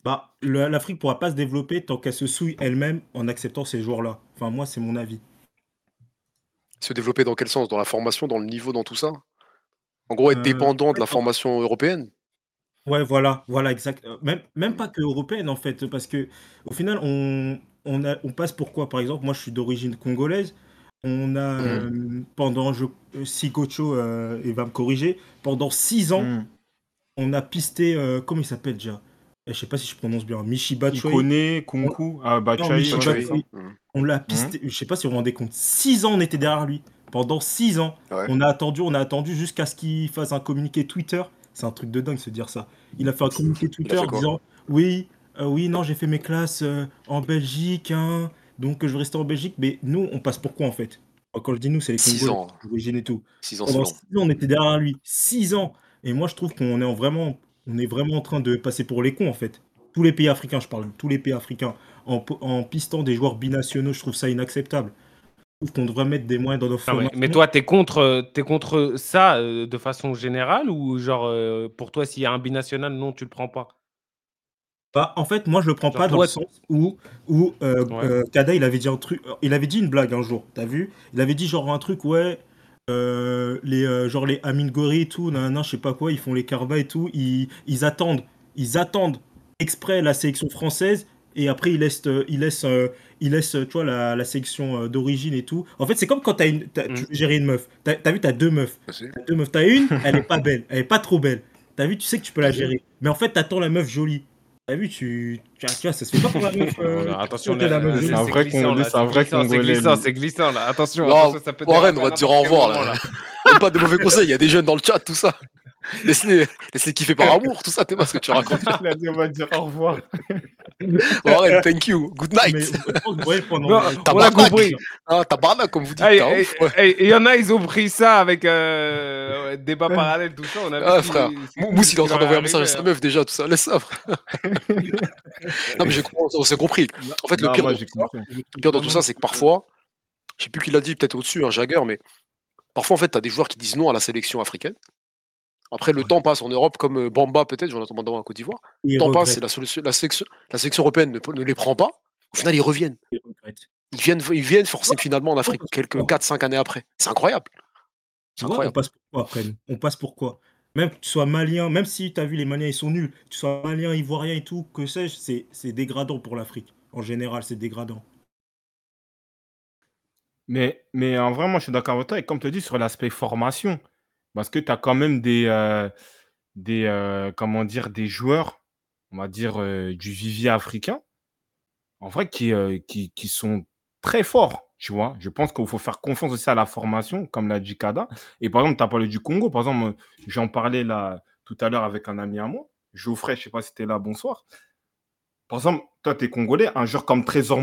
Speaker 6: bah l'Afrique pourra pas se développer tant qu'elle se souille elle-même en acceptant ces joueurs là. Enfin moi c'est mon avis.
Speaker 2: Se développer dans quel sens? Dans la formation, dans le niveau, dans tout ça? En gros, être
Speaker 6: Euh,
Speaker 2: dépendant de la formation européenne?
Speaker 6: Ouais, voilà, voilà, exact. Euh, Même, même pas que européenne, en fait, parce que au final, on, on, a, on passe pour quoi? Par exemple, moi, je suis d'origine congolaise. On a,
Speaker 2: Mhm.
Speaker 6: euh, pendant, je, si Gocho euh, il va me corriger, pendant six ans,
Speaker 1: Hmm.
Speaker 6: On a pisté, euh, comment il s'appelle déjà? Eh, Je sais pas si je prononce bien, Michi Batshuayi.
Speaker 1: Ikone, Kunku, ah, ça.
Speaker 2: Mhm.
Speaker 6: On l'a pisté, je sais pas si vous vous rendez compte, six ans on était derrière lui. Pendant six ans,
Speaker 2: Ouais.
Speaker 6: on a attendu, on a attendu jusqu'à ce qu'il fasse un communiqué Twitter. C'est un truc de dingue se dire ça. Il a fait un communiqué Twitter disant oui, euh, oui, non, j'ai fait mes classes euh, en Belgique, hein, donc euh, je vais rester en Belgique. Mais nous, on passe pour quoi en fait? Quand je dis nous, c'est les
Speaker 2: Six
Speaker 6: Congolais,
Speaker 2: ans.
Speaker 6: d'origine et tout.
Speaker 2: 6 ans,
Speaker 6: Pendant
Speaker 2: long.
Speaker 6: six ans, on était derrière lui. Six ans. Et moi, je trouve qu'on est en vraiment, on est vraiment en train de passer pour les cons en fait. Tous les pays africains, je parle, tous les pays africains, en, pistant des joueurs binationaux, je trouve ça inacceptable. Je trouve qu'on devrait mettre des moyens dans nos
Speaker 3: Non, mais, toi, t'es contre, euh, t'es contre ça euh, de façon générale ou genre euh, pour toi, s'il y a un binational, non, tu le prends pas?
Speaker 6: Bah, en fait, moi, je le prends
Speaker 3: Genre,
Speaker 6: pas dans le sens où, où euh,
Speaker 3: Ouais.
Speaker 6: euh, Kada, il avait dit un truc, il avait dit une blague un jour, t'as vu? Il avait dit genre un truc, ouais, euh, les, euh, genre les Amin Gori et tout, nan, je sais pas quoi, ils font les Carva et tout, ils, ils attendent, ils attendent exprès la sélection française et après ils laissent, euh, ils laissent, euh, ils laissent, tu vois, la, la sélection d'origine et tout. En fait, c'est comme quand t'as une, t'as- tu
Speaker 3: Mm.
Speaker 6: veux gérer une meuf. T'as as vu, t'as deux meufs.
Speaker 2: Merci.
Speaker 6: T'as deux meufs. T'as une, *laughs* elle est pas belle, elle est pas trop belle. T'as vu, tu sais que tu peux la gérer. Mais en fait, t'attends la meuf jolie. T'as vu, tu, tu, vois, ça se fait pas pour la meuf. *laughs* euh,
Speaker 3: Attention, là, là,
Speaker 1: c'est un vrai
Speaker 3: glissant,
Speaker 1: Congolais,
Speaker 3: là,
Speaker 1: c'est un vrai
Speaker 3: glissant, C'est
Speaker 1: Congolais,
Speaker 3: glissant, c'est glissant là. Attention,
Speaker 2: Non,
Speaker 3: attention, ça peut
Speaker 2: Warren, on va te dire au revoir là. Donne pas de mauvais conseils, il y a des jeunes dans le chat, tout ça. Laisse-les laisse kiffer par amour, tout ça, t'es pas ce que tu racontes.
Speaker 1: Il a dit, on va dire au revoir. *laughs*
Speaker 2: Warren, thank you, good
Speaker 6: Mais
Speaker 2: night.
Speaker 6: je ouais,
Speaker 3: Non, on a
Speaker 2: barnac.
Speaker 3: compris.
Speaker 2: Ah, comme vous dites.
Speaker 3: Hey,
Speaker 2: t'as
Speaker 3: hey,
Speaker 2: ouf, ouais.
Speaker 3: hey, Il y en a, ils ont pris ça avec euh, ouais, débat parallèle, tout ça. On a
Speaker 2: Ah, frère. Mousse, il est en train d'envoyer un message à sa
Speaker 3: hein.
Speaker 2: meuf déjà, tout ça. Laisse ça, frère. *laughs* non, mais j'ai compris, on s'est compris. En fait, le
Speaker 1: Non,
Speaker 2: pire,
Speaker 1: moi,
Speaker 2: dans
Speaker 1: j'ai
Speaker 2: tout ça,
Speaker 1: compris.
Speaker 2: le pire dans tout ça, c'est que parfois, je sais plus qui l'a dit, peut-être au-dessus, un Jagger, mais parfois, en fait, t'as des joueurs qui disent non à la sélection africaine. Après, le temps passe en Europe, comme euh, Bamba, peut-être, j'en entends Bamba en Côte d'Ivoire. Le temps passe, c'est la, solution- la, sélection, la sélection européenne ne, ne les prend pas. Au final, ils reviennent. Ils viennent, ils viennent forcer finalement en Afrique quelques 4-5 années après. C'est incroyable. C'est
Speaker 6: vois, on
Speaker 2: incroyable.
Speaker 6: passe pour quoi après On passe pour quoi? Même que tu sois malien, même si tu as vu les Maliens, ils sont nuls, que tu sois malien, ivoirien et tout, que sais-je, c'est c'est dégradant pour l'Afrique. En général, c'est dégradant.
Speaker 1: Mais, mais en vrai, moi, je suis d'accord avec toi. Et comme tu dis, sur l'aspect formation, parce que tu as quand même des, euh, des, euh, comment dire, des joueurs, on va dire, euh, du vivier africain, en vrai, qui, qui, qui sont très forts, tu vois. Je pense qu'il faut faire confiance aussi à la formation, comme l'a dit Kada. Et par exemple, tu as parlé du Congo. Par exemple, j'en parlais là tout à l'heure avec un ami à moi, Geoffrey, je ne sais pas si tu es là, bonsoir. par exemple, toi, tu es congolais, un joueur comme Trésor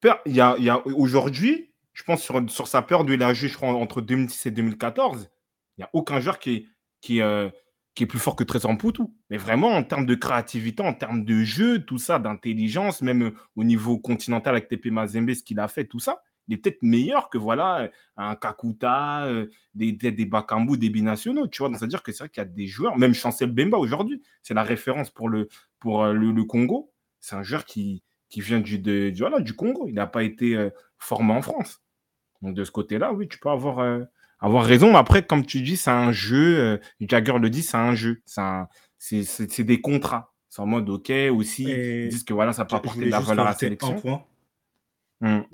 Speaker 1: per- il y a, a- aujourd'hui, je pense sur, sur sa où il a joué, entre 2006 et 2014, il n'y a aucun joueur qui est, euh, plus fort que Trésor Mputu. Mais vraiment, en termes de créativité, en termes de jeu, tout ça, d'intelligence, même euh, au niveau continental avec TP Mazembe, ce qu'il a fait, tout ça, il est peut-être meilleur que voilà, euh, un Kakuta, des, des, des binationaux. Tu vois, c'est-à-dire que c'est vrai qu'il y a des joueurs, même Chancel Bemba aujourd'hui, c'est la référence pour le, Congo. C'est un joueur qui, vient du, du, voilà, du Congo. Il n'a pas été formé en France. Donc de ce côté-là, oui, tu peux avoir, euh, avoir raison. Mais après, comme tu dis, c'est un jeu. euh, Jagger le dit, c'est un jeu. C'est des contrats. C'est en mode, OK, aussi,
Speaker 6: Et
Speaker 1: ils disent que voilà, ça peut apporter de la valeur à la sélection.
Speaker 6: un point.
Speaker 1: Hum.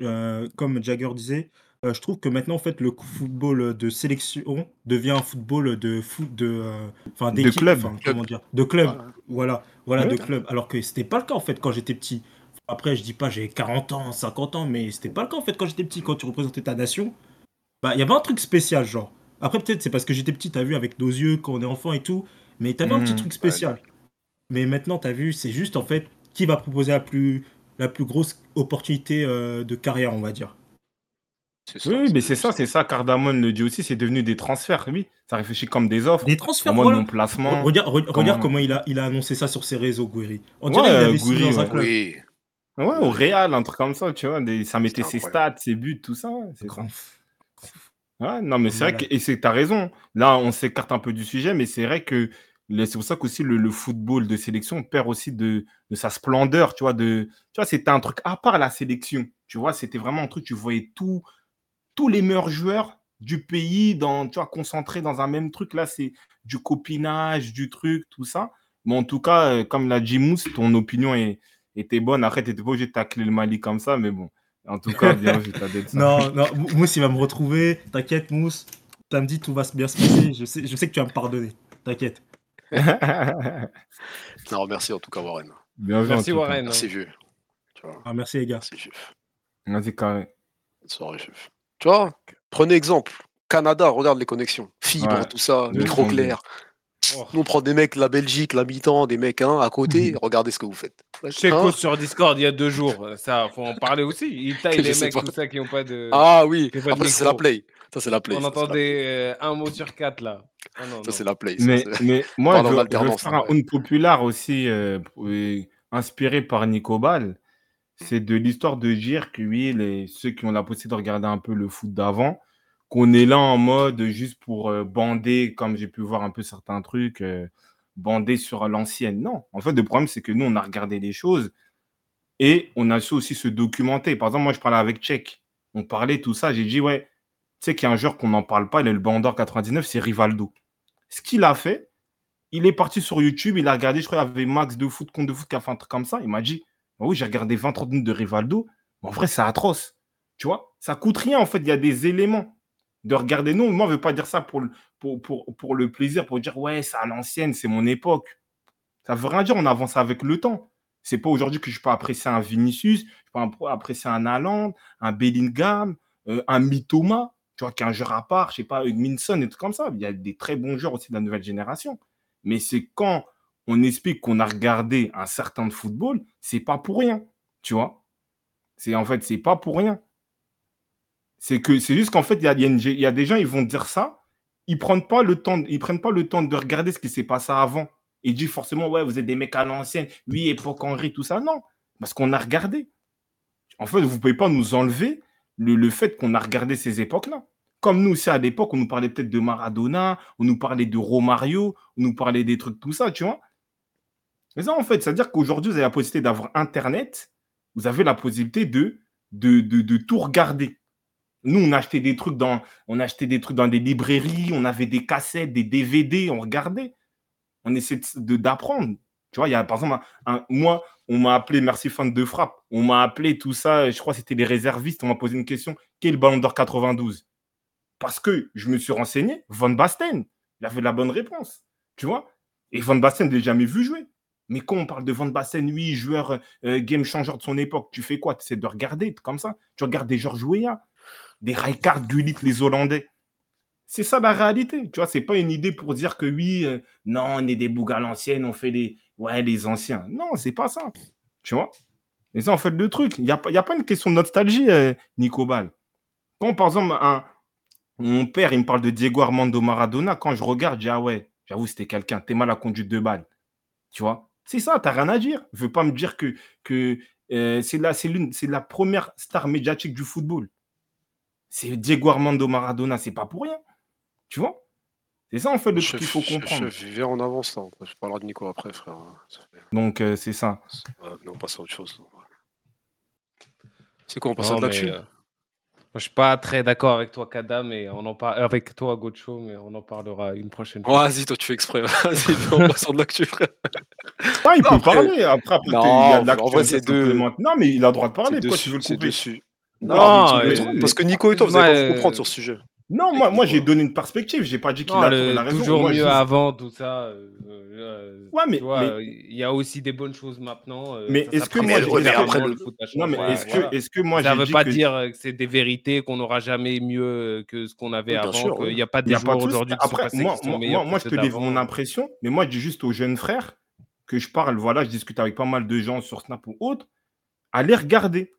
Speaker 6: Euh, comme Jagger disait, euh, je trouve que maintenant, en fait, le football de sélection devient un football de foot de, enfin,
Speaker 1: De club.
Speaker 6: enfin, comment dire, de club. Voilà, voilà,
Speaker 1: Ouais.
Speaker 6: de club. Alors que c'était pas le cas en fait quand j'étais petit. Après, je dis pas j'ai 40 ans, 50 ans, mais c'était pas le cas en fait quand j'étais petit. Quand tu représentais ta nation, bah il y avait un truc spécial, genre. Après, peut-être c'est parce que j'étais petit, t'as vu, avec nos yeux quand on est enfant et tout, mais t'avais un petit
Speaker 1: Mhm.
Speaker 6: truc spécial. Mais maintenant, t'as vu, c'est juste en fait qui va proposer la plus, la plus grosse opportunité euh, de carrière, on va dire.
Speaker 2: C'est ça,
Speaker 1: Oui, mais c'est ça, c'est ça. Cardamone le dit aussi, c'est devenu des transferts. Oui, ça réfléchit comme des offres.
Speaker 6: Des transferts,
Speaker 1: mode
Speaker 6: voilà.
Speaker 1: non placement.
Speaker 6: Re- Regarde, re-
Speaker 1: comment-
Speaker 6: regarde comment il a, il a annoncé ça sur ses réseaux, Guiri. On
Speaker 1: Ouais,
Speaker 6: dirait qu'il signé
Speaker 1: Gouiri,
Speaker 6: dans un club.
Speaker 2: Oui.
Speaker 1: Ouais, au Real, un truc comme ça, tu vois. des- ça mettait ses stats, ses buts, tout ça. ouais, c'est.
Speaker 6: Grand.
Speaker 1: Ouais, non, mais c'est vrai que, et c'est, t'as raison. Là, on s'écarte un peu du sujet, mais c'est vrai que c'est pour ça qu'aussi le, le football de sélection perd aussi de, de sa splendeur, tu vois. De, tu vois, c'était un truc à part la sélection. Tu vois, c'était vraiment un truc, tu voyais tout, tous les meilleurs joueurs du pays dans, tu vois, concentrés dans un même truc. Là, c'est du copinage, du truc, tout ça. Mais en tout cas, euh, comme l'a dit Mousse, ton opinion est- était bonne. Après, tu n'étais pas obligé de tacler le Mali comme ça, mais bon. En tout cas, bien vu, t'as dit ça.
Speaker 6: Non, non, Mou- Mousse, il va me retrouver. T'inquiète, Mousse. Samedi, tout va bien se passer. Je sais, je sais que tu vas me pardonner. T'inquiète. *laughs*
Speaker 2: Non, merci en tout cas, Warren.
Speaker 1: bien
Speaker 3: Merci
Speaker 1: cas.
Speaker 3: Warren.
Speaker 2: Merci, vieux. Tu vois,
Speaker 6: Ah, merci, les gars.
Speaker 2: merci, chef.
Speaker 1: Vas-y, carré.
Speaker 2: Bonne soirée, chef. Tu vois, prenez exemple. Canada, regarde les connexions. Fibre,
Speaker 1: Ouais.
Speaker 2: tout ça, micro clair.
Speaker 3: Oh.
Speaker 2: Nous, on prend des mecs, la Belgique, la mi-temps, des mecs hein, à côté. *laughs* Regardez ce que vous faites.
Speaker 3: Chez
Speaker 2: Hein
Speaker 3: sur Discord il y a deux jours, ça faut en parler aussi. Il *laughs* taille les mecs
Speaker 2: pas.
Speaker 3: tout ça qui n'ont pas de.
Speaker 2: Ah oui,
Speaker 3: c'est
Speaker 2: ça, c'est la play. Ça, c'est la play.
Speaker 3: On
Speaker 2: ça,
Speaker 3: entendait euh, un mot sur quatre là. Ah non,
Speaker 2: Ça, c'est la play. ça,
Speaker 1: Mais, mais *laughs* moi, je veux, je veux faire un unpopular aussi, euh, euh, inspiré par Nico Ball. C'est de l'histoire de dire que oui, les, ceux qui ont la possibilité de regarder un peu le foot d'avant, qu'on est là en mode juste pour euh, bander, comme j'ai pu voir un peu certains trucs, euh, bander sur l'ancienne. Non, en fait, le problème, c'est que nous, on a regardé des choses et on a su aussi se documenter. Par exemple, moi, je parlais avec Tchèque. On parlait tout ça. J'ai dit, ouais, tu sais qu'il y a un joueur qu'on n'en parle pas, il est le Bandor 99, c'est Rivaldo. Ce qu'il a fait, il est parti sur YouTube, il a regardé, je crois, il y avait Max de foot contre de foot qui a fait un truc comme ça. Il m'a dit, bah oui, j'ai regardé 20-30 minutes de Rivaldo. Mais en vrai, c'est atroce. Tu vois, ça coûte rien, en fait. Il y a des éléments de regarder. Non, moi, je ne veux pas dire ça pour, le- plaisir, pour dire, ouais, c'est à l'ancienne, c'est mon époque. Ça veut rien dire, on avance avec le temps. C'est pas aujourd'hui que je peux apprécier un Vinicius, je peux appr- apprécier un Haaland, un Bellingham, euh, un Mitoma, tu vois, qui est un joueur à part, je sais pas, Minson et tout comme ça. Il y a des très bons joueurs aussi de la nouvelle génération. Mais c'est quand on explique qu'on a regardé un certain de football, c'est pas pour rien, tu vois. C'est en fait, c'est pas pour rien. C'est que c'est juste qu'en fait, il y a, des gens, ils vont dire ça, ils prennent pas le temps, ils prennent pas le temps de regarder ce qui s'est passé avant. Ils disent forcément, ouais, vous êtes des mecs à l'ancienne, oui, époque Henri, tout ça. Non, parce qu'on a regardé. En fait, vous pouvez pas nous enlever le, le fait qu'on a regardé ces époques-là. Comme nous aussi, à l'époque, on nous parlait peut-être de Maradona, on nous parlait de Romario, on nous parlait des trucs, tout ça, tu vois. Mais ça, en fait, c'est-à-dire qu'aujourd'hui, vous avez la possibilité d'avoir Internet, vous avez la possibilité de, de, de tout regarder. Nous, on achetait des trucs dans, des librairies, on avait des cassettes, des DVD, on regardait. On de- d'apprendre. Tu vois, il y a par exemple, moi, on m'a appelé, merci fan de frappe, on m'a appelé tout ça, je crois que c'était les réservistes, on m'a posé une question, quel ballon d'or 92 Parce que je me suis renseigné, Van Basten, il avait la bonne réponse. Tu vois? Et Van Basten, je ne l'ai jamais vu jouer. Mais quand on parle de Van Basten, oui, joueur euh, game changer de son époque, tu fais quoi? Tu essaies de regarder comme ça. Tu regardes des Georges Weah, des Rijkaard, Gullit, les Hollandais. C'est ça la réalité. Tu vois, c'est pas une idée pour dire que oui, euh, non, on est des bougs à l'ancienne, on fait les, ouais, anciens. Non, c'est pas ça. Tu vois? Et ça, en fait, le truc. Il n'y a, a pas une question de nostalgie, euh, Nico Ball. Quand, par exemple, un, mon père, il me parle de Diego Armando Maradona, quand je regarde, je dis, ah ouais, j'avoue, c'était quelqu'un. T'es mal à conduite de balle. Tu vois? C'est ça, t'as rien à dire. Je veux pas me dire que, que euh, c'est la, c'est l'une, c'est la première star médiatique du football. C'est Diego Armando Maradona, c'est pas pour rien. Tu vois? C'est ça, en fait, le truc qu'il faut comprendre.
Speaker 2: chef, viens en avance là. Je parlerai de Nico après, frère. Fait-
Speaker 1: Donc, euh, c'est ça.
Speaker 2: mais on passe à autre chose. C'est quoi, on passe à
Speaker 3: Non,
Speaker 2: de
Speaker 3: mais,
Speaker 2: l'actu
Speaker 3: euh, moi, je suis pas très d'accord avec toi, Kada, mais on en parle avec toi, Gocho, mais on en parlera une prochaine fois.
Speaker 2: Vas-y, toi, tu fais exprès. *laughs* Vas-y, on *laughs* passe à de l'actu, frère.
Speaker 1: Ah, il
Speaker 2: Non,
Speaker 1: peut
Speaker 2: après-
Speaker 1: parler. Après, après
Speaker 2: Non,
Speaker 1: il y a de
Speaker 2: en vrai,
Speaker 1: à
Speaker 2: c'est deux-.
Speaker 1: Non, mais il a le droit de parler. Pourquoi tu veux le
Speaker 2: dessus,
Speaker 1: couper?
Speaker 2: dessus.
Speaker 3: Non, euh,
Speaker 1: veux-
Speaker 2: Parce que Nico et toi, vous allez pas
Speaker 3: Ouais,
Speaker 2: vous comprendre
Speaker 3: euh,
Speaker 2: sur ce sujet.
Speaker 1: Non, moi, moi j'ai donné une perspective. J'ai pas dit qu'il a
Speaker 3: le
Speaker 1: trouvé la raison.
Speaker 3: toujours
Speaker 1: Moi,
Speaker 3: mieux avant, tout ça. euh, euh,
Speaker 1: Ouais, mais-
Speaker 3: euh, il y a aussi des bonnes choses maintenant. euh,
Speaker 1: Mais est-ce que moi, j'ai
Speaker 2: après,
Speaker 3: le
Speaker 1: Non, mais
Speaker 3: changé,
Speaker 1: est-ce
Speaker 3: voilà.
Speaker 1: que, est-ce que moi
Speaker 3: ça
Speaker 1: j'ai
Speaker 3: veut
Speaker 1: dit
Speaker 3: pas
Speaker 1: que
Speaker 3: dire euh, que c'est des vérités, qu'on n'aura jamais mieux que ce qu'on avait
Speaker 2: Oui,
Speaker 3: avant,
Speaker 2: sûr, oui.
Speaker 3: n'y a pas
Speaker 1: Il
Speaker 3: des
Speaker 1: n'y a pas
Speaker 3: joueurs aujourd'hui qui sont
Speaker 1: Après,
Speaker 3: passés
Speaker 1: moi,
Speaker 3: qui sont
Speaker 1: moi, je te livre mon impression, mais moi, je dis juste aux jeunes frères que je parle, voilà, je discute avec pas mal de gens sur Snap ou autre, allez regarder.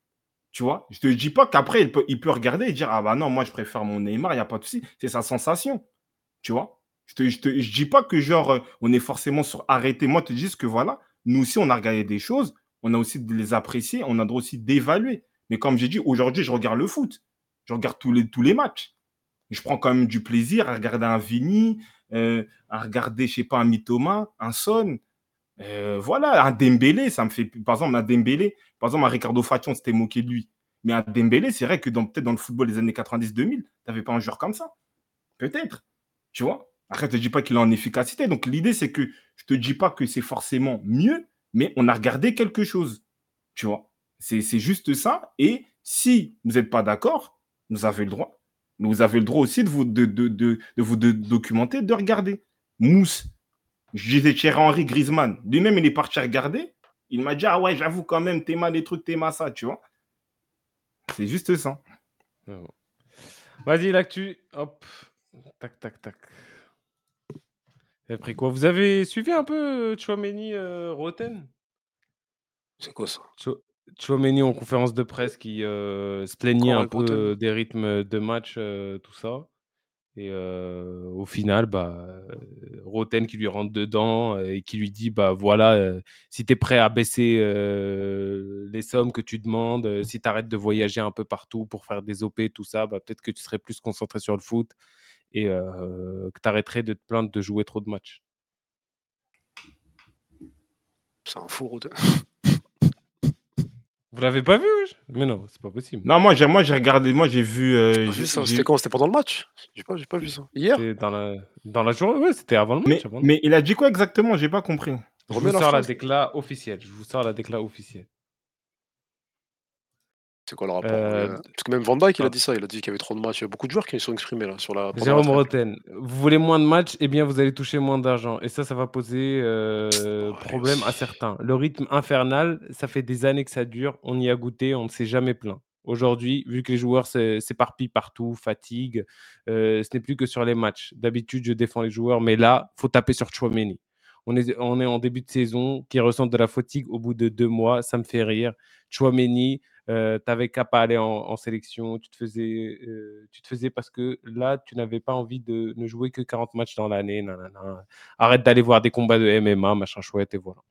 Speaker 1: Tu vois, je te dis pas qu'après, il peut, regarder et dire, ah bah non, moi, je préfère mon Neymar, il n'y a pas de souci. C'est sa sensation. Tu vois, je te, dis pas que genre, euh, on est forcément sur arrêter. Moi, je te dis que voilà, nous aussi, on a regardé des choses, on a aussi de les apprécier, on a droit aussi d'évaluer. Mais comme j'ai dit, aujourd'hui, je regarde le foot. Je regarde tous les, tous les matchs. Je prends quand même du plaisir à regarder un Vini, euh, à regarder, je sais pas, un Mitoma, un Son. Euh, voilà, un Dembélé, ça me fait. Par exemple, un Dembélé, par exemple, un Ricardo Fati, on s'était moqué de lui. Mais un Dembélé, c'est vrai que dans- peut-être dans le football des années 90-2000, tu n'avais pas un joueur comme ça. Peut-être. Tu vois Après, je ne te dis pas qu'il est en efficacité. Donc, l'idée, c'est que je ne te dis pas que c'est forcément mieux, mais on a regardé quelque chose. Tu vois C'est juste ça. Et si vous n'êtes pas d'accord, vous avez le droit. Vous avez le droit aussi de vous, documenter, de regarder. Mousse, je disais Thierry Henry Griezmann. Lui-même, il est parti regarder. Il m'a dit Ah ouais, j'avoue quand même, t'es mal des trucs, t'es mal ça, tu vois. C'est juste ça.
Speaker 3: Vas-y, l'actu. Hop. Tac, tac, tac. Et après quoi? Vous avez suivi un peu euh, Chouameni euh, Roten?
Speaker 2: C'est quoi ça?
Speaker 3: Chou- Chouameni en conférence de presse qui euh, se plaignait un peu
Speaker 2: Roten
Speaker 3: des rythmes de match, euh, tout ça. Et euh, au final, bah, euh, Roten qui lui rentre dedans et qui lui dit bah voilà, euh, si tu es prêt à baisser les sommes que tu demandes, si tu arrêtes de voyager un peu partout pour faire des OP, tout ça, bah, peut-être que tu serais plus concentré sur le foot et que tu arrêterais de te plaindre de jouer trop de matchs.
Speaker 2: C'est un fou, Roten.
Speaker 3: Vous l'avez pas vu Mais non, c'est pas possible.
Speaker 1: Non, moi, j'ai, moi, j'ai regardé, moi, j'ai vu. euh,
Speaker 2: C'était quand? C'était pendant le match? J'ai pas, j'ai pas vu ça. Hier?
Speaker 3: Dans la, dans la journée, ouais, c'était avant le
Speaker 1: mais,
Speaker 3: match. avant le
Speaker 1: mais il a dit quoi exactement? J'ai pas compris.
Speaker 3: Je vous
Speaker 2: la
Speaker 3: sors la déclat officielle. Je vous sors la déclat officielle.
Speaker 2: C'est quoi le rapport
Speaker 3: Euh,
Speaker 2: Euh, Parce que même Van Dijk, il a
Speaker 3: ah.
Speaker 2: dit ça. Il a dit qu'il y avait trop de matchs. Il y a beaucoup de joueurs qui se sont exprimés là sur la.
Speaker 3: Jérôme. Roten, vous voulez moins de matchs, eh bien vous allez toucher moins d'argent. Et ça, ça va poser euh,
Speaker 2: Oh,
Speaker 3: problème à certains. Le rythme infernal, ça fait des années que ça dure. On y a goûté, on ne s'est jamais plaint. Aujourd'hui, vu que les joueurs s'é- s'éparpillent partout, fatiguent, euh, ce n'est plus que sur les matchs. D'habitude, je défends les joueurs, mais là, faut taper sur Chouameni. On est, on est en début de saison, qui ressent de la fatigue au bout de deux mois, ça me fait rire. Chouameni, euh, tu n'avais qu'à pas aller en, en sélection, tu te, faisais, euh, tu te faisais parce que là, tu n'avais pas envie de ne jouer que 40 matchs dans l'année. Arrête d'aller voir des combats de MMA, machin chouette, et voilà.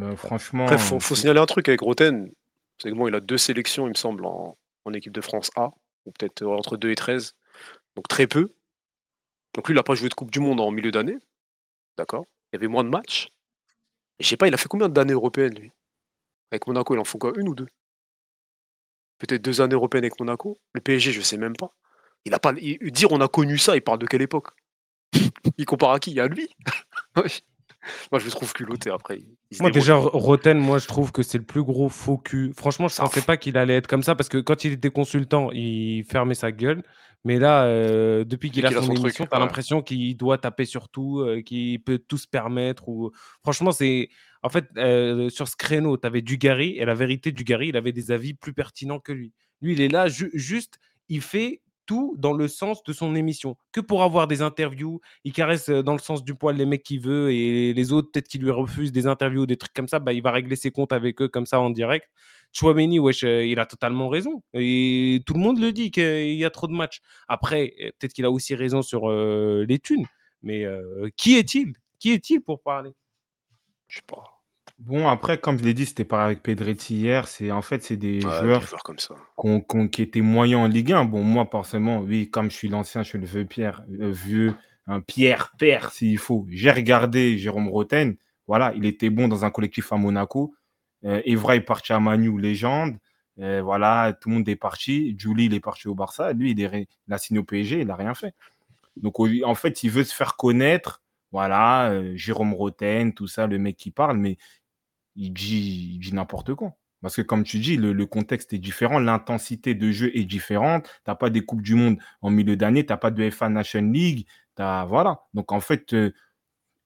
Speaker 1: Euh, franchement.
Speaker 2: Après, faut, signaler un truc avec Roten. C'est que bon, il a deux sélections, il me semble, en, en équipe de France A, ou peut-être euh, entre 2 et 13. Donc très peu. Donc lui, il n'a pas joué de Coupe du Monde en milieu d'année. D'accord Il y avait moins de matchs. Et je sais pas, il a fait combien d'années européennes, lui? Avec Monaco, il en faut quoi Une ou deux? Peut-être deux années européennes avec Monaco. Le PSG, je sais même pas. Il a pas. il- dire on a connu ça, il parle de quelle époque? *laughs* Il compare à qui? À lui? *laughs* Moi, je le trouve culotté après.
Speaker 3: Moi, déjà, Roten, moi, je trouve que c'est le plus gros faux cul. Franchement, je
Speaker 2: un
Speaker 3: pensais pas qu'il allait être comme ça parce que quand il était consultant, il fermait sa gueule. Mais là, euh, depuis qu'il a
Speaker 2: a
Speaker 3: son, émission, tu as
Speaker 2: ouais.
Speaker 3: l'impression qu'il doit taper sur tout, euh, qu'il peut tout se permettre. Ou... Franchement, c'est. En fait, euh, sur ce créneau, tu avais Dugarry et la vérité, Dugarry, il avait des avis plus pertinents que lui. Lui, il est là, ju- juste, il fait tout dans le sens de son émission, que pour avoir des interviews. Il caresse euh, dans le sens du poil les mecs qu'il veut et les autres, peut-être qu'ils lui refusent des interviews ou des trucs comme ça, bah, il va régler ses comptes avec eux comme ça en direct. Chouameni, wesh, euh, il a totalement raison. Et tout le monde le dit qu'il y a trop de matchs. Après, peut-être qu'il a aussi raison sur les thunes. Mais qui est-il? Qui est-il pour parler?
Speaker 2: Je sais pas.
Speaker 1: Bon, après, comme je l'ai dit, c'était pareil avec Pedretti hier. C'est en fait, c'est des
Speaker 2: Ouais,
Speaker 1: joueurs
Speaker 2: comme ça.
Speaker 1: qu'on- qu'on- qui étaient moyens en Ligue 1. Bon, moi, forcément, oui, comme je suis l'ancien, je suis le vieux Pierre, le vieux, un Pierre, père, s'il faut. J'ai regardé Jérôme Roten. Voilà, il était bon dans un collectif à Monaco. Euh, Evra est parti à Manu, légende. Euh, voilà, tout le monde est parti. Julie, il est parti au Barça. Lui, il, est ré- il a signé au PSG, il n'a rien fait. Donc, en fait, il veut se faire connaître. Voilà, euh, Jérôme Roten, tout ça, le mec qui parle, mais il dit, n'importe quoi. Parce que comme tu dis, le, contexte est différent, l'intensité de jeu est différente. Tu n'as pas des Coupes du Monde en milieu d'année, tu n'as pas de FA Nation League. t'as- Voilà. Donc en fait, euh,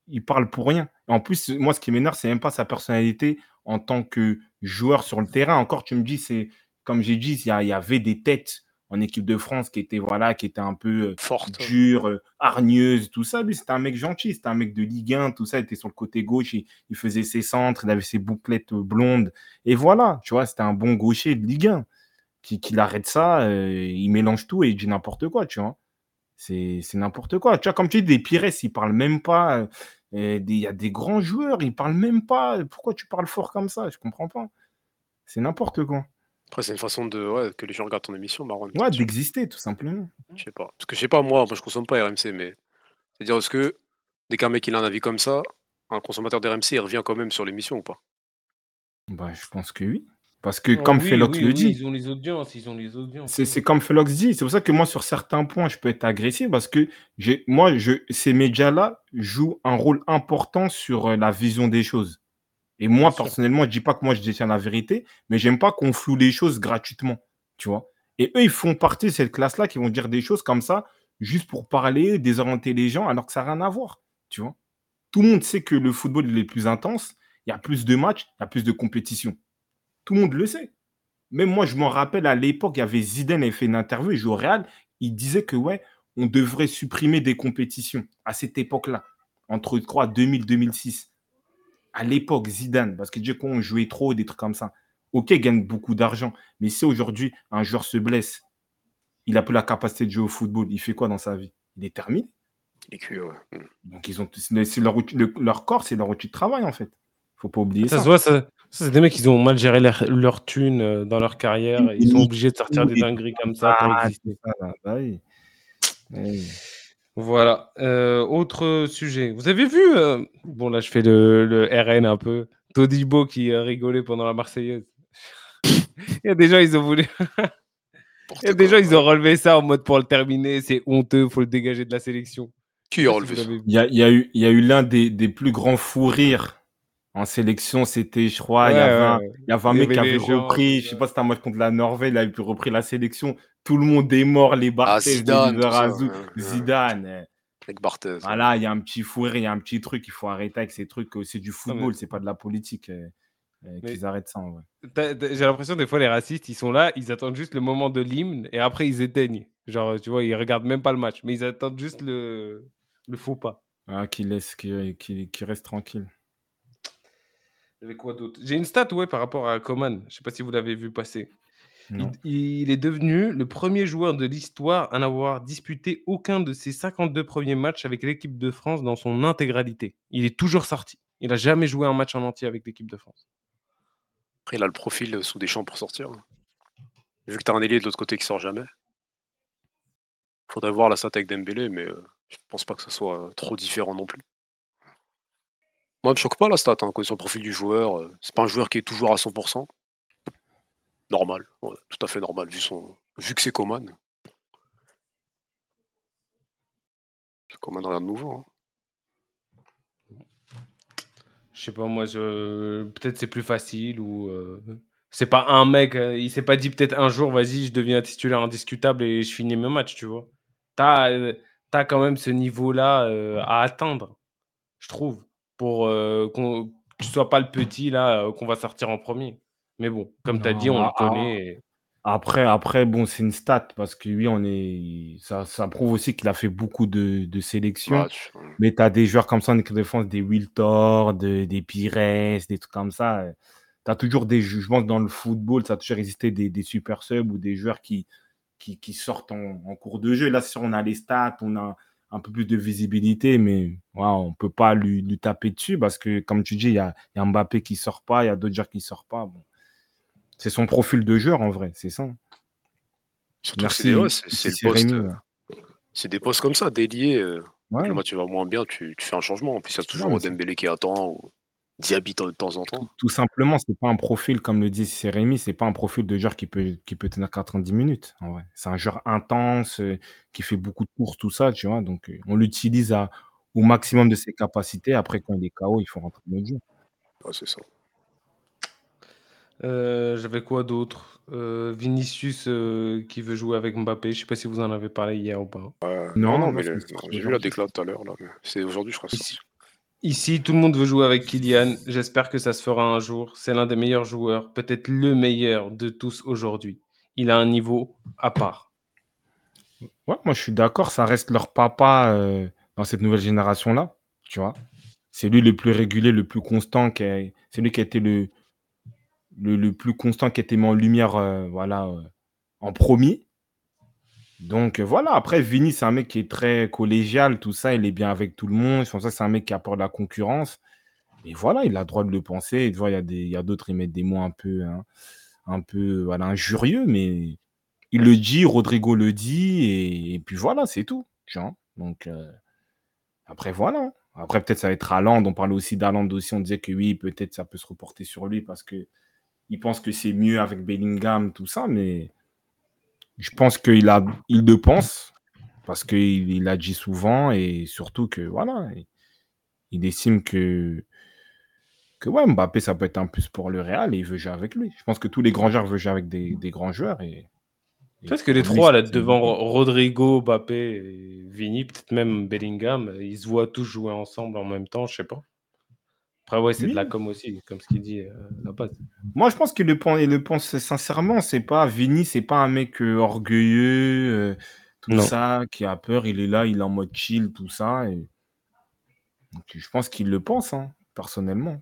Speaker 1: il parle pour rien. En plus, moi, ce qui m'énerve, c'est même pas sa personnalité en tant que joueur sur le terrain. Encore, tu me dis, c'est comme j'ai dit, il y avait des têtes en équipe de France qui étaient, voilà, qui étaient un peu euh,
Speaker 2: Forte.
Speaker 1: dures, euh, hargneuses, tout ça. Lui, c'était un mec gentil, c'était un mec de Ligue 1, tout ça. Il était sur le côté gauche, il, il faisait ses centres, il avait ses bouclettes euh, blondes. Et voilà, tu vois, c'était un bon gaucher de Ligue 1. Qui, qu'il arrête ça, euh, il mélange tout et il dit n'importe quoi, tu vois. C'est c'est n'importe quoi. Tu vois, comme tu dis, des Pires, ils parlent même pas. euh, Il y a des grands joueurs, ils parlent même pas. Pourquoi tu parles fort comme ça? Je comprends pas. C'est n'importe quoi.
Speaker 2: Après, c'est une façon de ouais, que les gens regardent ton émission, Marron.
Speaker 1: Ouais, d'exister, tout simplement.
Speaker 2: Je sais pas. Parce que je sais pas, moi, moi je consomme pas RMC, mais. C'est-à-dire, est-ce que dès qu'un mec il a un avis comme ça, un consommateur d'RMC, il revient quand même sur l'émission ou pas?
Speaker 1: Bah, je pense que oui. Parce que
Speaker 3: Oh,
Speaker 1: comme
Speaker 3: oui,
Speaker 1: Felox
Speaker 3: oui,
Speaker 1: le
Speaker 3: oui,
Speaker 1: dit,
Speaker 3: Ils ont les audiences, ils ont les audiences.
Speaker 1: c'est comme Felox dit. C'est pour ça que moi, sur certains points, je peux être agressif parce que j'ai- moi, je, ces médias-là jouent un rôle important sur euh, la vision des choses. Et moi,
Speaker 3: Bien sûr.
Speaker 1: personnellement, je dis pas que moi, je détiens la vérité, mais j'aime pas qu'on floue les choses gratuitement, tu vois. Et eux, ils font partie de cette classe-là qui vont dire des choses comme ça, juste pour parler, désorienter les gens, alors que ça n'a rien à voir, tu vois. Tout le monde sait que le football, il est plus intense, il y a plus de matchs, il y a plus de compétition. Tout le monde le sait. Même moi, je m'en rappelle à l'époque, il y avait Zidane, il fait une interview, il joue au Real, il disait que, ouais, on devrait supprimer des compétitions à cette époque-là, entre, je crois, 2000 2006 à l'époque, Zidane, parce que Dieu, quand on jouait trop, des trucs comme ça. Ok, il gagne beaucoup d'argent, mais si aujourd'hui un joueur se blesse, il n'a plus la capacité de jouer au football, il fait quoi dans sa vie? Il est terminé.
Speaker 2: Ouais. Mm.
Speaker 1: Donc, ils ont, c'est c'est leur, outil- le- leur corps, c'est leur outil de travail, en fait. faut pas oublier
Speaker 3: Ça
Speaker 1: ça.
Speaker 3: se voit, ça, ça, c'est des mecs qui ont mal géré leur, leur thune euh, dans leur carrière. et ils sont obligés de sortir des dingueries comme ça pour
Speaker 1: Ah,
Speaker 3: exister.
Speaker 1: c'est ça, là. Bah oui. Oui.
Speaker 3: Voilà. Euh, autre sujet. Vous avez vu, euh, bon là je fais le, le RN un peu, Todibo qui a rigolé pendant la Marseillaise. *laughs* Il y a des gens, ils ont voulu. *laughs* Il y a des gens, ils ont relevé ça en mode pour le terminer, c'est honteux, faut le dégager de la sélection.
Speaker 2: Qui a relevé ça.
Speaker 1: Il y a, il y a eu, il y a eu l'un des, des plus grands fous rires en sélection, c'était, je crois, il y un,
Speaker 3: ouais.
Speaker 1: il y avait un
Speaker 3: Il y
Speaker 1: mec qui
Speaker 3: gens,
Speaker 1: repris, je sais pas si c'était un match contre la Norvège, il avait pu repris la sélection. Tout le monde est mort, les
Speaker 2: Ah,
Speaker 1: Barthez,
Speaker 2: Zidane, ouais, ouais.
Speaker 1: Zidane. eh.
Speaker 2: Avec Barthez.
Speaker 1: Voilà, il y a un petit fou rire, il y a un petit truc, il faut arrêter avec ces trucs. C'est du football, c'est pas de la politique. euh,
Speaker 3: Mais-
Speaker 1: Qu'ils arrêtent ça,
Speaker 3: J'ai l'impression des fois les racistes, ils sont là, ils attendent juste le moment de l'hymne et après ils éteignent. Genre, tu vois, ils regardent même pas le match, mais ils attendent juste le, le faux pas.
Speaker 1: Ah, qu'il laisse, qu'il reste tranquille.
Speaker 3: Il y avait quoi d'autre? J'ai une stat, ouais, par rapport à Coman. Je sais pas si vous l'avez vu passer. Il, il est devenu le premier joueur de l'histoire à n'avoir disputé aucun de ses 52 premiers matchs avec l'équipe de France dans son intégralité. Il est toujours sorti. Il n'a jamais joué un match en entier avec l'équipe de France.
Speaker 2: Après, il a le profil euh, sous des champs pour sortir. Vu que t'as un ailier de l'autre côté qui sort jamais. Faudrait voir la stat avec Dembélé, mais euh, je pense pas que ce soit euh, trop différent non plus. Moi, me choque pas la stat, hein, quand le profil du joueur. euh, c'est pas un joueur qui est toujours à 100%. Normal, tout à fait normal, vu, son... vu que c'est Coman. Coman, rien de nouveau. hein.
Speaker 3: Je sais pas, moi, je... peut-être c'est plus facile ou. euh, C'est pas un mec, euh, il s'est pas dit peut-être un jour, vas-y, je deviens titulaire indiscutable et je finis mes matchs, tu vois. T'as t'as quand même ce niveau-là à atteindre, je trouve, pour euh, qu'on- que tu sois pas le petit là euh, qu'on va sortir en premier. Mais bon, comme tu as dit, on le connaît. et-
Speaker 1: Après, après, bon, c'est une stat parce que oui, on est. Ça, ça prouve aussi qu'il a fait beaucoup de, de sélections.
Speaker 2: Match.
Speaker 1: Mais tu as des joueurs comme ça en équipe de défense, des Wiltor, de- des Pires, des trucs comme ça. Tu as toujours des. Je pense dans le football, ça a toujours existé des, des super subs ou des joueurs qui, qui, qui sortent en, en cours de jeu. Là, si on a les stats, on a un peu plus de visibilité, mais on ne peut pas lui, lui taper dessus parce que, comme tu dis, il y a, il y a Mbappé qui sort pas, il y a d'autres joueurs qui sortent pas. Bon. C'est son profil de joueur en vrai, c'est ça.
Speaker 2: Surtout
Speaker 1: Merci,
Speaker 2: c'est- c'est des postes comme ça, déliés. euh,
Speaker 1: Ouais.
Speaker 2: Le match va moins bien, tu, tu fais un changement. Puis il y a toujours Dembélé qui attend ou Diaby de temps en temps.
Speaker 1: Tout simplement, c'est pas un profil, comme le dit Rémi, c'est pas un profil de joueur qui peut, qui peut tenir 90 minutes. C'est un joueur intense, euh, qui fait beaucoup de courses, tout ça, tu vois. Donc, euh, on l'utilise au maximum de ses capacités. Après, quand il est KO, il faut rentrer dans le jeu.
Speaker 2: Ouais, c'est ça.
Speaker 3: Euh, J'avais quoi d'autre? Euh, Vinicius euh, qui veut jouer avec Mbappé. Je sais pas si vous en avez parlé hier ou pas.
Speaker 1: Non,
Speaker 2: non, non, mais j'ai vu la déclat tout à l'heure. C'est aujourd'hui, je crois.
Speaker 3: Ici, tout le monde veut jouer avec Kylian. J'espère que ça se fera un jour. C'est l'un des meilleurs joueurs, peut-être le meilleur de tous aujourd'hui. Il a un niveau à part.
Speaker 1: Ouais, moi, je suis d'accord. Ça reste leur papa euh, dans cette nouvelle génération-là, tu vois. C'est lui le plus régulier, le plus constant. C'est lui qui a été le, le, le plus constant, qui a été mis en lumière, euh, voilà, euh, en premier. Donc euh, voilà, après Vini, c'est un mec qui est très collégial, tout ça, il est bien avec tout le monde. Je pense que c'est un mec qui apporte la concurrence. Et voilà, il a le droit de le penser. Tu il y a d'autres, ils mettent des mots un peu, hein, un peu, injurieux, mais il le dit, Rodrigo le dit, et, et puis voilà, c'est tout. Tu vois Donc euh, après, voilà. Après, peut-être ça va être Haaland. On parlait aussi d'Haaland aussi. On disait que oui, peut-être ça peut se reporter sur lui parce que il pense que c'est mieux avec Bellingham, tout ça, mais je pense qu'il a, il le pense parce qu'il il l'a dit souvent et surtout que voilà, il, il estime que que ouais, Mbappé ça peut être un plus pour le Real et il veut jouer avec lui. Je pense que tous les grands joueurs veulent jouer avec des, des grands joueurs et,
Speaker 3: Parce que les trois, là, devant Ro- Rodrigo, Mbappé et Vini, peut-être même Bellingham, ils se voient tous jouer ensemble en même temps, je sais pas. Après, ouais, c'est de la com aussi, comme ce qu'il dit euh, la.
Speaker 1: Moi, je pense qu'il le pense, il le pense sincèrement. C'est pas Vini, c'est pas un mec euh, orgueilleux, euh, tout
Speaker 3: Non.
Speaker 1: ça, qui a peur. Il est là, il est en mode chill, tout ça. Et... Donc, je pense qu'il le pense, hein, personnellement.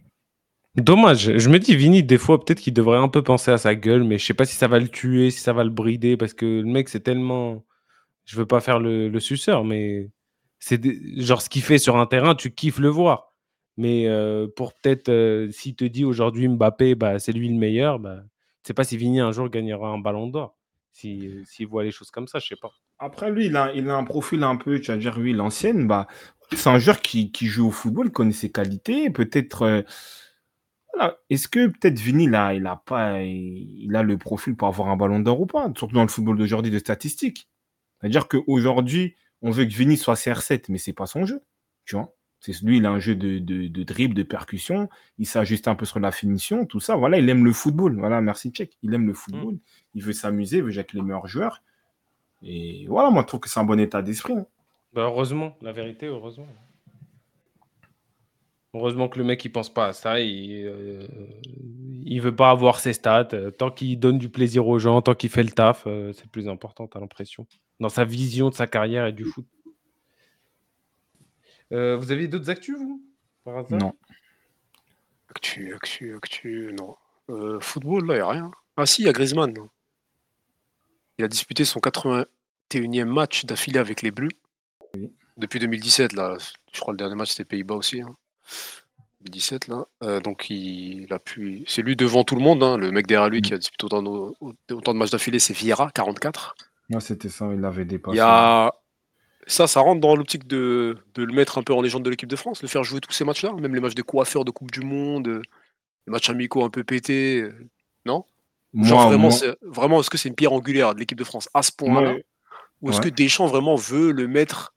Speaker 3: Dommage. Je me dis, Vini, des fois, peut-être qu'il devrait un peu penser à sa gueule, mais je sais pas si ça va le tuer, si ça va le brider, parce que le mec, c'est tellement. Je veux pas faire le, le suceur, mais c'est des- genre ce qu'il fait sur un terrain, tu kiffes le voir. Mais pour peut-être, s'il te dit aujourd'hui Mbappé, bah, c'est lui le meilleur, bah, je sais pas si Vini un jour gagnera un ballon d'or. Si- S'il voit les choses comme ça, je sais pas.
Speaker 1: Après, lui, il a, il a un profil un peu, tu vas dire, oui, l'ancienne. Bah, c'est un joueur qui, qui joue au football, connaît ses qualités. Peut-être. voilà. Est-ce que peut-être Vini, là, il a pas, il a le profil pour avoir un ballon d'or ou pas Surtout dans le football d'aujourd'hui de statistiques. C'est-à-dire qu'aujourd'hui, on veut que Vini soit CR7, mais c'est pas son jeu. Tu vois? C'est lui, il a un jeu de, de, de dribble, de percussion. Il s'ajuste un peu sur la finition, tout ça. Voilà, il aime le football. Voilà, merci Tchèque. Il aime le football. Il veut s'amuser, il veut jouer avec les meilleurs joueurs. Et voilà, moi, je trouve que c'est un bon état d'esprit. hein.
Speaker 3: Bah, heureusement, la vérité, heureusement. Heureusement que le mec il pense pas à ça, il, euh, il veut pas avoir ses stats. euh, Tant qu'il donne du plaisir aux gens, tant qu'il fait le taf, euh, c'est le plus important, t'as l'impression. Dans sa vision de sa carrière et du foot. Euh, vous avez d'autres actus, vous par hasard?
Speaker 1: Non.
Speaker 2: Actu, actu, actu, non. Euh, football, là, il n'y a rien. Ah si, il y a Griezmann. Il a disputé son 81e match d'affilée avec les Bleus. Depuis 2017, là. Je crois que le dernier match, c'était Pays-Bas aussi. hein. 2017, là. Euh, donc, il, il a pu... C'est lui devant tout le monde. hein. Le mec derrière lui
Speaker 1: Mm.
Speaker 2: qui a disputé autant de, autant de matchs d'affilée, c'est Vieira, 44.
Speaker 1: Ouais, c'était ça, il l'avait
Speaker 2: Il
Speaker 1: dépassé.
Speaker 2: y a... Ça, ça rentre dans l'optique de, de le mettre un peu en légende de l'équipe de France, le faire jouer tous ces matchs-là, même les matchs de coiffeurs de Coupe du Monde, les matchs amicaux un peu pétés. euh, Non? Genre
Speaker 1: Moi,
Speaker 2: vraiment,
Speaker 1: moi-
Speaker 2: c'est- vraiment est-ce que c'est une pierre angulaire de l'équipe de France à ce point-là? Ou est-ce
Speaker 1: ouais.
Speaker 2: que Deschamps vraiment veut le mettre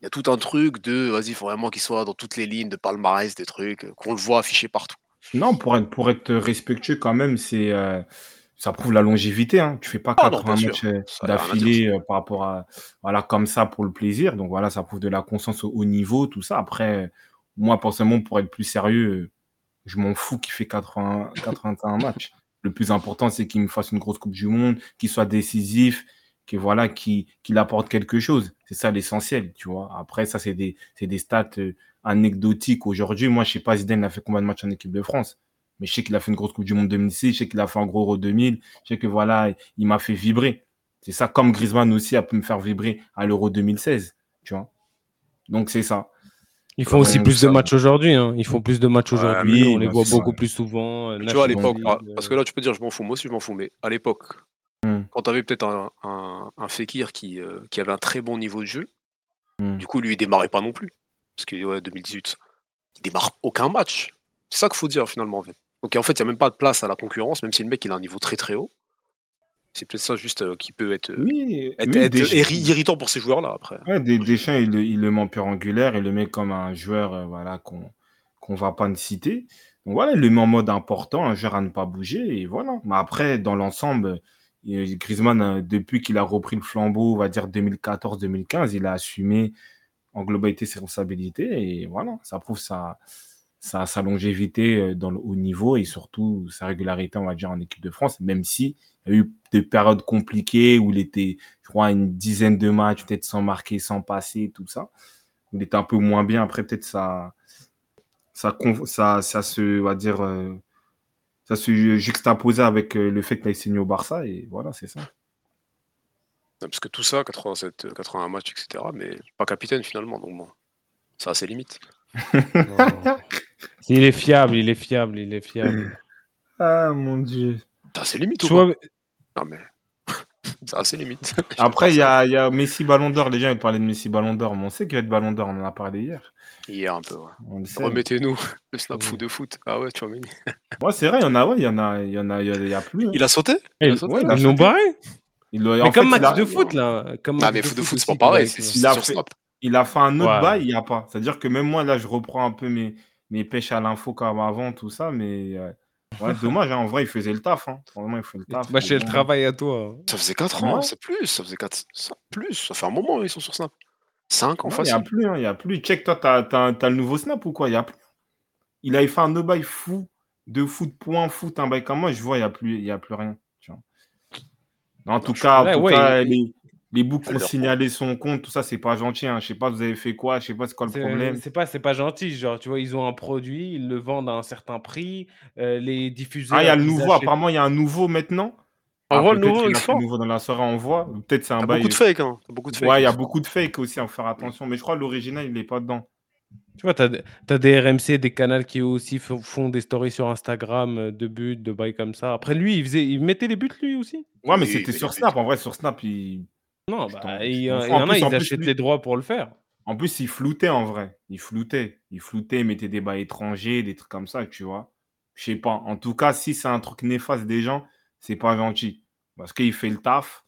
Speaker 2: Il y a tout un truc de vas-y, il faut vraiment qu'il soit dans toutes les lignes de palmarès, des trucs, euh, qu'on le voit affiché partout?
Speaker 1: Non, pour être, pour être respectueux quand même, c'est euh, ça prouve la longévité. Hein. Tu fais pas
Speaker 2: Ah non,
Speaker 1: 80
Speaker 2: bien
Speaker 1: matchs euh, d'affilée euh, par rapport à voilà comme ça pour le plaisir. Donc voilà, ça prouve de la conscience au haut niveau, tout ça. Après, moi personnellement, pour être plus sérieux, je m'en fous qu'il fait 80, 81 *laughs* matchs. Le plus important, c'est qu'il me fasse une grosse Coupe du Monde, qu'il soit décisif, voilà, qu'il qu'il apporte quelque chose. C'est ça l'essentiel, tu vois. Après, ça, c'est des, des stats euh, anecdotiques aujourd'hui. Moi, je sais pas, Zidane a fait combien de matchs en équipe de France? Mais je sais qu'il a fait une grosse Coupe du Monde 2006, je sais qu'il a fait un gros Euro 2000, je sais que voilà, il m'a fait vibrer. C'est ça, comme Griezmann aussi a pu me faire vibrer à l'Euro 2016, tu vois. Donc, c'est ça.
Speaker 3: Ils font aussi plus de matchs aujourd'hui. hein. Ils font plus de matchs aujourd'hui.
Speaker 1: mais
Speaker 3: on les
Speaker 1: bah,
Speaker 3: voit beaucoup plus souvent.
Speaker 2: Tu vois, à l'époque, parce que là, tu peux dire, je m'en fous. Moi aussi, je m'en fous. Mais à l'époque,
Speaker 1: Hmm.
Speaker 2: quand tu avais peut-être un, un, un Fekir qui, euh, qui avait un très bon niveau de jeu,
Speaker 1: Hmm.
Speaker 2: du coup, lui, il démarrait pas non plus. Parce que, ouais, 2018, il démarre aucun match. C'est ça qu'il faut dire, finalement. En fait. Donc, en fait, il n'y a même pas de place à la concurrence, même si le mec, il a un niveau très très haut. C'est peut-être ça, juste, euh, qui peut être, euh,
Speaker 1: Oui,
Speaker 2: être,
Speaker 1: oui,
Speaker 2: être
Speaker 1: Deschamps-
Speaker 2: irri- irritant pour ces joueurs-là, après.
Speaker 1: Ouais, Des- Deschamps, il, le- il le met en pure angulaire, il le met comme un joueur euh, voilà, qu'on qu'on va pas citer. Donc voilà, il le met en mode important, un joueur à ne pas bouger, et voilà. Mais après, dans l'ensemble, Griezmann, depuis qu'il a repris le flambeau, on va dire 2014-2015, il a assumé en globalité ses responsabilités, et voilà, ça prouve sa, sa, sa longévité euh, dans le haut niveau, et surtout sa régularité, on va dire, en équipe de France, même si il y a eu des périodes compliquées où il était je crois, une dizaine de matchs, peut-être sans marquer, sans passer, tout ça. Il était un peu moins bien. Après, peut-être ça, ça, ça, ça se, on va dire, euh, ça se juxtaposait avec euh, le fait qu'il ait signé au Barça. Et voilà, c'est ça.
Speaker 2: Parce que tout ça, 87, euh, 81 matchs, etc. Mais pas capitaine, finalement. Donc, bon, ça a ses limites. *laughs* *laughs* *laughs*
Speaker 3: non. Il est fiable, il est fiable, il est fiable.
Speaker 1: Ah, mon Dieu. *laughs*
Speaker 2: Ça a ses limites,
Speaker 3: Tu
Speaker 2: ou pas
Speaker 3: vois,
Speaker 2: Non, mais. ses limites.
Speaker 1: Après, il y a, il y a Messi Ballon d'Or. Les gens, ils parlaient de Messi Ballon d'Or. Mais on sait qu'il va être Ballon d'Or. On en a parlé hier.
Speaker 2: Hier, un peu, ouais. Remettez-nous le snap
Speaker 3: Mm.
Speaker 2: foot de foot. Ah ouais, tu vois, mais... *laughs*
Speaker 1: Ouais, c'est vrai, il y en a, ouais, il y en a, il y en a, il y a, il y a plus. hein.
Speaker 2: Il a sauté
Speaker 3: ils
Speaker 2: Il a sauté
Speaker 1: ouais, il a
Speaker 3: ils l'ont barré.
Speaker 1: Il
Speaker 3: Mais
Speaker 1: en
Speaker 3: comme
Speaker 1: fait, il
Speaker 3: match
Speaker 1: a-
Speaker 3: de foot, là. Comme
Speaker 2: Ah,
Speaker 3: match
Speaker 2: mais foot de foot, c'est pas pareil. C'est c'est
Speaker 1: Il a
Speaker 2: sur
Speaker 1: fait-
Speaker 2: Snap.
Speaker 1: Il a fait un autre
Speaker 3: Ouais.
Speaker 1: bail, il n'y a pas. C'est-à-dire que même moi, là, je reprends un peu mes, mes pêches à l'info comme avant, tout ça, mais euh, ouais, dommage, hein, en vrai, il faisait le taf. Hein. Vraiment, il fait le taf.
Speaker 3: Bah, c'est le travail à toi.
Speaker 2: Ça faisait 4 ans,
Speaker 1: Ouais.
Speaker 2: c'est plus. Ça faisait 4... ça, plus. Ça fait un moment, ils sont sur Snap. 5 ans
Speaker 1: Non, Il n'y a plus, hein, il y a plus. Check, toi, t'as as, le nouveau snap ou quoi? Il n'y a plus. Il avait fait un no bail fou, de foot, point, foot, un bail comme moi, je vois, il n'y a, plus- il y a plus rien. tu vois. Non, en tout cas, en
Speaker 3: Ouais,
Speaker 1: tout
Speaker 3: ouais,
Speaker 1: cas
Speaker 3: il-
Speaker 1: les, les boucs
Speaker 2: Faut
Speaker 1: qui ont signalé son compte, tout ça, c'est pas gentil. Hein. Je sais pas, vous avez fait quoi, je sais pas c'est quoi le problème.
Speaker 3: c'est pas, c'est pas gentil. Genre, tu vois, ils ont un produit, ils le vendent à un certain prix. euh, les diffuseurs.
Speaker 1: Ah, il y a le nouveau,
Speaker 3: achètent-
Speaker 1: apparemment, il y a un nouveau maintenant?
Speaker 2: On
Speaker 1: Ah,
Speaker 2: voit le nouveau avec
Speaker 1: a nouveau dans la soirée, on voit. Peut-être c'est un bail.
Speaker 2: beaucoup de fake, hein. Beaucoup de fake.
Speaker 1: Ouais, il y a beaucoup de fake aussi, à faire attention. Mais je crois que l'original, il n'est pas dedans.
Speaker 3: Tu vois, tu as, des RMC, des canaux qui aussi font, des stories sur Instagram euh, de buts, de bails comme ça. Après, lui, il, faisait, il mettait les buts, lui aussi?
Speaker 1: Ouais, mais
Speaker 2: Oui,
Speaker 1: c'était sur
Speaker 2: il
Speaker 1: Snap. En vrai, sur Snap, il...
Speaker 3: Non, bah, il y, en- a,
Speaker 1: plus-
Speaker 3: ils achètent les droits pour le faire.
Speaker 1: En plus, il floutait en vrai. Il floutait. Il floutait, il mettait des bails étrangers, des trucs comme ça, tu vois. Je sais pas. En tout cas, si c'est un truc néfaste des gens, c'est pas gentil. Parce qu'il fait le taf.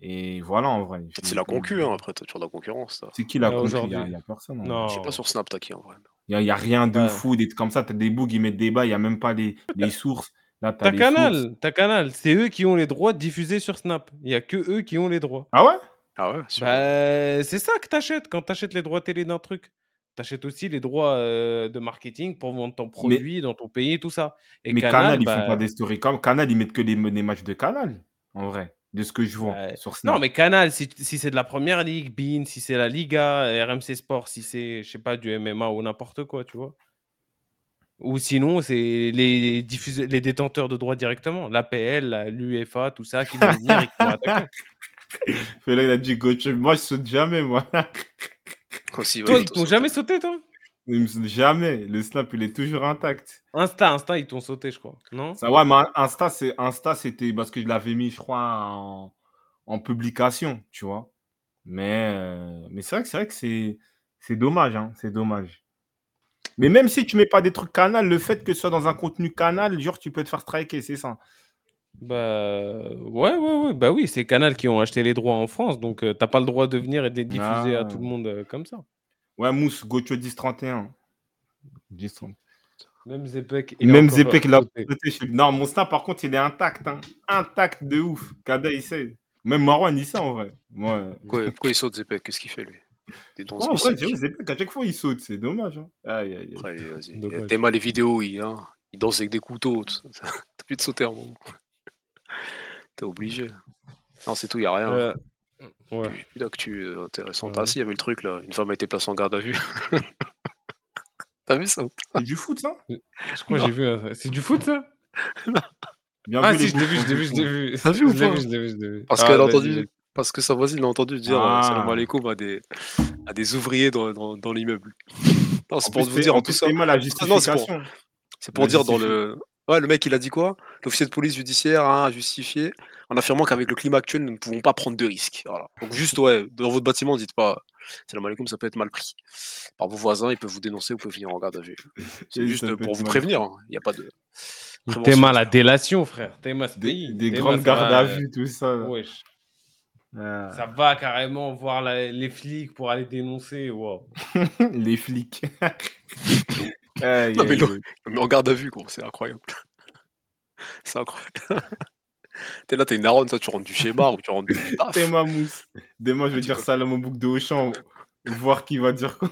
Speaker 1: Et voilà, en vrai.
Speaker 2: Peut-être c'est la concu, hein. Après, t'as toujours de la concurrence.
Speaker 1: C'est qui la
Speaker 3: Ouais,
Speaker 1: concu? Il n'y a, personne.
Speaker 3: Non.
Speaker 2: Je sais pas sur Snap, t'as qui en vrai.
Speaker 1: Il n'y a, il y a rien de
Speaker 3: Ouais.
Speaker 1: fou, des trucs comme ça. Tu as des bougs, ils mettent des bails, il n'y a même pas les *laughs* sources. Là,
Speaker 3: T'as. Canal, t'as Canal. C'est eux qui ont les droits de diffuser sur Snap. Il y a que eux qui ont les droits.
Speaker 1: Ah ouais?
Speaker 2: Ah ouais
Speaker 3: Bah, c'est ça que t'achètes quand t'achètes les droits télé d'un truc. T'achètes aussi les droits euh, de marketing pour vendre ton produit dans ton pays, tout ça. Et
Speaker 1: Mais Canal, ils
Speaker 3: bah,
Speaker 1: font pas des stories comme Canal, ils mettent que les, les matchs de Canal, en vrai, de ce que je vois sur Snap.
Speaker 3: Non, mais Canal, si, si c'est de la première ligue, Bean, si c'est la Liga, RMC Sport, si c'est, je sais pas, du MMA ou n'importe quoi, tu vois. Ou sinon, c'est les, diffuse- les détenteurs de droits directement, l'APL, l'UEFA, tout ça, qui vont venir et qui vont attaquer. *laughs*
Speaker 1: Fela, il a dit Goche. Moi, je saute jamais, moi. *laughs*
Speaker 2: Aussi,
Speaker 3: Toi,
Speaker 2: il
Speaker 3: ils t'ont jamais sauté, toi?
Speaker 1: Jamais. Le Snap, il est toujours intact.
Speaker 3: Insta, Insta, ils t'ont sauté, je crois. Non?
Speaker 1: Ça, ouais, mais Insta, c'est- Insta, c'était parce que je l'avais mis, je crois, en, en publication, tu vois. Mais, euh, mais c'est vrai que c'est vrai que c'est c'est dommage, hein, c'est dommage. Mais même si tu mets pas des trucs canal, le fait que ce soit dans un contenu canal, genre, tu peux te faire striker, c'est ça.
Speaker 3: Bah ouais, ouais, ouais. Bah oui, c'est Canal qui ont acheté les droits en France, donc euh, t'as pas le droit de venir et de les diffuser à
Speaker 1: Ah.
Speaker 3: tout le monde euh, comme ça.
Speaker 1: Ouais, Mousse, Gocho 1031. 10-31.
Speaker 3: Même Zepek.
Speaker 1: Même Zepek, il a
Speaker 3: sauté.
Speaker 1: sauté chez- Non, mon snap, par contre, il est intact. hein. Intact de ouf. Kada, il sait. Même Marwan, il sait en vrai. Ouais.
Speaker 2: Pourquoi, pourquoi il saute Zepek Qu'est-ce qu'il fait lui? Des dons
Speaker 1: Ouais, en vrai,
Speaker 2: spécifiques.
Speaker 1: j'avoue, Zepek, à chaque fois, il saute. C'est dommage. hein. Aïe, aïe, aïe.
Speaker 2: Après, vas-y.
Speaker 3: Dommage.
Speaker 2: T'aimes les vidéos, il, hein, il danse avec des couteaux. ça. obligé *laughs* de sauter un moment. T'es obligé. Non, c'est tout, y a rien.
Speaker 3: Euh, ouais.
Speaker 2: Plus plus d'actu euh, intéressante.
Speaker 3: Ouais.
Speaker 2: Ah si, il y avait le truc là. Une femme a été placée en garde à vue. *laughs* T'as vu ça pas?
Speaker 1: C'est du foot, ça?
Speaker 3: Je crois que
Speaker 2: Non.
Speaker 3: j'ai vu. C'est du foot, ça? *laughs*
Speaker 1: Bien
Speaker 3: Ah
Speaker 1: vu,
Speaker 3: si, je l'ai vu, je l'ai vu, je l'ai vu.
Speaker 2: T'as vu ou
Speaker 3: Je
Speaker 2: pas?
Speaker 3: vu, je l'ai vu, je l'ai vu.
Speaker 2: Parce
Speaker 3: Ah,
Speaker 2: qu'elle a entendu. Parce que sa voisine l'a entendu dire euh,
Speaker 1: Ah.
Speaker 2: salam alaikum à des, à des ouvriers dans, dans, dans l'immeuble. Non, c'est pour vous dire
Speaker 1: en
Speaker 2: tout ça.
Speaker 1: c'est moi la
Speaker 2: Ah, non, c'est pour-
Speaker 1: justification.
Speaker 2: C'est pour
Speaker 1: La
Speaker 2: dire dans
Speaker 1: justifie-
Speaker 2: le. Ouais, le mec il a dit quoi? L'officier de police judiciaire a justifié en affirmant qu'avec le climat actuel, nous ne pouvons pas prendre de risques. Voilà. Donc juste, ouais, dans votre bâtiment, dites pas salam alaikum, ça peut être mal pris. Par vos voisins, ils peuvent vous dénoncer, vous pouvez finir en garde à vue. *laughs* C'est
Speaker 1: Oui,
Speaker 2: juste
Speaker 1: peut
Speaker 2: pour
Speaker 1: être
Speaker 2: vous
Speaker 1: mal
Speaker 2: prévenir. hein. Il n'y a pas de.
Speaker 3: T'es mal à délation, frère. T'es mal, ce
Speaker 1: Des,
Speaker 3: pays.
Speaker 1: des
Speaker 3: T'es
Speaker 1: grandes gardes à vue, tout ça.
Speaker 3: euh, Wesh.
Speaker 1: Ah.
Speaker 3: Ça va carrément voir la- les flics pour aller dénoncer. Wow. *laughs*
Speaker 1: Les flics. *laughs* Aïe,
Speaker 2: Non, mais
Speaker 1: aïe,
Speaker 2: l'eau-
Speaker 1: aïe.
Speaker 2: Mais en garde à vue, gros, c'est incroyable. *laughs* C'est incroyable. t'es là, t'es une daronne, ça, tu rentres du schéma ou tu rentres du taf.
Speaker 1: T'es ma mousse. Demain, je vais dire
Speaker 2: vois.
Speaker 1: salam au bouc de Auchan. Voir qui va dire quoi.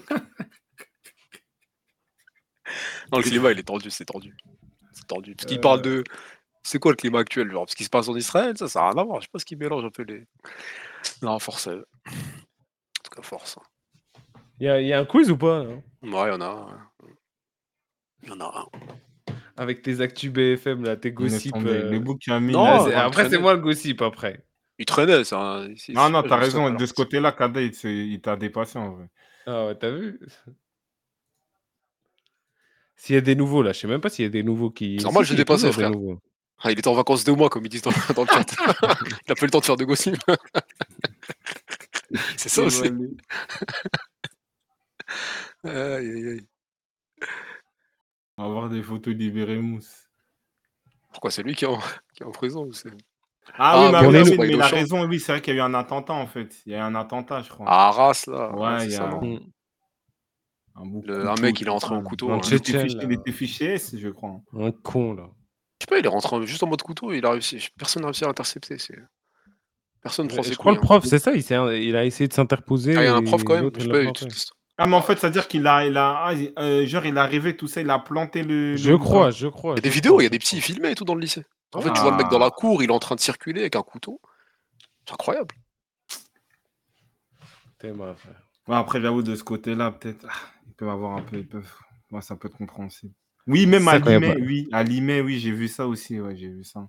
Speaker 2: Non, le climat, il est tendu, c'est tendu. C'est tendu. Parce qu'il
Speaker 1: Euh.
Speaker 2: parle de. C'est quoi le climat actuel genre Parce qu'il se passe en Israël, ça, ça n'a rien à voir. Je sais pas ce qui mélange un peu les. *laughs* Non, force. euh. En tout cas, force.
Speaker 3: Il y, a- y a un quiz ou pas hein
Speaker 2: Ouais, il y en a. un. Il y en a un.
Speaker 3: Avec tes actus BFM, là, tes gossips. euh,
Speaker 1: Le qui mis. Là,
Speaker 3: c'est- après, c'est moi le gossip après.
Speaker 2: Il traînait, ça. hein.
Speaker 1: Non, non,
Speaker 2: je
Speaker 1: t'as raison. De ce côté-là, Kada, il, s'est- il t'a dépassé en vrai.
Speaker 3: Ah ouais, t'as vu? S'il y a des nouveaux, là, je sais même pas s'il y a des nouveaux qui.
Speaker 2: C'est normal,
Speaker 3: Si,
Speaker 2: j'ai
Speaker 3: si, il y a
Speaker 2: dépassé,
Speaker 3: toujours des
Speaker 2: frère.
Speaker 3: nouveaux.
Speaker 2: Ah, il était en vacances deux mois, comme ils disent dans, dans le chat. *laughs* il a pas eu le temps de faire de gossip. *laughs* c'est ça aussi. Aïe, aïe, aïe.
Speaker 1: On va voir des photos d'Ibérémous.
Speaker 2: Pourquoi c'est lui qui est en, qui est en prison ou c'est-
Speaker 1: Ah,
Speaker 2: Ah,
Speaker 1: oui, mais, mais
Speaker 2: il est
Speaker 1: il
Speaker 2: au
Speaker 1: a
Speaker 2: champ.
Speaker 1: raison. Oui, c'est vrai qu'il y a eu un attentat en fait. Il y a eu un attentat, je crois.
Speaker 2: À Arras, là.
Speaker 1: Ouais,
Speaker 2: c'est
Speaker 1: il y
Speaker 2: ça,
Speaker 1: a-
Speaker 2: non
Speaker 3: Mm.
Speaker 1: Un,
Speaker 2: Le- mec, il est entré en couteau.
Speaker 3: Un
Speaker 2: hein.
Speaker 1: Il était
Speaker 3: Tchétchène,
Speaker 1: fiché-
Speaker 3: là.
Speaker 1: il était fiché S, je crois.
Speaker 3: Un con, là.
Speaker 2: Je sais pas, il est rentré juste en mode couteau, il a réussi. Personne n'a réussi à l'intercepter. c'est- Personne prend
Speaker 3: Je
Speaker 2: ses
Speaker 3: crois
Speaker 2: couilles.
Speaker 3: le prof, c'est ça, il, s'est- il a essayé de s'interposer.
Speaker 2: Ah, il y a un
Speaker 3: et
Speaker 2: prof quand même.
Speaker 3: l'autre,
Speaker 2: Je
Speaker 3: il
Speaker 2: sais
Speaker 3: l'a
Speaker 2: pas,
Speaker 3: planté.
Speaker 2: toute l'histoire.
Speaker 1: Ah, mais en fait, c'est-à-dire qu'il a, il a, ah, il- euh, genre, il est arrivé, tout ça, il a planté le.
Speaker 3: Je
Speaker 1: le
Speaker 3: crois, je crois.
Speaker 2: Il y a des
Speaker 3: je
Speaker 2: vidéos, il y a
Speaker 3: je
Speaker 2: des petits filmés et tout dans le lycée. En fait, tu vois le
Speaker 1: Ah.
Speaker 2: mec dans la cour, il est en train de circuler avec un couteau. C'est incroyable.
Speaker 3: T'es mal, frère.
Speaker 1: Ouais, après, j'avoue, de ce côté-là, peut-être, ah, ils peuvent avoir un peu, ils peuvent, ouais, ça peut être compréhensible. Oui, même à Limay, oui, à Limay, oui, j'ai vu ça aussi, ouais, j'ai vu ça.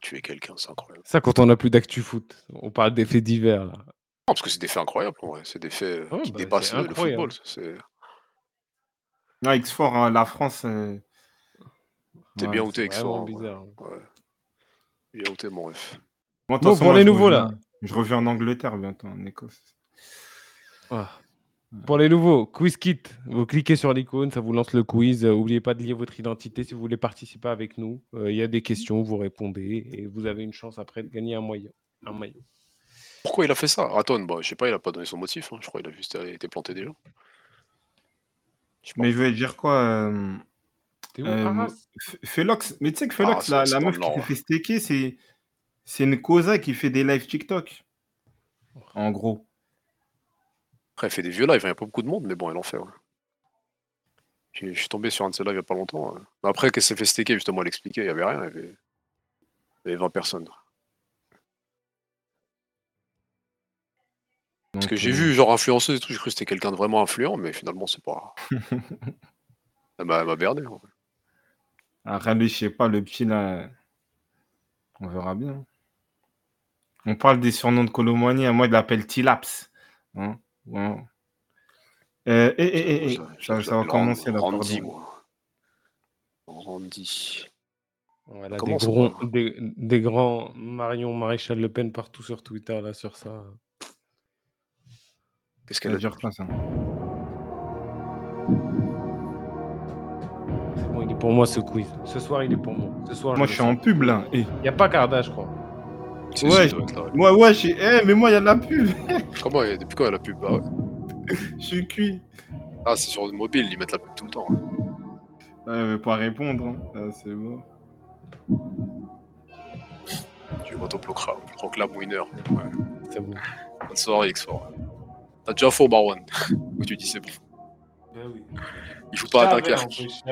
Speaker 2: Tuer quelqu'un, c'est incroyable.
Speaker 3: Ça, quand on n'a plus d'actu foot, on parle des faits divers, là.
Speaker 2: Non, parce que c'est des faits incroyables. C'est des faits
Speaker 3: Ouais,
Speaker 2: qui
Speaker 3: bah,
Speaker 2: dépassent le, football. C'est
Speaker 1: Non, X4, hein, la France. euh,
Speaker 2: t'es
Speaker 1: ouais,
Speaker 2: bien ça.
Speaker 3: Vraiment
Speaker 2: en vrai.
Speaker 3: bizarre.
Speaker 2: Ouais. Bien outé, mon ref.
Speaker 3: Bon, pour
Speaker 1: moi,
Speaker 3: les
Speaker 1: je
Speaker 3: nouveaux, là.
Speaker 1: reviens- Je reviens en Angleterre bientôt, en Écosse.
Speaker 3: Ah. Pour les nouveaux, quiz kit. Vous cliquez sur l'icône, ça vous lance le quiz. Euh, N'oubliez pas de lier votre identité si vous voulez participer avec nous. Euh, Il y a des questions, vous répondez et vous avez une chance après de gagner un maillot. Un maillot.
Speaker 2: Pourquoi il a fait ça? Raton, bah, je sais pas, il a pas donné son motif. hein. Je crois qu'il a juste été planté déjà.
Speaker 1: Mais je vais dire quoi euh,
Speaker 3: T'es où,
Speaker 1: euh,
Speaker 3: Arras
Speaker 1: F- Felox, mais tu sais que
Speaker 2: Ah,
Speaker 1: Felox,
Speaker 2: c'est-
Speaker 1: la, meuf qui s'est fait staker, c'est c'est une Cosa qui fait des lives TikTok. En gros.
Speaker 2: Après, elle fait des vieux lives, il n'y a pas beaucoup de monde, mais bon, elle en fait. ouais. J'ai- Je suis tombé sur un de ses lives il n'y a pas longtemps. ouais. Mais après, qu'elle s'est fait staker, justement, elle expliquait, il n'y avait rien, il y avait, il y avait 20 personnes. Parce que j'ai
Speaker 1: euh,
Speaker 2: vu, genre, influenceuse et tout, j'ai cru que c'était quelqu'un de vraiment influent, mais finalement, c'est pas. *laughs* elle m'a elle m'a berdé. en vrai.
Speaker 1: Après, lui, je sais pas, le petit là. On verra bien. On parle des surnoms de Colomani, moi, il l'appelle Tilaps. Hein Euh, ça, va commencer là.
Speaker 2: Randy,
Speaker 1: pardon.
Speaker 2: moi. Randy.
Speaker 3: Voilà, des, gros- des, des grands Marion Maréchal Le Pen partout sur Twitter, là, sur ça.
Speaker 2: Qu'est-ce qu'elle
Speaker 1: veut
Speaker 2: a dit
Speaker 1: dire ça
Speaker 3: C'est bon, il est pour moi ce quiz. Ce soir, il est pour moi. Ce soir,
Speaker 1: Moi, je suis en pub là.
Speaker 3: Il n'y a pas Carda, je crois.
Speaker 1: Ouais. Moi, ouais, j'ai- eh, mais moi, il y a de la pub. *laughs*
Speaker 2: Comment et Depuis quand elle a pub Ah, ouais.
Speaker 1: Je suis cuit.
Speaker 2: Ah, c'est sur le mobile, ils mettent la pub tout le temps. hein.
Speaker 1: Ouais, mais pas répondre. hein. Ah, c'est bon.
Speaker 2: Tu m'autoproclame proclame winner. Ouais.
Speaker 3: C'est bon.
Speaker 2: Bonne soirée, X4. T'as déjà faux, Marwan. *laughs* Où tu dis c'est bon. Il joue pas à Dunkerque.
Speaker 3: plus.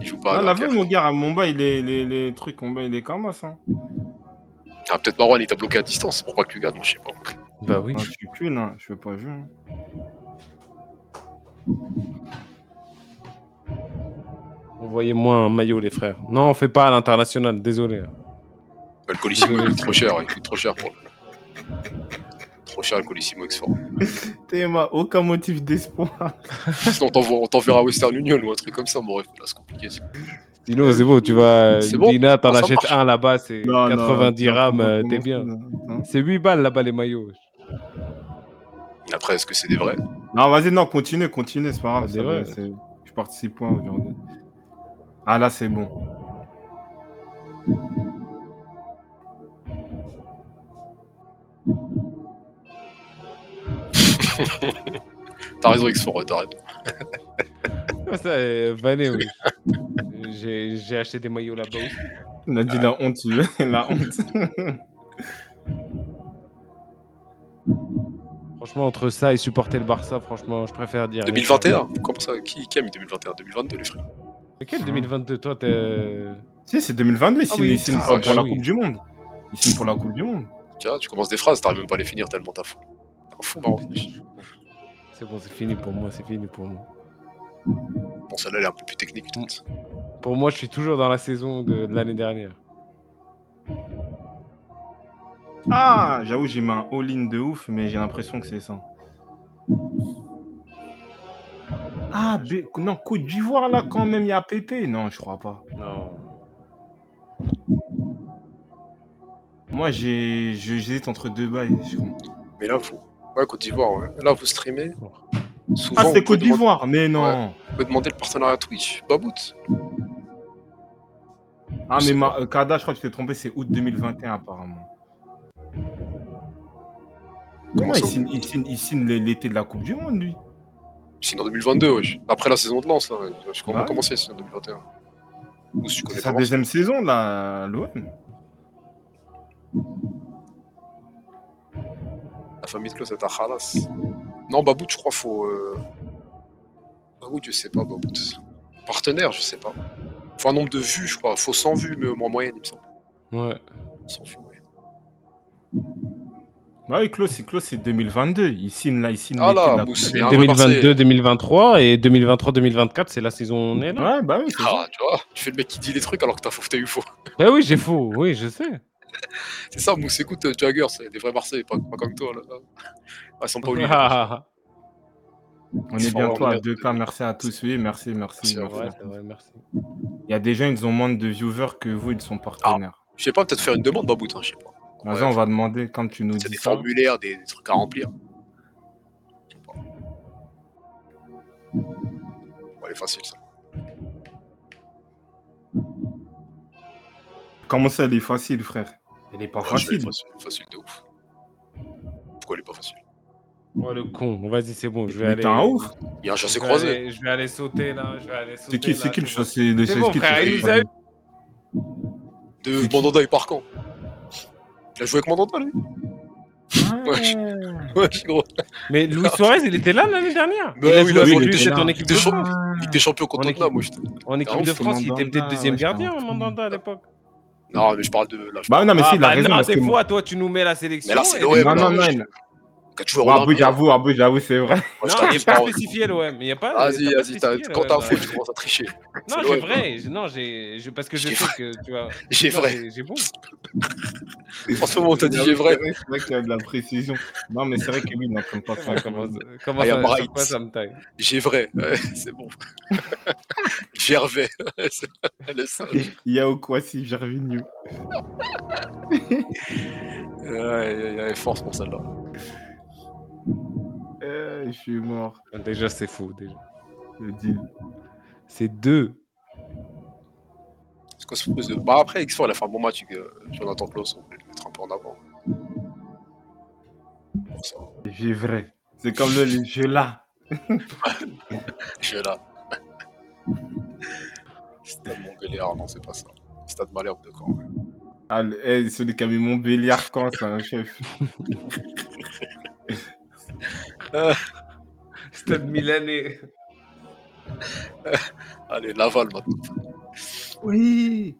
Speaker 2: Il joue pas
Speaker 1: Ah,
Speaker 2: à
Speaker 1: la veille,
Speaker 2: Dunkerque.
Speaker 1: mon gars, à Mumbai, les, les, les trucs, Mumbai, il est comme ça. Hein.
Speaker 2: Ah, peut-être Marwan, il t'a bloqué à distance. Pour pas que tu gagnes, je sais pas.
Speaker 3: Bah oui.
Speaker 1: Non, je suis qu'une, hein. je veux pas jouer.
Speaker 3: Envoyez-moi un maillot, les frères. Non, on fait pas à l'international, désolé.
Speaker 2: Le Colissimo, il est trop cher. Il coûte trop cher pour Trop cher le Colissimo Export. *laughs*
Speaker 1: Théma, aucun motif d'espoir.
Speaker 2: Sinon, on t'envoie- on t'enverra à Western Union ou un truc comme ça, mon ref. Là, c'est compliqué.
Speaker 3: Sinon, c'est bon, tu vas.
Speaker 2: Bon,
Speaker 3: Dina, t'en achètes
Speaker 2: marche.
Speaker 3: un là-bas, c'est
Speaker 1: Non, non,
Speaker 3: 90
Speaker 1: non,
Speaker 3: rams,
Speaker 1: non,
Speaker 3: euh, t'es bien. C'est 8 balles là-bas, les maillots.
Speaker 2: Après, est-ce que c'est des vrais?
Speaker 1: Non, vas-y, non, continue, continue, c'est pas grave.
Speaker 3: Ah, c'est vrai.
Speaker 1: c'est- Je participe point aujourd'hui. Ah là, c'est bon. *laughs*
Speaker 2: T'as raison, ouais, t'as raison.
Speaker 3: Ça, euh, Vanet, oui. *laughs* J'ai j'ai acheté des maillots là-bas aussi. *laughs*
Speaker 1: On a dit la honte, tu *laughs* veux, la honte. *laughs*
Speaker 3: Franchement, entre ça et supporter le Barça, franchement, je préfère dire.
Speaker 2: 2021 Comment ça qui, qui a mis 2021 2022, les frères
Speaker 3: Mais quel 2022 Toi, t'es.
Speaker 1: si, c'est 2022, il
Speaker 3: Ah oui, ah,
Speaker 1: pour, la. Coupe du Monde. Signe pour la Coupe du Monde.
Speaker 2: Tiens, tu commences des phrases, t'arrives même pas à les finir tellement t'as fou. Un fou.
Speaker 3: C'est bon, c'est fini pour moi, c'est fini pour moi.
Speaker 2: Bon, celle-là, elle est un peu plus technique.
Speaker 3: Mm.
Speaker 2: toute.
Speaker 3: Pour moi, je suis toujours dans la saison de, de l'année dernière.
Speaker 1: Ah, j'avoue, j'ai mis un all-in de ouf, mais j'ai l'impression que c'est ça. Ah, non, Côte d'Ivoire, là, quand même, il y a Pépé. Non, je crois pas.
Speaker 3: Non.
Speaker 1: Moi, j'ai, je- j'hésite entre deux bails.
Speaker 2: Mais là, vous. Ouais, Côte d'Ivoire, ouais. Là, vous streamez. Souvent,
Speaker 1: Ah, c'est Côte
Speaker 2: demander-
Speaker 1: d'Ivoire, mais non.
Speaker 2: Vous pouvez demander le partenariat Twitch. Babout.
Speaker 1: Ah, mais ma, euh, Kada, je crois que tu t'es trompé, c'est août 2021, apparemment. Comment il signe, il signe- il signe l'été de la Coupe du Monde, lui
Speaker 2: Sinon, en 2022, wesh. Après la saison de lance, là. Je comment
Speaker 1: Ouais.
Speaker 2: commencer, c'est en 2021. Ou si tu connais
Speaker 1: C'est
Speaker 2: pas.
Speaker 1: sa deuxième saison, là, à l'OM.
Speaker 2: La famille de Klaus est à Khalas. Non, Babout, je crois, faut. Euh... Babout, je sais pas, Babout. Partenaire, je sais pas. Faut un nombre de vues, je crois. Faut 100 vues, mais en moyenne, il me semble.
Speaker 3: Ouais.
Speaker 2: 100 vues, moyenne.
Speaker 1: Bah oui, Klaus, c'est Klaus, c'est 2022. Il signe là, il signe
Speaker 2: Ah là,
Speaker 1: de la
Speaker 2: Mousse,
Speaker 1: Coupe
Speaker 2: il y
Speaker 1: du
Speaker 2: a un
Speaker 1: Monde.
Speaker 2: vrai Marseillais.
Speaker 3: 2022, 2023 et 2023, 2024, c'est la saison où on est là.
Speaker 1: Ouais, bah oui, c'est.
Speaker 2: Ah, tu vois, tu fais le mec qui dit les trucs alors que t'as faux, t'as eu faux.
Speaker 3: Bah oui, j'ai faux, oui, je sais. *laughs*
Speaker 2: C'est ça, Mousse, écoute, euh, Jagger, c'est des vrais Marseillais, pas, pas comme toi, là. *laughs* Ah, ils sont pas oubliés. *laughs*
Speaker 3: Ah,
Speaker 1: On est bientôt à
Speaker 2: vraiment
Speaker 1: 2K. Merci à tous. Oui, merci, merci.
Speaker 2: Merci à
Speaker 1: merci.
Speaker 3: ouais, c'est vrai, merci.
Speaker 1: Il y a des gens, ils ont moins de viewers que vous, ils sont partenaires.
Speaker 2: Je sais pas, peut-être faire une demande, Babout, hein, je sais pas.
Speaker 1: Vas-y,
Speaker 2: Ouais,
Speaker 1: on va demander quand tu nous
Speaker 2: C'est
Speaker 1: dis
Speaker 2: des
Speaker 1: ça.
Speaker 2: formulaires, des, des trucs à remplir. Je sais pas. Bon, elle est facile, ça.
Speaker 1: Comment ça, elle est facile, frère? Elle est pas facile.
Speaker 2: facile, facile de ouf. Pourquoi elle est pas facile?
Speaker 3: Oh le con, vas-y, c'est bon, je vais
Speaker 1: Mais
Speaker 3: aller.
Speaker 1: t'es un ouf.
Speaker 2: Il y a un
Speaker 3: Je
Speaker 2: chassé croisé.
Speaker 3: aller- Je vais aller sauter là, je vais aller sauter.
Speaker 1: C'est qui, c'est qui le chassé le
Speaker 3: C'est
Speaker 1: c'est
Speaker 3: bon,
Speaker 1: qui,
Speaker 3: frère,
Speaker 1: le
Speaker 3: il nous
Speaker 1: chassé
Speaker 3: a eu.
Speaker 2: De Mandanda et Il a joué avec Mandanda, lui
Speaker 1: Ah.
Speaker 2: Ouais, gros.
Speaker 3: Mais Luis Suarez, il était là l'année dernière.
Speaker 2: Bah
Speaker 3: il a
Speaker 2: oui,
Speaker 3: joué
Speaker 2: il il était
Speaker 1: là.
Speaker 3: en équipe
Speaker 2: Il
Speaker 3: de
Speaker 2: était.
Speaker 3: France.
Speaker 2: Ligue des champions contre
Speaker 3: En équipe-
Speaker 2: moi,
Speaker 3: En équipe
Speaker 2: Ah,
Speaker 3: de
Speaker 2: c'est
Speaker 3: France, il était
Speaker 1: Mandanda,
Speaker 3: peut-être deuxième gardien,
Speaker 1: comprends.
Speaker 3: Mandanda à l'époque.
Speaker 2: Non, mais je parle de.
Speaker 1: Bah non, mais
Speaker 3: ah,
Speaker 1: si, il a
Speaker 3: bah
Speaker 1: raison. que-
Speaker 3: fois, toi, tu nous mets la sélection.
Speaker 2: Mais là, c'est l'OM.
Speaker 1: Non, non, non.
Speaker 2: Ronaldo,
Speaker 1: Abou, j'avoue, Abou, j'avoue, c'est vrai.
Speaker 2: moi, je
Speaker 3: Non, il n'est pas spécifié l'OM. Il y a pas.
Speaker 2: Vas-y,
Speaker 3: t'as
Speaker 2: vas-y, t'as- quand t'as un faux, tu commences à tricher.
Speaker 3: Non,
Speaker 2: C'est
Speaker 3: j'ai vrai. Non, j'ai. Parce que je sais que tu vois. *laughs*
Speaker 2: J'ai vrai.
Speaker 3: j'ai- bon. *laughs*
Speaker 2: En ce moment, on t'a dit j'ai vrai.
Speaker 1: C'est vrai qu'il y a de la précision. Non, mais c'est vrai que lui, il n'entend pas ça.
Speaker 3: Comment, comment
Speaker 2: Ah, y a
Speaker 3: ça, ça me taille?
Speaker 2: J'ai vrai. *laughs* C'est bon. Gervais. Le singe.
Speaker 1: Il y a au quoi si Gervinho.
Speaker 2: Ouais, il y avait force pour celle-là.
Speaker 1: Eh, je suis mort.
Speaker 3: Déjà, c'est faux. Déjà.
Speaker 1: Le deal.
Speaker 3: C'est deux.
Speaker 2: C'est quoi ce plus de. Bah après, X4, il a fait un bon match. euh, Jonathan Klaus, on peut le mettre un peu en avant.
Speaker 1: J'ai vrai. C'est comme le *laughs* jeu là.
Speaker 2: Je suis là. *laughs* Stade Montbéliard, non, c'est pas ça. Stade Malherbe de Caen.
Speaker 1: Ah, le- eh, celui qui a mis mon béliard quand c'est un chef. *laughs*
Speaker 3: Stade Milanais.
Speaker 2: Allez, Laval maintenant.
Speaker 1: Oui.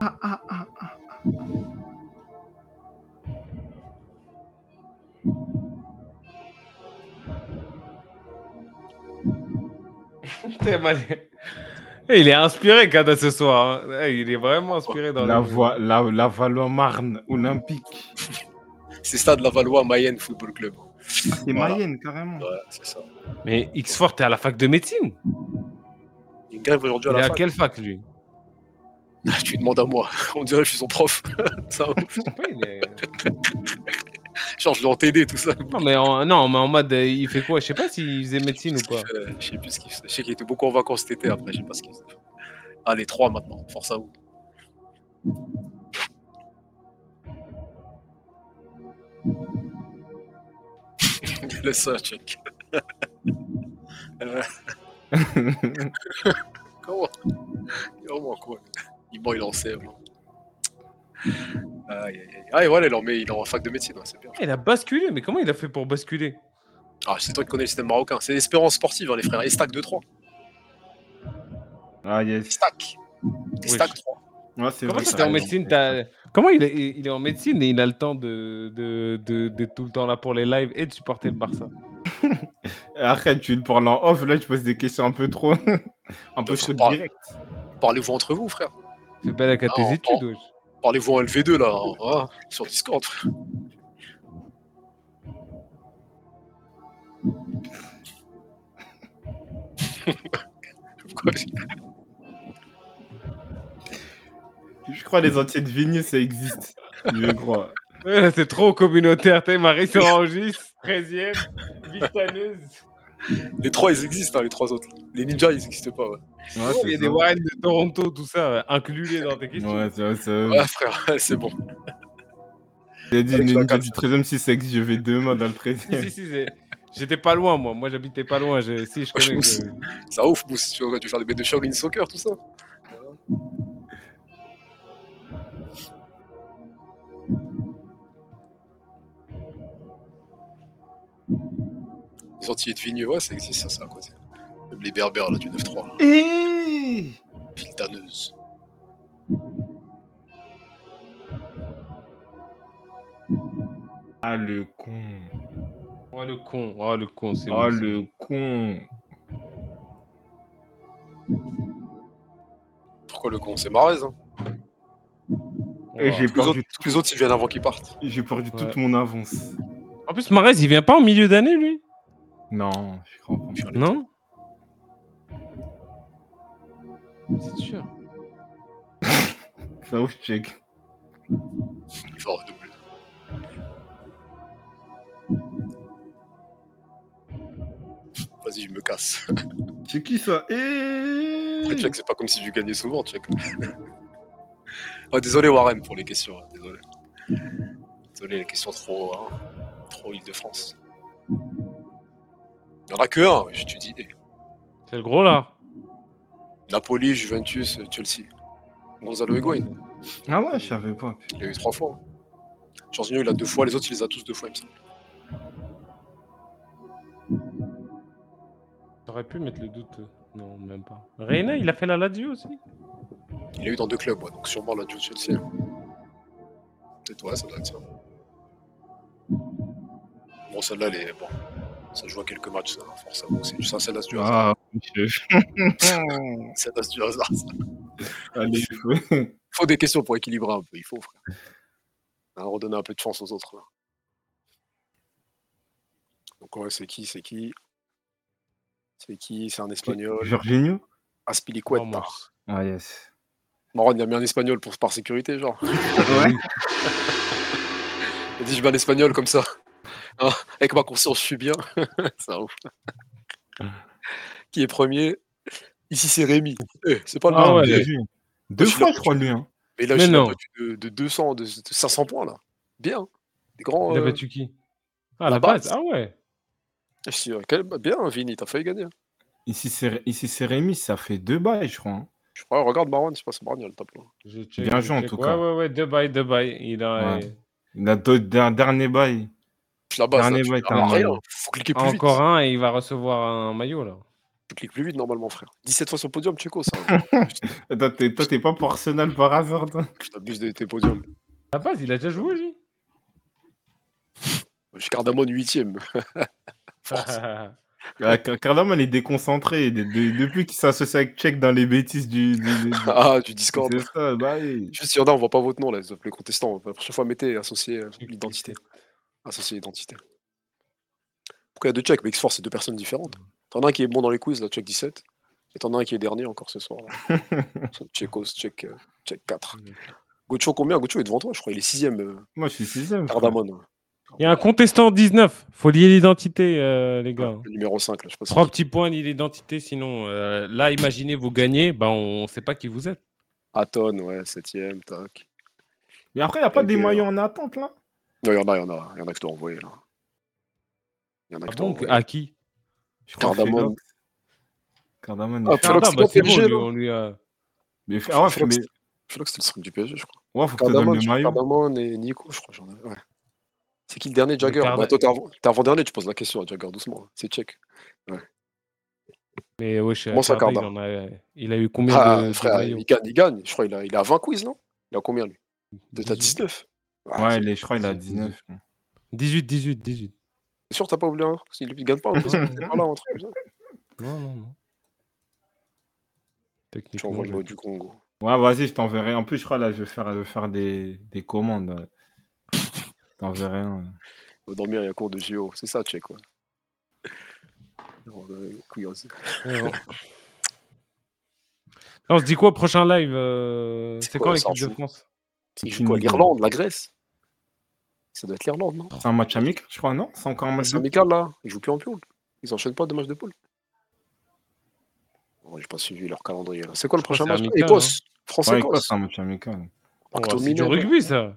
Speaker 1: Ah, ah, ah, ah.
Speaker 3: T'es mal- Eh, Il est inspiré, Kada, ce soir. hein. Eh, Il est vraiment inspiré dans
Speaker 1: La, voie, la, la Valois-Marne olympique. *laughs*
Speaker 2: C'est Stade Lavallois Mayenne Football Club.
Speaker 1: C'est
Speaker 2: Voilà.
Speaker 1: Mayenne, carrément.
Speaker 2: Ouais, c'est ça.
Speaker 3: Mais X-Fort, t'es à la fac de médecine.
Speaker 2: Il y a une grève aujourd'hui à
Speaker 3: Il est
Speaker 2: la
Speaker 3: à quelle fac, lui?
Speaker 2: Ah, Tu lui demandes à moi. *laughs* On dirait que je suis son prof. *laughs* ça, *laughs* genre, je dois en t'aider, tout ça.
Speaker 3: non, mais en, non, mais en mode, euh, il fait quoi? Je sais pas s'il faisait médecine ou pas.
Speaker 2: Euh, je sais plus ce qu'il faisait. Je sais qu'il était beaucoup en vacances cet été après. Je sais pas ce qu'il faisait. Allez, 3 maintenant. Force à vous. *laughs* Laisse ça, check. Euh, *laughs* comment Comment quoi Il ment, il en CM. Aïe, aïe, aïe. Ah, et voilà, il est en, il est en fac de médecine, ouais, c'est bien.
Speaker 3: Il a basculé, mais comment il a fait pour basculer?
Speaker 2: Ah, c'est toi qui connais le système marocain. C'est l'espérance sportive, hein, les frères. Estac 2-3.
Speaker 1: Ah, yes.
Speaker 2: Estac. Estac
Speaker 3: je-
Speaker 2: 3.
Speaker 1: Ouais, c'est
Speaker 3: Comment
Speaker 1: vrai,
Speaker 3: ça, en médecine t'as- Comment il est, il est en médecine et il a le temps de, de, de, d'être tout le temps là pour les lives et de supporter le Barça? *laughs*
Speaker 1: Arrête, tu le parles en off, là, tu poses des questions un peu trop. *laughs* un peu
Speaker 2: Je
Speaker 1: trop direct.
Speaker 2: Parlez-vous entre vous, frère.
Speaker 3: Fais pas la tes
Speaker 2: Ah,
Speaker 3: études, wesh.
Speaker 2: Parlez-vous en LV2 là, hein, voilà, sur Discord. *laughs*
Speaker 1: Je crois les entiers de Vignes, ça existe. Je crois.
Speaker 3: C'est trop communautaire, t'es Marie Sorangis, 13ème, Vitaneuse.
Speaker 2: Les trois ils existent, hein, les trois autres. Les ninjas ils n'existent pas. Ouais,
Speaker 1: Ouais,
Speaker 3: il y a des
Speaker 1: ça.
Speaker 3: Warren de Toronto, tout ça, ouais, inclus-les dans tes questions.
Speaker 1: Ouais, c'est vrai, c'est
Speaker 2: Ouais, frère, *laughs* c'est bon.
Speaker 1: Il a dit ninja du 13ème, si ça existe, je vais demain dans le
Speaker 3: Si,
Speaker 1: 13ème.
Speaker 3: si, si, c'est- j'étais pas loin, moi. Moi, j'habitais pas loin. je- Si, je *laughs* connais.
Speaker 2: Ça ouf, Mousse. Tu vas tu vas faire des bêtes de Shaolin Soccer, tout ça. Les Antilles de Vigneux, ouais, ça existe, ça, c'est à côté. Même les Berbères, là, du 9-3. là.
Speaker 1: Eh
Speaker 2: Viltaneuse.
Speaker 1: Ah, le con.
Speaker 3: Oh, le con. Oh, le con. C'est
Speaker 1: Oh,
Speaker 3: bon,
Speaker 1: le con.
Speaker 2: Pourquoi le con? C'est Marez, hein.
Speaker 1: Et
Speaker 3: Oh.
Speaker 1: j'ai
Speaker 2: Tous les, autres,
Speaker 1: perdu,
Speaker 2: tous les autres, ils viennent avant qu'ils partent.
Speaker 1: j'ai perdu
Speaker 3: Ouais.
Speaker 1: toute mon avance.
Speaker 3: En plus, Marez, il vient pas en milieu d'année, lui?
Speaker 1: Non, je crois pas.
Speaker 3: Non? C'est sûr?
Speaker 1: Ça ouf, check.
Speaker 2: Il va redoubler. Vas-y, je me casse. *laughs*
Speaker 1: C'est qui ça? Eh
Speaker 2: Après, check, c'est pas comme si tu gagnais souvent, check. Ah, *laughs* désolé, Warren, pour les questions. hein, Désolé. Désolé, les questions trop. hein, trop Île-de-France. Il y en a que un, je te dis.
Speaker 3: C'est le gros, là.
Speaker 2: Napoli, Juventus, Chelsea. Gonzalo Higuain.
Speaker 1: Ah ouais, je savais pas.
Speaker 2: Il a eu trois fois. Jorginho, il a deux fois, les autres, il les a tous deux fois, il me semble.
Speaker 3: T'aurais pu mettre le doute. euh, Non, même pas. Reina, il a fait la Lazio aussi
Speaker 2: Il a eu dans deux clubs, ouais, donc sûrement la Chelsea. hein. Peut-être, ouais, ça doit être ça. Bon, celle-là, elle est. Bon, ça joue à quelques matchs, ça, forcément. C'est du ça, l'as du hasard.
Speaker 1: Ah, chef.
Speaker 2: C'est l'as du hasard, ça.
Speaker 1: Allez,
Speaker 2: Il faut des questions pour équilibrer un peu, il faut, frère. Hein, redonner un peu de chance aux autres. là. Donc, ouais, c'est qui C'est qui? C'est qui? C'est un espagnol.
Speaker 1: Jorginho?
Speaker 2: Aspilicueta.
Speaker 1: Ah, yes.
Speaker 2: Marron, il a mis un espagnol pour, par sécurité, genre.
Speaker 1: Ouais? *laughs*
Speaker 2: Il dit, je mets un espagnol comme ça. Hein, avec ma conscience, je suis bien. *laughs* c'est ouf. qui est premier? Ici, c'est Rémi. Eh, c'est pas le
Speaker 3: Ah
Speaker 2: même.
Speaker 3: ouais.
Speaker 1: Deux fois, je crois, lui. Hein.
Speaker 2: Mais là,
Speaker 3: Mais
Speaker 2: je l'ai
Speaker 3: non.
Speaker 2: battu de, de 200, de, de 500 points, là. Bien. Des grands.
Speaker 3: Il a
Speaker 2: euh,
Speaker 3: battu qui? Ah,
Speaker 2: la
Speaker 3: la base.
Speaker 2: base.
Speaker 3: Ah ouais.
Speaker 2: euh, quel- Bien, Vini, t'as failli gagner.
Speaker 1: Ici, c'est ici, c'est Rémi, ça fait deux bails, je crois. hein.
Speaker 2: Je crois, regarde Marwan, je sais pas Marwan, il a le.
Speaker 3: Je check,
Speaker 1: Bien joué, en tout
Speaker 3: ouais,
Speaker 1: cas.
Speaker 3: Ouais, ouais, deux bails, deux bails. Il a.
Speaker 1: Ouais. Il a d'autres- un dernier bail.
Speaker 2: La base.
Speaker 1: Dernier
Speaker 2: là, tu
Speaker 1: vote,
Speaker 2: verras
Speaker 1: un
Speaker 2: rien.
Speaker 1: maillot.
Speaker 2: Faut cliquer plus vite.
Speaker 3: Encore un et il va recevoir un maillot là.
Speaker 2: Tu cliques plus vite normalement, frère. 17 fois sur le podium, Checo, ça. *laughs*
Speaker 1: Attends, t'es- toi, t'es pas pour Arsenal par hasard, toi?
Speaker 2: Je t'abuse de tes podiums.
Speaker 3: La base, il a déjà joué lui.
Speaker 2: Je suis Cardamone 8ème.
Speaker 1: Ah, Car- Cardamone est déconcentré. de- de- depuis qu'il s'associe avec Tchèque dans les bêtises du. du- du- *laughs*
Speaker 2: ah, du Discord.
Speaker 1: C'est ça, bah oui.
Speaker 2: Juste, il y en a, on voit pas votre nom, là, les contestants. La prochaine fois, mettez associé euh, l'identité. Associé l'identité. Pourquoi il y a deux checks Mais X-Force, c'est deux personnes différentes. T'en as un qui est bon dans les quiz, là, check 17. Et t'en as un qui est dernier encore ce soir. Là. Checkos, check, check 4. Gocho, combien? Gocho est devant toi, je crois. Il est 6ème. Euh,
Speaker 1: Moi, je suis sixième.
Speaker 2: Cardamone.
Speaker 3: Il y a un contestant 19. Faut lier l'identité, euh, les gars.
Speaker 2: Le numéro 5, là, je sais pas si-
Speaker 3: Trois petits points, lier l'identité. Sinon, euh, là, imaginez, vous gagnez. Bah, on sait pas qui vous êtes.
Speaker 2: Aton, ouais, 7ème, tac.
Speaker 1: Mais après, il n'y a pas des maillots en attente, là?
Speaker 2: Il y en a, il y en a. Il y en a que je dois envoyer, là. Il y en a
Speaker 3: Ah
Speaker 2: que je dois
Speaker 3: bon. À qui?
Speaker 1: Je crois que
Speaker 2: Cardamone.
Speaker 1: Cardamone.
Speaker 2: Ah,
Speaker 3: Ah,
Speaker 2: c'est
Speaker 3: bah, bon, lui, on lui a...
Speaker 1: Mais ah ouais, mais...
Speaker 2: Je c'était le stream du PSG, je crois.
Speaker 1: ouais, faut que tu donnes
Speaker 2: Cardamone,
Speaker 1: le
Speaker 2: je. Cardamone et Nico, je crois. j'en ai- Ouais. C'est qui le dernier Jagger? Bah, Toi, t'es avant, t'es avant-dernier, tu poses la question à Jagger doucement. hein. C'est check.
Speaker 3: Mais wesh,
Speaker 2: Comment ça,
Speaker 3: Carda, il, a... il a eu combien
Speaker 2: Ah,
Speaker 3: de,
Speaker 2: frère, il gagne, il gagne. Je crois qu'il a, il a 20 quiz, non? Il a combien, lui? De ta 19 Ah,
Speaker 1: Ouais, je crois qu'il a
Speaker 3: c'est
Speaker 1: 19.
Speaker 3: 18, 18, 18.
Speaker 2: C'est sûr, t'as pas oublié un S'il ne gagne pas, il est pas là, un truc comme ça.
Speaker 3: Non, non, non.
Speaker 2: Tu
Speaker 3: Techniquement,
Speaker 2: envoies le mot du Congo.
Speaker 1: Ouais, vas-y, je t'enverrai. En plus, je crois là, je vais faire, je vais faire des, des commandes. ouais. Je t'enverrai un.
Speaker 2: Faut dormir, il y a cours de JO. C'est ça, check, quoi.
Speaker 3: Ouais, bon. *laughs* On se dit quoi, prochain live euh,
Speaker 2: C'est quoi,
Speaker 3: quand
Speaker 2: en
Speaker 3: l'équipe de France?
Speaker 2: C'est
Speaker 1: Aucune
Speaker 2: quoi. L'Irlande, la Grèce Ça doit être l'Irlande, non?
Speaker 1: C'est un match amical, je crois, non? C'est encore un match
Speaker 2: C'est amical, là. Ils jouent plus en poule. Ils enchaînent pas de matchs de poule. Oh, J'ai pas suivi leur calendrier, là. C'est quoi le prochain match?
Speaker 3: amical,
Speaker 2: Écosse
Speaker 1: Ouais,
Speaker 2: France-Écosse
Speaker 1: quoi, c'est un match amical.
Speaker 3: Oh, C'est du rugby, ça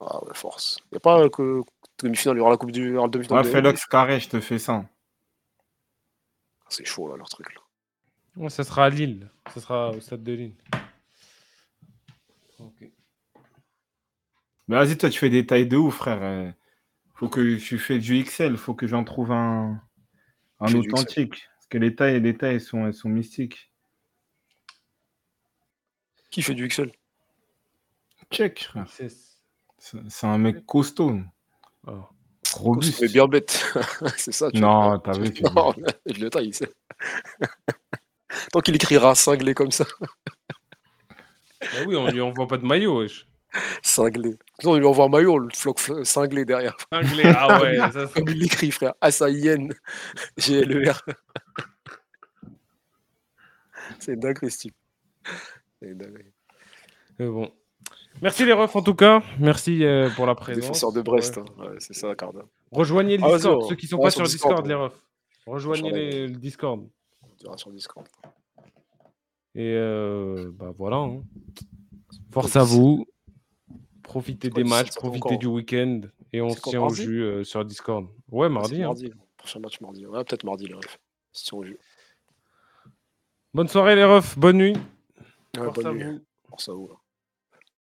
Speaker 2: Ah ouais, force. Il n'y a pas que demi-finale, il y aura la Coupe du le demi-finale.
Speaker 1: Ouais, Felox carré, je te fais ça.
Speaker 2: C'est chaud, là, leur truc, là.
Speaker 3: Ouais, ça sera à Lille. Ça sera au stade de Lille. Ok.
Speaker 1: Mais vas-y, toi, tu fais des tailles de ouf, frère. euh. Faut que tu fais du XL, faut que j'en trouve un, authentique. Parce que les tailles, les tailles elles sont, elles sont mystiques.
Speaker 2: Qui fait du XL
Speaker 1: Check, frère.
Speaker 3: C'est-
Speaker 1: un mec costaud,
Speaker 3: Oh.
Speaker 1: robuste.
Speaker 2: Mais bien bête. *laughs* c'est ça, tu
Speaker 1: Non, t'as vu, *laughs* tu
Speaker 2: Non, je le taille. *laughs* Tant qu'il écrira cinglé comme ça.
Speaker 3: Bah oui, on lui envoie pas de maillot, wesh. *laughs*
Speaker 2: Cinglé. On lui envoie un maillot, le floc fl- cinglé derrière.
Speaker 3: Anglais, ah ouais, *laughs* ça c'est-
Speaker 2: Comme il l'écrit, frère. S-A-I-N. *laughs* G-L-E-R. C'est dingue, ce type. C'est dingue.
Speaker 3: Mais bon. Merci les refs en tout cas. Merci euh, pour la présence.
Speaker 2: Défenseur de Brest.
Speaker 3: Ouais.
Speaker 2: hein. Ouais, c'est ça, Carda.
Speaker 3: Rejoignez le
Speaker 2: Ah,
Speaker 3: Discord,
Speaker 2: on-
Speaker 3: ceux qui sont
Speaker 2: on
Speaker 3: pas sur le Discord,
Speaker 2: Discord,
Speaker 3: les refs. Rejoignez les- le Discord.
Speaker 2: On dira sur Discord.
Speaker 3: Et euh, bah voilà. hein. Force à vous. Profitez des matchs, profitez du week-end. Et on se tient au jus euh, sur Discord. Ouais, mardi. Hein.
Speaker 2: mardi. Prochain match mardi. Ouais, peut-être mardi, les refs. Si on joue.
Speaker 3: Bonne soirée les refs, bonne nuit.
Speaker 2: Ouais, bonne nuit.
Speaker 3: vous.
Speaker 2: Force à vous. là.